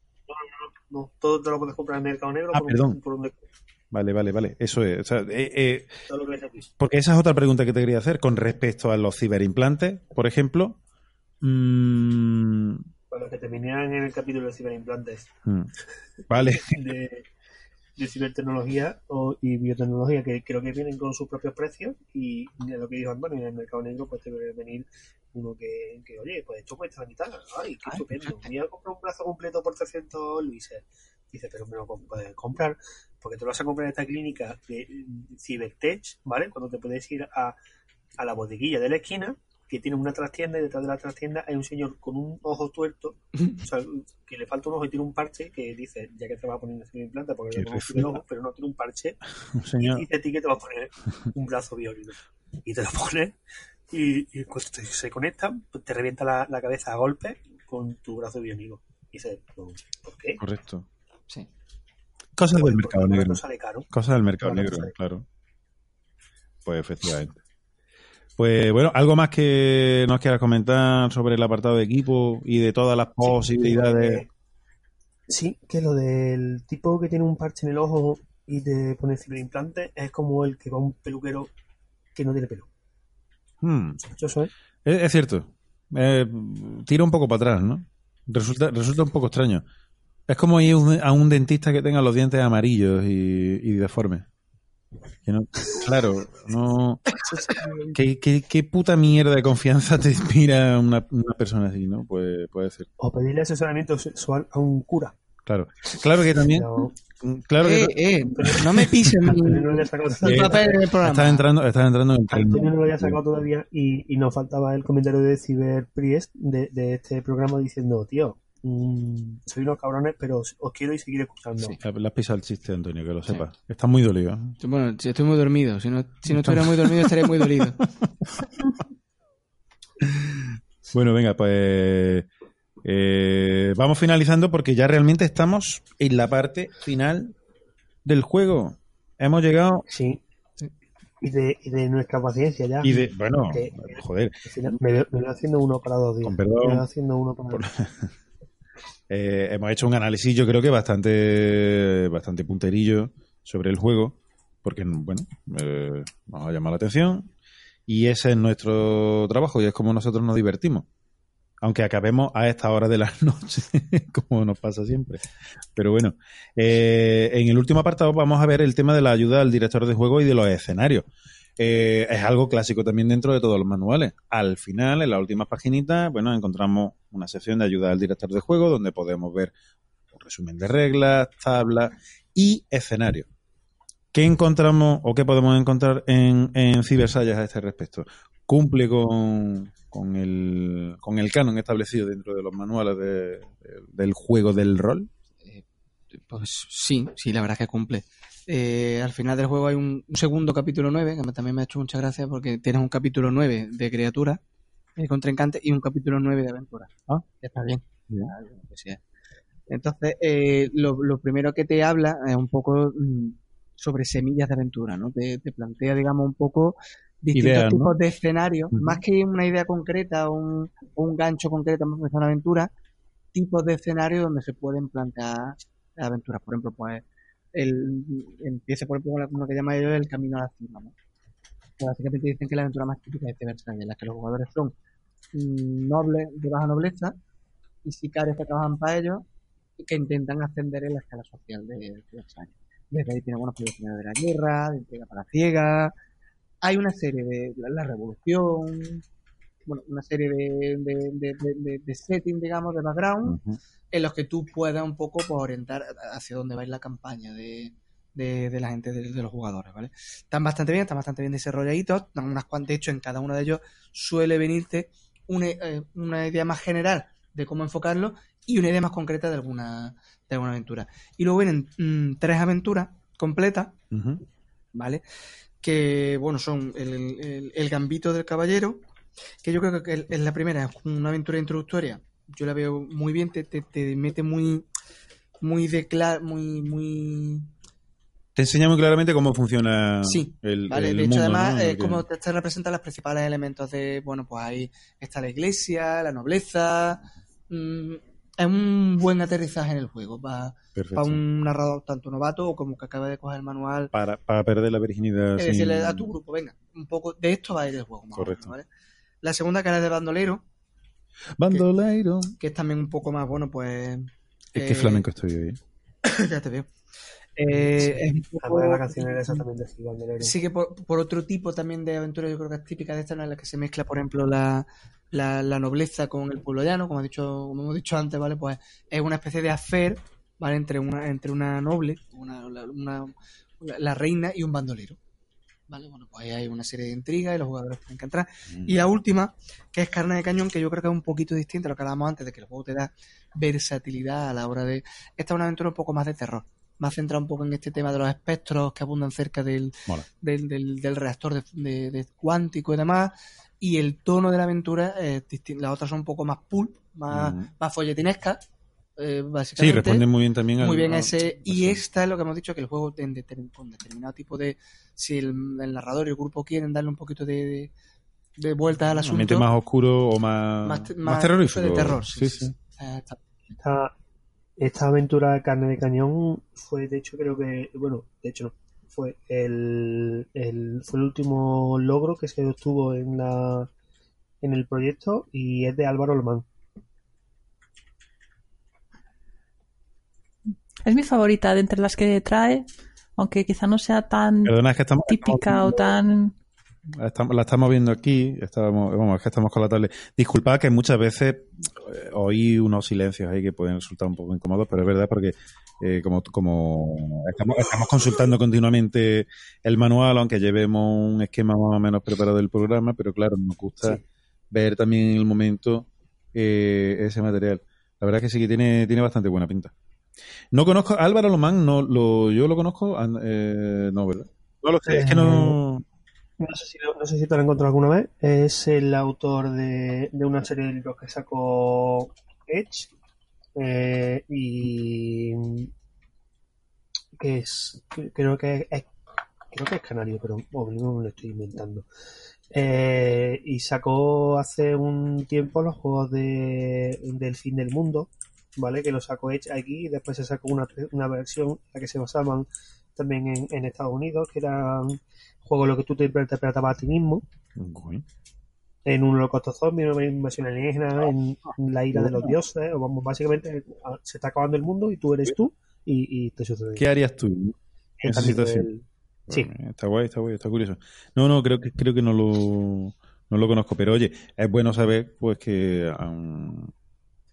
No, todo te lo puedes comprar en mercado negro Ah, por, perdón. un, por un descuento. Vale, vale, vale. Eso es. O sea, eh, eh, porque esa es otra pregunta que te quería hacer con respecto a los ciberimplantes, por ejemplo. Mm, Para los que terminaran en el capítulo de ciberimplantes mm, vale. (laughs) de, de cibertecnología o, y biotecnología, que creo que vienen con sus propios precios. Y de lo que dijo Antonio, en el mercado negro pues te debe venir uno que, que, oye, pues esto cuesta la mitad. Ay, qué estupendo. Voy a comprar un brazo completo por 300 luises. Dice, pero me lo puedes comprar porque te lo vas a comprar en esta clínica de mm, Cybertech, ¿vale? Cuando te puedes ir a, a la bodeguilla de la esquina que tiene una trastienda y detrás de la trastienda hay un señor con un ojo tuerto, o sea, que le falta un ojo y tiene un parche que dice, ya que te vas a poner en implante porque le pongo el ojo, pero no tiene un parche, Un y señor. dice a ti que te va a poner un brazo biónico. Y te lo pones y, y cuando te- se conecta, pues te revienta la, la cabeza a golpe con tu brazo biónico. Y dices, ¿por qué? Correcto. Sí. Cosas del mercado negro. sale caro. Cosas del mercado negro, claro. Pues efectivamente. Pues bueno, algo más que nos quieras comentar sobre el apartado de equipo y de todas las posibilidades. Sí, que lo del tipo que tiene un parche en el ojo y te pone ciberimplante es como el que va a un peluquero que no tiene pelo. Hmm. Es, es cierto. Eh, tira un poco para atrás, ¿no? Resulta, resulta un poco extraño. Es como ir un- a un dentista que tenga los dientes amarillos y, y deformes. Que no- claro, no. ¿Qué, qué, qué puta mierda de confianza te inspira una, una persona así, no? Pues puede ser. O pedirle asesoramiento sexual a un cura. Claro. Claro que también. Pero- Claro que. Eh, eh, no me pisen (laughs) mi, no. Estás entrando, estás entrando en. Antonio no lo haya sacado todavía y, y nos faltaba el comentario de Cyberpriest de, de este programa diciendo, tío, mm, soy unos cabrones, pero os quiero y seguir escuchando. Le has pisado el chiste, Antonio, que lo sepas. Estás muy dolido. ¿eh? Bueno, si estoy muy dormido. Si no, si no estuviera muy dormido, estaría muy dolido. (laughs) Bueno, venga, pues eh, vamos finalizando porque ya realmente estamos en la parte final del juego. Hemos llegado Sí. Y de, y de nuestra paciencia ya. y de, bueno, Que- joder, me, me veo haciendo uno para dos días. Con perdón. Me veo haciendo uno para dos eh, hemos hecho un análisis yo creo que bastante, bastante punterillo sobre el juego porque, bueno, eh, nos ha llamado la atención y ese es nuestro trabajo y es como nosotros nos divertimos. Aunque acabemos a esta hora de la (laughs) noche, como nos pasa siempre. Pero bueno, eh, en el último apartado vamos a ver el tema de la ayuda al director de juego y de los escenarios. Eh, es algo clásico también dentro de todos los manuales. Al final, en las últimas paginitas, bueno, encontramos una sección de ayuda al director de juego donde podemos ver un resumen de reglas, tablas y escenarios. ¿Qué encontramos o qué podemos encontrar en, en Cybersayas a este respecto? Cumple con, con, el, con el canon establecido dentro de los manuales de- de- del juego del rol. Pues sí, sí, la verdad que cumple. Eh, al final del juego hay un, un segundo capítulo 9, que también me ha hecho mucha gracia porque tienes un capítulo 9 de criatura, eh, contrincante, y un capítulo 9 de aventura. Ah. Está bien. Sé. Entonces, eh, lo, lo primero que te habla es un poco mm, sobre semillas de aventura, ¿no? Te, te plantea, digamos, un poco distintos Ideas, ¿no? tipos de escenarios, más que una idea concreta o un, un gancho concreto más que una aventura, tipos de escenarios donde se pueden plantear aventuras. Por ejemplo, pues el, empieza por lo que llama ellos el camino a la cima. ¿no? Que básicamente dicen que la aventura más típica es este Versailles, en la que los jugadores son nobles de baja nobleza y sicarios que trabajan para ellos y que intentan ascender en la escala social de, de Versailles. Desde ahí tiene buenos proyectos de la guerra, de entrega para ciega. Hay una serie de la revolución, bueno, una serie de, de, de, setting, digamos, de background, en los que tú puedas un poco pues, orientar hacia dónde va a ir la campaña de, de, de la gente, de, los jugadores, ¿vale? Están bastante bien, están bastante bien desarrolladitos, unas cuantas, de hecho, en cada uno de ellos suele venirte una, eh, una idea más general de cómo enfocarlo y una idea más concreta de alguna, de alguna aventura. Y luego vienen mm, tres aventuras completas. ¿vale? Que, bueno, son el, el- el Gambito del Caballero, que yo creo que en la primera es una aventura introductoria. Yo la veo muy bien, te, te, te mete muy, muy de cla- muy, muy... Te enseña muy claramente cómo funciona Sí, el, Vale, el de hecho, mundo, además, ¿no? Es que- como te, representan los principales elementos de, bueno, pues ahí está la iglesia, la nobleza. mm, es un buen aterrizaje en el juego para Perfecto. un narrador tanto novato o como que acaba de coger el manual. para, para perder la virginidad. Es sin- decirle a tu grupo, venga, un poco de esto va a ir el juego. Correcto. menos, ¿vale? La segunda cara de bandolero, Bandolero. que es también un poco más, bueno, pues... Es que eh, flamenco estoy hoy. (coughs) ya te veo. Eh, es un poco- Además, la canción era exactamente así, Bandolero. Sí que por, por otro tipo también de aventura, yo creo que es típica de esta, en la que se mezcla, por ejemplo, la, la, la nobleza con el pueblo llano, como, ha dicho, como hemos dicho antes, ¿vale? Pues es una especie de affair, ¿vale? Entre una, entre una noble, una, la, una- la reina y un bandolero. ¿Vale? Bueno, pues ahí hay una serie de intrigas y los jugadores tienen que entrar. Y la última, que es carne de cañón, que yo creo que es un poquito distinta a lo que hablábamos antes, de que el juego te da versatilidad a la hora de... Esta es una aventura un poco más de terror, más centrada un poco en este tema de los espectros que abundan cerca del, del, del, del reactor de, de- de cuántico y demás. Y el tono de la aventura es distinto. Las otras son un poco más pulp, más, Ujú. más folletinescas, eh, Sí, responden muy bien también al- Muy bien a- ese. Y esta es lo que hemos dicho, que el juego en determin- con determinado tipo de... Si el, el narrador y el grupo quieren darle un poquito de, de, de vuelta al Un asunto... más oscuro o más, más, más, más terrorífico. de terror, sí, sí, sí. sí. Está- Esta, esta aventura de carne de cañón fue, de hecho, creo que, bueno, de hecho no, fue el, el, fue el último logro que se obtuvo en la en el proyecto y es de Álvaro Lomán. Es mi favorita de entre las que trae, aunque quizá no sea tan Perdona, es que estamos, típica o tan... estamos- la estamos viendo aquí, estábamos, vamos, es que estamos con la tablet. Disculpad que muchas veces eh, oí unos silencios ahí que pueden resultar un poco incómodos, pero es verdad porque eh, como, como estamos, estamos consultando continuamente el manual, aunque llevemos un esquema más o menos preparado del programa, pero claro, nos gusta ver también en el momento eh, ese material. La verdad es que sí que tiene, tiene bastante buena pinta. No conozco, Álvaro Lomán, no, lo, yo lo conozco, an- eh, no, ¿verdad? No lo sé, es que no... No sé si no sé si te lo he encontrado alguna vez. Es el autor de, de una serie de libros que sacó Edge. eh, y que es que- creo que es creo que es canario, pero bueno, no me lo estoy inventando. Eh, y sacó hace un tiempo los juegos de, del fin del mundo, ¿vale? Que lo sacó Edge aquí y después se sacó una, una versión en la que se basaban también en, en Estados Unidos, que eran juegos en los que tú te interpretabas a ti mismo. En un holocausto zombie, en una invasión alienígena, en, la ira de los dioses, o vamos, básicamente a- se está acabando el mundo y tú eres tú y, y te sucede. ¿Qué harías tú en esa situación? Sí. Bueno, Está guay, está guay, está curioso. No, no, creo que creo que no lo, no lo conozco, pero oye, es bueno saber pues que, um, que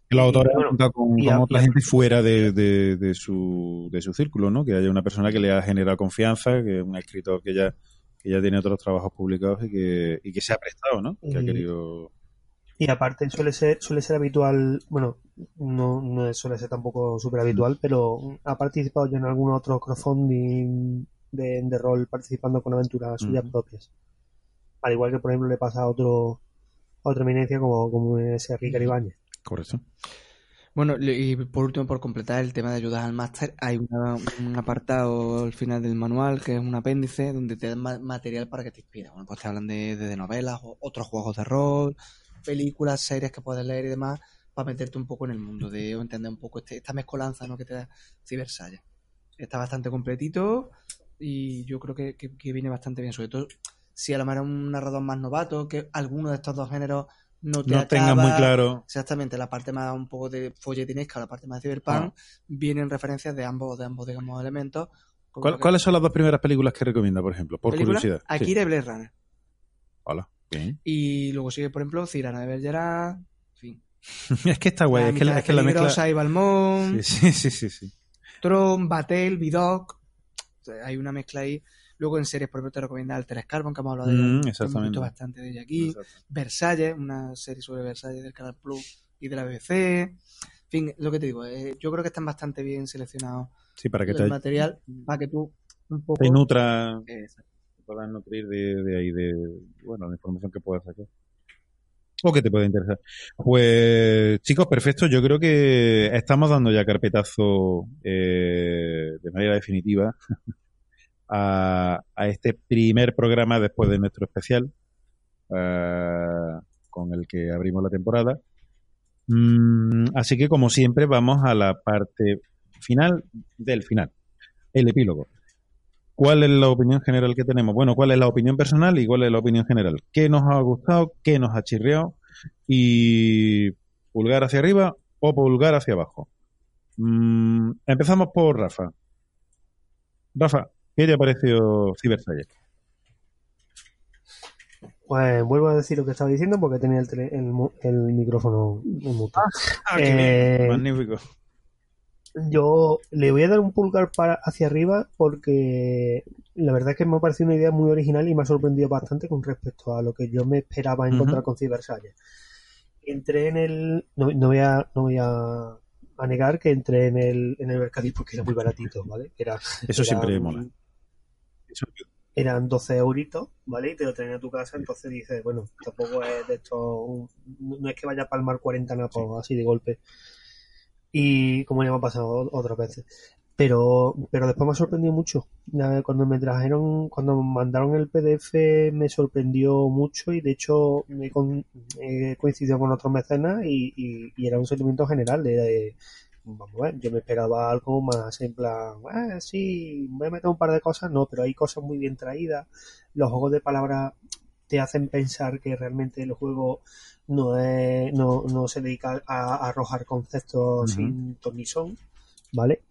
los autores bueno, con, otra gente fuera de, de, de su, de su círculo, ¿no? Que haya una persona que le ha generado confianza, que es un escritor que ya, que ya tiene otros trabajos publicados y que, y que se ha prestado, ¿no? Que ha Y- querido... Y aparte suele ser, suele ser habitual, bueno, no, no suele ser tampoco súper habitual, pero ha participado ya en algún otro crowdfunding de, de rol participando con aventuras suyas Ujú. propias. Al igual que por ejemplo le pasa a otro a otra eminencia como, como ese Ricardo Ibáñez. Correcto. Bueno, y por último, por completar el tema de ayudas al máster, hay un apartado al final del manual que es un apéndice donde te dan ma- material para que te inspire. Bueno, pues te hablan de, de novelas, o otros juegos de rol, películas, series que puedes leer y demás, para meterte un poco en el mundo, de o entender un poco este- esta mezcolanza ¿no? que te da Cibersaya. Está bastante completito y yo creo que, viene bastante bien, sobre todo si a lo mejor es un narrador más novato, que alguno de estos dos géneros no te No tengas muy claro. Exactamente, la parte más un poco de folletinesca, la parte más de cyberpunk, Ah. vienen referencias de ambos, de ambos, digamos, elementos. Con ¿Cuál- lo que- ¿Cuáles son las dos primeras películas que recomienda, por ejemplo? Por ¿Película? curiosidad. Sí. Akira y Blade Runner. Hola. Bien. Y luego sigue, por ejemplo, Cirana de Bergerac, en fin. (laughs) es que está guay, es que, la- es que la mezcla... Y Balmón, Sí, sí, sí, sí, sí. Tron, Batel, Vidoc. Hay una mezcla ahí. Luego en series, por ejemplo, te recomienda Altered Carbon, que hemos hablado de Mm, ella. Hemos visto bastante de ella aquí. Versalles, una serie sobre Versalles del Canal Plus y de la BBC. En fin, lo que te digo, eh, yo creo que están bastante bien seleccionados Sí, para que el te, material para que tú un poco te nutra, Exacto. te puedas nutrir de, de ahí, de, bueno, la información que puedas sacar. O que te pueda interesar. Pues, chicos, perfecto. Yo creo que estamos dando ya carpetazo eh, de manera definitiva (laughs) a, este primer programa después de nuestro especial eh, con el que abrimos la temporada. Mm, así que, como siempre, vamos a la parte final del final, el epílogo. ¿Cuál es la opinión general que tenemos? Bueno, ¿cuál es la opinión personal y cuál es la opinión general? ¿Qué nos ha gustado? ¿Qué nos ha chirriado? Y pulgar hacia arriba o pulgar hacia abajo. Mm, empezamos por Rafa. Rafa, ¿qué te ha parecido Cybersayer? Pues vuelvo a decir lo que estaba diciendo porque tenía el, tele- el, mu- el micrófono en mute. Ah, bien. Eh, Magnífico. Yo le voy a dar un pulgar para hacia arriba porque la verdad es que me ha parecido una idea muy original y me ha sorprendido bastante con respecto a lo que yo me esperaba encontrar con Cybersayer. Entré en el. No, no voy a, no voy a, a negar que entré en el, en el mercadillo porque era muy baratito, ¿vale? Era, Eso siempre eran- mola. Eran 12 euritos, ¿vale? Y te lo traen a tu casa, entonces dices, bueno, tampoco es de esto. no es que vaya a palmar 40 napos así de golpe y como ya me ha pasado otras veces. Pero, pero después me ha sorprendido mucho. Cuando me trajeron, cuando me mandaron el PDF me sorprendió mucho y de hecho me con, he coincidido con otros mecenas y, y- y era un sentimiento general de, de, vamos a ver, yo me esperaba algo más en plan, "Ah, sí, voy a meter un par de cosas, no, pero hay cosas muy bien traídas. Los juegos de palabras te hacen pensar que realmente el juego no es, no, no se dedica a, a arrojar conceptos Ujú. sin ton ni son, ¿vale?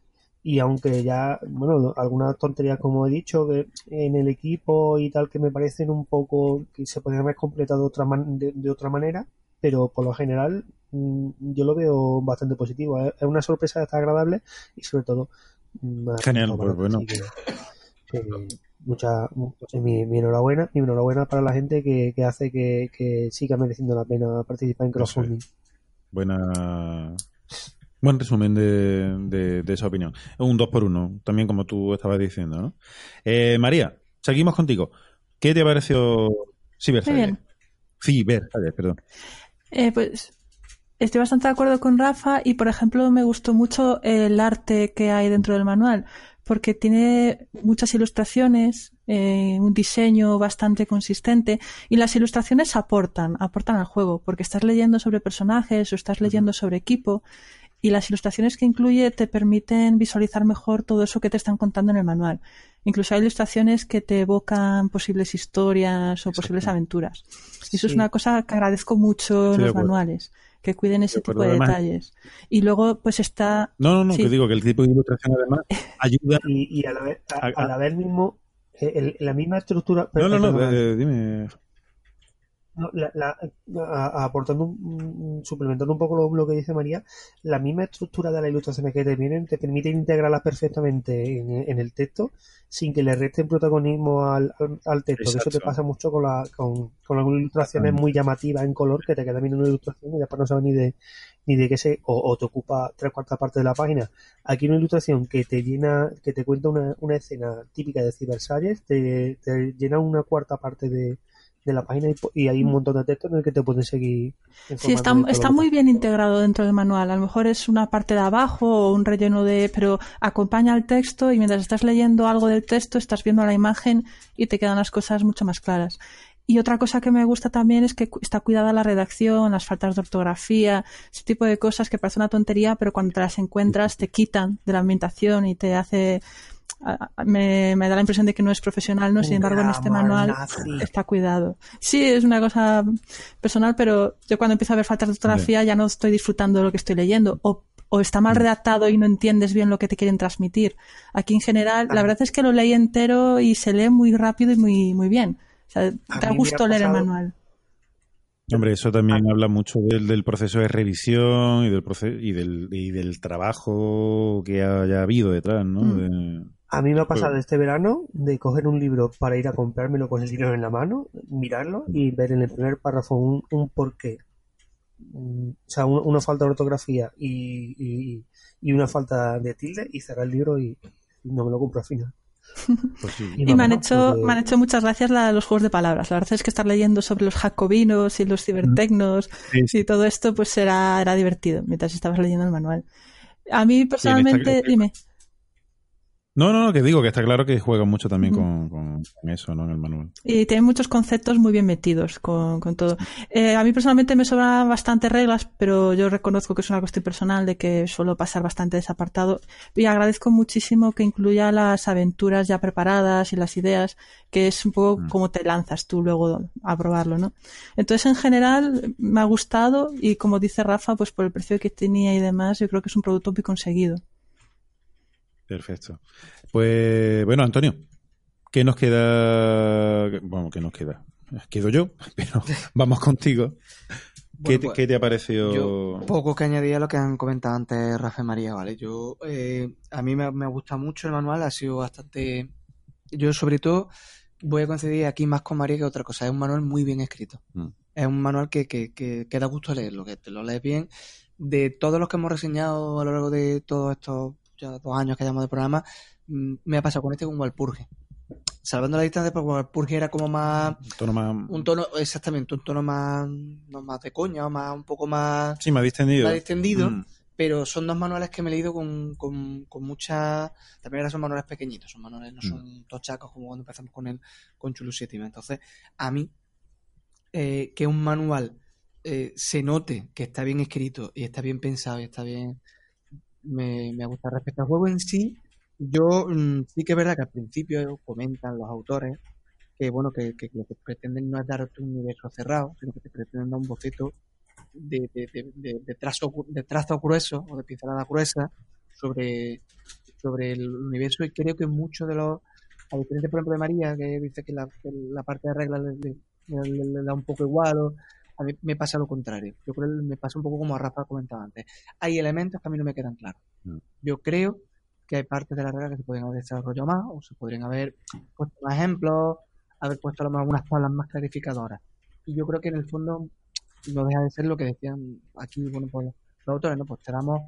y aunque ya, bueno, algunas tonterías como he dicho, que en el equipo y tal que me parecen un poco que se podrían haber completado otra, man- de, de otra manera, pero por lo general mm, yo lo veo bastante positivo. Es una sorpresa está agradable y sobre todo mm, ha Genial, pues bueno. que, eh, mucha, mu- o sea, mi, mi enhorabuena, mi enhorabuena para la gente que, que hace que, que siga mereciendo la pena participar en crowdfunding. Buena. Buen resumen de, de- de esa opinión. Es un 2 por 1 también como tú estabas diciendo, ¿no? Eh, María, seguimos contigo. ¿Qué te pareció Cyber Muy bien. Cyber, perdón. Eh, pues estoy bastante de acuerdo con Rafa y, por ejemplo, me gustó mucho el arte que hay dentro del manual, porque tiene muchas ilustraciones, eh, un diseño bastante consistente y las ilustraciones aportan, aportan al juego, porque estás leyendo sobre personajes o estás leyendo sobre equipo y las ilustraciones que incluye te permiten visualizar mejor todo eso que te están contando en el manual. Incluso hay ilustraciones que te evocan posibles historias o posibles aventuras. Y eso es Sí. una cosa que agradezco mucho de los manuales, que cuiden ese tipo de además- detalles. Y luego, pues está. No, no, no, Sí. que digo que el tipo de ilustración además (laughs) ayuda. Y, y a la vez, a, A- a la vez mismo, eh, el- la misma estructura. No, no, no, perdona, eh, dime. No, la- la- a- aportando, un- suplementando un poco lo, lo que dice María, la misma estructura de las ilustraciones que te vienen te permite integrarlas perfectamente en, en el texto sin que le resten protagonismo al, al, al texto. Eso te pasa mucho con, la, con, con algunas ilustraciones muy llamativas en color que te quedas viendo una ilustración y después no sabes ni de, ni de qué se, o, o te ocupa tres cuartas partes de la página. Aquí una ilustración que te llena, que te cuenta una, una escena típica de Cybersalles, te, te llena una cuarta parte de, de la página y, hay un montón de textos en el que te pueden seguir. Sí, está, está muy bien integrado dentro del manual. A lo mejor es una parte de abajo o un relleno de... pero acompaña al texto y mientras estás leyendo algo del texto estás viendo la imagen y te quedan las cosas mucho más claras. Y otra cosa que me gusta también es que está cuidada la redacción, las faltas de ortografía, ese tipo de cosas que parece una tontería, pero cuando te las encuentras te quitan de la ambientación y te hace... a- a- Me, me da la impresión de que no es profesional, ¿no? Sin embargo, en este manual nazi. está cuidado. Sí, es una cosa personal, pero yo cuando empiezo a ver faltas de ortografía ya no estoy disfrutando de lo que estoy leyendo. O, o está Mm. mal redactado y no entiendes bien lo que te quieren transmitir. Aquí en general, la verdad es que lo leí entero y se lee muy rápido y muy, muy bien. O sea, A te da gusto leer el manual. Hombre, eso también habla mucho del, del proceso de revisión y del, proceso, y, del, y del trabajo que haya habido detrás, ¿no? Mm. A mí me ha pasado Juego. este verano de coger un libro para ir a comprármelo con el dinero en la mano, mirarlo y ver en el primer párrafo un, un porqué. Mm, O sea, un- una falta de ortografía y, y, y una falta de tilde y cerrar el libro y, y no me lo compro al final. (laughs) pues sí. Y me han hecho, porque- me han hecho muchas gracias la- los juegos de palabras. La verdad es que estar leyendo sobre los jacobinos y los cibertecnos Sí, sí. y todo esto, pues era, era divertido mientras estabas leyendo el manual. A mí personalmente, dime. No, no, no, que digo que está claro que juega mucho también con, con- con eso, ¿no? En el manual. Y tiene muchos conceptos muy bien metidos con, con todo. Eh, a mí personalmente me sobran bastantes reglas, pero yo reconozco que es una cuestión personal de que suelo pasar bastante desapartado. Y agradezco muchísimo que incluya las aventuras ya preparadas y las ideas, que es un poco Mm. como te lanzas tú luego a probarlo, ¿no? Entonces, en general, me ha gustado y como dice Rafa, pues por el precio que tenía y demás, yo creo que es un producto muy conseguido. Perfecto. Pues, bueno, Antonio, ¿qué nos queda? Bueno, ¿qué nos queda? Quedo yo, (laughs) pero vamos contigo. ¿Qué, Bueno, pues, qué te ha parecido? Yo poco que añadir a lo que han comentado antes Rafa y María, ¿vale? Yo, eh, a mí me, me gusta mucho el manual, ha sido bastante... Yo sobre todo voy a coincidir aquí más con María que otra cosa, es un manual muy bien escrito. Mm. Es un manual que, que, que, que da gusto leerlo, que te lo lees bien. De todos los que hemos reseñado a lo largo de todos estos ya dos años que llevamos de programa, mm, me ha pasado con este con Walpurge. Salvando la distancia, porque Walpurge era como más Un tono más... un tono, exactamente, un tono más, no más de coña, más, un poco más, Sí, más distendido. más distendido, Mm. pero son dos manuales que me he leído con, con, con mucha, también ahora son manuales pequeñitos, son manuales, no son tochacos como cuando empezamos con el, con Chulu 7. Entonces, a mí, eh, que un manual eh, se note que está bien escrito y está bien pensado y está bien, me, me gusta. Respecto al juego en sí, yo mm, sí que es verdad que al principio comentan los autores que bueno que, lo que pretenden no es darte un universo cerrado, sino que te pretenden dar un boceto de, trazo, de trazo grueso o de pincelada gruesa sobre, sobre el universo y creo que muchos de los, a diferencia por ejemplo de María, que dice que la, la parte de reglas le, da un poco igual, a mí me pasa lo contrario. Yo creo que me pasa un poco como a Rafa comentaba antes. Hay elementos que a mí no me quedan claros. Mm. Yo creo que hay partes de la regla que se podrían haber desarrollado más, o se podrían haber puesto más ejemplos, haber puesto a lo mejor algunas tablas más clarificadoras. Y yo creo que en el fondo no deja de ser lo que decían aquí, bueno, pues los autores, ¿no? Pues tenemos,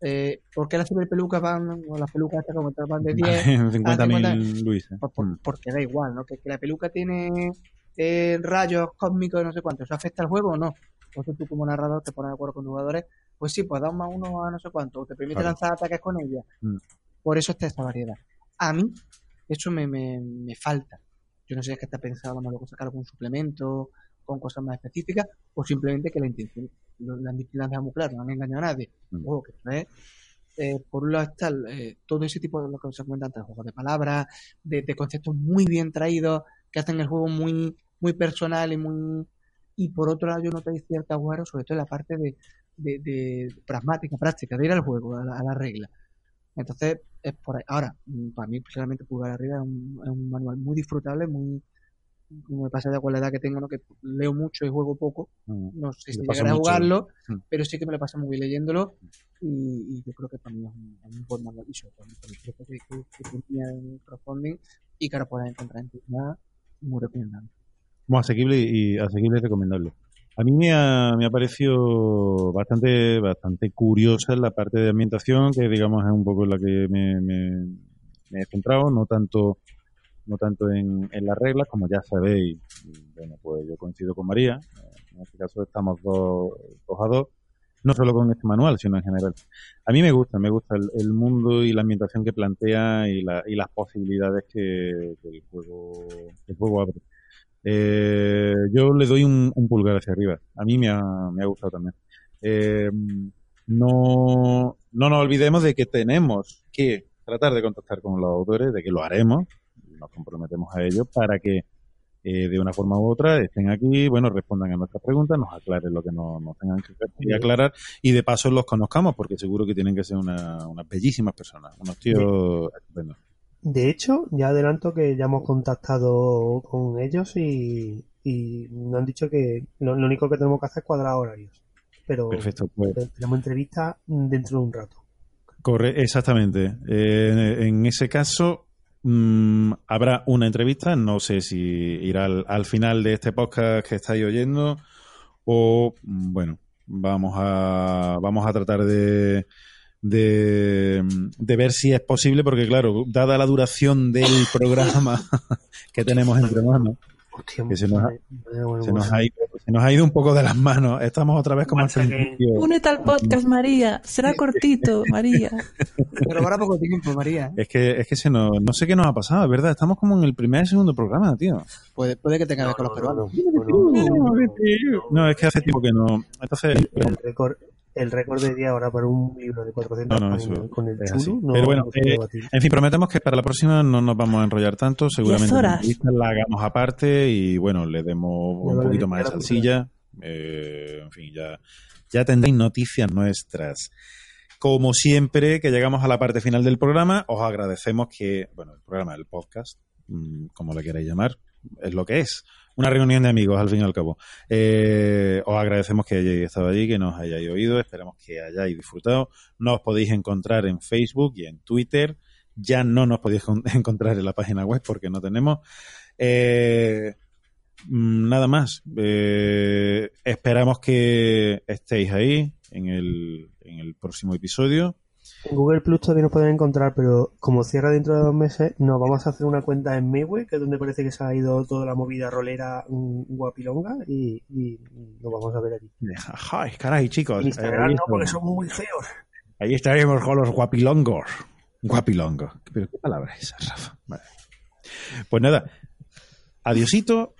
eh, ¿por qué las superpelucas van, o las pelucas estas como van de 10 a 50.000 Luis. Pues por- porque da igual, ¿no? Que, que la peluca tiene eh, rayos cósmicos, no sé cuánto, ¿eso afecta al juego o no? Entonces tú como narrador te pones de acuerdo con los jugadores, pues sí, pues da un más uno a no sé cuánto, o te permite Claro. lanzar ataques con ella. Mm. Por eso está esta variedad. A mí, eso me, me, me falta. Yo no sé si es que está pensado a lo mejor sacar algún suplemento con cosas más específicas, o simplemente que la intención, la han dejado muy claro, no han engañado a nadie. Mm. Que es eh, por un lado está eh, todo ese tipo de lo que se comenta antes, juegos de palabras, de, de conceptos muy bien traídos, que hacen el juego muy, muy personal y muy y por otro lado yo noté cierto agujero, sobre todo en la parte de, de, de pragmática, práctica, de ir al juego, a la, a la regla. Entonces, es por ahí. Ahora, mm, para mí, personalmente, Pulgar Arriba es un, es un manual muy disfrutable, muy como me pasa ya con la edad que tengo, ¿no? que leo mucho y juego poco. Mm. No sé si llegaré a jugarlo, Mm. pero sí que me lo paso muy bien leyéndolo y, y yo creo que para mí es un, buen manual y sobre todo que, que, tenía en crowdfunding y que ahora puedes encontrar en tienda muy recomendable. Muy asequible y asequible y recomendable. A mí me ha, me ha parecido bastante, bastante curiosa la parte de ambientación, que digamos es un poco la que me, me- me he centrado, no tanto, no tanto en, en las reglas, como ya sabéis, bueno, pues yo coincido con María, eh, en este caso estamos dos, dos a dos, no solo con este manual, sino en general. A mí me gusta, me gusta el, mundo y la ambientación que plantea y, la, y las posibilidades que, el juego, el juego abre. Eh, yo le doy un, un pulgar hacia arriba. A mí me ha, me ha gustado también. Eh, no, no nos olvidemos de que tenemos que tratar de contactar con los autores, de que lo haremos, nos comprometemos a ello para que eh, de una forma u otra estén aquí, bueno, respondan a nuestras preguntas, nos aclaren lo que no- nos tengan que que aclarar y de paso los conozcamos porque seguro que tienen que ser una- unas bellísimas personas, unos tíos estupendos. De hecho, ya adelanto que ya hemos contactado con ellos y, y nos han dicho que lo, lo único que tenemos que hacer es cuadrar horarios. Pero Perfecto, pues tenemos entrevista dentro de un rato. Corre, exactamente. Eh, en ese caso, mm, habrá una entrevista. No sé si irá al, al final de este podcast que estáis oyendo o, mm, bueno, vamos a, vamos a tratar de, de, de ver si es posible, porque claro, dada la duración del (laughs) programa que tenemos entre manos, que se nos, ha, se nos ha ido, se nos ha ido un poco de las manos. Estamos otra vez como al principio. Únete al podcast, María. Será cortito, María. Pero ahora poco tiempo, María. Es que, es que se nos, no sé qué nos ha pasado, es verdad. Estamos como en el primer y segundo programa, tío. Puede, puede que tenga que ver con los peruanos. No, es que hace tiempo que no. Entonces, El récord, el récord de día ahora para un libro de 400 No, no, páginas con el chulo no Pero bueno, eh, en fin, prometemos que para la próxima no nos vamos a enrollar tanto. Seguramente la horas. entrevista la hagamos aparte y bueno, le demos un lo poquito más de lo salsilla. Eh, en fin, ya, ya tendréis noticias nuestras. Como siempre, que llegamos a la parte final del programa, os agradecemos que, bueno, el programa, el podcast, mm, como le queráis llamar, es lo que es. Una reunión de amigos, al fin y al cabo. Eh, os agradecemos que hayáis estado allí, que nos hayáis oído, esperamos que hayáis disfrutado. Nos podéis encontrar en Facebook y en Twitter. Ya no nos podéis con- (laughs) encontrar en la página web porque no tenemos. Eh, mm, nada más. Eh, esperamos que estéis ahí en el, en el próximo episodio. En Google Plus todavía nos pueden encontrar, pero como cierra dentro de dos meses, nos vamos a hacer una cuenta en Mayway, que es donde parece que se ha ido toda la movida rolera guapilonga, y, y nos vamos a ver allí. Ay, caray, chicos. Instagram ahí no, porque son muy feos. Ahí estaremos con los guapilongos. Guapilongos. ¿Pero qué palabra es esa, Rafa? Vale. Pues nada. Adiosito.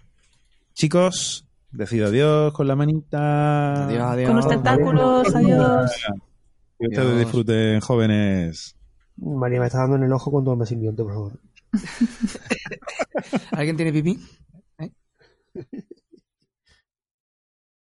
Chicos, decid adiós con la manita. Adiós, adiós. Con los tentáculos, adiós. Que ustedes disfruten, jóvenes. María me está dando en el ojo con todo el simbionte, por favor. (laughs) ¿Alguien tiene pipí? ¿Eh?